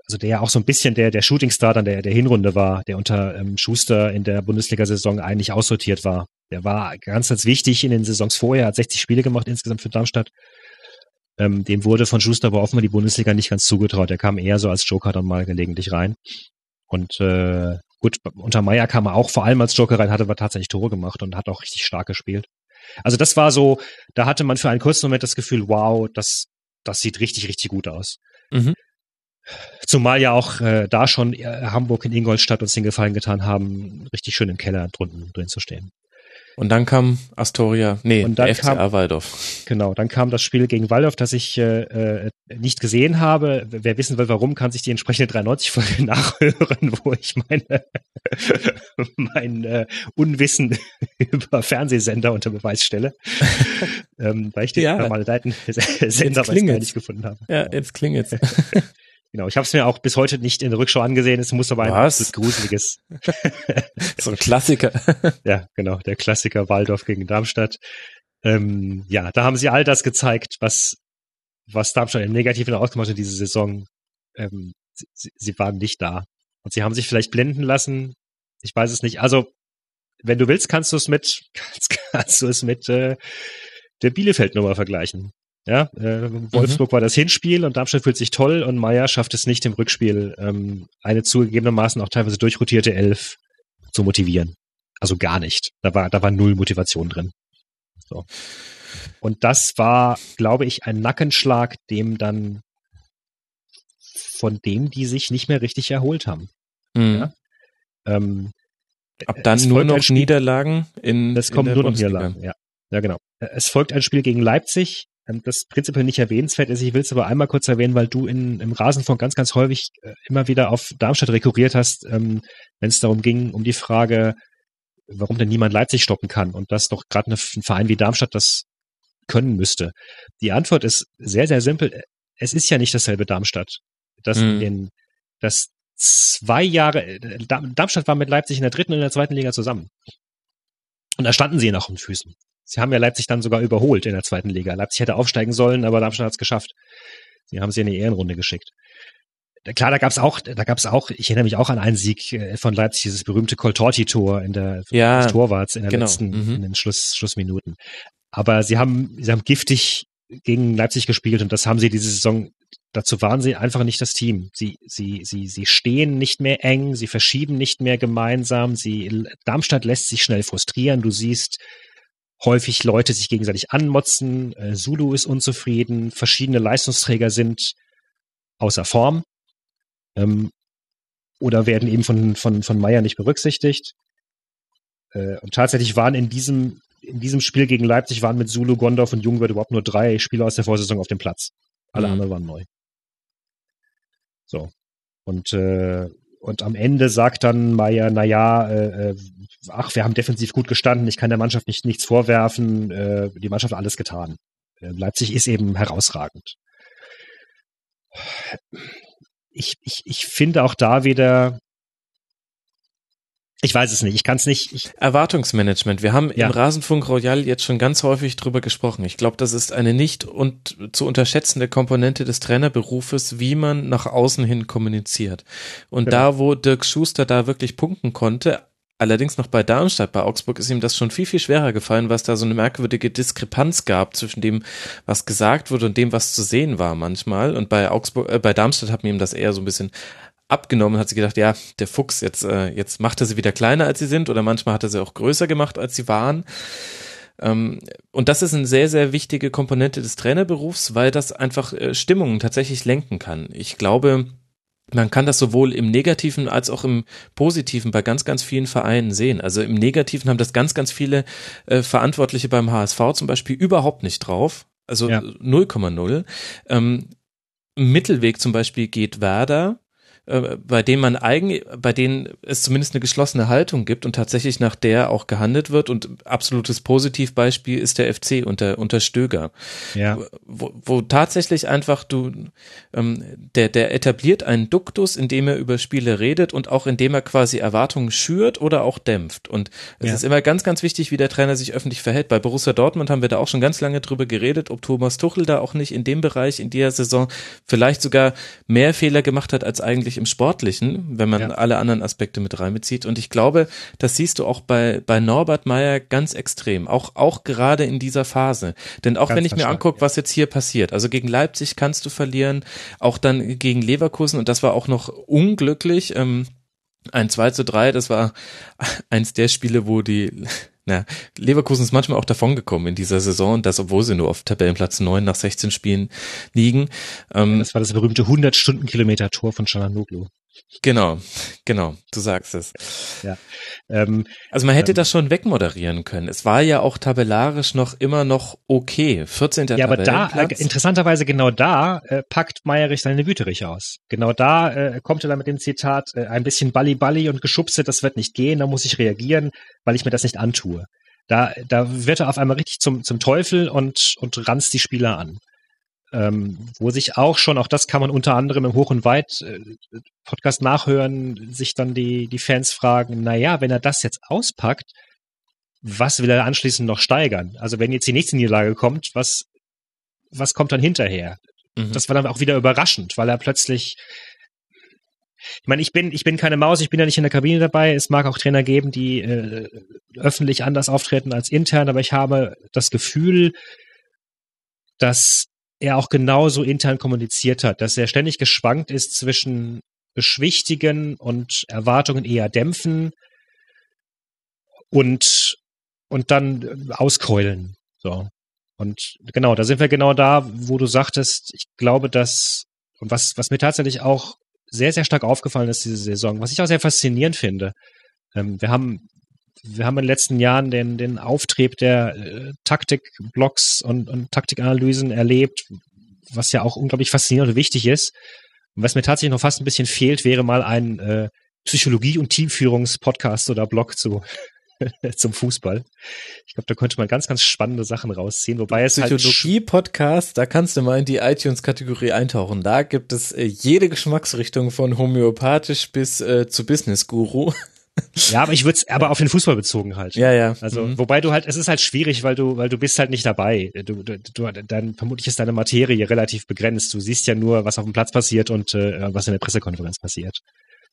also der ja auch so ein bisschen der, der Shootingstar dann der, der Hinrunde war, der unter ähm, Schuster in der Bundesliga-Saison eigentlich aussortiert war. Der war ganz, ganz wichtig in den Saisons vorher, hat 60 Spiele gemacht insgesamt für Darmstadt. Ähm, dem wurde von Schuster aber offenbar die Bundesliga nicht ganz zugetraut. Der kam eher so als Joker dann mal gelegentlich rein. Und äh, gut, unter Meier kam er auch vor allem als Joker rein, hatte aber tatsächlich Tore gemacht und hat auch richtig stark gespielt. Also das war so, da hatte man für einen kurzen Moment das Gefühl, wow, das, das sieht richtig, richtig gut aus. Mhm. Zumal ja auch äh, da schon äh, Hamburg in Ingolstadt uns den Gefallen getan haben, richtig schön im Keller drunten drin zu stehen. Und dann kam Astoria, nee, und dann FCA kam, Waldorf. Genau, dann kam das Spiel gegen Waldorf, das ich äh, äh nicht gesehen habe. Wer wissen will, warum, kann sich die entsprechende 93-Folge nachhören, wo ich meine mein äh, Unwissen über Fernsehsender unter Beweis stelle. ähm, weil ich den ja, normalen Sender bei nicht gefunden habe. Ja, jetzt klingelt's. Genau, ich habe es mir auch bis heute nicht in der Rückschau angesehen. Es muss aber ein Was? gruseliges. so ein Klassiker. ja, genau, der Klassiker Waldorf gegen Darmstadt. Ähm, ja, da haben sie all das gezeigt, was, was Darmstadt im Negativen ausgemacht hat diese Saison. Ähm, sie, sie waren nicht da. Und sie haben sich vielleicht blenden lassen. Ich weiß es nicht. Also, wenn du willst, kannst du es mit, kannst, kannst du es mit äh, der Bielefeld-Nummer vergleichen. Ja, äh, Wolfsburg mhm. war das Hinspiel und Darmstadt fühlt sich toll und Meier schafft es nicht im Rückspiel, ähm, eine zugegebenermaßen auch teilweise durchrotierte Elf zu motivieren. Also gar nicht. Da war, da war null Motivation drin. So. Und das war, glaube ich, ein Nackenschlag, dem dann, von dem die sich nicht mehr richtig erholt haben. Mhm. Ja? Ähm, Ab dann nur noch Spiel, Niederlagen in Es kommen nur noch Niederlagen, ja. Ja, genau. Es folgt ein Spiel gegen Leipzig, das prinzipiell nicht erwähnenswert ist. Ich will es aber einmal kurz erwähnen, weil du in, im Rasenfunk ganz, ganz häufig äh, immer wieder auf Darmstadt rekurriert hast, ähm, wenn es darum ging, um die Frage, warum denn niemand Leipzig stoppen kann und dass doch gerade ein Verein wie Darmstadt das können müsste. Die Antwort ist sehr, sehr simpel. Es ist ja nicht dasselbe Darmstadt. Das, mhm. in, das zwei Jahre, äh, Darmstadt war mit Leipzig in der dritten und in der zweiten Liga zusammen. Und da standen sie noch den Füßen. Sie haben ja Leipzig dann sogar überholt in der zweiten Liga. Leipzig hätte aufsteigen sollen, aber Darmstadt hat es geschafft. Sie haben sie in die Ehrenrunde geschickt. Klar, da gab's auch, da gab's auch, ich erinnere mich auch an einen Sieg äh, von Leipzig, dieses berühmte Coltorti-Tor in der ja, des Torwarts in der genau. letzten, mhm. in den Schluss, Schlussminuten. Aber sie haben, sie haben giftig gegen Leipzig gespielt und das haben sie diese Saison, dazu waren sie einfach nicht das Team. Sie, sie, sie, sie stehen nicht mehr eng, sie verschieben nicht mehr gemeinsam, sie, Darmstadt lässt sich schnell frustrieren. Du siehst, häufig Leute sich gegenseitig anmotzen, äh, Zulu ist unzufrieden, verschiedene Leistungsträger sind außer Form ähm, oder werden eben von, von, von Meier nicht berücksichtigt. Äh, und tatsächlich waren in diesem, in diesem Spiel gegen Leipzig waren mit Zulu, Gondorf und Jungwirth überhaupt nur drei Spieler aus der Vorsaison auf dem Platz. Alle mhm. anderen waren neu. So. Und äh, und am Ende sagt dann Meier, naja, äh, äh, ach, wir haben defensiv gut gestanden, ich kann der Mannschaft nicht, nichts vorwerfen, äh, die Mannschaft hat alles getan. Äh, Leipzig ist eben herausragend. Ich, ich, ich finde auch da wieder, ich weiß es nicht, ich kann es nicht. Ich Erwartungsmanagement. Wir haben ja. im Rasenfunk Royal jetzt schon ganz häufig drüber gesprochen. Ich glaube, das ist eine nicht und zu unterschätzende Komponente des Trainerberufes, wie man nach außen hin kommuniziert. Und genau. da, wo Dirk Schuster da wirklich punkten konnte, Allerdings noch bei Darmstadt, bei Augsburg ist ihm das schon viel, viel schwerer gefallen, was da so eine merkwürdige Diskrepanz gab zwischen dem, was gesagt wurde und dem, was zu sehen war manchmal. Und bei Augsburg, äh, bei Darmstadt hat mir ihm das eher so ein bisschen abgenommen, hat sie gedacht, ja, der Fuchs, jetzt, äh, jetzt macht er sie wieder kleiner, als sie sind, oder manchmal hat er sie auch größer gemacht, als sie waren. Ähm, und das ist eine sehr, sehr wichtige Komponente des Trainerberufs, weil das einfach äh, Stimmungen tatsächlich lenken kann. Ich glaube, man kann das sowohl im Negativen als auch im Positiven bei ganz, ganz vielen Vereinen sehen. Also im Negativen haben das ganz, ganz viele äh, Verantwortliche beim HSV zum Beispiel überhaupt nicht drauf. Also 0,0. Ähm, Mittelweg zum Beispiel geht Werder äh, bei denen man eigentlich, bei denen es zumindest eine geschlossene Haltung gibt und tatsächlich nach der auch gehandelt wird. Und absolutes Positivbeispiel ist der FC unter, unter Stöger. Ja. Wo, wo tatsächlich einfach du, ähm, der, der etabliert einen Duktus, indem er über Spiele redet und auch indem er quasi Erwartungen schürt oder auch dämpft. Und es Ja. ist immer ganz, ganz wichtig, wie der Trainer sich öffentlich verhält. Bei Borussia Dortmund haben wir da auch schon ganz lange drüber geredet, ob Thomas Tuchel da auch nicht in dem Bereich in dieser Saison vielleicht sogar mehr Fehler gemacht hat als eigentlich im Sportlichen, wenn man Ja. alle anderen Aspekte mit reinbezieht. Und ich glaube, das siehst du auch bei, bei Norbert Meyer ganz extrem, auch, auch gerade in dieser Phase. Denn auch Ganz wenn ich mir angucke, ja. was jetzt hier passiert, also gegen Leipzig kannst du verlieren, auch dann gegen Leverkusen und das war auch noch unglücklich. Ähm, ein 2 zu 3, das war eins der Spiele, wo die, na, Leverkusen ist manchmal auch davongekommen in dieser Saison, und das, obwohl sie nur auf Tabellenplatz 9 nach 16 Spielen liegen. Ähm, Das war das berühmte 100 Stundenkilometer Tor von Çalhanoğlu. Genau, genau, du sagst es. Ähm, Also man hätte Ähm. das schon wegmoderieren können. Es war ja auch tabellarisch noch immer noch okay. 14. ja, aber da, äh, interessanterweise genau da äh, packt Meyerich seine Wüterich aus. Genau da äh, kommt er dann mit dem Zitat, äh, ein bisschen Balli-Balli und Geschubse, das wird nicht gehen, da muss ich reagieren, weil ich mir das nicht antue. Da, da wird er auf einmal richtig zum, zum Teufel und, und ranzt die Spieler an. Ähm, wo sich auch schon, auch das kann man unter anderem im Hoch und Weit äh, Podcast nachhören, sich dann die, die Fans fragen, na ja, wenn er das jetzt auspackt, was will er anschließend noch steigern? Also wenn jetzt die nächste Niederlage kommt, was, was kommt dann hinterher? Mhm. Das war dann auch wieder überraschend, weil er plötzlich, ich meine, ich bin, ich bin keine Maus, ich bin ja nicht in der Kabine dabei. Es mag auch Trainer geben, die äh, öffentlich anders auftreten als intern, aber ich habe das Gefühl, dass er auch genauso intern kommuniziert hat, dass er ständig geschwankt ist zwischen beschwichtigen und Erwartungen eher dämpfen und, und dann äh, auskeulen. So. Und genau, da sind wir genau da, wo du sagtest, ich glaube, dass, und was, was mir tatsächlich auch sehr, sehr stark aufgefallen ist diese Saison, was ich auch sehr faszinierend finde. Ähm, wir haben, wir haben in den letzten Jahren den, den Auftrieb der äh, Taktikblocks und, und Taktikanalysen erlebt, was ja auch unglaublich faszinierend und wichtig ist. Und was mir tatsächlich noch fast ein bisschen fehlt, wäre mal ein äh, Psychologie- und Teamführungspodcast oder Blog zu, zum Fußball. Ich glaube, da könnte man ganz, ganz spannende Sachen rausziehen, wobei es halt Psychologie-Podcast, da kannst du mal in die iTunes-Kategorie eintauchen. Da gibt es äh, jede Geschmacksrichtung von homöopathisch bis äh, zu Business-Guru. ja, aber ich würde es aber auf den Fußball bezogen halt. Ja, ja. Also, Mhm. wobei du halt, es ist halt schwierig, weil du, weil du bist halt nicht dabei. Du, du, du dann vermutlich ist deine Materie relativ begrenzt. Du siehst ja nur, was auf dem Platz passiert und äh, was in der Pressekonferenz passiert.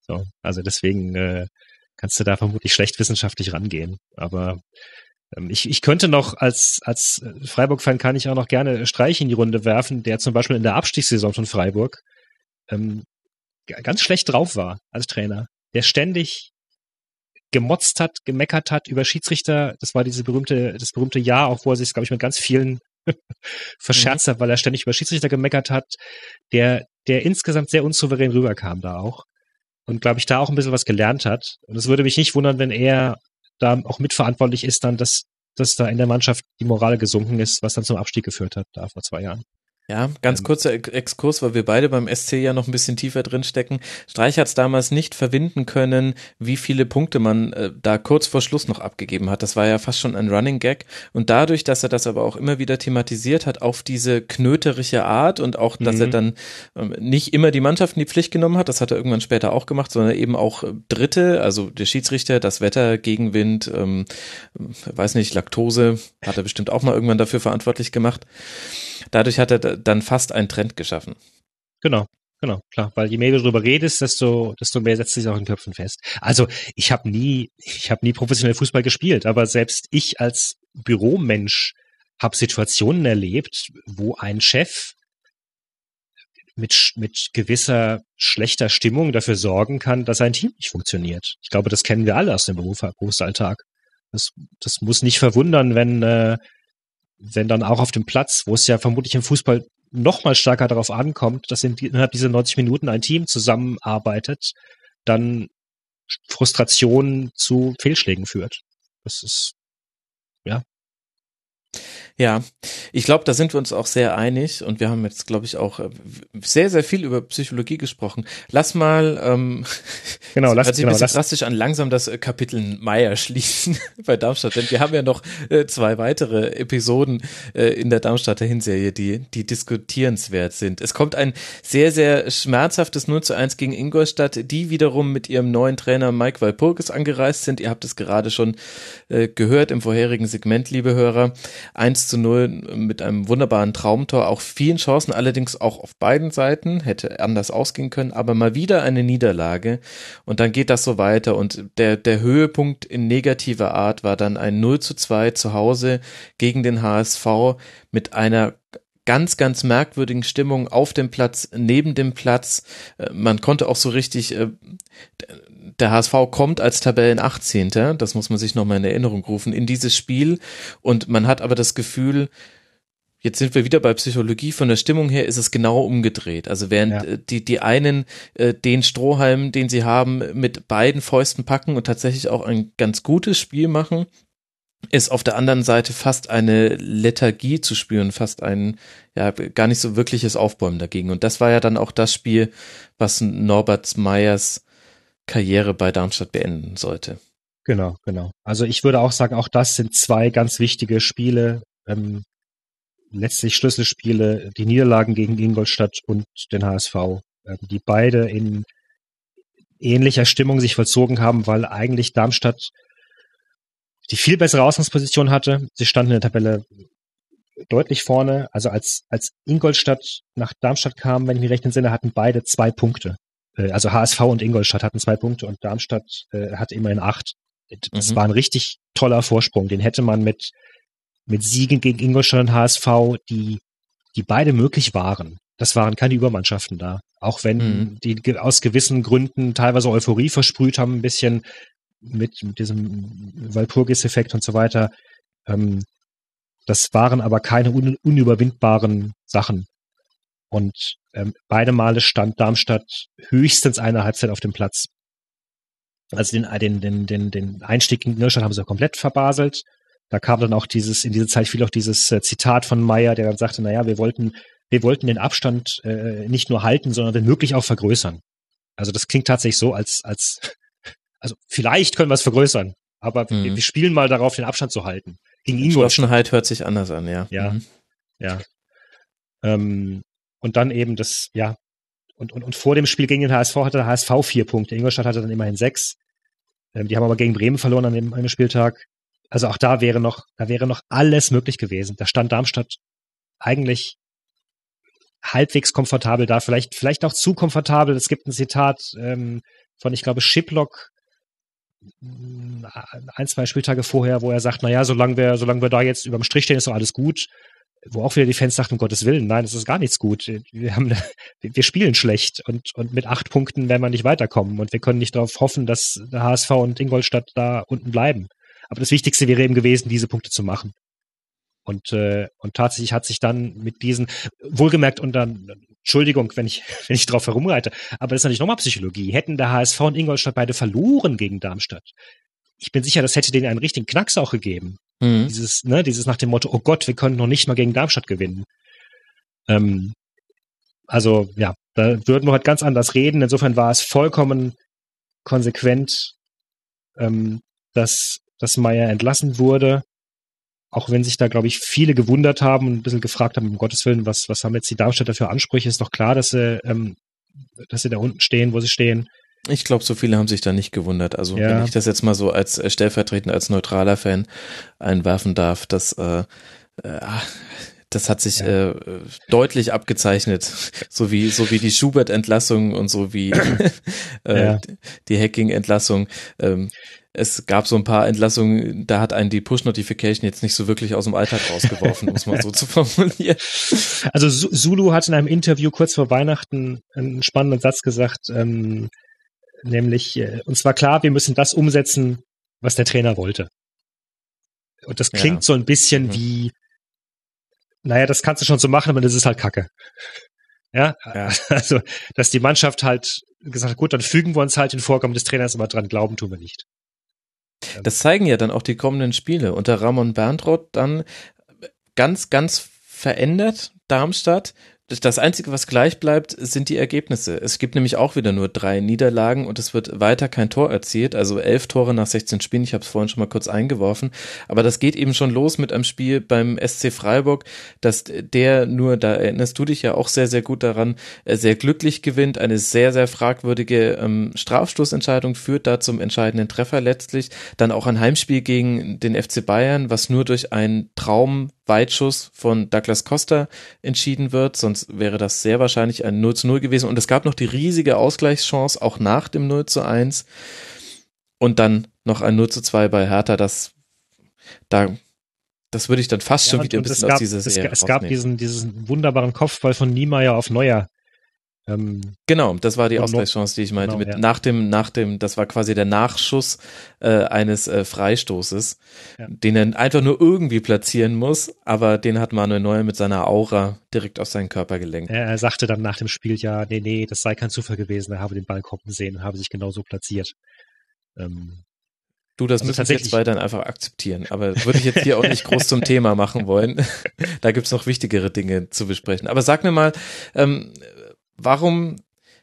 So, also deswegen äh, kannst du da vermutlich schlecht wissenschaftlich rangehen. Aber ähm, ich, ich könnte noch als als Freiburg-Fan kann ich auch noch gerne Streich in die Runde werfen, der zum Beispiel in der Abstiegssaison von Freiburg ähm, ganz schlecht drauf war als Trainer. Der ständig gemotzt hat, gemeckert hat über Schiedsrichter. Das war diese berühmte, das berühmte Jahr, auch wo er sich, glaube ich, mit ganz vielen verscherzt hat, weil er ständig über Schiedsrichter gemeckert hat, der, der insgesamt sehr unsouverän rüberkam da auch. Und glaube ich, da auch ein bisschen was gelernt hat. Und es würde mich nicht wundern, wenn er da auch mitverantwortlich ist, dann, dass, dass da in der Mannschaft die Moral gesunken ist, was dann zum Abstieg geführt hat, da vor zwei Jahren. Ja, ganz Ähm, kurzer Ex- Exkurs, weil wir beide beim SC ja noch ein bisschen tiefer drin stecken. Streich hat es damals nicht verwinden können, wie viele Punkte man äh, da kurz vor Schluss noch abgegeben hat. Das war ja fast schon ein Running Gag. Und dadurch, dass er das aber auch immer wieder thematisiert hat auf diese knöterische Art und auch, dass Mhm. er dann ähm, nicht immer die Mannschaft in die Pflicht genommen hat, das hat er irgendwann später auch gemacht, sondern eben auch äh, Dritte, also der Schiedsrichter, das Wetter, Gegenwind, ähm, weiß nicht, Laktose, hat er bestimmt auch mal irgendwann dafür verantwortlich gemacht. Dadurch hat er da- dann fast einen Trend geschaffen. Genau. genau, klar. Weil je mehr du darüber redest, desto, desto mehr setzt sich auch in Köpfen fest. Also ich habe nie, ich habe nie professionell Fußball gespielt, aber selbst ich als Büromensch habe Situationen erlebt, wo ein Chef mit, mit gewisser schlechter Stimmung dafür sorgen kann, dass ein Team nicht funktioniert. Ich glaube, das kennen wir alle aus dem Beruf, Berufsalltag. Das, das muss nicht verwundern, wenn, äh, wenn dann auch auf dem Platz, wo es ja vermutlich im Fußball noch mal stärker darauf ankommt, dass innerhalb dieser 90 Minuten ein Team zusammenarbeitet, dann Frustration zu Fehlschlägen führt. Das ist, ja, ich glaube, da sind wir uns auch sehr einig und wir haben jetzt, glaube ich, auch äh, sehr, sehr viel über Psychologie gesprochen. Lass mal, ähm, genau, lass, hört sich genau, ein bisschen lass, drastisch an, langsam das äh, Kapitel Meier schließen bei Darmstadt, denn wir haben ja noch äh, zwei weitere Episoden äh, in der Darmstadter Hinserie, die, die diskutierenswert sind. Es kommt ein sehr, sehr schmerzhaftes 0 zu 1 gegen Ingolstadt, die wiederum mit ihrem neuen Trainer Mike Walpurgis angereist sind. Ihr habt es gerade schon äh, gehört im vorherigen Segment, liebe Hörer. 1 zu 0 mit einem wunderbaren Traumtor, auch vielen Chancen, allerdings auch auf beiden Seiten, hätte anders ausgehen können, aber mal wieder eine Niederlage. Und dann geht das so weiter. Und der, der Höhepunkt in negativer Art war dann ein 0 zu 2 zu Hause gegen den HSV mit einer ganz, ganz merkwürdigen Stimmung auf dem Platz, neben dem Platz. Äh, man konnte auch so richtig, äh, der HSV kommt als Tabellen 18. Das muss man sich nochmal in Erinnerung rufen, in dieses Spiel. Und man hat aber das Gefühl, Jetzt sind wir wieder bei Psychologie. Von der Stimmung her ist es genau umgedreht. Also während Ja. äh, die, die einen äh, den Strohhalm, den sie haben, mit beiden Fäusten packen und tatsächlich auch ein ganz gutes Spiel machen, ist auf der anderen Seite fast eine Lethargie zu spüren, fast ein, ja, gar nicht so wirkliches Aufbäumen dagegen. Und das war ja dann auch das Spiel, was Norbert Meyers Karriere bei Darmstadt beenden sollte. Genau, genau. Also ich würde auch sagen, auch das sind zwei ganz wichtige Spiele, ähm, letztlich Schlüsselspiele, die Niederlagen gegen Ingolstadt und den HSV, ähm, die beide in ähnlicher Stimmung sich vollzogen haben, weil eigentlich Darmstadt die viel bessere Ausgangsposition hatte. Sie standen in der Tabelle deutlich vorne. Also als, als Ingolstadt nach Darmstadt kam, wenn ich mich recht entsinne, hatten beide zwei Punkte. Äh, Also HSV und Ingolstadt hatten zwei Punkte und Darmstadt äh, hatte immerhin acht. Das Mhm. war ein richtig toller Vorsprung. Den hätte man mit, mit Siegen gegen Ingolstadt und HSV, die, die beide möglich waren. Das waren keine Übermannschaften da. Auch wenn Mhm. die aus gewissen Gründen teilweise Euphorie versprüht haben, ein bisschen mit, mit diesem Walpurgis-Effekt und so weiter. Ähm, das waren aber keine un unüberwindbaren Sachen. Und ähm, beide Male stand Darmstadt höchstens eine Halbzeit auf dem Platz. Also den, den, den, den, den Einstieg in Ingolstadt haben sie komplett verbaselt. Da kam dann auch dieses, in diese Zeit fiel auch dieses äh, Zitat von Meyer, der dann sagte, naja, wir wollten, wir wollten den Abstand äh, nicht nur halten, sondern wenn möglich auch vergrößern. Also das klingt tatsächlich so, als, als, also vielleicht können wir es vergrößern, aber wir, Mhm. wir spielen mal darauf, den Abstand zu halten. Gegen Ingolstadt. Entschlossenheit hört sich anders an, ja. Ja. Mhm. Ja. Ähm, und dann eben das, ja, und, und, und vor dem Spiel gegen den HSV hatte der HSV vier Punkte. Ingolstadt hatte dann immerhin sechs. Ähm, die haben aber gegen Bremen verloren an dem, dem Spieltag. Also auch da wäre noch, da wäre noch alles möglich gewesen. Da stand Darmstadt eigentlich halbwegs komfortabel da, vielleicht, vielleicht auch zu komfortabel. Es gibt ein Zitat ähm, von, ich glaube, Shiplock, mh, ein, zwei Spieltage vorher, wo er sagt, naja, solange wir, solange wir da jetzt überm Strich stehen, ist doch alles gut. Wo auch wieder die Fans sagten, um Gottes Willen, nein, das ist gar nichts gut. Wir haben, wir spielen schlecht und, und mit acht Punkten werden wir nicht weiterkommen und wir können nicht darauf hoffen, dass der HSV und Ingolstadt da unten bleiben. Aber das Wichtigste wäre eben gewesen, diese Punkte zu machen. Und, äh, und tatsächlich hat sich dann mit diesen, wohlgemerkt und dann, Entschuldigung, wenn ich, wenn ich drauf herumreite, aber das ist natürlich nochmal Psychologie. Hätten der HSV und Ingolstadt beide verloren gegen Darmstadt, ich bin sicher, das hätte denen einen richtigen Knacks auch gegeben. Mhm. Dieses, ne, dieses nach dem Motto, oh Gott, wir können noch nicht mal gegen Darmstadt gewinnen. Ähm, also, ja, da würden wir heute ganz anders reden. Insofern war es vollkommen konsequent, ähm, dass, dass Meier entlassen wurde. Auch wenn sich da, glaube ich, viele gewundert haben und ein bisschen gefragt haben, um Gottes Willen, was, was haben jetzt die Darmstädter für Ansprüche? Ist doch klar, dass sie, ähm, dass sie da unten stehen, wo sie stehen. Ich glaube, so viele haben sich da nicht gewundert. Also Ja. wenn ich das jetzt mal so als äh, stellvertretend als neutraler Fan einwerfen darf, dass äh, äh, das hat sich ja. äh, deutlich abgezeichnet, so wie so wie die Schubert-Entlassung und so wie äh, ja. die Hacking-Entlassung. Ähm, es gab so ein paar Entlassungen, da hat einen die Push-Notification jetzt nicht so wirklich aus dem Alltag rausgeworfen, um es mal so zu formulieren. Also Zulu hat in einem Interview kurz vor Weihnachten einen spannenden Satz gesagt, ähm, nämlich, äh, uns war klar, wir müssen das umsetzen, was der Trainer wollte. Und das klingt ja. so ein bisschen mhm. wie, naja, das kannst du schon so machen, aber das ist halt Kacke. Ja, ja, also, dass die Mannschaft halt gesagt hat, gut, dann fügen wir uns halt den Vorgaben des Trainers, aber dran glauben tun wir nicht. Das zeigen ja dann auch die kommenden Spiele. Unter Ramon Berntrott dann ganz, ganz verändert Darmstadt das Einzige, was gleich bleibt, sind die Ergebnisse. Es gibt nämlich auch wieder nur drei Niederlagen und es wird weiter kein Tor erzielt. Also elf Tore nach 16 Spielen. Ich habe es vorhin schon mal kurz eingeworfen. Aber das geht eben schon los mit einem Spiel beim SC Freiburg, dass der nur, da erinnerst du dich ja auch sehr, sehr gut daran, äh, sehr glücklich gewinnt. Eine sehr, sehr fragwürdige ähm, Strafstoßentscheidung führt da zum entscheidenden Treffer letztlich. Dann auch ein Heimspiel gegen den FC Bayern, was nur durch einen Traum Weitschuss von Douglas Costa entschieden wird, sonst wäre das sehr wahrscheinlich ein 0 zu 0 gewesen. Und es gab noch die riesige Ausgleichschance, auch nach dem 0 zu 1. Und dann noch ein 0 zu 2 bei Hertha, das, da, das würde ich dann fast ja, schon wieder ein bisschen gab, aus dieser Serie Es, es gab diesen, diesen wunderbaren Kopfball von Niemeyer auf Neuer, ähm, genau, das war die Ausgleichschance, die ich meinte. Genau, mit ja. nach dem, nach dem, das war quasi der Nachschuss äh, eines äh, Freistoßes, ja. den er einfach nur irgendwie platzieren muss, aber den hat Manuel Neuer mit seiner Aura direkt auf seinen Körper gelenkt. Er, sagte dann nach dem Spiel ja, nee, nee, das sei kein Zufall gewesen, er habe den Ball kommen sehen und habe sich genauso platziert. Ähm, Du, das also müssen wir jetzt weiterhin einfach akzeptieren. Aber würde ich jetzt hier auch nicht groß zum Thema machen wollen. da gibt's noch wichtigere Dinge zu besprechen. Aber sag mir mal, ähm, warum,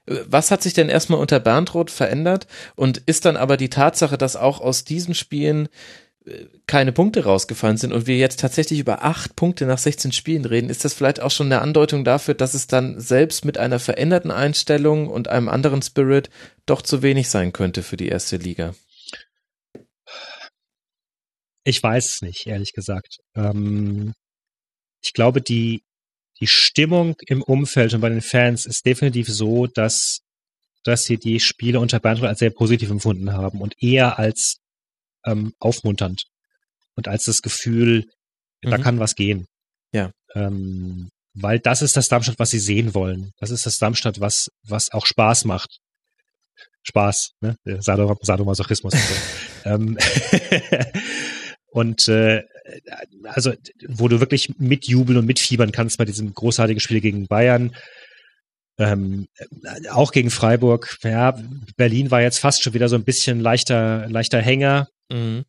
was hat sich denn erstmal unter Berntroth verändert und ist dann aber die Tatsache, dass auch aus diesen Spielen äh, keine Punkte rausgefallen sind und wir jetzt tatsächlich über acht Punkte nach 16 Spielen reden, ist das vielleicht auch schon eine Andeutung dafür, dass es dann selbst mit einer veränderten Einstellung und einem anderen Spirit doch zu wenig sein könnte für die erste Liga? Ich weiß es nicht, ehrlich gesagt. Ähm, ich glaube, die, die Stimmung im Umfeld und bei den Fans ist definitiv so, dass, dass sie die Spiele unter Bernd als sehr positiv empfunden haben und eher als ähm, aufmunternd und als das Gefühl, mhm. da kann was gehen. Ja. Ähm, weil das ist das Darmstadt, was sie sehen wollen. Das ist das Darmstadt, was, was auch Spaß macht. Spaß, ne? Sadomasochismus. ähm, und äh, also wo du wirklich mitjubeln und mitfiebern kannst bei diesem großartigen Spiel gegen Bayern. Ähm, auch gegen Freiburg. Ja, Berlin war jetzt fast schon wieder so ein bisschen leichter, leichter Hänger. Mhm.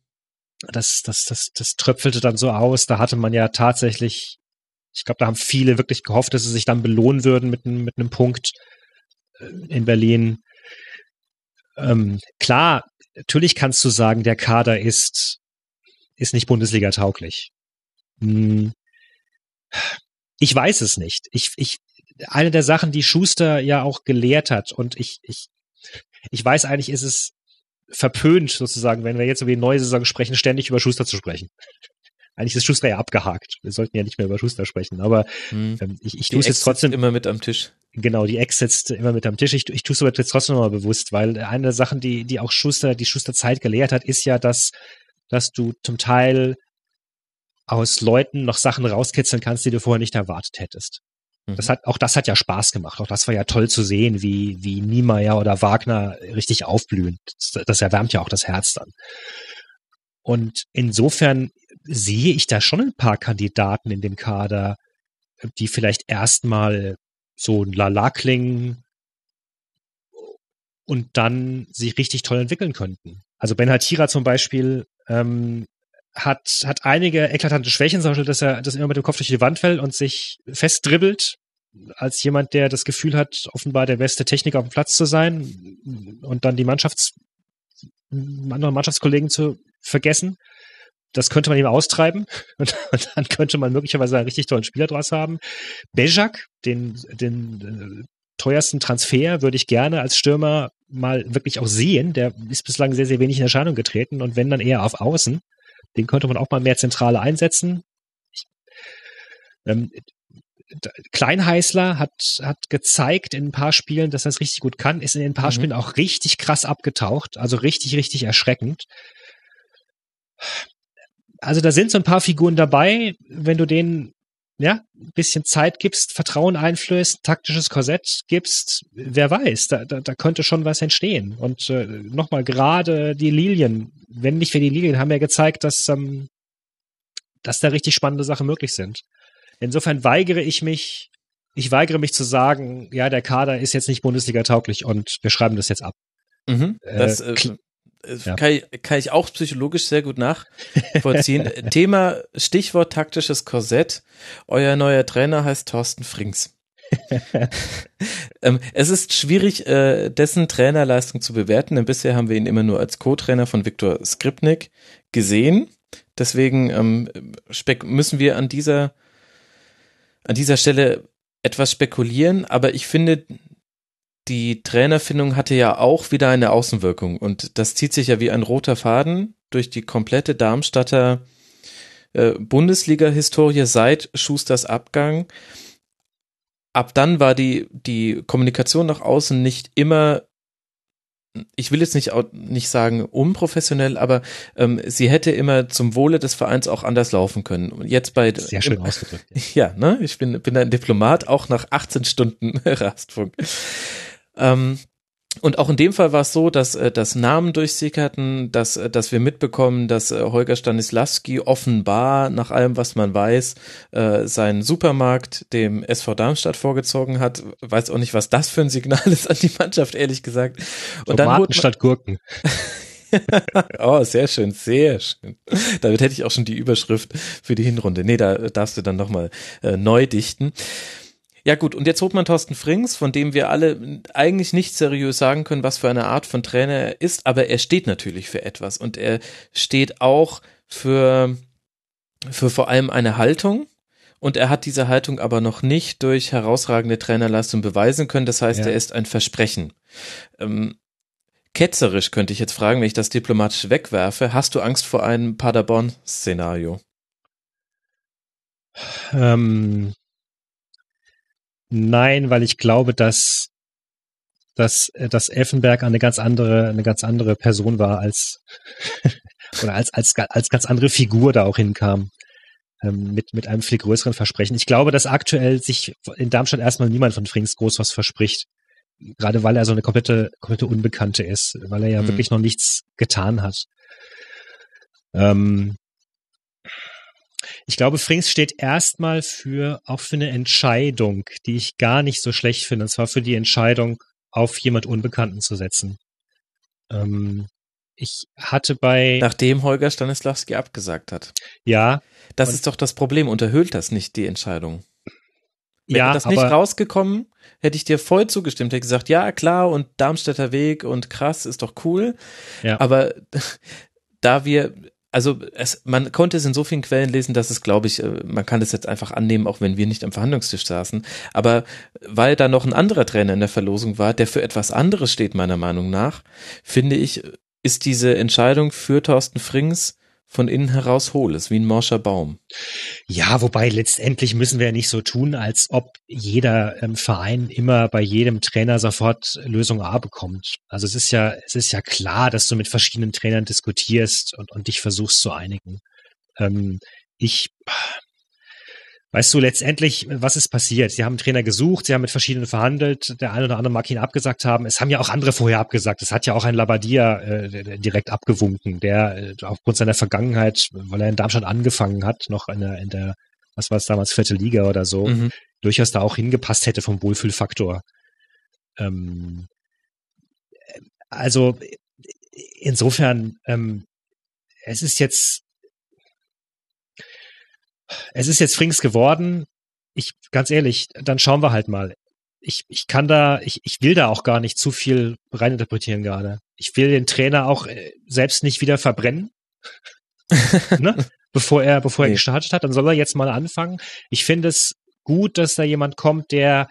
Das, das, das, das tröpfelte dann so aus. Da hatte man ja tatsächlich, ich glaube, da haben viele wirklich gehofft, dass sie sich dann belohnen würden mit, mit einem Punkt äh, in Berlin. Ähm, klar, natürlich kannst du sagen, der Kader ist ist nicht Bundesliga tauglich. Hm. Ich weiß es nicht. Ich, ich, eine der Sachen, die Schuster ja auch gelehrt hat, und ich, ich, ich weiß eigentlich, ist es verpönt sozusagen, wenn wir jetzt über die neue Saison sprechen, ständig über Schuster zu sprechen. Eigentlich ist Schuster ja abgehakt. Wir sollten ja nicht mehr über Schuster sprechen, aber hm. ähm, ich, ich tue es jetzt trotzdem. immer mit am Tisch. Genau, die Ex sitzt immer mit am Tisch. Ich, ich tue es aber jetzt trotzdem nochmal bewusst, weil eine der Sachen, die, die auch Schuster, die Schuster Zeit gelehrt hat, ist ja, dass dass du zum Teil aus Leuten noch Sachen rauskitzeln kannst, die du vorher nicht erwartet hättest. Mhm. Das hat, auch das hat ja Spaß gemacht. Auch das war ja toll zu sehen, wie, wie Niemeyer oder Wagner richtig aufblühen. Das, das erwärmt ja auch das Herz dann. Und insofern sehe ich da schon ein paar Kandidaten in dem Kader, die vielleicht erstmal so ein Lala klingen und dann sich richtig toll entwickeln könnten. Also Ben Hatira zum Beispiel ähm, hat, hat einige eklatante Schwächen, zum Beispiel, dass er, dass er immer mit dem Kopf durch die Wand fällt und sich festdribbelt, als jemand, der das Gefühl hat, offenbar der beste Techniker auf dem Platz zu sein und dann die Mannschafts, anderen Mannschaftskollegen zu vergessen. Das könnte man ihm austreiben und, und dann könnte man möglicherweise einen richtig tollen Spieler draus haben. Bejak, den, den äh, teuersten Transfer würde ich gerne als Stürmer mal wirklich auch sehen. Der ist bislang sehr, sehr wenig in Erscheinung getreten und wenn dann eher auf Außen. Den könnte man auch mal mehr zentral einsetzen. Ich, Ähm, Kleinheißler hat, hat gezeigt in ein paar Spielen, dass er es richtig gut kann, ist in ein paar mhm. Spielen auch richtig krass abgetaucht, also richtig, richtig erschreckend. Also da sind so ein paar Figuren dabei, wenn du denen ja, ein bisschen Zeit gibst, Vertrauen einflößt, taktisches Korsett gibst, wer weiß, da, da, da könnte schon was entstehen. Und äh, nochmal, gerade die Lilien, wenn nicht für die Lilien, haben ja gezeigt, dass, ähm, dass da richtig spannende Sachen möglich sind. Insofern weigere ich mich, ich weigere mich zu sagen, ja, der Kader ist jetzt nicht Bundesliga tauglich und wir schreiben das jetzt ab. Mhm, das, äh, äh, ja. kann, ich, kann ich auch psychologisch sehr gut nachvollziehen. Thema, Stichwort taktisches Korsett. Euer neuer Trainer heißt Thorsten Frings. ähm, es ist schwierig, äh, dessen Trainerleistung zu bewerten, denn bisher haben wir ihn immer nur als Co-Trainer von Viktor Skripnik gesehen. Deswegen ähm, müssen wir an dieser, an dieser Stelle etwas spekulieren, aber ich finde, die Trainerfindung hatte ja auch wieder eine Außenwirkung und das zieht sich ja wie ein roter Faden durch die komplette Darmstadter äh, Bundesliga-Historie seit Schusters Abgang. Ab dann war die, die Kommunikation nach außen nicht immer ich will jetzt nicht, nicht sagen unprofessionell, aber ähm, sie hätte immer zum Wohle des Vereins auch anders laufen können. Und jetzt bei sehr schön im, ausgedrückt. Ja, ne, ich bin bin ein Diplomat auch nach 18 Stunden Rastfunk. Ähm, und auch in dem Fall war es so, dass äh, das Namen durchsickerten, dass, äh, dass wir mitbekommen, dass äh, Holger Stanislawski offenbar, nach allem, was man weiß, seinen Supermarkt dem SV Darmstadt vorgezogen hat. Weiß auch nicht, was das für ein Signal ist an die Mannschaft, ehrlich gesagt. Und Tomaten dann wurde statt Gurken. oh, sehr schön, sehr schön. Damit hätte ich auch schon die Überschrift für die Hinrunde. Nee, da darfst du dann nochmal äh, neu dichten. Ja gut, und jetzt holt man Thorsten Frings, von dem wir alle eigentlich nicht seriös sagen können, was für eine Art von Trainer er ist, aber er steht natürlich für etwas und er steht auch für, für vor allem eine Haltung und er hat diese Haltung aber noch nicht durch herausragende Trainerleistung beweisen können, das heißt, ja. er ist ein Versprechen. Ähm, ketzerisch könnte ich jetzt fragen, wenn ich das diplomatisch wegwerfe, hast du Angst vor einem Paderborn-Szenario? Ähm, Nein, weil ich glaube, dass dass, äh, dass Elfenberg eine ganz andere, eine ganz andere Person war als oder als, als, als ganz andere Figur da auch hinkam. Ähm, mit, mit einem viel größeren Versprechen. Ich glaube, dass aktuell sich in Darmstadt erstmal niemand von Frings groß was verspricht. Gerade weil er so eine komplette, komplette Unbekannte ist, weil er ja mhm. wirklich noch nichts getan hat. Ähm, ich glaube, Frings steht erstmal für auch für eine Entscheidung, die ich gar nicht so schlecht finde. Und zwar für die Entscheidung, auf jemand Unbekannten zu setzen. Ähm, ich hatte bei. Nachdem Holger Stanislawski abgesagt hat. Ja. Das ist doch das Problem. Unterhöhlt das nicht die Entscheidung? Wäre ja, das nicht rausgekommen, hätte ich dir voll zugestimmt. Hätte gesagt, ja, klar, und Darmstädter Weg und krass, ist doch cool. Ja. Aber da wir also es, man konnte es in so vielen Quellen lesen, dass es, glaube ich, äh, man kann das jetzt einfach annehmen, auch wenn wir nicht am Verhandlungstisch saßen. Aber weil da noch ein anderer Trainer in der Verlosung war, der für etwas anderes steht, meiner Meinung nach, finde ich, ist diese Entscheidung für Thorsten Frings von innen heraus hohl ist, wie ein morscher Baum. Ja, wobei letztendlich müssen wir ja nicht so tun, als ob jeder ähm, Verein immer bei jedem Trainer sofort Lösung A bekommt. Also es ist ja, es ist ja klar, dass du mit verschiedenen Trainern diskutierst und, und dich versuchst zu einigen. Ähm, ich, Weißt du, letztendlich, was ist passiert? Sie haben einen Trainer gesucht, sie haben mit verschiedenen verhandelt, der eine oder andere mag ihn abgesagt haben. Es haben ja auch andere vorher abgesagt. Es hat ja auch ein Labadia äh, direkt abgewunken, der äh, aufgrund seiner Vergangenheit, weil er in Darmstadt angefangen hat, noch in der, in der was war es damals, vierte Liga oder so, mhm. durchaus da auch hingepasst hätte vom Wohlfühlfaktor. Ähm, also insofern, ähm, es ist jetzt es ist jetzt Frings geworden. Ich, ganz ehrlich, dann schauen wir halt mal. Ich, ich kann da, ich, ich will da auch gar nicht zu viel reininterpretieren gerade. Ich will den Trainer auch äh, selbst nicht wieder verbrennen. ne? Bevor er, bevor er nee. gestartet hat, dann soll er jetzt mal anfangen. Ich finde es gut, dass da jemand kommt, der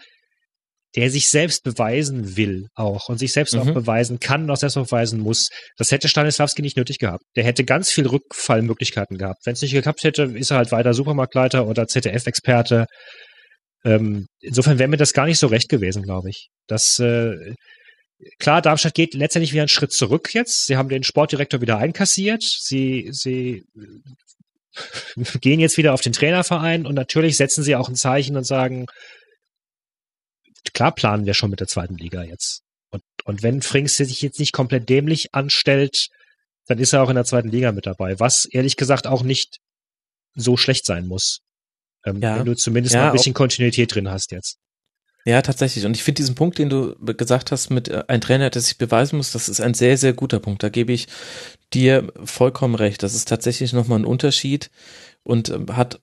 der sich selbst beweisen will auch und sich selbst Mhm. auch beweisen kann und auch selbst beweisen muss. Das hätte Stanislavski nicht nötig gehabt. Der hätte ganz viel Rückfallmöglichkeiten gehabt. Wenn es nicht geklappt hätte, ist er halt weiter Supermarktleiter oder ZDF-Experte. Ähm, insofern wäre mir das gar nicht so recht gewesen, glaube ich. Das äh, klar, Darmstadt geht letztendlich wieder einen Schritt zurück jetzt. Sie haben den Sportdirektor wieder einkassiert. Sie, sie gehen jetzt wieder auf den Trainerverein und natürlich setzen sie auch ein Zeichen und sagen, klar planen wir schon mit der zweiten Liga jetzt. Und, und wenn Frings sich jetzt nicht komplett dämlich anstellt, dann ist er auch in der zweiten Liga mit dabei, was ehrlich gesagt auch nicht so schlecht sein muss. Ähm, Ja. Wenn du zumindest Ja, mal ein bisschen Kontinuität drin hast jetzt. Ja, tatsächlich. Und ich finde diesen Punkt, den du gesagt hast mit äh, ein Trainer, der sich beweisen muss, das ist ein sehr, sehr guter Punkt. Da gebe ich dir vollkommen recht. Das ist tatsächlich nochmal ein Unterschied und ähm, hat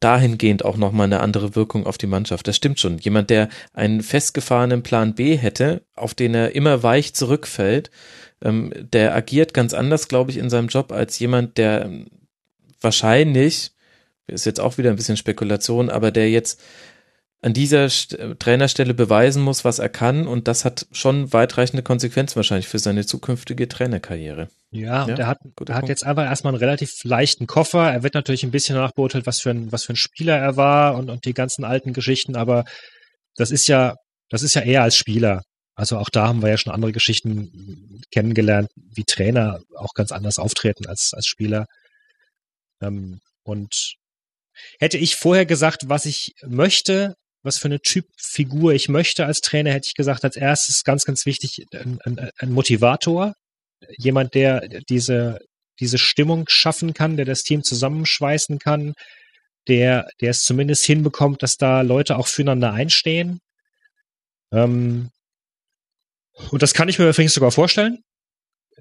dahingehend auch nochmal eine andere Wirkung auf die Mannschaft. Das stimmt schon. Jemand, der einen festgefahrenen Plan B hätte, auf den er immer weich zurückfällt, ähm, der agiert ganz anders, glaube ich, in seinem Job als jemand, der ähm, wahrscheinlich, ist jetzt auch wieder ein bisschen Spekulation, aber der jetzt an dieser St Trainerstelle beweisen muss, was er kann und das hat schon weitreichende Konsequenzen wahrscheinlich für seine zukünftige Trainerkarriere. Ja, Ja, und er hat, er hat jetzt einfach erstmal einen relativ leichten Koffer. Er wird natürlich ein bisschen nachbeurteilt, was für ein, was für ein Spieler er war und, und die ganzen alten Geschichten, aber das ist ja, das ist ja eher als Spieler. Also auch da haben wir ja schon andere Geschichten kennengelernt, wie Trainer auch ganz anders auftreten als, als Spieler. Ähm, und hätte ich vorher gesagt, was ich möchte, was für eine Typfigur ich möchte als Trainer, hätte ich gesagt, als erstes ganz, ganz wichtig, ein, ein, ein Motivator, jemand, der diese, diese Stimmung schaffen kann, der das Team zusammenschweißen kann, der, der es zumindest hinbekommt, dass da Leute auch füreinander einstehen. Ähm, und das kann ich mir übrigens sogar vorstellen,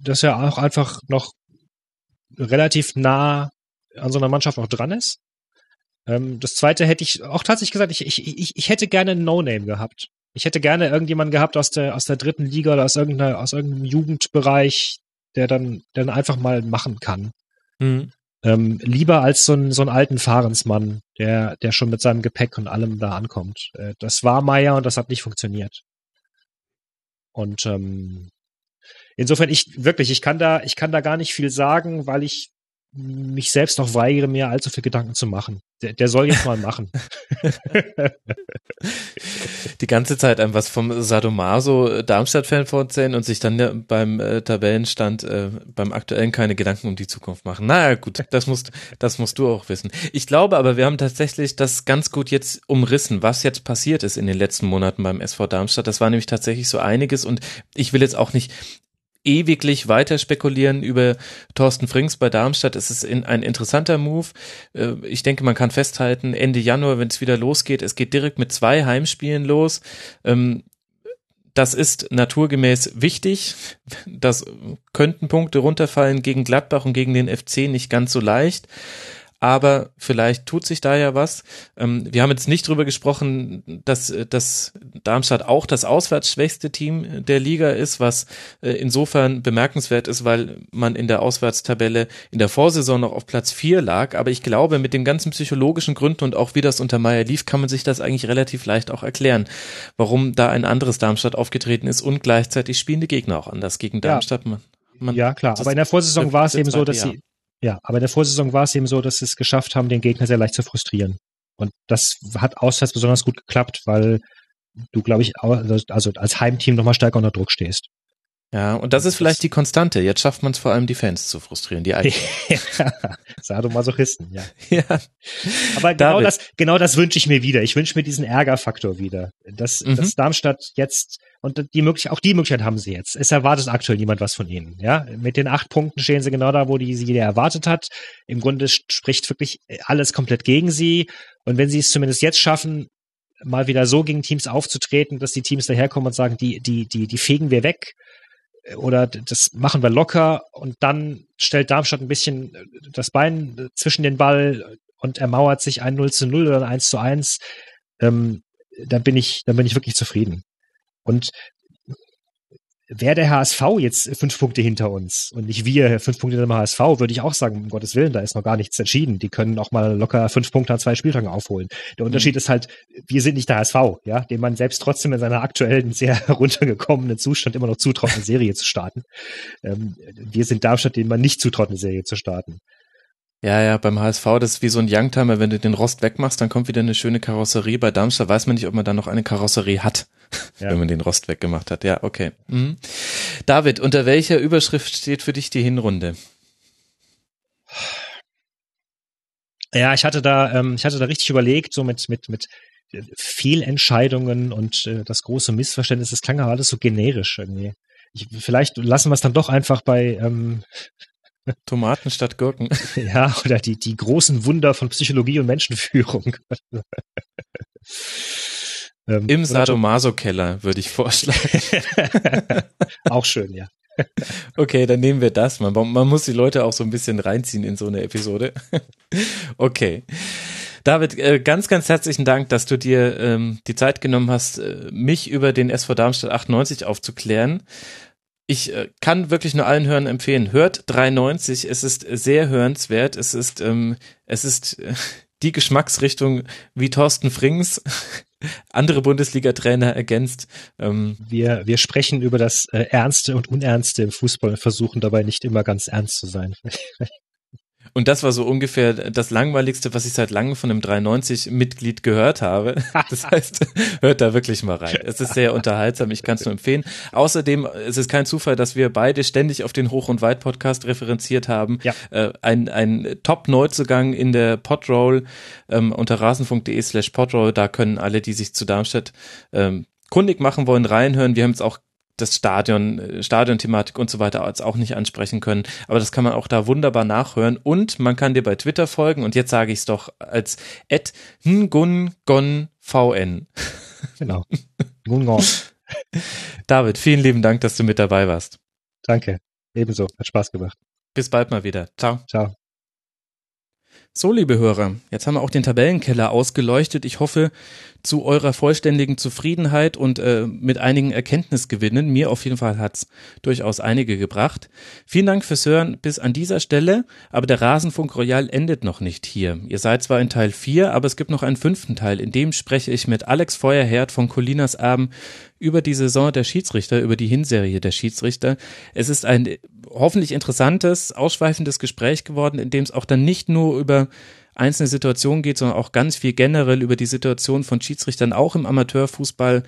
dass er auch einfach noch relativ nah an so einer Mannschaft auch dran ist. Ähm, das zweite hätte ich auch tatsächlich gesagt, ich, ich, ich, ich hätte gerne ein No-Name gehabt. Ich hätte gerne irgendjemanden gehabt aus der, aus der dritten Liga oder aus, irgendeiner, aus irgendeinem Jugendbereich, der dann, der dann einfach mal machen kann. Mhm. Ähm, lieber als so, ein, so einen alten Fahrensmann, der, der schon mit seinem Gepäck und allem da ankommt. Äh, das war Meier und das hat nicht funktioniert. Und ähm, insofern, ich wirklich, ich kann da, ich kann da gar nicht viel sagen, weil ich mich selbst noch weigere, mir allzu viel Gedanken zu machen. Der, der soll jetzt mal machen. Die ganze Zeit einem was vom Sadomaso Darmstadt-Fan vorzählen und sich dann ja beim äh, Tabellenstand äh, beim aktuellen keine Gedanken um die Zukunft machen. Naja, gut, das musst, das musst du auch wissen. Ich glaube aber, wir haben tatsächlich das ganz gut jetzt umrissen, was jetzt passiert ist in den letzten Monaten beim SV Darmstadt. Das war nämlich tatsächlich so einiges und ich will jetzt auch nicht ewiglich weiter spekulieren über Thorsten Frings bei Darmstadt. Es ist in, ein interessanter Move. Äh, Ich denke, man kann festhalten, Ende Januar, wenn es wieder losgeht, es geht direkt mit zwei Heimspielen los. Ähm, Das ist naturgemäß wichtig. Das könnten Punkte runterfallen gegen Gladbach und gegen den FC nicht ganz so leicht. Aber vielleicht tut sich da ja was. Ähm, wir haben jetzt nicht drüber gesprochen, dass, dass Darmstadt auch das auswärtsschwächste Team der Liga ist, was äh, insofern bemerkenswert ist, weil man in der Auswärtstabelle in der Vorsaison noch auf Platz vier lag. Aber ich glaube, mit den ganzen psychologischen Gründen und auch wie das unter Meier lief, kann man sich das eigentlich relativ leicht auch erklären, warum da ein anderes Darmstadt aufgetreten ist und gleichzeitig spielen die Gegner auch anders gegen Darmstadt. Man, man, ja, klar. Aber in der Vorsaison war es eben so, dass sie, ja, aber in der Vorsaison war es eben so, dass sie es geschafft haben, den Gegner sehr leicht zu frustrieren. Und das hat auswärts besonders gut geklappt, weil du, glaube ich, au- also als Heimteam nochmal stärker unter Druck stehst. Ja, und das ist vielleicht die Konstante. Jetzt schafft man es vor allem, die Fans zu frustrieren, die eigenen. Sadomasochisten, ja. ja. Aber genau David. das, genau das wünsche ich mir wieder. Ich wünsche mir diesen Ärgerfaktor wieder. Dass, Mhm. dass Darmstadt jetzt, und die Möglichkeit, auch die Möglichkeit haben sie jetzt. Es erwartet aktuell niemand was von ihnen. Ja, mit den acht Punkten stehen sie genau da, wo die sie jeder erwartet hat. Im Grunde spricht wirklich alles komplett gegen sie. Und wenn sie es zumindest jetzt schaffen, mal wieder so gegen Teams aufzutreten, dass die Teams daherkommen und sagen, die, die, die, die fegen wir weg, oder das machen wir locker und dann stellt Darmstadt ein bisschen das Bein zwischen den Ball und ermauert sich ein 0 zu 0 oder ein 1 zu 1, ähm, dann bin ich, dann bin ich wirklich zufrieden. Und wäre der HSV jetzt fünf Punkte hinter uns und nicht wir fünf Punkte hinter dem HSV, würde ich auch sagen, um Gottes Willen, da ist noch gar nichts entschieden. Die können auch mal locker fünf Punkte an zwei Spieltagen aufholen. Der Unterschied mhm. ist halt, wir sind nicht der HSV, ja, dem man selbst trotzdem in seiner aktuellen, sehr heruntergekommenen Zustand immer noch zutraut, eine Serie zu starten. Ähm, wir sind Darmstadt, dem man nicht zutraut, eine Serie zu starten. Ja, ja, beim HSV, das ist wie so ein Youngtimer, wenn du den Rost wegmachst, dann kommt wieder eine schöne Karosserie. Bei Darmstadt weiß man nicht, ob man da noch eine Karosserie hat, ja. wenn man den Rost weggemacht hat. Ja, okay. Mhm. David, unter welcher Überschrift steht für dich die Hinrunde? Ja, ich hatte da, ähm, ich hatte da richtig überlegt, so mit, mit, mit Fehlentscheidungen und äh, das große Missverständnis. Das klang aber alles so generisch irgendwie. Ich, vielleicht lassen wir es dann doch einfach bei ähm, Tomaten statt Gurken. Ja, oder die, die großen Wunder von Psychologie und Menschenführung. ähm, Im Sadomaso-Keller würde ich vorschlagen. auch schön, ja. Okay, dann nehmen wir das. Man, man muss die Leute auch so ein bisschen reinziehen in so eine Episode. Okay. David, äh, ganz, ganz herzlichen Dank, dass du dir ähm, die Zeit genommen hast, äh, mich über den SV Darmstadt 98 aufzuklären ich äh, kann wirklich nur allen Hörern empfehlen. Hört 390. Es ist sehr hörenswert. Es ist, ähm, es ist äh, die Geschmacksrichtung wie Thorsten Frings, andere Bundesliga-Trainer ergänzt. Ähm, wir, wir sprechen über das äh, Ernste und Unernste im Fußball und versuchen dabei nicht immer ganz ernst zu sein. Und das war so ungefähr das langweiligste, was ich seit langem von einem 93-Mitglied gehört habe. Das heißt, hört da wirklich mal rein. Es ist sehr unterhaltsam, ich kann es nur empfehlen. Außerdem, es ist kein Zufall, dass wir beide ständig auf den Hoch- und Weit-Podcast referenziert haben. Ja. Äh, ein ein Top-Neuzugang in der Podroll ähm, unter rasenfunk.de slash podroll. Da können alle, die sich zu Darmstadt ähm, kundig machen wollen, reinhören. Wir haben es auch das Stadion, äh, Stadionthematik und so weiter als auch nicht ansprechen können. Aber das kann man auch da wunderbar nachhören. Und man kann dir bei Twitter folgen. Und jetzt sage ich es doch als Ed NgunGonVN. Genau. Ngungon. David, vielen lieben Dank, dass du mit dabei warst. Danke. Ebenso. Hat Spaß gemacht. Bis bald mal wieder. Ciao. Ciao. So, liebe Hörer, jetzt haben wir auch den Tabellenkeller ausgeleuchtet. Ich hoffe, zu eurer vollständigen Zufriedenheit und äh, mit einigen Erkenntnisgewinnen. Mir auf jeden Fall hat's durchaus einige gebracht. Vielen Dank fürs Hören bis an dieser Stelle, aber der Rasenfunk Royal endet noch nicht hier. Ihr seid zwar in Teil 4, aber es gibt noch einen fünften Teil, in dem spreche ich mit Alex Feuerherd von Colinas Abend über die Saison der Schiedsrichter, über die Hinserie der Schiedsrichter. Es ist ein hoffentlich interessantes, ausschweifendes Gespräch geworden, in dem es auch dann nicht nur über einzelne Situationen geht, sondern auch ganz viel generell über die Situation von Schiedsrichtern auch im Amateurfußball.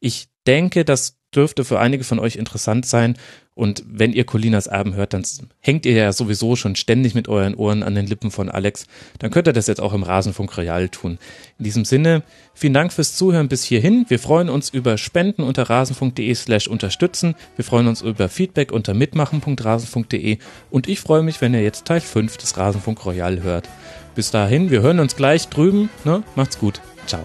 Ich denke, das dürfte für einige von euch interessant sein. Und wenn ihr Colinas Abend hört, dann hängt ihr ja sowieso schon ständig mit euren Ohren an den Lippen von Alex. Dann könnt ihr das jetzt auch im Rasenfunk Real tun. In diesem Sinne, vielen Dank fürs Zuhören bis hierhin. Wir freuen uns über Spenden unter rasenfunk.de slash unterstützen. Wir freuen uns über Feedback unter mitmachen.rasenfunk.de. Und ich freue mich, wenn ihr jetzt Teil 5 des Rasenfunk Royal hört. Bis dahin, wir hören uns gleich drüben. Ne? Macht's gut. Ciao.